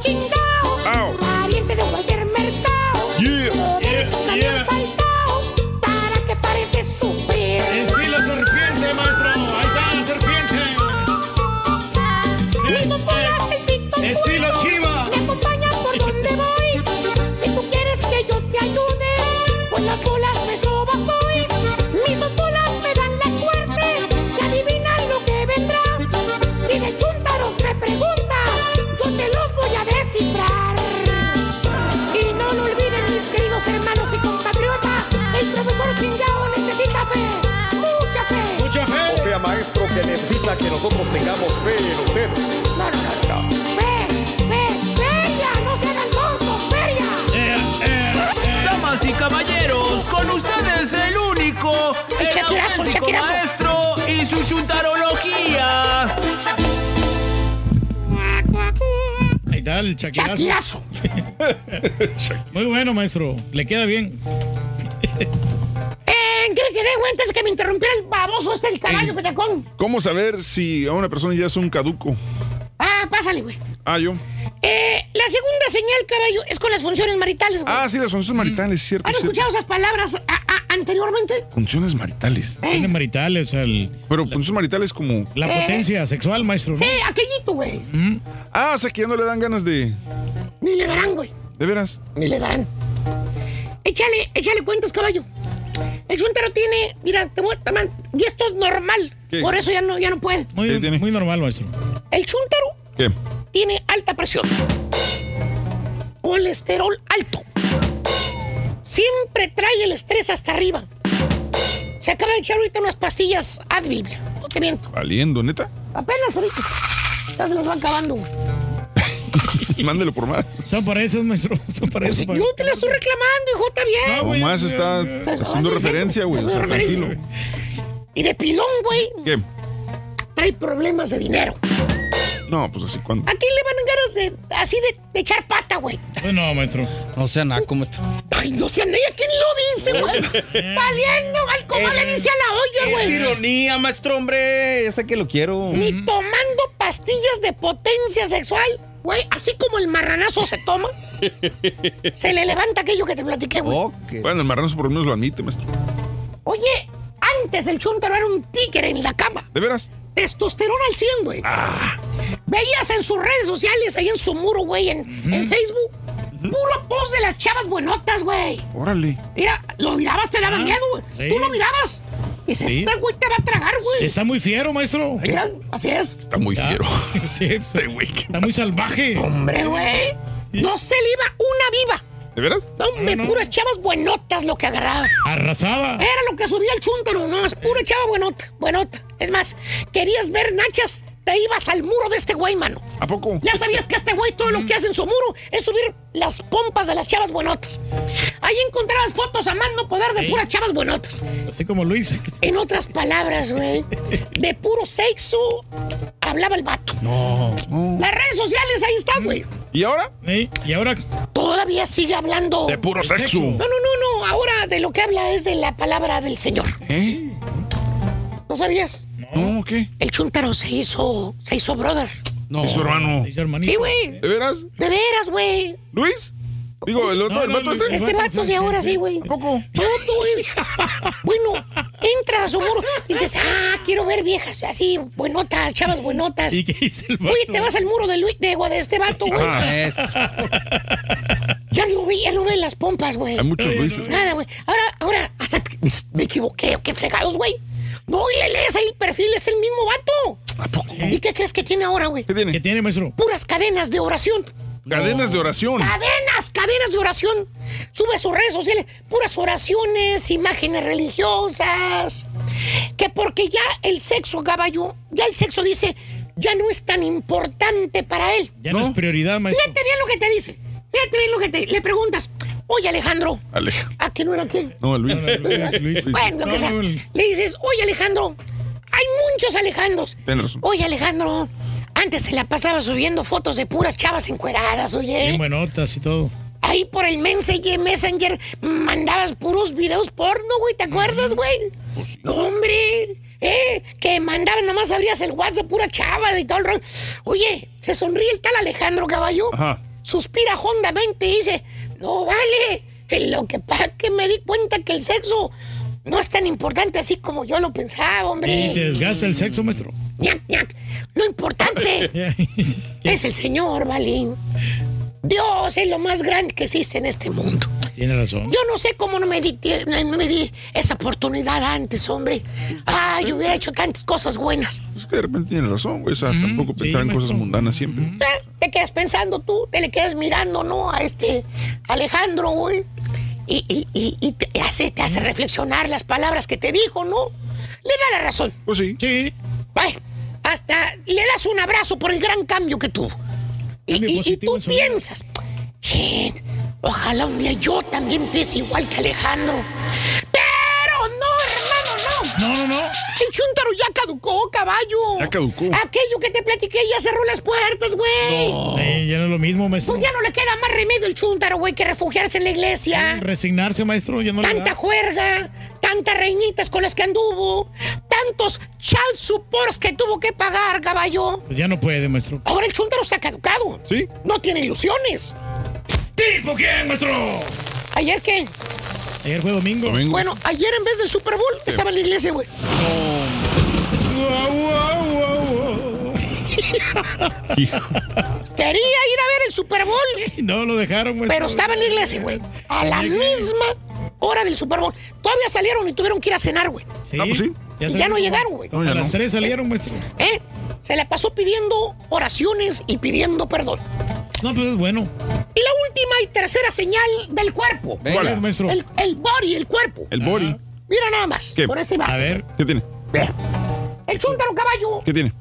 Chaquirazo. [LAUGHS] Muy bueno, maestro. Le queda bien. ¿En qué me quedé, güey? Antes que me interrumpiera el baboso este del caballo, petacón. ¿Cómo saber si a una persona ya es un caduco? Ah, pásale, güey. Ah, yo. Eh, la segunda señal, caballo, es con las funciones maritales, güey. Ah, sí, las funciones maritales, cierto. ¿Han cierto. escuchado esas palabras a- a- anteriormente? Funciones maritales. Funciones maritales, o sea, el- Pero funciones maritales como. la Eh. potencia sexual, maestro. ¿no? Sí, aquellito, güey. Ah, o sea que ya no le dan ganas de. Ni le darán, güey. ¿De veras? Ni le darán. Échale, échale cuentas, caballo. El chuntaro tiene, mira, te voy y esto es normal. ¿Qué? Por eso ya no, ya no puede. Muy, muy normal, maestro. El chuntaro ¿Qué? tiene alta presión, colesterol alto, siempre trae el estrés hasta arriba. Se acaba de echar ahorita unas pastillas Advil, mira, no te miento, Valiendo, neta. apenas ahorita. Ya se las va acabando. güey. [LAUGHS] Mándelo por más. Son para esos, maestro. Son para esos. Yo te la estoy reclamando, hijo, está bien. No, güey, más está Pues, haciendo referencia, güey. O sea, tranquilo. Y de pilón, güey, ¿Qué? trae problemas de dinero. No, pues así cuando. ¿A quién le van ganas de, así de, de echar pata, güey? Pues no, maestro. No sea naco, maestro. Ay, no sé, ¿a quién lo dice, güey? Valiendo, al como le dice a la olla, Es güey. ironía, maestro, hombre. Ya sé que lo quiero. Ni tomando pastillas de potencia sexual, güey, así como el marranazo se toma, se le levanta aquello que te platiqué, güey. Bueno, el marranazo por lo menos lo admite, maestro. Oye, antes el chuntaro era un tigre en la cama. ¿De veras? Testosterona al 100, güey. Veías en sus redes sociales, ahí en su muro, güey, en, en Facebook, puro post de las chavas buenotas, güey. Órale. Mira, lo mirabas, te daba Ah, miedo, güey. sí. Tú lo mirabas. Y dices, Sí. este güey te va a tragar, güey. Está muy fiero, maestro. Mira, así es. Está muy Está- fiero. [LAUGHS] Sí, Este güey. está muy salvaje. Hombre, güey. No se le iba una viva. ¿De veras? No, Hombre, No, no. puras chavas buenotas lo que agarraba. Arrasaba. Era lo que subía el chúntaro, no, es pura chava buenota, buenota. Es más, querías ver nachas, te ibas al muro de este güey, mano. ¿A poco? Ya sabías que este güey todo lo que hace en su muro es subir las pompas de las chavas buenotas. Ahí encontrabas fotos a más no poder de puras chavas buenotas. Así como Luis. En otras palabras, güey, [LAUGHS] de puro sexo hablaba el vato. No. Las redes sociales ahí están, güey. ¿Y ahora? Y ahora. Todavía sigue hablando. De puro sexo. No, no, no, no. Ahora de lo que habla es de la palabra del Señor. ¿Eh? ¿No sabías? No, ¿qué? El chúntaro se hizo, se hizo brother. No. Es su hermano. Es su hermanito. Sí, güey. ¿De veras? De veras, güey. ¿Luis? Digo, el otro, No, el vato este. Este vato sí, ahora sí, güey. ¿A poco? Todo es. Bueno, entras a su muro y dices, ah, quiero ver viejas así, buenotas, chavas buenotas. [LAUGHS] ¿Y qué dice el vato? Oye, te vas al muro de, Luis, de, de este vato, güey. Maestro. Ya no vi, ya no ves las pompas, güey. Hay muchos Luises. Nada, güey. Ahora, ahora, hasta que- me equivoqué, ¿o qué fregados, güey? No, y le lees ahí el perfil, es el mismo vato. ¿A poco? ¿Y qué crees que tiene ahora, güey? ¿Qué tiene? ¿Qué tiene, maestro? Puras cadenas de oración. Cadenas de oración. Cadenas, cadenas de oración. Sube a sus redes sociales puras oraciones, imágenes religiosas. Que porque ya el sexo, caballo, ya el sexo dice, ya no es tan importante para él. Ya no, es prioridad, maestro. Fíjate bien lo que te dice. Fíjate bien lo que te le preguntas. Oye, Alejandro. Aleja. ¿A que no era qué? No, [LAUGHS] Luis. Luis, Luis. Bueno, lo que sea. Le dices, oye, Alejandro. Hay muchos Alejandros. Tienes razón. Oye, Alejandro. Antes se la pasaba subiendo fotos de puras chavas encueradas, oye. Bien buenotas y todo. Ahí por el Messenger, Messenger mandabas puros videos porno, güey, ¿te acuerdas, güey? No, hombre, eh, que mandaban, nomás abrías el WhatsApp, pura chava y todo el rollo. Oye, se sonríe el tal Alejandro Caballo, Ajá. suspira hondamente y dice, no vale, en lo que pasa es que me di cuenta que el sexo no es tan importante así como yo lo pensaba, ¿Y te hombre. desgasta el sexo, maestro? Ñac, ñac. Lo importante [LAUGHS] es el Señor, Valín. Dios es lo más grande que existe en este mundo. Tiene razón. Yo no sé cómo no me di, tie- no me di esa oportunidad antes, hombre. Ah, yo hubiera hecho tantas cosas buenas. Es que de repente tiene razón, güey. O sea, tampoco pensar en maestro. cosas mundanas siempre. Eh, Te quedas pensando tú, te le quedas mirando, ¿no? A este Alejandro, güey. Y, y- y- y te, hace, te hace reflexionar las palabras que te dijo, ¿no? Le da la razón. Pues sí. Sí. Ay, hasta le das un abrazo por el gran cambio que tuvo. Y, tú piensas, "Chin, ojalá un día yo también empiece igual que Alejandro. No, no. No, no, no. El chúntaro ya caducó, caballo. Ya caducó. Aquello que te platiqué ya cerró las puertas, güey. Eh, ya no es lo mismo, maestro. Pues ya no le queda más remedio el chúntaro, güey, que refugiarse en la iglesia. Resignarse, maestro, ya no le Tanta da. juerga, tantas reinitas con las que anduvo, tantos child supports que tuvo que pagar, caballo. Pues ya no puede, maestro. Ahora el chúntaro está caducado. Sí. No tiene ilusiones. ¿Tipo quién, maestro? ¿Ayer qué? Ayer fue domingo. Domingo. Bueno, ayer en vez del Super Bowl estaba en la iglesia, güey. [LAUGHS] Quería ir a ver el Super Bowl, [LAUGHS] No lo dejaron, maestro. pero estaba en la iglesia, güey. A la misma hora del Super Bowl. Todavía salieron y tuvieron que ir a cenar, güey. Sí. Ah, pues sí. Y ya no llegaron, güey. No, A las no. tres salieron, maestro. ¿Eh? Se la pasó pidiendo oraciones y pidiendo perdón. No, pues es bueno. Y la última y tercera señal del cuerpo. ¿Cuál es, maestro? El, el body, el cuerpo. El body. Mira nada más. ¿Qué? Por este va. A ver. ¿Qué tiene? El chúntaro caballo. ¿Qué tiene?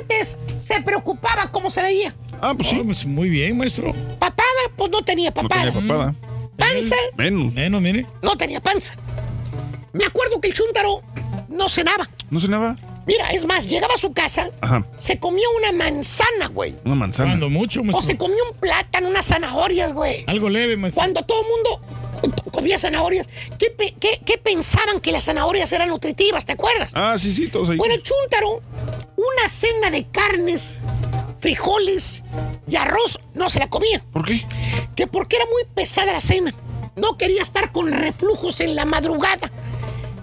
antes se preocupaba cómo se veía. Ah, pues sí. muy bien, maestro. Papada, pues no tenía No papada. tenía papada. Panza, Menos. Menos, mire. no tenía panza. Me acuerdo que el chúntaro no cenaba. ¿No cenaba? Mira, es más, llegaba a su casa, Ajá. se comía una manzana, güey. Una manzana. Cuando mucho, O maestro. se comía un plátano, unas zanahorias, güey. Algo leve, maestro. Cuando todo el mundo comía zanahorias, ¿qué, pe- qué- qué pensaban que las zanahorias eran nutritivas? ¿Te acuerdas? Ah, sí, sí, todos ahí. Bueno, el chúntaro, una cena de carnes, frijoles y arroz, no se la comía. ¿Por qué? Que porque era muy pesada la cena. No quería estar con reflujos en la madrugada.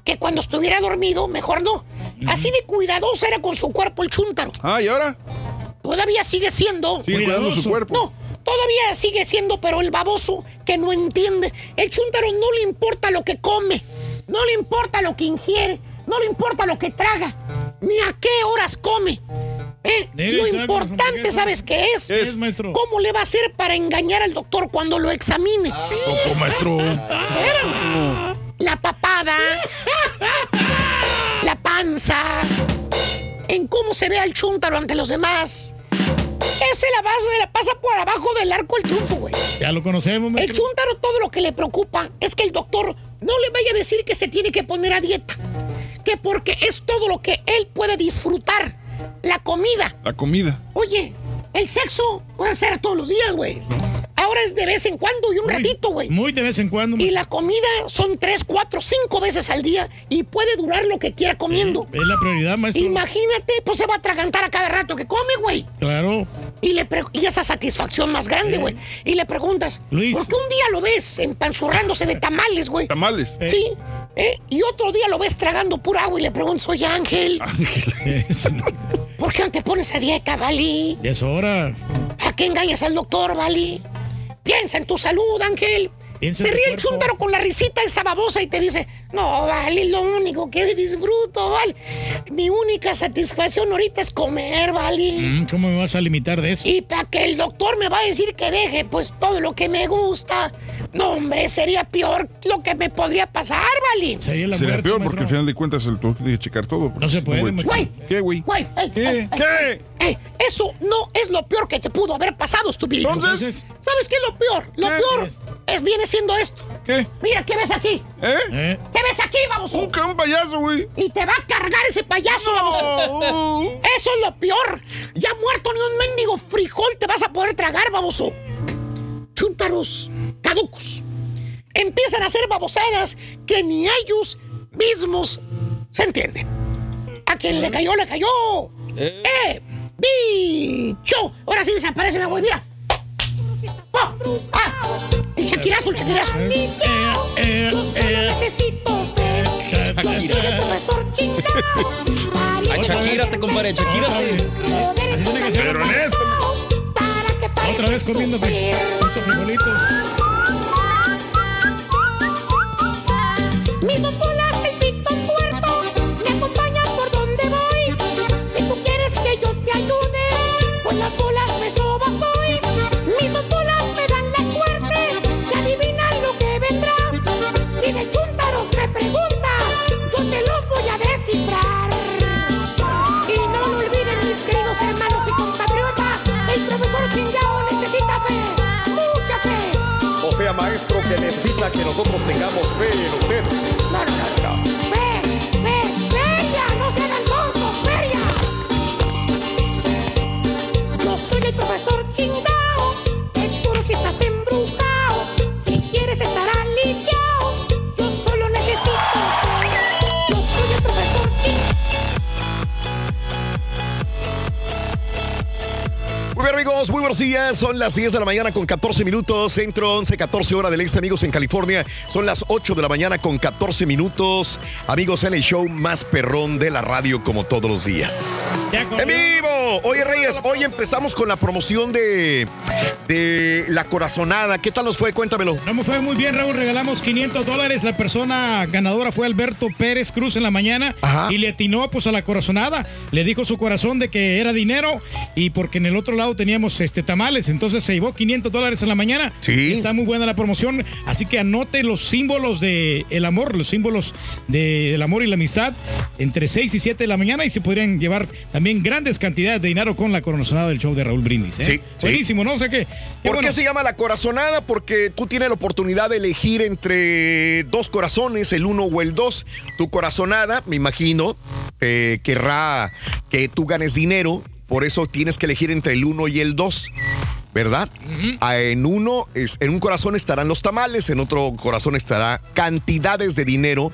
Que cuando estuviera dormido, mejor no. Así de cuidadoso era con su cuerpo el chúntaro. Ah, ¿y ahora? Todavía sigue siendo. Sigue cuidando su cuerpo. No, todavía sigue siendo, pero el baboso que no entiende. El chúntaro no le importa lo que come, no le importa lo que ingiere, no le importa lo que traga, ni a qué horas come. ¿Eh? Lo importante, maestro, ¿sabes qué es? ¿Qué es, maestro? ¿Cómo le va a hacer para engañar al doctor cuando lo examine? Poco, maestro. Espérame. La papada, [LAUGHS] en cómo se ve al chúntaro ante los demás. Esa es la base de la pasa por abajo del arco el triunfo, güey. Ya lo conocemos, El chúntaro todo lo que le preocupa es que el doctor no le vaya a decir que se tiene que poner a dieta. Que porque es todo lo que él puede disfrutar. La comida. La comida. Oye, el sexo puede ser todos los días, güey. Ahora es de vez en cuando y un ratito, güey. Muy de vez en cuando. Y la comida son tres, cuatro, cinco veces al día y puede durar lo que quiera comiendo. Es la prioridad, maestro. Imagínate, pues se va a atragantar a cada rato que come, güey. Claro. Y, le y esa satisfacción más grande, güey. Y le preguntas, Luis. ¿por qué un día lo ves empanzurrándose de tamales, güey? Tamales. Sí. ¿eh? Y otro día lo ves tragando pura agua y le preguntas, oye, Ángel, [LAUGHS] ¿por qué no te pones a dieta, Vali? Ya es hora. ¿A qué engañas al doctor, Vali? Piensa en tu salud, Ángel. Se ríe el cuerpo. chúntaro con la risita esa babosa y te dice, no, vale, lo único que disfruto, vale. Mi única satisfacción ahorita es comer, vale. Mm, ¿Cómo me vas a limitar de eso? Y para que el doctor me va a decir que deje, pues, todo lo que me gusta. No, hombre, sería peor lo que me podría pasar, vale. Sería la Sería muerte, peor maestro. porque al final de cuentas el doctor tiene que checar todo. No se puede, Güey. ¿Qué, güey? güey, ey, ¿Qué? ey, ¿Qué? ey, eso no es lo peor que te pudo haber pasado. Entonces, ¿Sabes qué es lo peor? Lo ¿Qué? peor es, viene siendo esto. ¿qué? Mira, ¿qué ves aquí? ¿Eh? ¿Eh? ¿Qué ves aquí, vamos? Un, un payaso, güey. Y te va a cargar ese payaso, vamos. [LAUGHS] Eso es lo peor. Ya muerto ni un mendigo frijol te vas a poder tragar, baboso. Chúntaros caducos. Empiezan a hacer babosadas que ni ellos mismos se entienden. A quien le cayó, le cayó. ¡Eh! ¡Bicho! Ahora sí desaparece la güey, mira. ¡Ah! El Shakirazo, el Shakirazo. Necesito ver. El profesor chingao. Achakírate, compadre. Pero. Otra vez muchos frijolitos. Mis que necesita que nosotros tengamos fe en usted. No, no, no. ¡Fe! ¡Fe! ¡Feria! ¡No se hagan tontos! ¡Feria! Yo soy el profesor chingao. Te juro si estás embrujado. Si quieres estar aliviado. Muy bien, amigos, muy buenos días. Son las 10 de la mañana con 14 minutos. Centro 11, 14 hora del este, amigos, en California. Son las 8 de la mañana con 14 minutos. Amigos, en el show más perrón de la radio, como todos los días. ¡En vivo! Oye, Reyes, hoy empezamos con la promoción de, de la corazonada. ¿Qué tal nos fue? Cuéntamelo. No, fue muy bien, Raúl. Regalamos 500 dólares. La persona ganadora fue Alberto Pérez Cruz en la mañana Ajá. y le atinó pues a la corazonada. Le dijo su corazón de que era dinero y porque en el otro lado tenía teníamos este tamales, entonces se llevó 500 dólares en la mañana. Sí. Está muy buena la promoción, así que anote los símbolos del el amor, los símbolos de- del amor y la amistad entre 6 y 7 de la mañana y se podrían llevar también grandes cantidades de dinero con la corazonada del show de Raúl Brindis. ¿eh? Sí, sí. Buenísimo, ¿no? O sea que... qué ¿Por bueno. qué se llama la corazonada? Porque tú tienes la oportunidad de elegir entre dos corazones, el uno o el dos. Tu corazonada, me imagino, eh, querrá que tú ganes dinero, por eso tienes que elegir entre el uno y el dos. ¿Verdad? Ah, En uno, es- en un corazón estarán los tamales, en otro corazón estará cantidades de dinero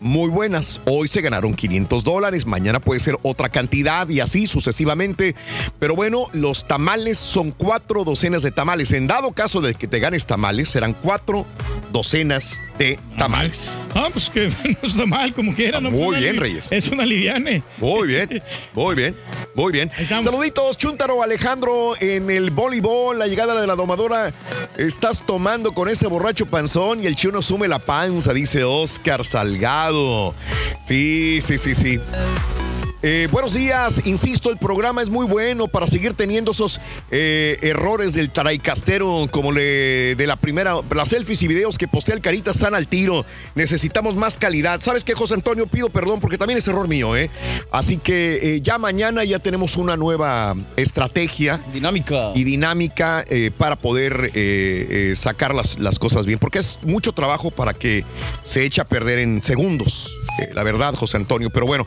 muy buenas. Hoy se ganaron 500 dólares, mañana puede ser otra cantidad y así sucesivamente. Pero bueno, los tamales son cuatro docenas de tamales. En dado caso de que te ganes tamales, serán cuatro docenas de tamales. Ah, pues que [LAUGHS] no está mal, como quiera. ¿no? Muy bien, Reyes. Es una liviane. Muy bien, muy bien, muy bien. Saluditos, Chuntaro Alejandro en el voleibol, la llegada de la domadora. Estás tomando con ese borracho panzón y el chuno sume la panza, dice Oscar Salgado. Sí, sí, sí, sí. Eh, buenos días, insisto, el programa es muy bueno para seguir teniendo esos eh, errores del traicastero como le de la primera, las selfies y videos que postea el Carita están al tiro. Necesitamos más calidad. ¿Sabes qué, José Antonio? Pido perdón porque también es error mío, ¿eh? Así que eh, ya mañana ya tenemos una nueva estrategia. Dinámica. Y dinámica para poder sacar las, las cosas bien, porque es mucho trabajo para que se eche a perder en segundos. la verdad, José Antonio. Pero bueno,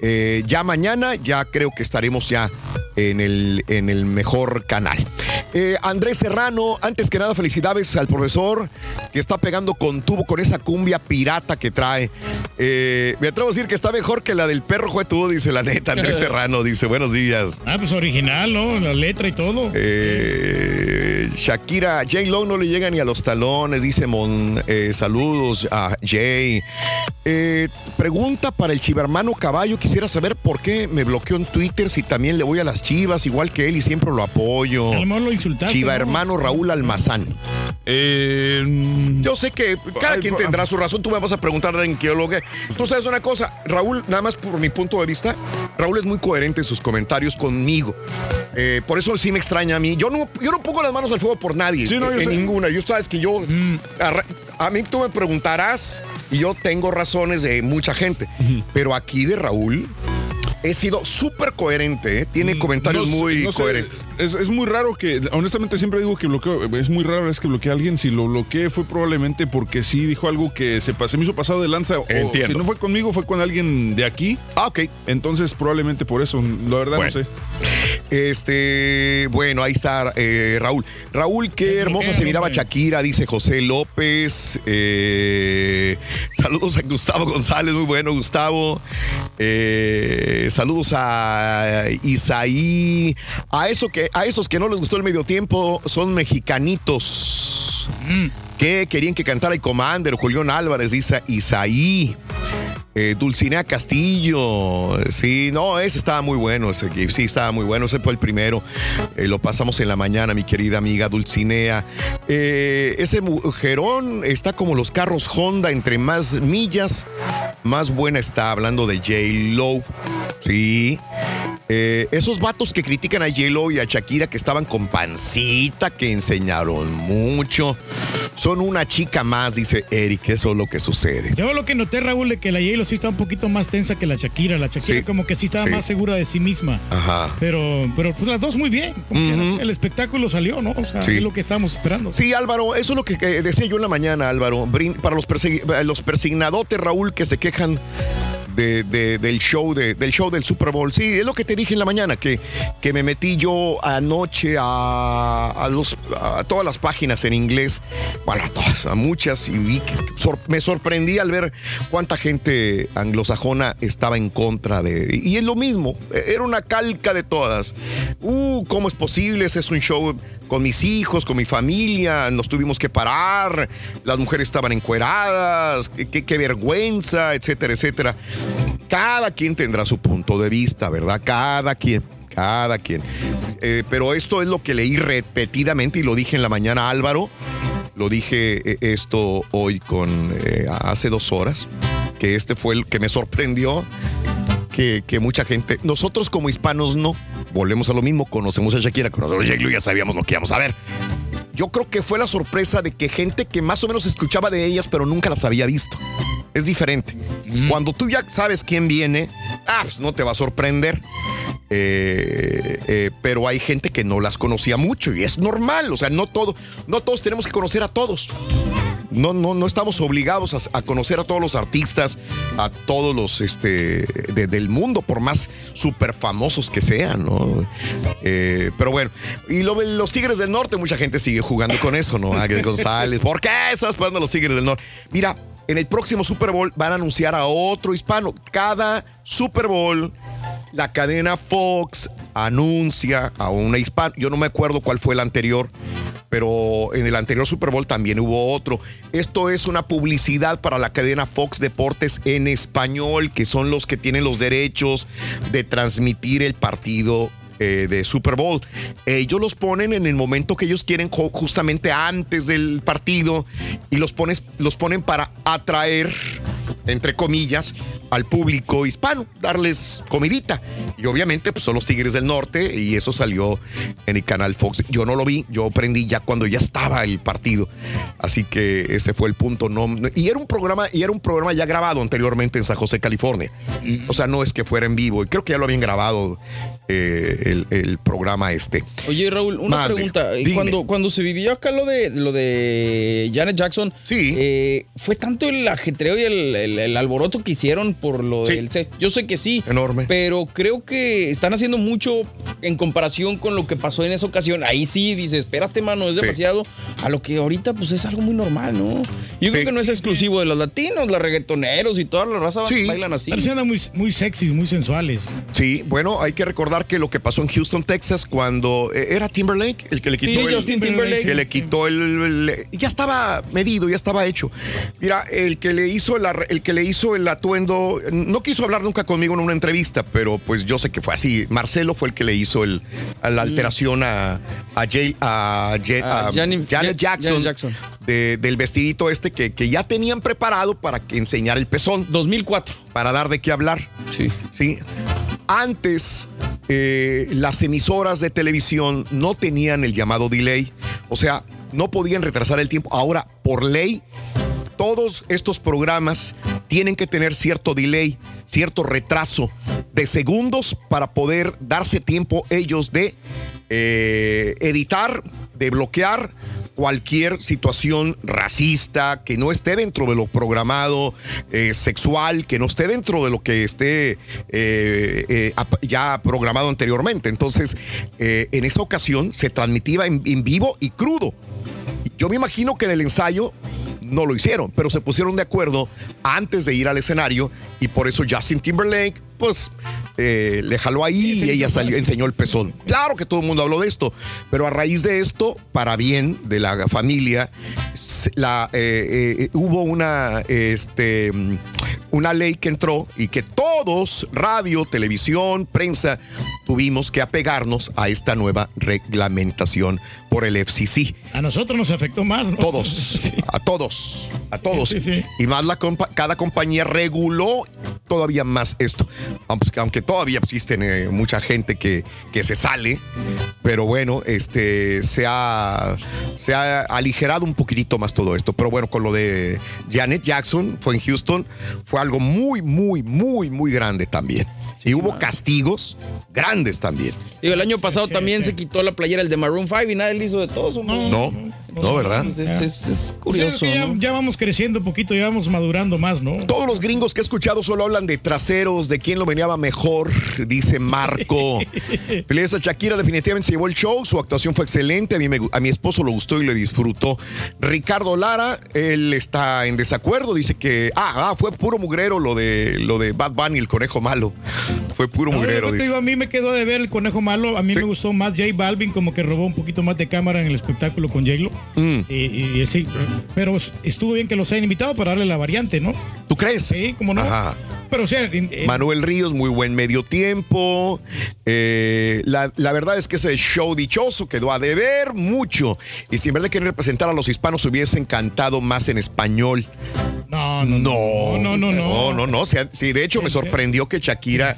eh, ya mañana ya creo que estaremos ya en el, en el mejor canal. Eh, Andrés Serrano, antes que nada, felicidades al profesor que está pegando con tubo con esa cumbia pirata que trae. Eh, me atrevo a decir que está mejor que la del perro juetudo, dice la neta. Andrés [LAUGHS] Serrano dice, buenos días. Ah, pues original, ¿no? La letra y todo. Eh, Shakira, J. Lo no le llega ni a los talones, dice Mon. saludos a Jay. Pregunta para el chivermano Caballo. Quisiera saber por qué me bloqueó en Twitter si también le voy a las chivas, igual que él, y siempre lo apoyo. A lo mejor lo insultaste, Chiva ¿no? hermano Raúl Almazán. Eh, Yo sé que cada Ay, quien tendrá su razón. Tú me vas a preguntar en qué lo que. Tú sabes una cosa, Raúl, nada más por mi punto de vista, Raúl es muy coherente en sus comentarios conmigo. Eh, por eso sí me extraña a mí. Yo no, yo no pongo las manos al fuego por nadie. Sí, no, yo en sé. ninguna. Yo sabes que yo. arra- A mí tú me preguntarás y yo tengo razones de mucha gente. Pero aquí de Raúl he sido súper coherente. ¿eh? Tiene comentarios Mm, No sé, muy no sé, coherentes. Es, es muy raro que, honestamente siempre digo que bloqueo, es muy raro es que bloqueé a alguien. Si lo bloqueé fue probablemente porque sí dijo algo que se, se me hizo pasado de lanza. O Entiendo. si no fue conmigo, fue con alguien de aquí. Ah, ok. Entonces probablemente por eso, la verdad Bueno. no sé. Este, bueno, ahí está eh, Raúl. Raúl, qué hermosa se miraba Shakira, dice José López. Eh, saludos a Gustavo González, muy bueno, Gustavo. Eh, saludos a Isaí. A, eso que, a esos que no les gustó el medio tiempo son mexicanitos. Que querían que cantara el Commander, Julián Álvarez, dice Isaí. Eh, Dulcinea Castillo, sí, no, ese estaba muy bueno, ese sí, estaba muy bueno, ese fue el primero, Eh, lo pasamos en la mañana, mi querida amiga Dulcinea. Eh, ese mujerón está como los carros Honda, entre más millas, más buena está, hablando de J-Lo, sí. Eh, esos vatos que critican a J-Lo y a Shakira que estaban con pancita, que enseñaron mucho, son una chica más, dice Eric, eso es lo que sucede. Yo lo que noté, Raúl, de que la J-Lo sí está un poquito más tensa que la Shakira. La Shakira Sí, como que sí estaba sí. más segura de sí misma. Ajá. Pero, pero pues las dos muy bien. El espectáculo salió, ¿no? O sea, Sí. es lo que estábamos esperando. Sí, Álvaro, eso es lo que decía yo en la mañana, Álvaro. Para los, persegui- eh, los persignadotes, Raúl, que se quejan de- de- del, show de- del show del Super Bowl. Sí, es lo que te dije en la mañana, que, que me metí yo anoche a, a los, a todas las páginas en inglés, bueno, a todas, a muchas, y sor- me sorprendí al ver cuánta gente anglosajona estaba en contra de... Y es lo mismo, era una calca de todas. Uh, ¿cómo es posible? Ese es un show con mis hijos, con mi familia, nos tuvimos que parar, las mujeres estaban encueradas, qué- qué vergüenza, etcétera, etcétera. Cada quien tendrá su punto de vista, ¿verdad? Cada quien. Cada quien. Eh, pero esto es lo que leí repetidamente y lo dije en la mañana, Álvaro. Lo dije eh, esto hoy con eh, hace dos horas. Que este fue el que me sorprendió que, que mucha gente, nosotros como hispanos no, volvemos a lo mismo, conocemos a Shakira, conocemos a J-Lo y ya sabíamos lo que íbamos a ver. Yo creo que fue la sorpresa de que gente que más o menos escuchaba de ellas, pero nunca las había visto. Es diferente. Cuando tú ya sabes quién viene, ah, pues no te va a sorprender. Eh, eh, pero hay gente que no las conocía mucho y es normal. O sea, no todo, no todos tenemos que conocer a todos. No, no, no estamos obligados a, a conocer a todos los artistas, a todos los este, de- del mundo, por más súper famosos que sean, ¿no? Eh, pero bueno, y lo los Tigres del Norte, mucha gente sigue jugando con eso, ¿no? Águilas González, ¿por qué estás jugando los Tigres del Norte? Mira, en el próximo Super Bowl van a anunciar a otro hispano. Cada Super Bowl, la cadena Fox anuncia a una hispana. Yo no me acuerdo cuál fue el anterior, pero en el anterior Super Bowl también hubo otro. Esto es una publicidad para la cadena Fox Deportes en español, que son los que tienen los derechos de transmitir el partido eh, de Super Bowl. Ellos los ponen en el momento que ellos quieren, justamente antes del partido, y los, pones, los ponen para atraer, entre comillas, al público hispano, darles comidita. Y obviamente, pues son los Tigres del Norte, y eso salió en el canal Fox. Yo no lo vi, yo aprendí ya cuando ya estaba el partido. Así que ese fue el punto. No, no- y era un programa, y era un programa ya grabado anteriormente en San José, California. O sea, no es que fuera en vivo. Y creo que ya lo habían grabado eh, el, el programa este. Oye, Raúl, una Mande, pregunta. dime. Cuando, cuando se vivió acá lo de lo de Janet Jackson, eh, ¿fue tanto el ajetreo y el, el- el alboroto que hicieron por lo del C? Yo sé que sí. Enorme. Pero creo que están haciendo mucho en comparación con lo que pasó en esa ocasión. Ahí sí, dice, espérate, mano, es Sí. demasiado. A lo que ahorita, pues es algo muy normal, ¿no? Yo creo que no es exclusivo de los latinos, los reggaetoneros y toda la raza bailan así. Pero sí andan muy, muy sexys, muy sensuales. Sí, bueno, hay que recordar que lo que pasó en Houston, Texas, cuando eh, era Timberlake el que le quitó Sí, el, Justin Timberlake. que le quitó el, el- ya estaba medido, ya estaba hecho. Mira, el que le hizo el, que le hizo el atuendo no quiso hablar nunca conmigo en una entrevista, pero pues yo sé que fue así. Marcelo fue el que le hizo el, la alteración a a, Jay- a Je- A a Janet- Janet Ja- Jackson, Janet Jackson. de- del vestidito este que, que ya tenían preparado para que enseñar el pezón. 2004. Para dar de qué hablar. Sí. Sí. Antes, eh, las emisoras de televisión no tenían el llamado delay. O sea, no podían retrasar el tiempo. Ahora, por ley, todos estos programas tienen que tener cierto delay, cierto retraso de segundos para poder darse tiempo ellos de eh, editar, de bloquear cualquier situación racista que no esté dentro de lo programado, eh, sexual, que no esté dentro de lo que esté eh, eh, ya programado anteriormente. Entonces, en esa ocasión se transmitía en, en vivo y crudo. Yo me imagino que en el ensayo no lo hicieron, pero se pusieron de acuerdo antes de ir al escenario y por eso Justin Timberlake, pues, eh, le jaló ahí y ella salió, enseñó el pezón. Claro que todo el mundo habló de esto, pero a raíz de esto, para bien de la familia, la, eh, eh, hubo una, este, una ley que entró y que todos, radio, televisión, prensa, tuvimos que apegarnos a esta nueva reglamentación por el FCC. A nosotros nos afectó más, ¿no? Todos, [LAUGHS] a todos, a todos. Sí, sí. Y más la compa- cada compañía reguló todavía más esto. Aunque, aunque todavía existen eh, mucha gente que, que se sale, pero bueno, este se ha, se ha aligerado un poquitito más todo esto. Pero bueno, con lo de Janet Jackson, fue en Houston, fue algo muy, muy, muy, muy grande también. Y hubo castigos grandes también. Digo, el año pasado también se quitó la playera el de Maroon 5 y nadie le hizo de todos. ¿no? No, no, ¿verdad? Pues es, es- es Pues es curioso, que ya, ¿no? ya vamos creciendo un poquito, ya vamos madurando más, ¿no? Todos los gringos que he escuchado solo hablan de traseros, de quién lo veníaba mejor, dice Marco. [LAUGHS] A Shakira, definitivamente se llevó el show, su actuación fue excelente, a, mí me a mi esposo lo gustó y le disfrutó. Ricardo Lara, él está en desacuerdo, dice que, ah, ah, fue puro mugrero lo de, lo de Bad Bunny, el conejo malo. Fue puro No, mugrero, digo, a mí me quedó de ver el conejo malo. A mí me gustó más J Balvin, como que robó un poquito más de cámara en el espectáculo con J-Lo. Mm. Y, y sí, pero estuvo bien que los hayan invitado para darle la variante, ¿no? ¿Tú crees? Sí, como no. Ajá. Pero o sea, en- en- Manuel Ríos, muy buen medio tiempo. Eh, la, la verdad es que ese show dichoso quedó a deber mucho. Y si en vez de querer representar a los hispanos hubiesen cantado más en español. No, no, no. no, no, no. No, no, no. Sea, sí, de hecho me sorprendió que Shakira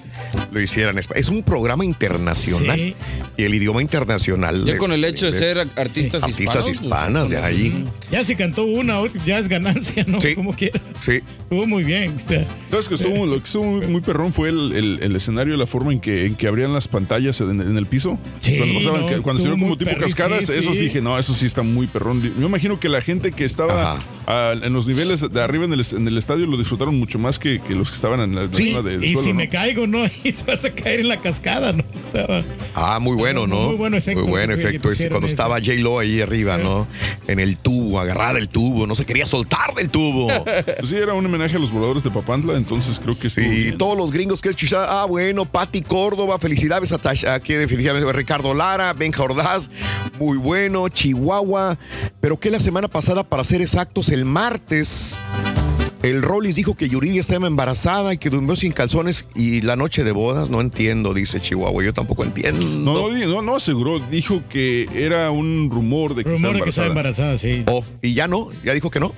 lo hiciera en español. Es un programa internacional. Sí. Y el idioma internacional. Ya es- con el hecho de ser artistas Artistas hispanos, hispanas, pues, de ahí. ya se cantó una, ya es ganancia, ¿no? Como quiera. Sí. Estuvo muy bien. o sea, ¿Sabes que estuvo, lo que estuvo muy, muy perrón fue el, el- el escenario, la forma en que, en que abrían las pantallas en, en el piso? Sí, cuando pasaban, no, que- cuando se vieron como tipo perri- cascadas, sí, eso sí. sí dije, no, eso sí está muy perrón. Yo imagino que la gente que estaba en los niveles de arriba en el, en el estadio lo disfrutaron mucho más que, que los que estaban en la, zona de y suelo, si ¿no? me caigo, no, [LAUGHS] y se vas a caer en la cascada, ¿no? Estaba- Ah, muy bueno, ¿no? Muy buen efecto Muy buen efecto. ese, pusieron cuando ese. estaba J-Lo ahí arriba, ¿no? En el tubo, agarrada del tubo. No se quería soltar del tubo. [LAUGHS] Pues sí, era un homenaje a los voladores de Papantla, entonces creo que estuvo Sí, todos los gringos que escuchado. Ah, bueno, Pati Córdoba, felicidades a Tasha, aquí definitivamente Ricardo Lara, Benja Ordaz, muy bueno, Chihuahua. Pero que la semana pasada, para ser exactos, el martes, el Rollis dijo que Yuridia estaba embarazada y que durmió sin calzones y la noche de bodas. No entiendo, dice Chihuahua. Yo tampoco entiendo. No, no, no, no aseguró, dijo que era un rumor de que Rumor estaba de que estaba embarazada. sí. Oh, y ya no, ya dijo que no.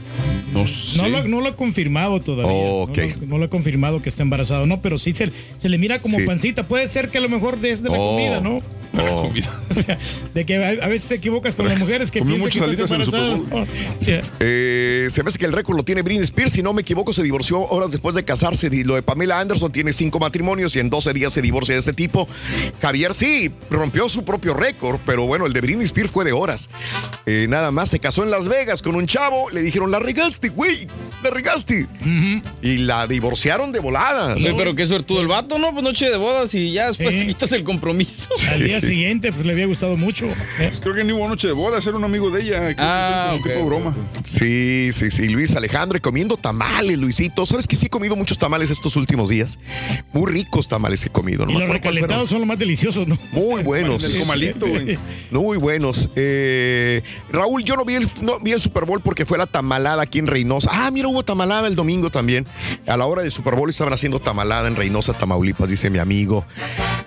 No No, lo, no lo ha confirmado todavía. Oh, no ok. lo- No, lo ha confirmado que está embarazado, no, pero sí se, se le mira como Sí. pancita. Puede ser que a lo mejor es de la Oh. comida, ¿no? Oh. [LAUGHS] O sea, de que a, veces te equivocas con las mujeres que Comió piensan que muchas estás alitas en el embarazada. Super Oh, yeah. Eh, se me hace que el récord lo tiene Britney Spears. Si no me equivoco, se divorció horas después de casarse. Y Lo de Pamela Anderson tiene cinco matrimonios y en 12 días se divorcia de este tipo. Javier sí, rompió su propio récord, pero bueno, el de Britney Spears fue de horas. Eh, nada más se casó en Las Vegas con un chavo. Le dijeron, la regaste, güey, la regaste. Y la divorciaron de volada. Oye, pero qué suertudo el vato, ¿no? Pues noche de bodas y ya después te quitas el compromiso. Al día siguiente, pues le había gustado mucho. ¿eh? Pues creo que ni hubo noche de bodas, era un amigo de ella. Creo que Ah, sí, como ok, tipo broma. Sí, sí, sí, Luis Alejandro, y comiendo tamales, Luisito. ¿Sabes que sí he comido muchos tamales estos últimos días? Muy ricos tamales he comido. No y los recalentados son los más deliciosos, ¿no? Muy buenos. El comalito, güey. [LAUGHS] Muy buenos. Eh, Raúl, yo no vi, el, no vi el Super Bowl porque fue la tamalada aquí en Reynosa. Ah, mira, hubo tamalada el domingo también. A la hora del Super Bowl estaban haciendo tamalada en Reynosa, Tamaulipas, dice mi amigo.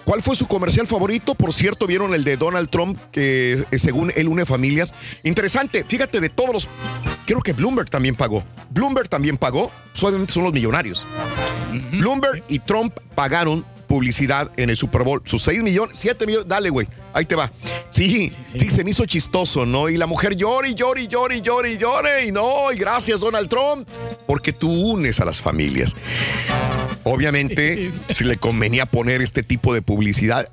¿Cuál fue su comercial favorito? Por cierto, vieron el de Donald Trump, que eh, según él une familias. Interesante, fíjate, de todos los. Creo que Bloomberg también pagó. Bloomberg también pagó. Solamente son los millonarios. Bloomberg y Trump pagaron publicidad en el Super Bowl. Sus 6 millones, 7 millones, dale, güey. Ahí te va. Sí, sí, se me hizo chistoso, ¿no? Y la mujer llora y llora y llora y llora y llora. Y no, y gracias, Donald Trump, porque tú unes a las familias. Obviamente, [LAUGHS] si le convenía poner este tipo de publicidad,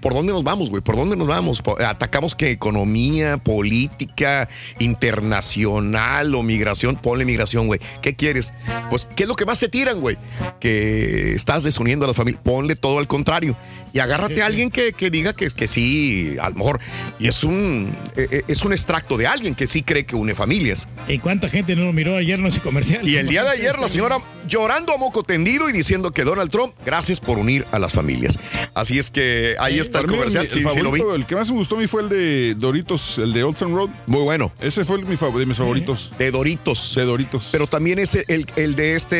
¿por dónde nos vamos, güey? ¿Por dónde nos vamos? ¿Atacamos que economía, política, internacional o migración? Ponle migración, güey. ¿Qué quieres? Pues, ¿qué es lo que más te tiran, güey? Que estás desuniendo a la familia. Ponle todo al contrario. Y agárrate a alguien que, que diga que, que sí, a lo mejor. Y es un, eh, eh, es un extracto de alguien que sí cree que une familias. ¿Y cuánta gente no lo miró ayer en ese comercial? Y el día de ayer la señora llorando a moco tendido y diciendo que Donald Trump, gracias por unir a las familias. Así es que ahí está el comercial. el, Sí, el sí lo vi. favorito, el que más me gustó a mí fue el de Doritos, el de Olsen Road. Muy bueno. Ese fue el, mi de mis favoritos. De Doritos. De Doritos. Pero también es el, el de este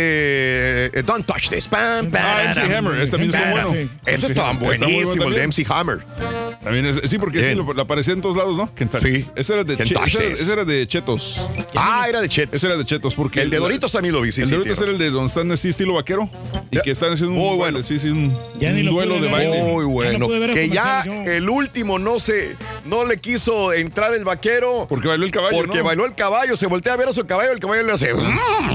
eh, Don't Touch This. Pam, pam, Ah, MC Hammer, ese también estuvo bueno. Ese está bueno buenísimo, el de. MC Hammer. También es- sí, porque sí, lo, lo aparecía en todos lados, ¿no? Kentucky. Sí. Ese era de, che- ese era, ese era de Chetos. Ah, era de Chetos. Ese era de Chetos, porque. El de Doritos también lo vi, sí, El sí, de Doritos era el de donde están así, estilo vaquero. Y que están haciendo un, Muy baile, bueno. sí, sí, un, un duelo de baile. Muy bueno. que ya el último no se, no le quiso entrar el vaquero. Porque bailó el caballo, Porque ¿no? bailó el caballo, se voltea a ver a su caballo, el caballo le hace. A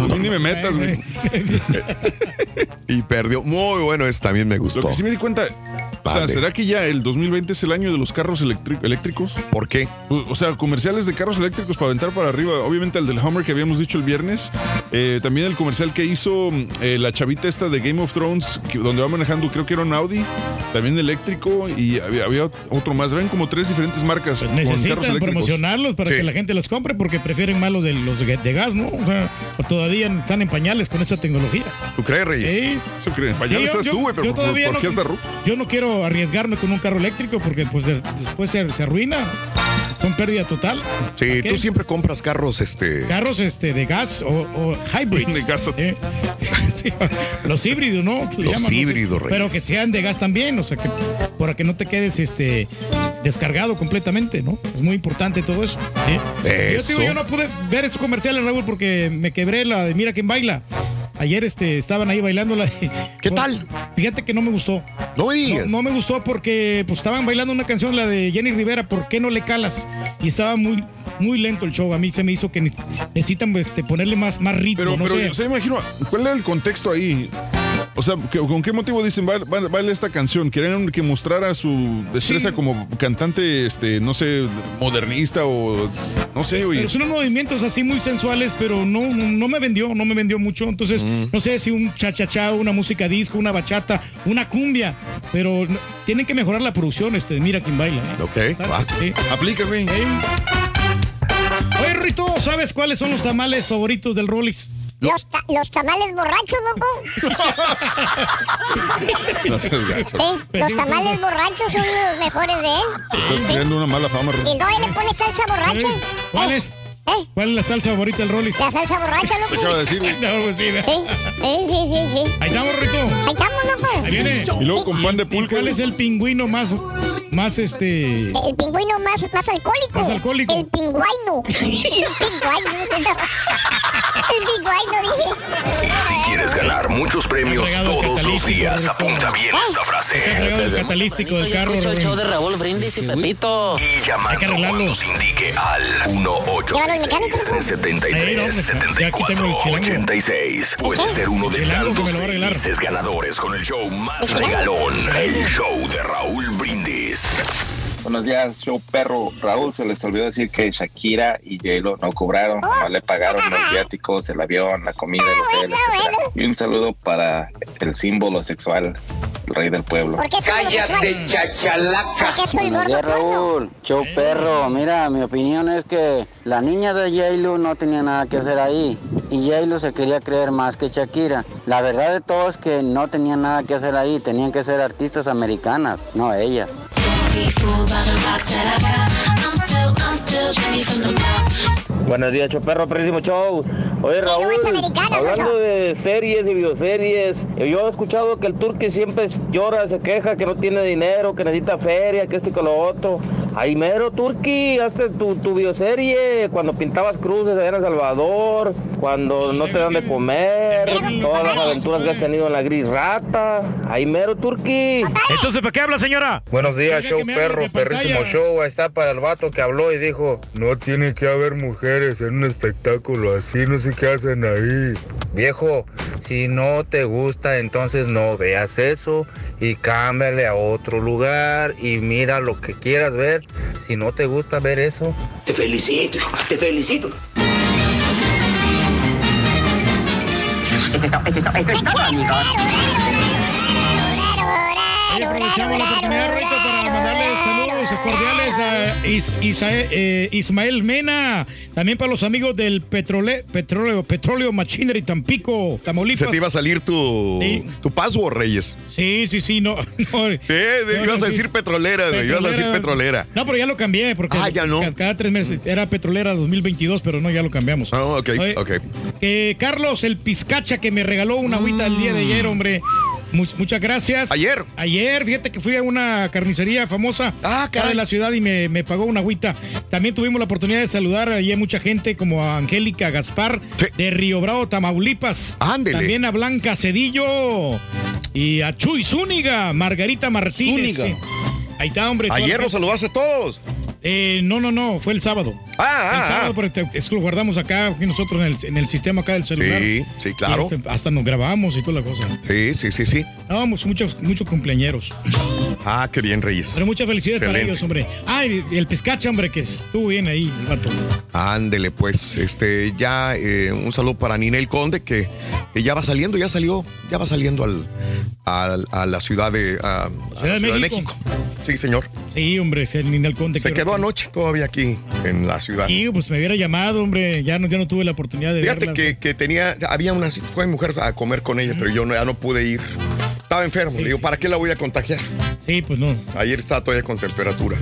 mí ni me metas, güey. [LAUGHS] y perdió. Muy bueno, ese también me gustó. Lo que sí me di cuenta, Thank you. O sea. ¿será que ya el 2020 es el año de los carros eléctricos? ¿Por qué? O o sea, comerciales de carros eléctricos para aventar para arriba. Obviamente el del Hummer que habíamos dicho el viernes. Eh, también el comercial que hizo mm, eh, la chavita esta de Game of Thrones, que- donde va manejando, creo que era un Audi, también eléctrico, y había, había otro más. Ven como tres diferentes marcas con carros Necesitan eléctricos. promocionarlos para Sí. que la gente los compre porque prefieren más los de, los de, de gas, ¿no? O sea, o todavía están en pañales con esa tecnología. ¿Tú crees, Reyes? Sí. Allá Sí, yo- estás yo- tú, güey, pero yo ¿por, por no- qué has de ruta? Yo no quiero arriesgarme con un carro eléctrico porque pues de- después se, se arruina. son pérdida total. Sí, tú siempre compras carros, este. Carros este, de gas o, o hybrid. [LAUGHS] De gas. Eh, [LAUGHS] sí, los híbridos, ¿no? Los llaman, no sé. híbridos. Pero que sean de gas también, o sea, que para que no te quedes este, descargado completamente, ¿no? Es muy importante todo eso. ¿eh? Yo, Eso. digo, yo no pude ver esos comerciales, Raúl, porque me quebré la de Mira quién baila. Ayer este, estaban ahí bailando la ¿Qué tal? Fíjate que no me gustó. No me digas. No, no me gustó porque pues, estaban bailando una canción, la de Jenny Rivera, ¿Por qué no le calas? Y estaba muy, muy lento el show. A mí se me hizo que ne- necesitan este, ponerle más, más ritmo. Pero, no pero sé. o sea, imagino, ¿cuál era el contexto ahí? O sea, ¿que- ¿con qué motivo dicen baila esta canción? ¿Querían que mostrara su destreza como cantante, este, no sé, modernista o no sé, oye? Pero son unos movimientos así muy sensuales, pero no, no me vendió, no me vendió mucho. Entonces, Mm. no sé si un cha-cha-cha, una música disco, una bachata, una cumbia, pero tienen que mejorar la producción, este, mira quién baila. ¿eh? Ok, va. sí. Aplica, güey. Oye, Rito, ¿sabes cuáles son los tamales favoritos del Rolex? Los, ta- los tamales borrachos, loco. [LAUGHS] No seas gacho. Los tamales borrachos son los mejores de él. Estás creando una mala fama, Ruth. Y ahí le pone salsa borracha. ¿Cuál Eh, es? ¿Eh? ¿Cuál es la salsa favorita del Rolex? La salsa borracha, Te acabo loco. de decir. [LAUGHS] No, pues sí, ¿verdad? Sí, sí, sí, sí, sí. Ahí estamos, Rito. Ahí estamos, loco. Ahí viene. Y luego con pan de ¿Y pulque. cuál es el pingüino más, más este... El pingüino más, más alcohólico. Más alcohólico. El pingüino. [LAUGHS] El pingüino. [LAUGHS] El pingüino, dije. Si quieres ganar muchos premios Está todos los días, apunta bien esta Está frase. fregado el catalístico del carro. Escucho el show de Raúl. Brindis y Pepito. Y Hay que llamando cuando se indique al Llévalo al mecánico, loco. 1-866-373-7486. Ahí, no, ya aquí tengo el chilango. Puede ser uno de tantos ganadores con el show más regalón, el show de Raúl Brindis. Buenos días, show perro. Raúl, se les olvidó decir que Shakira y J-Lo no cobraron, no le pagaron los viáticos, el avión, la comida, el hotel, etc. Y un saludo para el símbolo sexual, el rey del pueblo. ¿Por qué soy Cállate, chachalaca. ¿Por qué soy Buenos días? Raúl. Show perro. Mira, mi opinión es que la niña de J-Lo no tenía nada que hacer ahí. Y J-Lo se quería creer más que Shakira. La verdad de todo es que no tenían nada que hacer ahí. Tenían que ser artistas americanas, no be fooled by the rocks that I got. I'm still, I'm still Jenny from the block. Buenos días, Choperro, próximo show. Oye, Raúl, hablando de series y bioseries, yo he escuchado que el turqui siempre llora, se queja que no tiene dinero, que necesita feria, que esto y que lo otro. Ay, mero, turqui, hazte tu, tu bioserie cuando pintabas cruces allá en El Salvador, cuando no te dan de comer, todas las aventuras que has tenido en la gris rata. Ay, mero, turqui. Entonces, ¿para qué habla, señora? Buenos días, show perro, perrísimo show. Ahí está para el vato que habló y dijo, no tiene que haber mujeres en un espectáculo así, no sé qué hacen ahí. Viejo, si no te gusta, entonces no veas eso y cámbiale a otro lugar y mira lo que quieras ver. Si no te gusta ver eso, Te felicito, te felicito. Eso es todo, eso es todo, eso es todo, amigos. Hoy aprovechamos la oportunidad, Rito, para mandarle saludos cordiales a Is- Isae- eh, Ismael Mena, también para los amigos del petrole, petróleo, petróleo Machinery Tampico, Tamaulipas. Se te iba a salir tu, Sí. tu password, Reyes. Sí, sí, sí, no. [LAUGHS] no Sí, no, ibas no, a sí. decir petrolera, güey, ibas a decir petrolera. No, pero ya lo cambié, porque Ah, ya no. ca- cada tres meses era petrolera 2022, pero no, ya lo cambiamos. Ah, ok, Oye, ok. eh, Carlos, el pizcacha que me regaló una agüita el día de ayer, hombre. Much- muchas gracias. ¿Ayer? Ayer, fíjate que fui a una carnicería famosa acá de la ciudad y me, me pagó una agüita. También tuvimos la oportunidad de saludar ahí a mucha gente como a Angélica Gaspar de Río Bravo, Tamaulipas. Ándele. También a Blanca Cedillo y a Chuy Zúñiga, Margarita Martínez. Zúñiga. sí. Ahí está, hombre. Ayer los saludaste a todos. Eh, no, no, no, fue el sábado. Ah, el ah, sábado, ah. pero te- es que lo guardamos acá aquí nosotros en el, en el sistema acá del celular. Sí, sí, claro. Este, hasta nos grabamos y toda la cosa. Sí, sí, sí, sí. No, muchos, muchos, cumpleañeros. Ah, qué bien, Reyes. Pero muchas felicidades para ellos, hombre. Ah, y y el pescacha, hombre, que estuvo bien ahí, el vato. Ándele, pues, este, ya eh, un saludo para Ninel Conde, que, que ya va saliendo, ya salió, ya va saliendo al, al- a la ciudad de, a- a la Ciudad de México. Sí, señor. Sí, hombre, es el Ninel Conde. Se que- quedó anoche todavía aquí en la ciudad. Sí, pues me hubiera llamado, hombre. Ya no, ya no tuve la oportunidad de Fíjate que, que tenía, había una, mi mujer a comer con ella, pero yo no, ya no pude ir. Estaba enfermo, le digo, ¿para qué la voy a contagiar? Sí, pues no. Ayer estaba todavía con temperatura.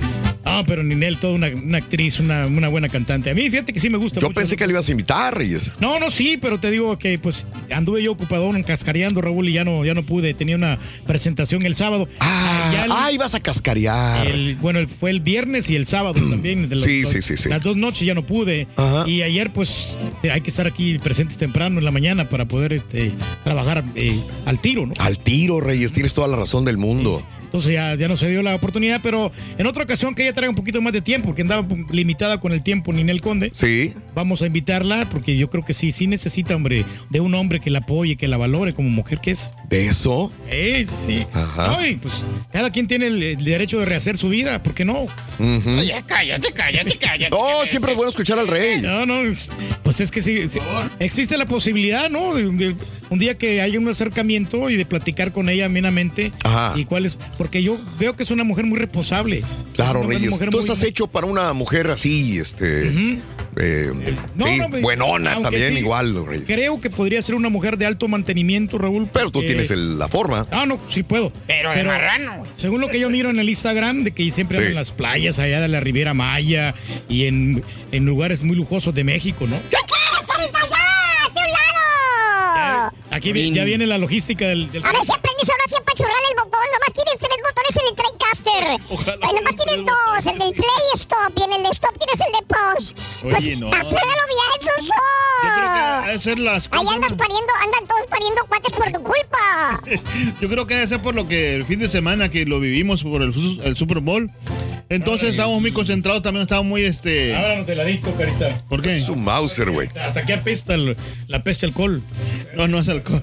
Ah, pero Ninel, toda una, una actriz, una, una buena cantante. A mí, fíjate que sí me gusta Yo mucho. pensé que le ibas a invitar, Reyes. No, no, sí, pero te digo que pues anduve yo ocupado cascareando, Raúl, y ya no, ya no pude. Tenía una presentación el sábado. Ah, el- ah, ibas a cascarear. el- bueno, el- fue el viernes y el sábado [CLEARS THROAT] también. de los- Sí, sí, sí, sí. Las dos noches ya no pude. Y ayer, pues, hay que estar aquí presentes temprano en la mañana para poder este, trabajar eh, al tiro, ¿no? Al tiro, Reyes, tienes toda la razón del mundo. Entonces ya, ya no se dio la oportunidad, pero en otra ocasión que ella traiga un poquito más de tiempo, porque andaba limitada con el tiempo Ninel Conde. Sí. Vamos a invitarla, porque yo creo que sí, sí necesita, hombre, de un hombre que la apoye, que la valore como mujer que es. ¿De eso? Sí, sí. Ajá. No, y pues cada quien tiene el, el derecho de rehacer su vida, ¿por qué no? Ujú. Ya cállate, cállate, cállate. No, siempre es bueno escuchar al rey. No, no, pues es que sí, sí, existe la posibilidad, ¿no? De, de un día que haya un acercamiento y de platicar con ella amenamente. Ajá. Y cuál es, porque yo veo que es una mujer muy responsable. Claro, Reyes. Tú muy- estás hecho para una mujer así, este. eh, No, sí, no, me- buenona también, sí, igual, Reyes. Creo que podría ser una mujer de alto mantenimiento, Raúl. Pero tú tienes el- la forma. Ah, no, sí puedo. Pero de marrano. Según lo que yo miro en el Instagram, de que siempre Sí. en las playas allá de la Riviera Maya y en, en lugares muy lujosos de México, ¿no? ¿Qué quieres, carita? ¡Ya! ¡De un lado! Aquí ya viene la logística del... del- A ver si Ojalá Ay, nomás tienes dos. El del Play Stop y en el de Stop tienes el de Pause. Oye, pues no. apréndalo bien, Suso. Yo creo que ha de ser las Ahí cosas- andas pariendo, andan todos pariendo cuates por tu culpa. [LAUGHS] Yo creo que debe ser por lo que el fin de semana que lo vivimos por el, el Super Bowl. Entonces estábamos muy concentrados, también estábamos muy este. Háblanos de la disco, carita. ¿Por qué? Es un Mauser, güey. Hasta que apesta el- la peste alcohol. No, no es alcohol.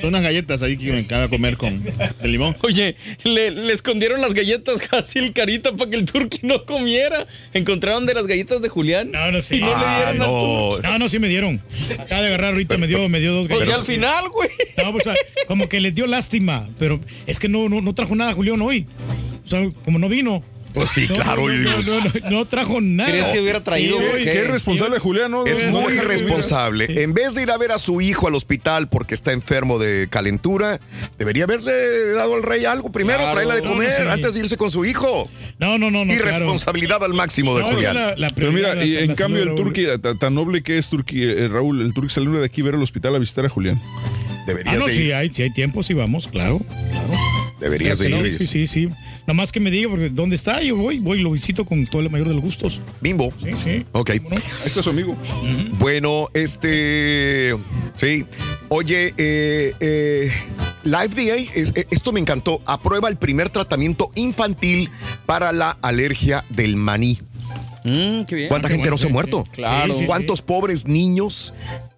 Son unas galletas ahí que me acaba de comer con el limón. Oye, le, le escondieron las galletas [LAUGHS] casi el carita para que el turqui no comiera. Encontraron de las galletas de Julián. No, no, sí. Y no le Ah, dieron al no. No, no, sí me dieron. Acaba de agarrar ahorita, me dio, me dio dos Pues galletas. ya al final, güey. No, pues, o sea, como que les dio lástima, pero es que no, no, no trajo nada Julián hoy. O sea, como no vino. Pues sí, [LAUGHS] No, claro. No, yo no, digo, no, no, no trajo nada. ¿Crees que hubiera traído? Qué irresponsable Julián, ¿no? Es muy irresponsable. En vez de ir a ver a su hijo al hospital porque está enfermo de calentura, debería haberle dado al rey algo primero, Claro. traerle de No, no, comer sí. antes de irse con su hijo. No, no, no, no. claro. Irresponsabilidad al máximo de No, Julián. la- la Pero mira, y en la cambio el turqui, tan, noble que es turqui, eh, Raúl, el turqui salió de aquí a ver al hospital a visitar a Julián. Deberías Ah, no, de sí ir. hay, tiempo, sí vamos, claro. Deberías de No, ir. sí, sí, sí. Nada más que me diga, porque ¿dónde está? Yo voy, voy y lo visito con todo el mayor de los gustos. Bimbo. Sí, sí. Ok. Ahí está su amigo. Bueno, este. Sí. Oye, eh, eh, la FDA, es- eh, esto me encantó, aprueba el primer tratamiento infantil para la alergia del maní. Mm, qué bien. ¿Cuánta qué gente bueno, no se ha sí, muerto? sí. Claro. Sí, sí, ¿Cuántos pobres niños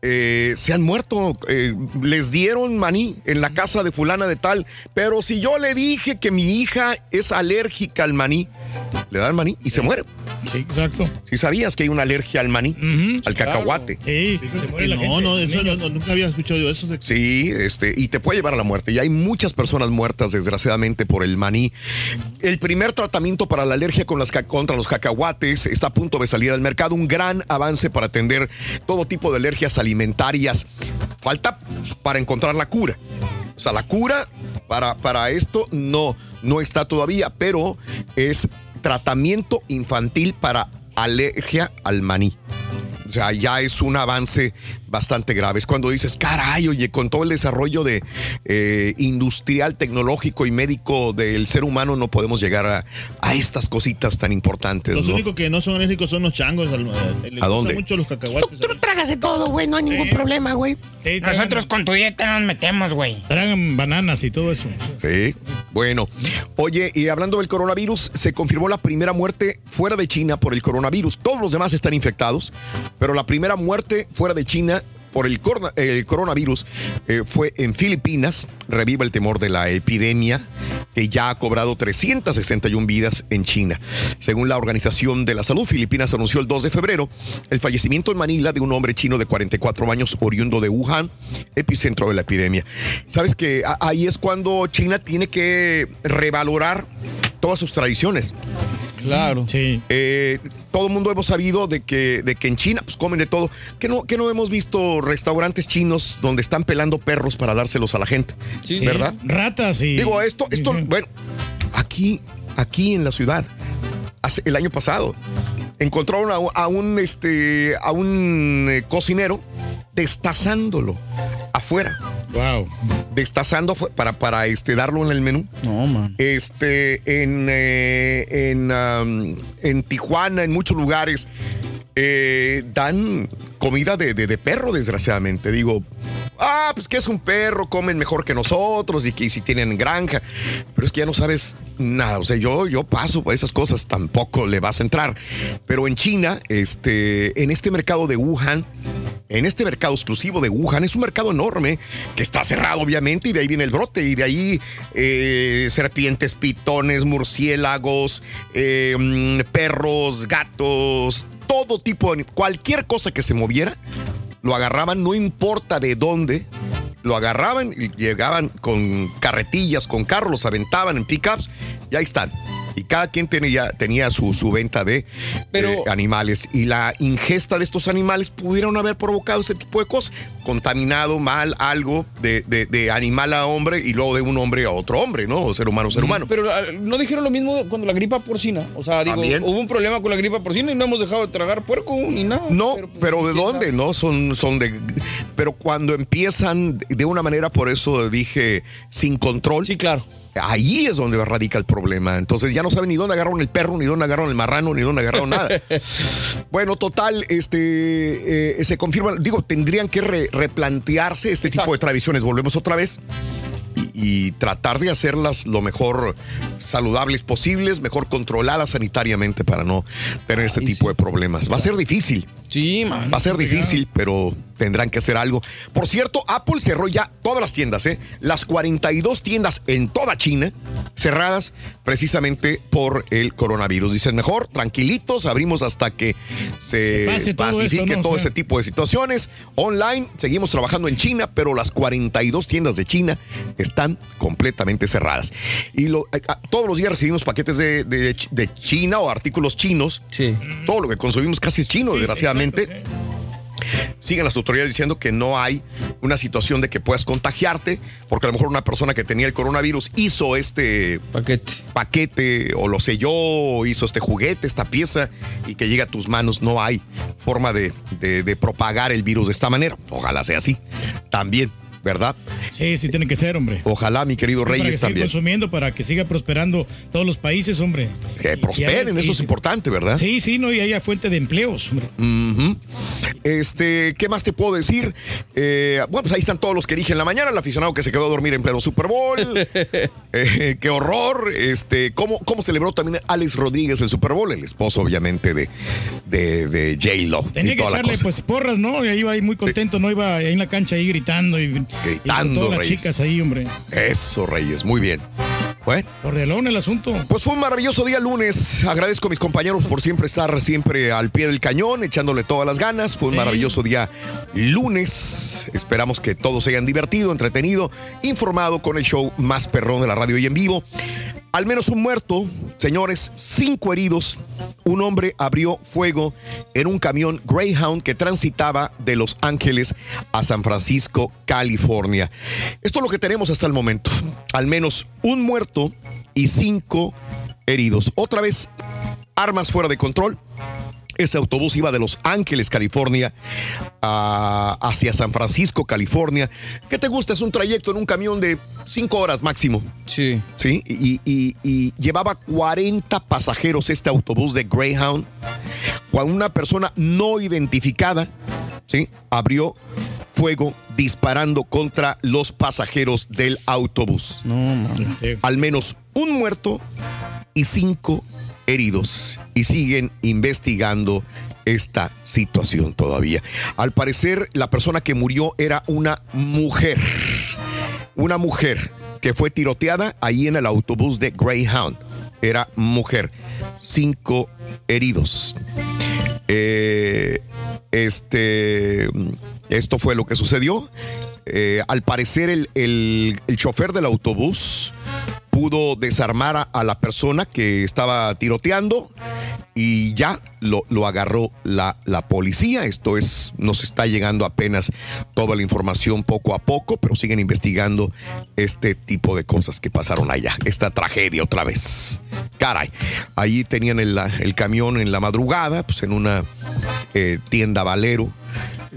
eh, se han muerto? Eh, les dieron maní en la casa de fulana de tal, pero si yo le dije que mi hija es alérgica al maní, le dan maní y se muere. Sí, exacto. Si sabías que hay una alergia al maní, al cacahuate. Sí, se muere la no, gente. no, eso no- no- nunca había escuchado yo eso. de- Sí, este, y te puede llevar a la muerte. Y hay muchas personas muertas, desgraciadamente, por el maní. El primer tratamiento para la alergia con las ca- contra los cacahuates está a punto de salir al mercado. Un gran avance para atender todo tipo de alergias alimentarias. Falta para encontrar la cura. O sea, la cura para, para esto no, no está todavía, pero es tratamiento infantil para alergia al maní. O sea, ya es un avance bastante grave. Es cuando dices, caray, oye, con todo el desarrollo de eh, industrial, tecnológico y médico del ser humano no podemos llegar a, a estas cositas tan importantes. Los ¿no? únicos que no son alérgicos son los changos. al- eh, les ¿A dónde? mucho los cacahuates. Tú tragas de todo, güey. No hay ningún problema, güey. Sí, Nosotros con tu dieta nos metemos, güey. Tragan bananas y todo eso. Sí, bueno. Oye, y hablando del coronavirus, se confirmó la primera muerte fuera de China por el coronavirus. Todos los demás están infectados, pero la primera muerte fuera de China por el, corona- el coronavirus eh, fue en Filipinas. Reviva el temor de la epidemia que ya ha cobrado 361 vidas en China. Según la Organización de la Salud, Filipinas anunció el 2 de febrero el fallecimiento en Manila de un hombre chino de 44 años oriundo de Wuhan, epicentro de la epidemia. Sabes que ahí es cuando China tiene que revalorar todas sus tradiciones. Claro. Sí. Eh, todo el mundo hemos sabido de que, de que en China pues, comen de todo. Que no, que no hemos visto restaurantes chinos donde están pelando perros para dárselos a la gente. Sí. ¿Verdad? Ratas y. Digo, esto, esto, Sí, sí. bueno, aquí, aquí en la ciudad hace- el año pasado. Encontraron a, a un, este, a un eh, cocinero destazándolo afuera. Wow. Destazando para, para este, darlo en el menú. No, man. Este, en, eh, en, um, en Tijuana, en muchos lugares, eh, dan comida de, de- perro, desgraciadamente. Digo, ah, pues que es un perro, comen mejor que nosotros y que si tienen granja. Pero es que ya no sabes nada. O sea, yo, yo paso por esas cosas, tampoco le vas a entrar. Pero en China, este, en este mercado de Wuhan, en este mercado exclusivo de Wuhan, es un mercado enorme que está cerrado, obviamente, y de ahí viene el brote, y de ahí eh, serpientes, pitones, murciélagos, eh, mm, perros, gatos, todo tipo de cualquier cosa que se lo agarraban, no importa de dónde, lo agarraban y llegaban con carretillas, con carros, los aventaban en pickups y ahí están. Y cada quien tenía, tenía su, su venta de eh, animales. Y la ingesta de estos animales pudieron haber provocado ese tipo de cosas. Contaminado mal algo de, de- de animal a hombre y luego de un hombre a otro hombre, ¿no? O ser humano a ser humano. Pero ah, no dijeron lo mismo cuando la gripa porcina. O sea, digo, También. hubo un problema con la gripa porcina y no hemos dejado de tragar puerco ni nada. No, Pero, pues, pero, ¿de ¿quién dónde? sabe? ¿No? Son, son de. Pero cuando empiezan de una manera, por eso dije, sin control. Sí, claro. Ahí es donde radica el problema. Entonces ya no saben ni dónde agarraron el perro, ni dónde agarraron el marrano, ni dónde agarraron nada. [LAUGHS] Bueno, total, este eh, se confirma, digo, tendrían que re- replantearse este tipo de tradiciones. Volvemos otra vez y, tratar de hacerlas lo mejor saludables posibles, mejor controladas sanitariamente para no tener este tipo de problemas. Va a ser difícil. Sí, man. Va a ser difícil, pero tendrán que hacer algo. Por cierto, Apple cerró ya todas las tiendas, ¿eh? Las 42 tiendas en toda China cerradas precisamente por el coronavirus. Dicen, mejor, tranquilitos, abrimos hasta que se, Se pase todo pacifique eso, ¿no? todo O sea. ese tipo de situaciones. Online, seguimos trabajando en China, pero las 42 tiendas de China están completamente cerradas. Y lo- a- a- todos los días recibimos paquetes de, de- de China o artículos chinos. Todo lo que consumimos casi es chino, desgraciadamente. Siguen las autoridades diciendo que no hay una situación de que puedas contagiarte, porque a lo mejor una persona que tenía el coronavirus hizo este paquete, paquete o lo selló, hizo este juguete, esta pieza, y que llega a tus manos. No hay forma de, de- de propagar el virus de esta manera. Ojalá sea así. También, ¿verdad? Sí, sí tiene que ser, hombre. Ojalá, mi querido para que Reyes, siga también. consumiendo, para que siga prosperando todos los países, hombre. Que prosperen, eso es importante, ¿verdad? Sí, sí, no, y haya fuente de empleos, hombre. Este, ¿qué más te puedo decir? Eh, bueno, pues ahí están todos los que dije en la mañana, el aficionado que se quedó a dormir en pleno Super Bowl. [LAUGHS] Eh, qué horror. Este, ¿cómo, ¿Cómo celebró también Alex Rodríguez el Super Bowl? El esposo, obviamente, de, de, de J-Lo. Tenía y que echarle pues porras, ¿no? Y ahí iba ahí muy contento, ¿no? Iba ahí en la cancha ahí gritando y, Gritando, todas las Reyes. chicas ahí, hombre. Eso, Reyes, muy bien. Bueno. Cordialón el asunto. Pues fue un maravilloso día lunes. Agradezco a mis compañeros por siempre estar siempre al pie del cañón, echándole todas las ganas. Fue un maravilloso día lunes. Esperamos que todos se hayan divertido, entretenido, informado con el show más perrón de la radio y en vivo. Al menos un muerto, señores, cinco heridos. Un hombre abrió fuego en un camión Greyhound que transitaba de Los Ángeles a San Francisco, California. Esto es lo que tenemos hasta el momento. Al menos un muerto y cinco heridos. Otra vez, armas fuera de control. Ese autobús iba de Los Ángeles, California, a- hacia San Francisco, California. ¿Qué te gusta? Es un trayecto en un camión de cinco horas máximo. Sí. Sí, y, y- y llevaba 40 pasajeros este autobús de Greyhound. Cuando una persona no identificada, ¿sí? Abrió fuego disparando contra los pasajeros del autobús. Al menos un muerto y cinco heridos y siguen investigando esta situación todavía. Al parecer, la persona que murió era una mujer. Una mujer que fue tiroteada ahí en el autobús de Greyhound. Era mujer. Cinco heridos. Eh, este, esto fue lo que sucedió. Eh, al parecer, el, el- el chofer del autobús pudo desarmar a, la persona que estaba tiroteando y ya lo, agarró la, la policía. Esto es, nos está llegando apenas toda la información poco a poco, pero siguen investigando este tipo de cosas que pasaron allá. Esta tragedia otra vez. Caray, ahí tenían el, el camión en la madrugada, pues en una eh, tienda Valero,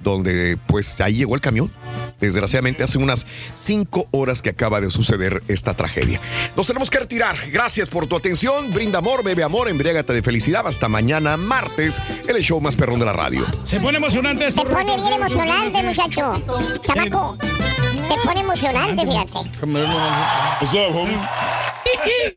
donde pues ahí llegó el camión. Desgraciadamente hace unas cinco horas que acaba de suceder esta tragedia. Nos tenemos que retirar. Gracias por tu atención. Brinda amor, bebe amor, embriágate de felicidad. Hasta mañana martes, el show más perrón de la radio. Se pone emocionante Se pone bien emocionante, muchacho. Chamaco. Se pone emocionante, fíjate. What's up, homie? [LAUGHS]